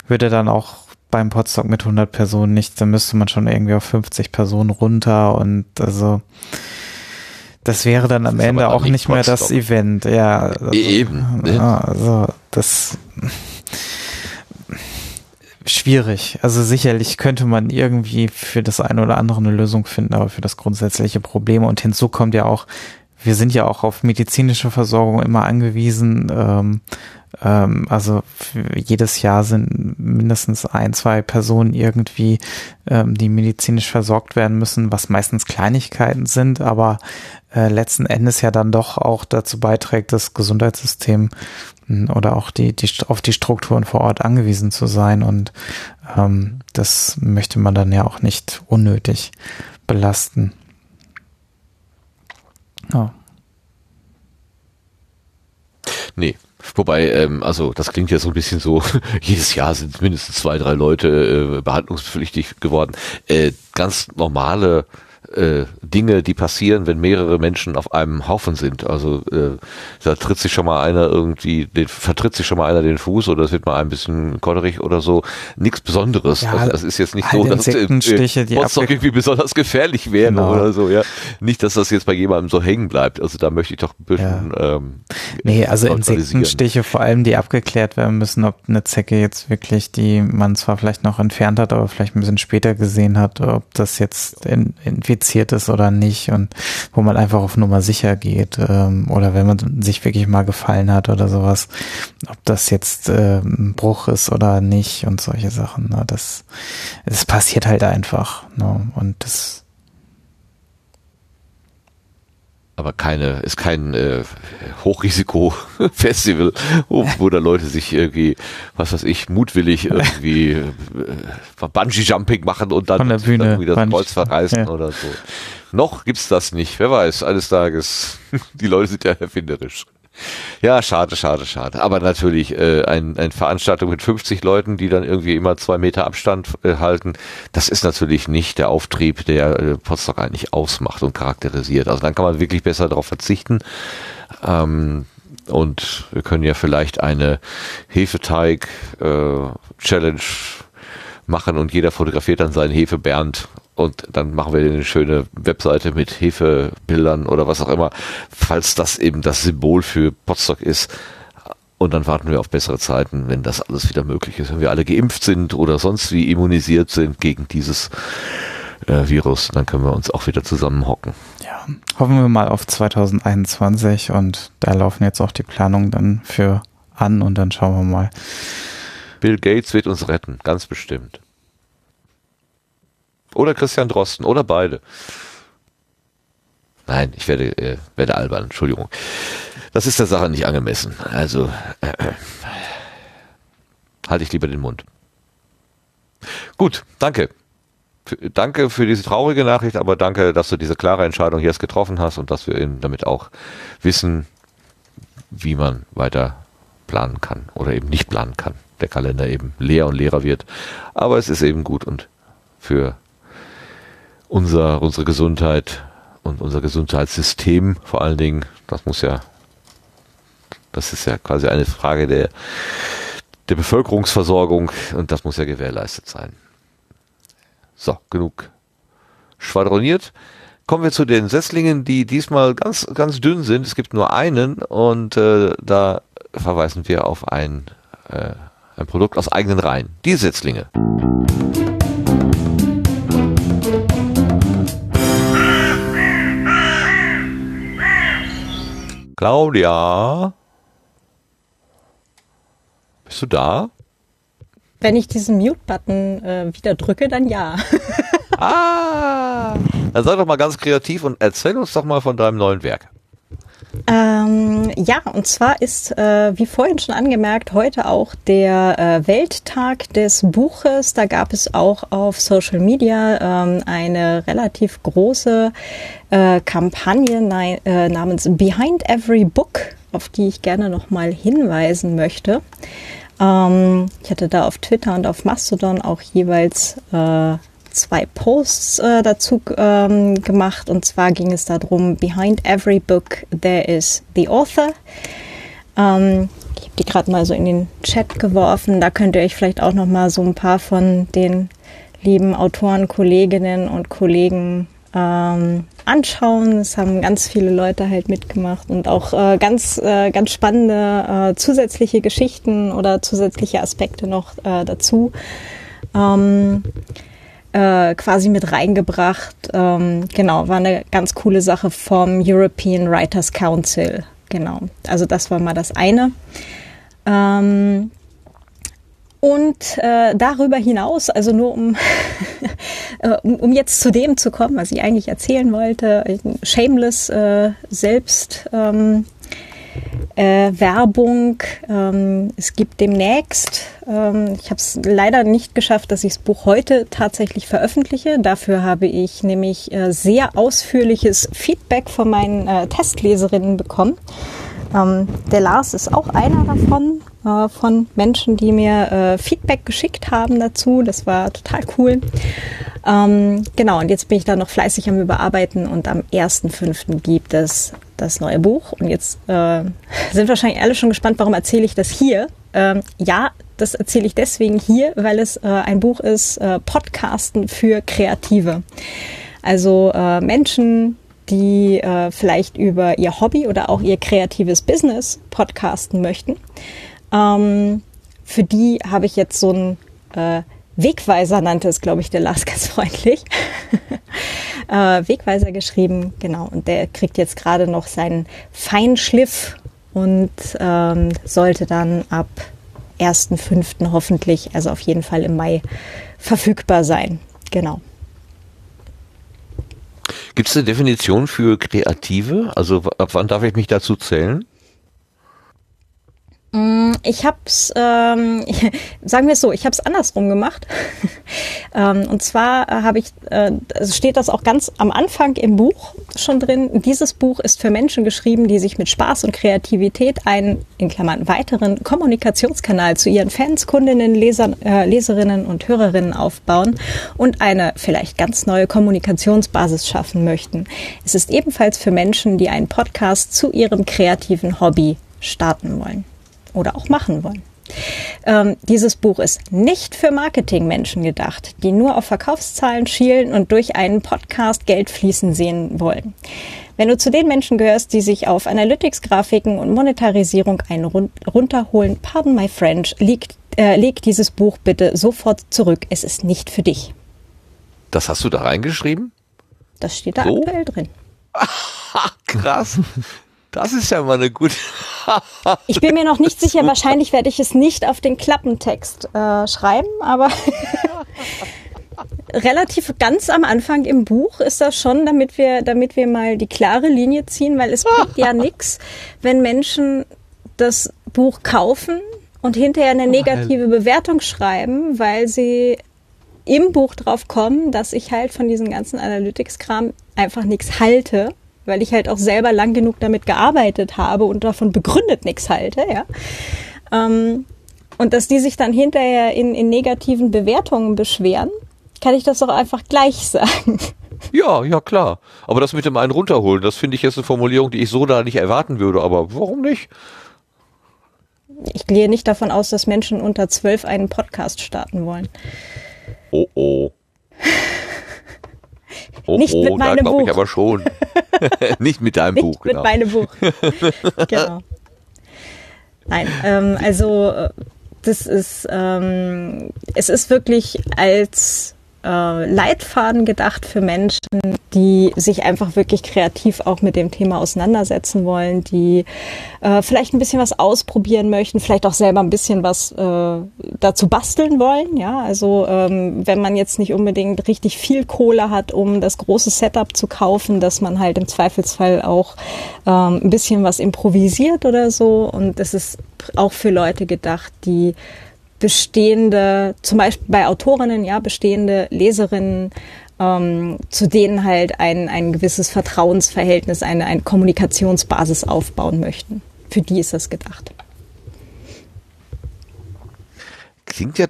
würde dann auch beim Podstock mit 100 Personen nicht, dann müsste man schon irgendwie auf 50 Personen runter und also, das wäre dann am Ende auch nicht mehr das Event, ja. Also, Eben. Ne? Also, das, schwierig. Also sicherlich könnte man irgendwie für das eine oder andere eine Lösung finden, aber für das grundsätzliche Problem. Und hinzu kommt ja auch, wir sind ja auch auf medizinische Versorgung immer angewiesen. Ähm, ähm, also jedes Jahr sind mindestens ein, zwei Personen irgendwie, ähm, die medizinisch versorgt werden müssen, was meistens Kleinigkeiten sind, aber äh, letzten Endes ja dann doch auch dazu beiträgt, das Gesundheitssystem oder auch die, die auf die Strukturen vor Ort angewiesen zu sein und ähm, das möchte man dann ja auch nicht unnötig belasten. Ja. Nee, Wobei, ähm, also das klingt ja so ein bisschen so, jedes Jahr sind mindestens zwei, drei Leute äh, behandlungspflichtig geworden. Äh, ganz normale äh, Dinge, die passieren, wenn mehrere Menschen auf einem Haufen sind. Also äh, da tritt sich schon mal einer irgendwie, den, vertritt sich schon mal einer den Fuß oder es wird mal ein bisschen kodderig oder so. Nichts Besonderes. Ja, also, das ist jetzt nicht so, dass äh, äh, Potsdok irgendwie besonders gefährlich wäre genau. oder so. Ja, nicht, dass das jetzt bei jemandem so hängen bleibt. Also da möchte ich doch ein bisschen. Ja. Ähm, nee, also Insektenstiche vor allem, die abgeklärt werden müssen, ob eine Zecke jetzt wirklich, die man zwar vielleicht noch entfernt hat, aber vielleicht ein bisschen später gesehen hat, ob das jetzt in, infiziert infiziert ist oder nicht und wo man einfach auf Nummer sicher geht ähm, oder wenn man sich wirklich mal gefallen hat oder sowas, ob das jetzt äh, ein Bruch ist oder nicht und solche Sachen. Ne? Das, das passiert halt einfach ne? und das aber keine, ist kein äh, Hochrisiko-Festival, wo, wo da Leute sich irgendwie, was weiß ich, mutwillig irgendwie äh, Bungee-Jumping machen und dann irgendwie das Kreuz verreißen ja. oder so. Noch gibt's das nicht, wer weiß, eines Tages. Die Leute sind ja erfinderisch. Ja, schade, schade, schade. Aber natürlich äh, ein, eine Veranstaltung mit 50 Leuten, die dann irgendwie immer zwei Meter Abstand äh, halten, das ist natürlich nicht der Auftrieb, der äh, Potsdok eigentlich ausmacht und charakterisiert. Also dann kann man wirklich besser darauf verzichten. Ähm, und wir können ja vielleicht eine Hefeteig-Challenge äh, machen und jeder fotografiert dann seinen Hefebernd und dann machen wir eine schöne Webseite mit Hefebildern oder was auch immer, falls das eben das Symbol für Potsdok ist. Und dann warten wir auf bessere Zeiten, wenn das alles wieder möglich ist, wenn wir alle geimpft sind oder sonst wie immunisiert sind gegen dieses äh, Virus, dann können wir uns auch wieder zusammenhocken. Ja, hoffen wir mal auf 2021 und da laufen jetzt auch die Planungen dann für an und dann schauen wir mal. Bill Gates wird uns retten, ganz bestimmt. Oder Christian Drosten oder beide. Nein, ich werde, äh, werde albern, Entschuldigung. Das ist der Sache nicht angemessen. Also äh, äh, halte ich lieber den Mund. Gut, danke. F- Danke für diese traurige Nachricht, aber danke, dass du diese klare Entscheidung jetzt getroffen hast und dass wir eben damit auch wissen, wie man weiter planen kann oder eben nicht planen kann. Der Kalender eben leer und leerer wird. Aber es ist eben gut und für unser, unsere Gesundheit und unser Gesundheitssystem vor allen Dingen, das muss ja, das ist ja quasi eine Frage der, der Bevölkerungsversorgung und das muss ja gewährleistet sein. So, genug schwadroniert. Kommen wir zu den Setzlingen, die diesmal ganz, ganz dünn sind. Es gibt nur einen und äh, da verweisen wir auf ein, äh, ein Produkt aus eigenen Reihen. Die Setzlinge. Claudia? Bist du da? Wenn ich diesen Mute-Button äh, wieder drücke, dann ja. ah! Dann sei doch mal ganz kreativ und erzähl uns doch mal von deinem neuen Werk. Ähm, ja, und zwar ist, äh, wie vorhin schon angemerkt, heute auch der äh, Welttag des Buches. Da gab es auch auf Social Media ähm, eine relativ große äh, Kampagne äh, namens Behind Every Book, auf die ich gerne nochmal hinweisen möchte. Ähm, ich hatte da auf Twitter und auf Mastodon auch jeweils äh, zwei Posts äh, dazu ähm, gemacht. Und zwar ging es darum, behind every book there is the author. Ähm, ich habe die gerade mal so in den Chat geworfen. Da könnt ihr euch vielleicht auch noch mal so ein paar von den lieben Autoren, Kolleginnen und Kollegen ähm, anschauen. Es haben ganz viele Leute halt mitgemacht und auch äh, ganz, äh, ganz spannende äh, zusätzliche Geschichten oder zusätzliche Aspekte noch äh, dazu. Ähm, äh, quasi mit reingebracht. Ähm, genau, war eine ganz coole Sache vom European Writers Council. Genau, also das war mal das eine. Ähm, und äh, darüber hinaus, also nur um, äh, um, jetzt zu dem zu kommen, was ich eigentlich erzählen wollte, Shameless äh, selbst ähm, äh, Werbung. Ähm, es gibt demnächst, ähm, ich habe es leider nicht geschafft, dass ich das Buch heute tatsächlich veröffentliche. Dafür habe ich nämlich äh, sehr ausführliches Feedback von meinen äh, Testleserinnen bekommen. Ähm, der Lars ist auch einer davon, äh, von Menschen, die mir äh, Feedback geschickt haben dazu. Das war total cool. Ähm, genau, und jetzt bin ich da noch fleißig am Überarbeiten und am 1.5. gibt es das neue Buch. Und jetzt äh, sind wahrscheinlich alle schon gespannt, warum erzähle ich das hier? Ähm, ja, das erzähle ich deswegen hier, weil es äh, ein Buch ist, äh, Podcasten für Kreative. Also äh, Menschen, die äh, vielleicht über ihr Hobby oder auch ihr kreatives Business podcasten möchten. Ähm, für die habe ich jetzt so ein äh, Wegweiser, nannte es, glaube ich, der Lars ganz freundlich. äh, Wegweiser geschrieben, genau. Und der kriegt jetzt gerade noch seinen Feinschliff und ähm, sollte dann ab 1.5. hoffentlich, also auf jeden Fall im Mai, verfügbar sein. Genau. Gibt es eine Definition für Kreative? Also ab wann darf ich mich dazu zählen? Mm, Ich hab's, ähm, sagen wir es so, ich habe es andersrum gemacht. ähm, und zwar äh, habe ich, äh, es steht das auch ganz am Anfang im Buch schon drin. Dieses Buch ist für Menschen geschrieben, die sich mit Spaß und Kreativität einen, in Klammern, weiteren Kommunikationskanal zu ihren Fans, Kundinnen, Lesern, äh, Leserinnen und Hörerinnen aufbauen und eine vielleicht ganz neue Kommunikationsbasis schaffen möchten. Es ist ebenfalls für Menschen, die einen Podcast zu ihrem kreativen Hobby starten wollen oder auch machen wollen. Ähm, dieses Buch ist nicht für Marketingmenschen gedacht, die nur auf Verkaufszahlen schielen und durch einen Podcast Geld fließen sehen wollen. Wenn du zu den Menschen gehörst, die sich auf Analytics-Grafiken und Monetarisierung einen run runterholen, pardon my French, liegt, äh, leg dieses Buch bitte sofort zurück. Es ist nicht für dich. Das hast du da reingeschrieben? Das steht da So? aktuell drin. Krass. Das ist ja mal eine gute. Ich bin mir noch nicht sicher, wahrscheinlich werde ich es nicht auf den Klappentext äh, schreiben, aber relativ ganz am Anfang im Buch ist das schon, damit wir, damit wir mal die klare Linie ziehen, weil es bringt ja nichts, wenn Menschen das Buch kaufen und hinterher eine negative Bewertung schreiben, weil sie im Buch drauf kommen, dass ich halt von diesem ganzen Analytics-Kram einfach nichts halte, weil ich halt auch selber lang genug damit gearbeitet habe und davon begründet nichts halte, ja. Ähm, und dass die sich dann hinterher in, in negativen Bewertungen beschweren, kann ich das doch einfach gleich sagen. Ja, ja, klar. Aber das mit dem einen runterholen, das finde ich jetzt eine Formulierung, die ich so da nicht erwarten würde. Aber warum nicht? Ich gehe nicht davon aus, dass Menschen unter zwölf einen Podcast starten wollen. Oh oh. Oh, Nicht oh, mit da meinem glaube ich Buch. aber schon. nicht mit deinem Nicht Buch, mit genau. meinem Buch. genau. Nein, ähm, also äh, das ist, ähm, es ist wirklich als äh, Leitfaden gedacht für Menschen, die sich einfach wirklich kreativ auch mit dem Thema auseinandersetzen wollen, die äh, vielleicht ein bisschen was ausprobieren möchten, vielleicht auch selber ein bisschen was äh, dazu basteln wollen. Ja, also ähm, wenn man jetzt nicht unbedingt richtig viel Kohle hat, um das große Setup zu kaufen, dass man halt im Zweifelsfall auch ähm, ein bisschen was improvisiert oder so. Und es ist auch für Leute gedacht, die bestehende, zum Beispiel bei Autorinnen, ja, bestehende Leserinnen, ähm, zu denen halt ein, ein gewisses Vertrauensverhältnis, eine, eine Kommunikationsbasis aufbauen möchten. Für die ist das gedacht. Klingt ja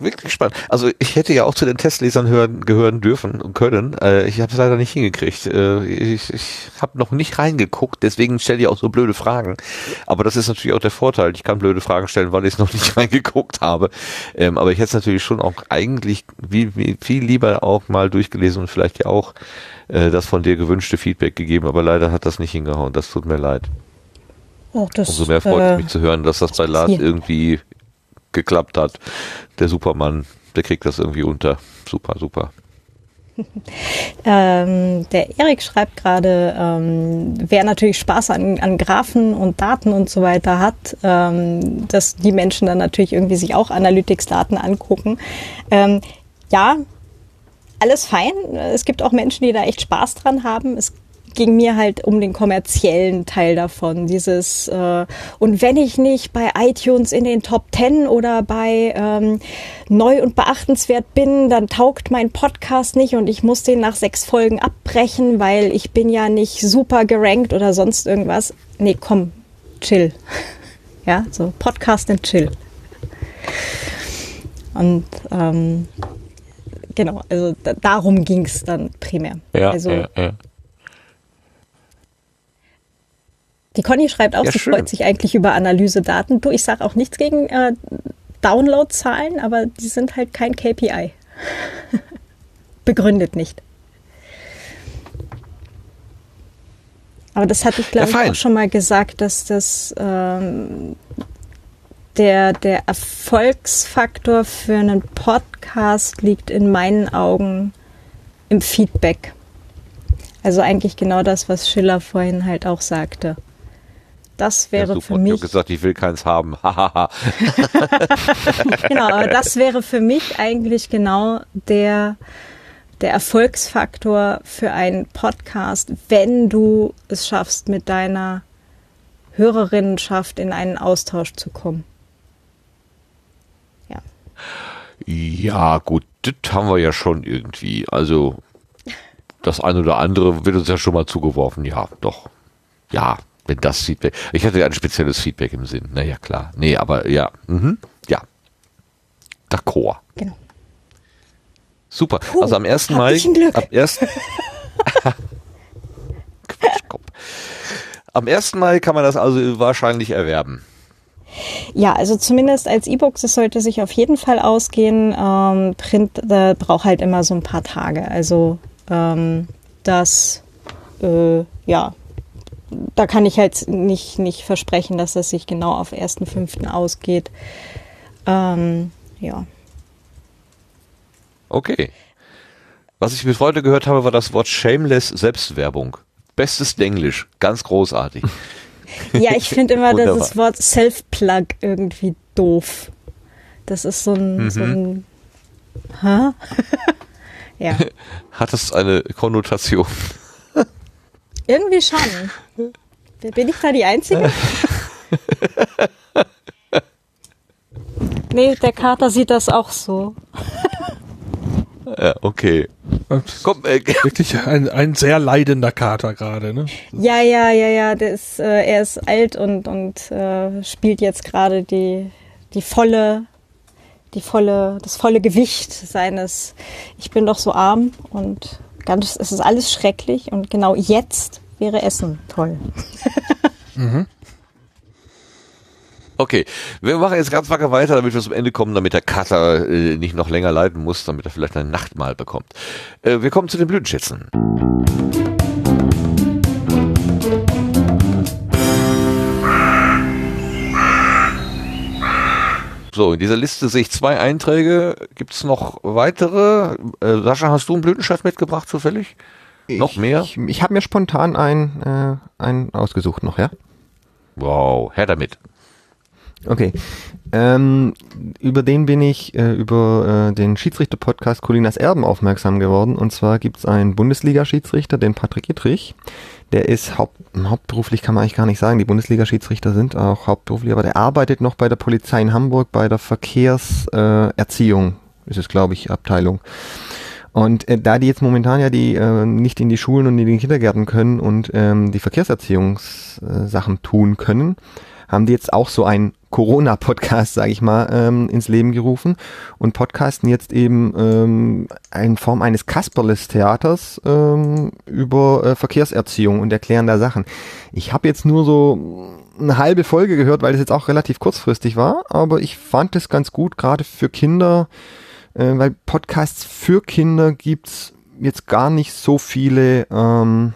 wirklich spannend. Also ich hätte ja auch zu den Testlesern hören, gehören dürfen und können. Äh, ich habe es leider nicht hingekriegt. Äh, ich ich habe noch nicht reingeguckt, deswegen stelle ich auch so blöde Fragen. Aber das ist natürlich auch der Vorteil. Ich kann blöde Fragen stellen, weil ich es noch nicht reingeguckt habe. Ähm, aber ich hätte es natürlich schon auch eigentlich wie, wie viel lieber auch mal durchgelesen und vielleicht ja auch äh, das von dir gewünschte Feedback gegeben. Aber leider hat das nicht hingehauen. Das tut mir leid. Oh, das, Umso mehr freut äh, es mich zu hören, dass das bei Lars irgendwie geklappt hat. Der Supermann, der kriegt das irgendwie unter. Super, super. Ähm, der Erik schreibt gerade, ähm, wer natürlich Spaß an, an Graphen und Daten und so weiter hat, ähm, dass die Menschen dann natürlich irgendwie sich auch Analytics-Daten angucken. Ähm, ja, alles fein. Es gibt auch Menschen, die da echt Spaß dran haben. Es ging mir halt um den kommerziellen Teil davon. Dieses äh, und wenn ich nicht bei iTunes in den Top 10 oder bei ähm, neu und beachtenswert bin, dann taugt mein Podcast nicht und ich muss den nach sechs Folgen abbrechen, weil ich bin ja nicht super gerankt oder sonst irgendwas. Nee, komm, chill. Ja, so Podcast and chill. Und ähm, genau, also da, darum ging es dann primär. Ja, also ja, ja. Die Conny schreibt auch, Ja, sie schön. freut sich eigentlich über Analysedaten. Du, ich sage auch nichts gegen äh, Downloadzahlen, aber die sind halt kein KPI. Begründet nicht. Aber das hatte ich, glaube Ja, ich, auch schon mal gesagt, dass das ähm, der, der Erfolgsfaktor für einen Podcast liegt in meinen Augen im Feedback. Also eigentlich genau das, was Schiller vorhin halt auch sagte. Das Ja, wäre super. für Ich mich habe gesagt, ich will keins haben. Genau, aber das wäre für mich eigentlich genau der, der Erfolgsfaktor für einen Podcast, wenn du es schaffst, mit deiner Hörerinnenschaft in einen Austausch zu kommen. ja, gut, das haben wir ja schon irgendwie. Also das eine oder andere wird uns ja schon mal zugeworfen. Ja, doch. Ja, wenn das Feedback. Ich hatte ja ein spezielles Feedback im Sinn. Naja, klar. Nee, aber ja. Mhm, ja. D'accord. Genau. Super. Puh, also am 1. hab Mai. Am 1. Quatschkopf. Am 1. Mai kann man das also wahrscheinlich erwerben. Ja, also zumindest als E-Books, es sollte sich auf jeden Fall ausgehen. Ähm, Print äh, braucht halt immer so ein paar Tage. Also ähm, das, äh, ja, da kann ich halt nicht, nicht versprechen, dass das sich genau auf 1.5. ausgeht. Ähm, ja. Okay. Was ich mit Freude gehört habe, war das Wort Shameless Selbstwerbung. Bestes Englisch. Ganz großartig. Ja, ich finde immer Wunderbar. das Wort Self-Plug irgendwie doof. Das ist so ein, Mhm. so ein Hä? ja, Hat das eine Konnotation? Irgendwie schon. Bin ich da die Einzige? nee, der Kater sieht das auch so. Ja, okay. Komm, äh, wirklich ein, ein sehr leidender Kater gerade, ne? Ja, ja, ja, ja. Der ist, äh, er ist alt und, und äh, spielt jetzt gerade die, die volle, die volle, das volle Gewicht seines Ich bin doch so arm und ganz, es ist alles schrecklich und genau jetzt wäre Essen toll. Mhm. Okay, wir machen jetzt ganz wacker weiter, damit wir zum Ende kommen, damit der Cutter äh, nicht noch länger leiden muss, damit er vielleicht ein Nachtmahl bekommt. Äh, wir kommen zu den Blütenschätzen. So, in dieser Liste sehe ich zwei Einträge. Gibt es noch weitere? Äh, Sascha, hast du einen Blütenschatz mitgebracht zufällig? noch mehr? Ich, ich habe mir spontan einen, äh, einen ausgesucht noch, ja? Wow, her damit. Okay. Ähm, über den bin ich äh, über äh, den Schiedsrichter-Podcast Colinas Erben aufmerksam geworden. Und zwar gibt's einen Bundesliga-Schiedsrichter, den Patrick Ittrich. Der ist haupt, hauptberuflich, kann man eigentlich gar nicht sagen. Die Bundesliga-Schiedsrichter sind auch hauptberuflich, aber der arbeitet noch bei der Polizei in Hamburg bei der Verkehrserziehung, äh, ist es, glaube ich, Abteilung. Und äh, da die jetzt momentan ja die äh, nicht in die Schulen und in den Kindergärten können und ähm, die Verkehrserziehungssachen tun können, haben die jetzt auch so einen Corona-Podcast, sage ich mal, ähm, ins Leben gerufen und podcasten jetzt eben ähm, in Form eines Kasperles-Theaters ähm, über äh, Verkehrserziehung und erklären da Sachen. Ich habe jetzt nur so eine halbe Folge gehört, weil es jetzt auch relativ kurzfristig war, aber ich fand es ganz gut, gerade für Kinder, äh, weil Podcasts für Kinder gibt's jetzt gar nicht so viele ähm,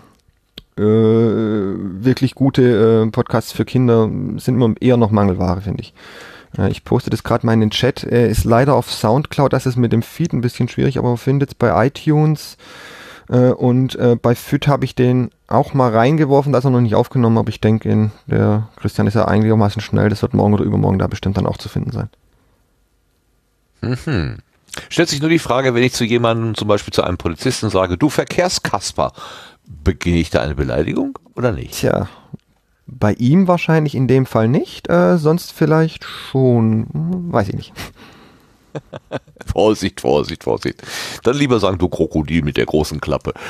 äh, wirklich gute äh, Podcasts für Kinder sind immer eher noch Mangelware, finde ich. Äh, ich poste das gerade mal in den Chat. Er ist leider auf Soundcloud, das ist mit dem Feed ein bisschen schwierig, aber man findet es bei iTunes äh, und äh, bei FIT habe ich den auch mal reingeworfen, da ist er noch nicht aufgenommen, aber ich denke, der Christian ist ja einigermaßen schnell, das wird morgen oder übermorgen da bestimmt dann auch zu finden sein. Mhm. Stellt sich nur die Frage, wenn ich zu jemandem, zum Beispiel zu einem Polizisten sage, du Verkehrskasper, beginne ich da eine Beleidigung oder nicht? Tja, bei ihm wahrscheinlich in dem Fall nicht, äh, sonst vielleicht schon, weiß ich nicht. Vorsicht, Vorsicht, Vorsicht. Dann lieber sagen, du Krokodil mit der großen Klappe.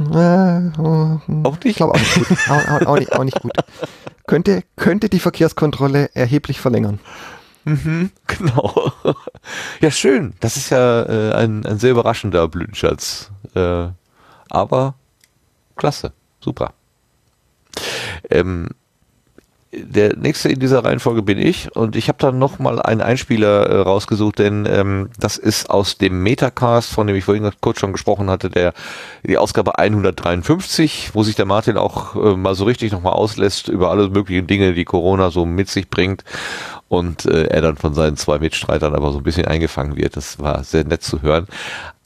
Äh, oh, auch nicht? Ich glaube auch nicht gut. auch, auch, auch, nicht, auch nicht gut. Könnte, könnte die Verkehrskontrolle erheblich verlängern. Mhm, genau. Ja, schön. Das ist ja äh, ein, ein sehr überraschender Blütenschatz. Äh, aber klasse. Super. Ähm, der nächste in dieser Reihenfolge bin ich und ich habe dann noch mal einen Einspieler äh, rausgesucht, denn ähm, das ist aus dem Metacast, von dem ich vorhin kurz schon gesprochen hatte, der die Ausgabe 153, wo sich der Martin auch äh, mal so richtig noch mal auslässt über alle möglichen Dinge, die Corona so mit sich bringt und äh, er dann von seinen zwei Mitstreitern aber so ein bisschen eingefangen wird. Das war sehr nett zu hören.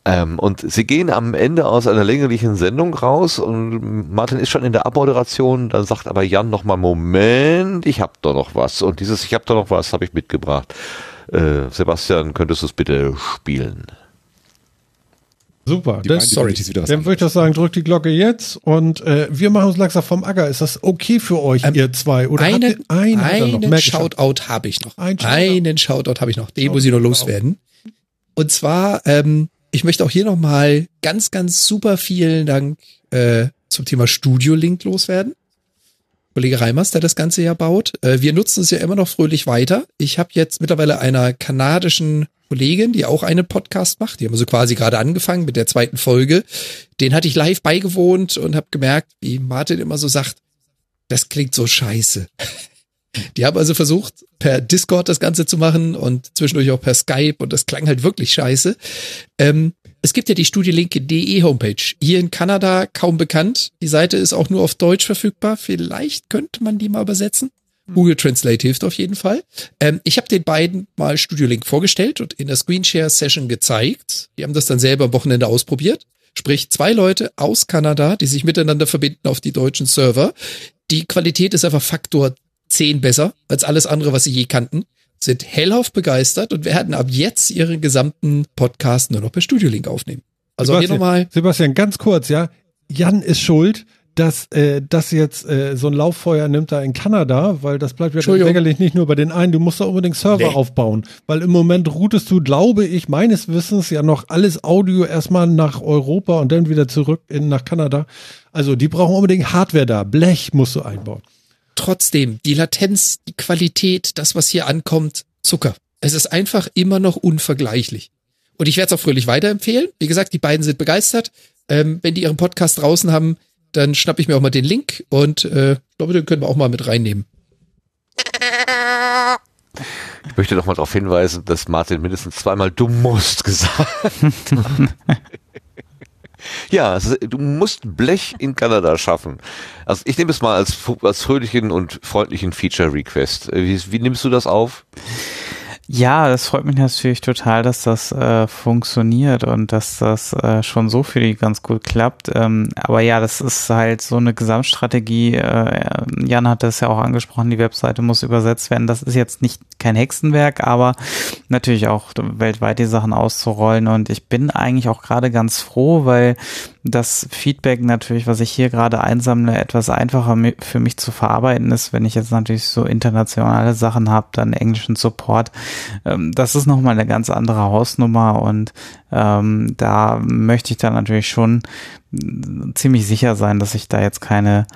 Ähm, und sie gehen am Ende aus einer länglichen Sendung raus und Martin ist schon in der Abmoderation, dann sagt aber Jan nochmal, Moment, ich hab doch noch was. Und dieses Ich hab doch noch was habe ich mitgebracht. Äh, Sebastian, könntest du es bitte spielen? Super. Die Das, beiden sorry. Definitiv wieder was Dann würde ich das sagen, drückt die Glocke jetzt und äh, wir machen uns langsam vom Acker. Ist das okay für euch, ihr zwei? Oder habt einen ihr einen. Shoutout habe ich noch. Ein Shoutout. einen Shoutout habe ich noch. Den muss ich noch loswerden. Und zwar, ähm, ich möchte auch hier nochmal ganz, ganz super vielen Dank äh, zum Thema Studio Link loswerden. Kollege Reimers, der das Ganze ja baut. Äh, wir nutzen es ja immer noch fröhlich weiter. Ich habe jetzt mittlerweile einer kanadischen Kollegin, die auch einen Podcast macht. Die haben so quasi gerade angefangen mit der zweiten Folge. Den hatte ich live beigewohnt und habe gemerkt, wie Martin immer so sagt, das klingt so scheiße. Die haben also versucht, per Discord das Ganze zu machen und zwischendurch auch per Skype und das klang halt wirklich scheiße. Ähm, es gibt ja die studielink.de Homepage. Hier in Kanada kaum bekannt. Die Seite ist auch nur auf Deutsch verfügbar. Vielleicht könnte man die mal übersetzen. Google Translate hilft auf jeden Fall. Ähm, ich habe den beiden mal Studio Link vorgestellt und in der Screenshare Session gezeigt. Die haben das dann selber am Wochenende ausprobiert. Sprich, zwei Leute aus Kanada, die sich miteinander verbinden auf die deutschen Server. Die Qualität ist einfach Faktor 10 besser als alles andere, was sie je kannten. Sind hellauf begeistert und werden ab jetzt ihren gesamten Podcast nur noch per Studio Link aufnehmen. Also hier Sebastian, nochmal. Sebastian, ganz kurz, ja. Jan ist schuld. dass äh, das jetzt äh, so ein Lauffeuer nimmt da in Kanada, weil das bleibt ja sicherlich nicht nur bei den einen, du musst da unbedingt Server Nee. aufbauen, weil im Moment routest du, glaube ich, meines Wissens ja noch alles Audio erstmal nach Europa und dann wieder zurück in nach Kanada. Also die brauchen unbedingt Hardware da, Blech musst du einbauen. Trotzdem, die Latenz, die Qualität, das, was hier ankommt, Zucker. Es ist einfach immer noch unvergleichlich. Und ich werde es auch fröhlich weiterempfehlen. Wie gesagt, die beiden sind begeistert. Ähm, wenn die ihren Podcast draußen haben, dann schnappe ich mir auch mal den Link und äh, ich glaube, den können wir auch mal mit reinnehmen. Ich möchte noch mal darauf hinweisen, dass Martin mindestens zweimal du musst gesagt hat. Ja, du musst Blech in Kanada schaffen. Also ich nehme es mal als, als fröhlichen und freundlichen Feature-Request. Wie, wie nimmst du das auf? Ja, das freut mich natürlich total, dass das äh, funktioniert und dass das äh, schon so für die ganz gut klappt. Ähm, aber ja, das ist halt so eine Gesamtstrategie. Äh, Jan hat das ja auch angesprochen, die Webseite muss übersetzt werden. Das ist jetzt nicht kein Hexenwerk, aber natürlich auch weltweit die Sachen auszurollen. Und ich bin eigentlich auch gerade ganz froh, weil das Feedback natürlich, was ich hier gerade einsammle, etwas einfacher für mich zu verarbeiten ist, wenn ich jetzt natürlich so internationale Sachen habe, dann englischen Support. Ähm, das ist nochmal eine ganz andere Hausnummer und ähm, da möchte ich dann natürlich schon ziemlich sicher sein, dass ich da jetzt keine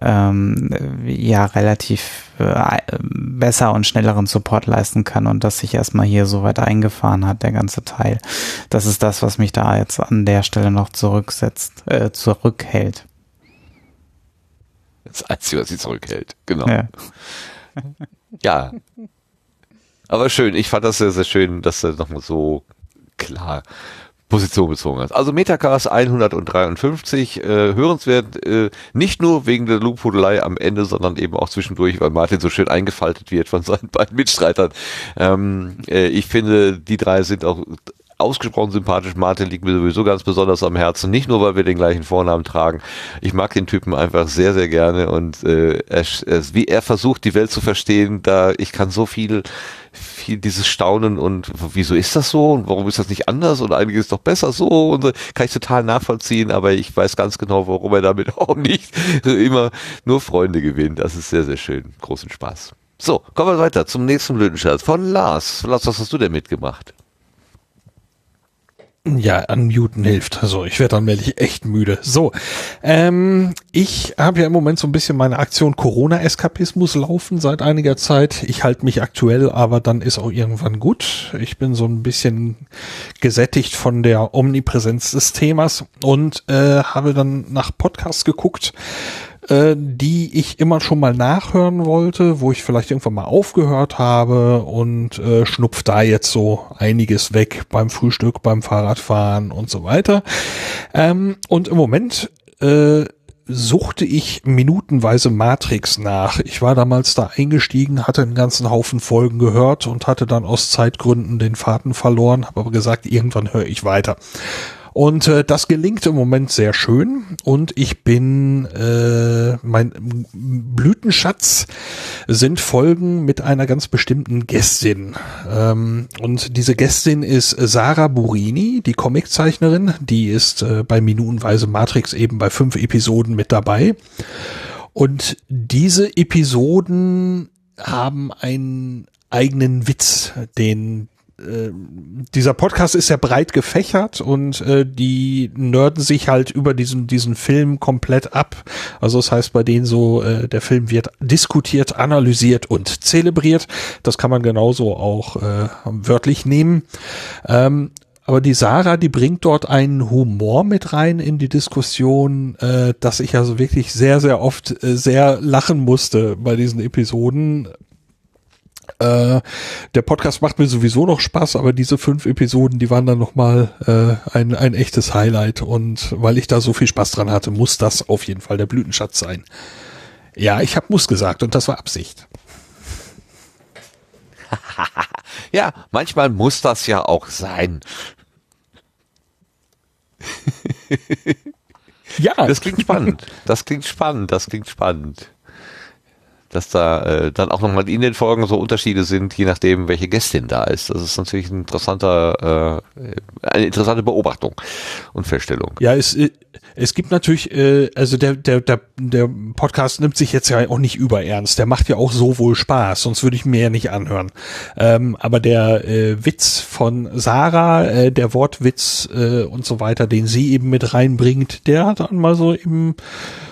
ähm, ja relativ äh, besser und schnelleren Support leisten kann und dass sich erstmal hier so weit eingefahren hat, der ganze Teil. Das ist das, was mich da jetzt an der Stelle noch zurücksetzt, äh, zurückhält. Das Einzige, was sie zurückhält. Genau. Ja. Ja. Aber schön, ich fand das sehr, sehr schön, dass er nochmal so klar Position bezogen hat. Also Metacast 153, äh, hörenswert, äh, nicht nur wegen der Lobhudelei am Ende, sondern eben auch zwischendurch, weil Martin so schön eingefaltet wird von seinen beiden Mitstreitern. Ähm, äh, ich finde, die drei sind auch ausgesprochen sympathisch. Martin liegt mir sowieso ganz besonders am Herzen, nicht nur, weil wir den gleichen Vornamen tragen. Ich mag den Typen einfach sehr, sehr gerne und äh, er, er, wie er versucht, die Welt zu verstehen, da ich kann so viel, viel dieses Staunen und wieso ist das so und warum ist das nicht anders und einiges ist doch besser so und so, kann ich total nachvollziehen, aber ich weiß ganz genau, warum er damit auch nicht immer nur Freunde gewinnt. Das ist sehr, sehr schön. Großen Spaß. So, kommen wir weiter zum nächsten Blütenschatz von Lars. Lars, was hast du denn mitgemacht? Ja, unmuten hilft. Also ich werde allmählich echt müde. So, ähm, ich habe ja im Moment so ein bisschen meine Aktion Corona-Eskapismus laufen seit einiger Zeit. Ich halte mich aktuell, aber dann ist auch irgendwann gut. Ich bin so ein bisschen gesättigt von der Omnipräsenz des Themas und äh, habe dann nach Podcasts geguckt, äh, die ich immer schon mal nachhören wollte, wo ich vielleicht irgendwann mal aufgehört habe und äh, schnupf da jetzt so einiges weg beim Frühstück, beim Fahrradfahren und so weiter. Ähm, und im Moment äh, suchte ich minutenweise Matrix nach. Ich war damals da eingestiegen, hatte einen ganzen Haufen Folgen gehört und hatte dann aus Zeitgründen den Faden verloren, habe aber gesagt, irgendwann höre ich weiter. Und äh, das gelingt im Moment sehr schön und ich bin äh, mein Blütenschatz sind Folgen mit einer ganz bestimmten Gästin. Ähm, und diese Gästin ist Sarah Burini, die Comiczeichnerin, die ist äh, bei Minutenweise Matrix eben bei fünf Episoden mit dabei. Und diese Episoden haben einen eigenen Witz, den äh, dieser Podcast ist ja breit gefächert und äh, die nörden sich halt über diesen diesen Film komplett ab. Also das heißt bei denen so, äh, der Film wird diskutiert, analysiert und zelebriert. Das kann man genauso auch äh, wörtlich nehmen. Ähm, aber die Sarah, die bringt dort einen Humor mit rein in die Diskussion, äh, dass ich also wirklich sehr, sehr oft äh, sehr lachen musste bei diesen Episoden. Äh, der Podcast macht mir sowieso noch Spaß, aber diese fünf Episoden, die waren dann nochmal äh, ein, ein echtes Highlight. Und weil ich da so viel Spaß dran hatte, muss das auf jeden Fall der Blütenschatz sein. Ja, ich habe muss gesagt und das war Absicht. ja, manchmal muss das ja auch sein. ja. Das klingt spannend. Das klingt spannend. Das klingt spannend. Dass da äh, dann auch nochmal in den Folgen so Unterschiede sind, je nachdem, welche Gästin da ist. Das ist natürlich ein interessanter, äh, eine interessante Beobachtung und Feststellung. Ja, es, äh, es gibt natürlich, äh, also der, der, der, der Podcast nimmt sich jetzt ja auch nicht überernst. Der macht ja auch so wohl Spaß, sonst würde ich mir ja nicht anhören. Ähm, aber der äh, Witz von Sarah, äh, der Wortwitz äh, und so weiter, den sie eben mit reinbringt, der hat dann mal so eben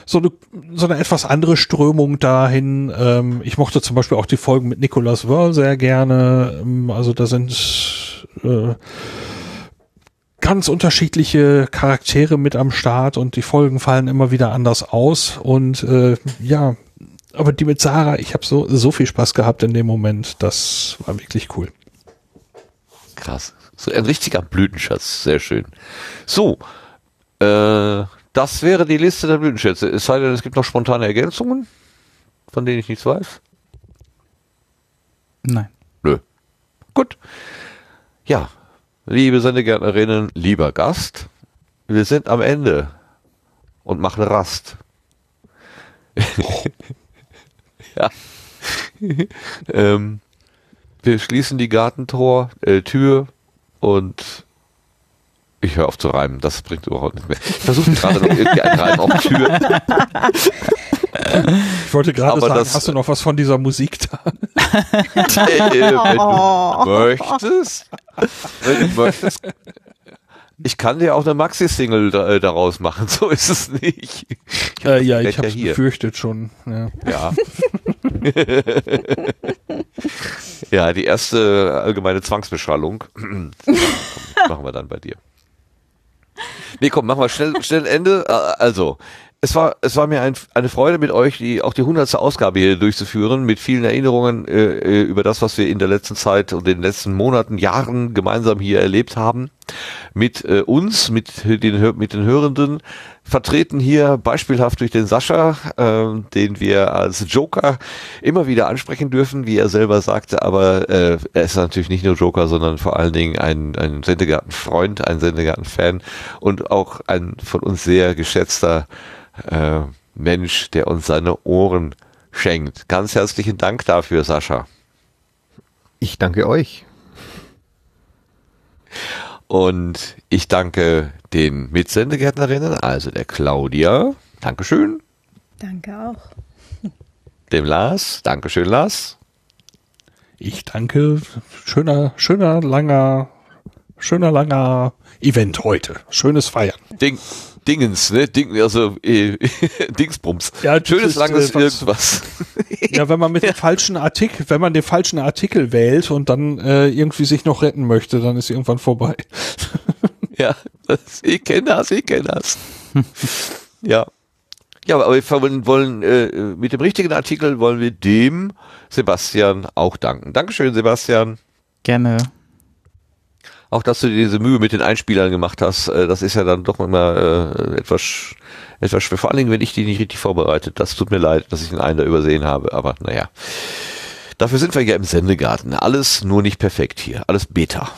so eine, so eine etwas andere Strömung dahin. Ähm, ich mochte zum Beispiel auch die Folgen mit Nicolas Wörl sehr gerne. Ähm, also da sind äh, ganz unterschiedliche Charaktere mit am Start und die Folgen fallen immer wieder anders aus. Und äh, ja, aber die mit Sarah, ich habe so, so viel Spaß gehabt in dem Moment. Das war wirklich cool. Krass. So ein richtiger Blütenschatz. Sehr schön. So, äh, das wäre die Liste der Blütenschätze. Es sei denn, es gibt noch spontane Ergänzungen, von denen ich nichts weiß. Nein. Nö. Gut. Ja, liebe Sendegärtnerinnen, lieber Gast, wir sind am Ende und machen Rast. ja. ähm, wir schließen die Gartentor, äh, Tür und ich höre auf zu reimen, das bringt überhaupt nicht mehr. Ich versuche gerade noch irgendwie ein Reim auf Tür. Ich wollte gerade sagen, das- hast du noch was von dieser Musik da? wenn du möchtest, wenn du möchtest, ich kann dir auch eine Maxi-Single äh, daraus machen, so ist es nicht. Äh, ja, ich habe es hier. befürchtet schon. Ja. Ja. ja, die erste allgemeine Zwangsbeschallung. Machen wir dann bei dir. Nee, komm, machen wir schnell, schnell Ende. Äh, Also, es war, es war mir ein, eine Freude mit euch, die, auch die hundertste Ausgabe hier durchzuführen, mit vielen Erinnerungen äh, äh, über das, was wir in der letzten Zeit und den letzten Monaten, Jahren gemeinsam hier erlebt haben. Mit äh, uns, mit den, mit den Hörenden, vertreten hier beispielhaft durch den Sascha, äh, den wir als Joker immer wieder ansprechen dürfen, wie er selber sagte, aber äh, er ist natürlich nicht nur Joker, sondern vor allen Dingen ein, ein Sendegarten-Freund, ein Sendegarten-Fan und auch ein von uns sehr geschätzter äh, Mensch, der uns seine Ohren schenkt. Ganz herzlichen Dank dafür, Sascha. Ich danke euch. Und ich danke den Mitsendegärtnerinnen, also der Claudia, Dankeschön, Danke auch. dem Lars, Dankeschön, Lars. Ich danke. Schöner, schöner, langer, schöner, langer Event heute. Schönes Feiern. Ding, Dingens, ne? Ding, also äh, Dingsbums. Ja, Schönes ist, langes äh, was- irgendwas. Ja, wenn man mit dem falschen Artikel, wenn man den falschen Artikel wählt und dann äh, irgendwie sich noch retten möchte, dann ist irgendwann vorbei. Ja, das, ich kenne das, ich kenne das. ja. Ja, aber wir wollen, wollen äh, mit dem richtigen Artikel wollen wir dem Sebastian auch danken. Dankeschön, Sebastian. Gerne. Auch dass du dir diese Mühe mit den Einspielern gemacht hast, äh, das ist ja dann doch immer äh, etwas, etwas schwer. Vor allen Dingen, wenn ich die nicht richtig vorbereitet. Das tut mir leid, dass ich den einen da übersehen habe, aber naja. Dafür sind wir ja im Sendegarten. Alles nur nicht perfekt hier. Alles Beta.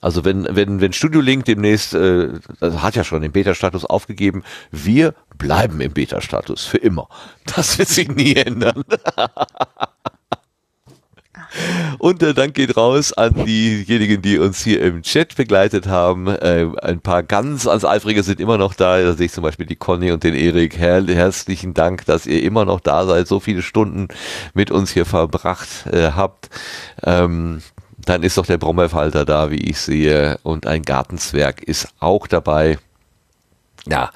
Also wenn, wenn, wenn Studio Link demnächst, äh, also hat ja schon den Beta-Status aufgegeben, wir bleiben im Beta-Status für immer. Das wird sich nie ändern. Und der Dank geht raus an diejenigen, die uns hier im Chat begleitet haben. Äh, ein paar ganz, ganz eifrige sind immer noch da. Da sehe ich zum Beispiel die Conny und den Erik. Her herzlichen Dank, dass ihr immer noch da seid, so viele Stunden mit uns hier verbracht äh, habt. Ähm, dann ist doch der Brommerfalter da, wie ich sehe. Und ein Gartenzwerg ist auch dabei. Ja,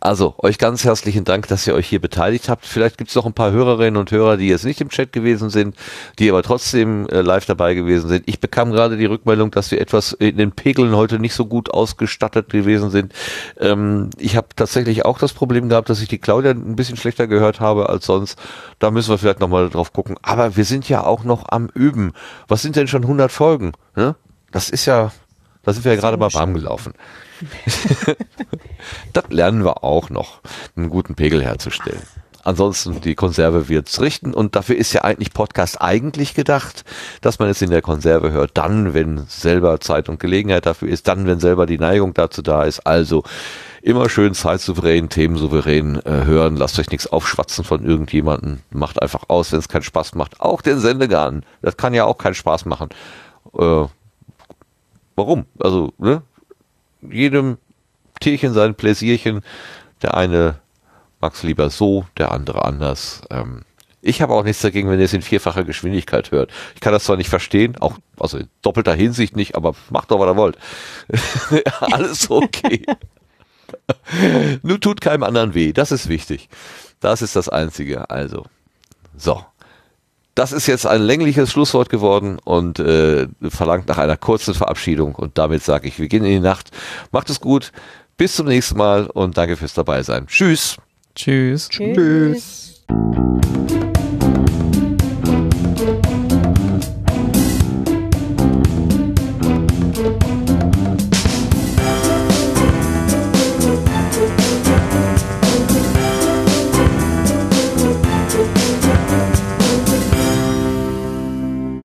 also euch ganz herzlichen Dank, dass ihr euch hier beteiligt habt. Vielleicht gibt es noch ein paar Hörerinnen und Hörer, die jetzt nicht im Chat gewesen sind, die aber trotzdem äh, live dabei gewesen sind. Ich bekam gerade die Rückmeldung, dass wir etwas in den Pegeln heute nicht so gut ausgestattet gewesen sind. Ähm, ich habe tatsächlich auch das Problem gehabt, dass ich die Claudia ein bisschen schlechter gehört habe als sonst. Da müssen wir vielleicht nochmal drauf gucken. Aber wir sind ja auch noch am Üben. Was sind denn schon 100 Folgen? Ne? Das ist ja, da sind wir ja gerade mal warm gelaufen. das lernen wir auch noch, einen guten Pegel herzustellen. Ansonsten, die Konserve wird's richten und dafür ist ja eigentlich Podcast eigentlich gedacht, dass man es in der Konserve hört, dann, wenn selber Zeit und Gelegenheit dafür ist, dann, wenn selber die Neigung dazu da ist. Also, Immer schön zeitsouverän, themensouverän äh, hören. Lasst euch nichts aufschwatzen von irgendjemanden. Macht einfach aus, wenn es keinen Spaß macht. Auch den Sendegarten. Das kann ja auch keinen Spaß machen. Äh, warum? Also, ne? Jedem Tierchen sein Pläsierchen. Der eine mag's lieber so, der andere anders. Ähm, ich habe auch nichts dagegen, wenn ihr es in vierfacher Geschwindigkeit hört. Ich kann das zwar nicht verstehen, auch also in doppelter Hinsicht nicht, aber macht doch, was ihr wollt. Alles okay. Nur tut keinem anderen weh. Das ist wichtig. Das ist das Einzige. Also, so. Das ist jetzt ein längliches Schlusswort geworden und äh, verlangt nach einer kurzen Verabschiedung. Und damit sage ich, wir gehen in die Nacht. Macht es gut. Bis zum nächsten Mal und danke fürs Dabeisein. Tschüss. Tschüss. Tschüss. Tschüss.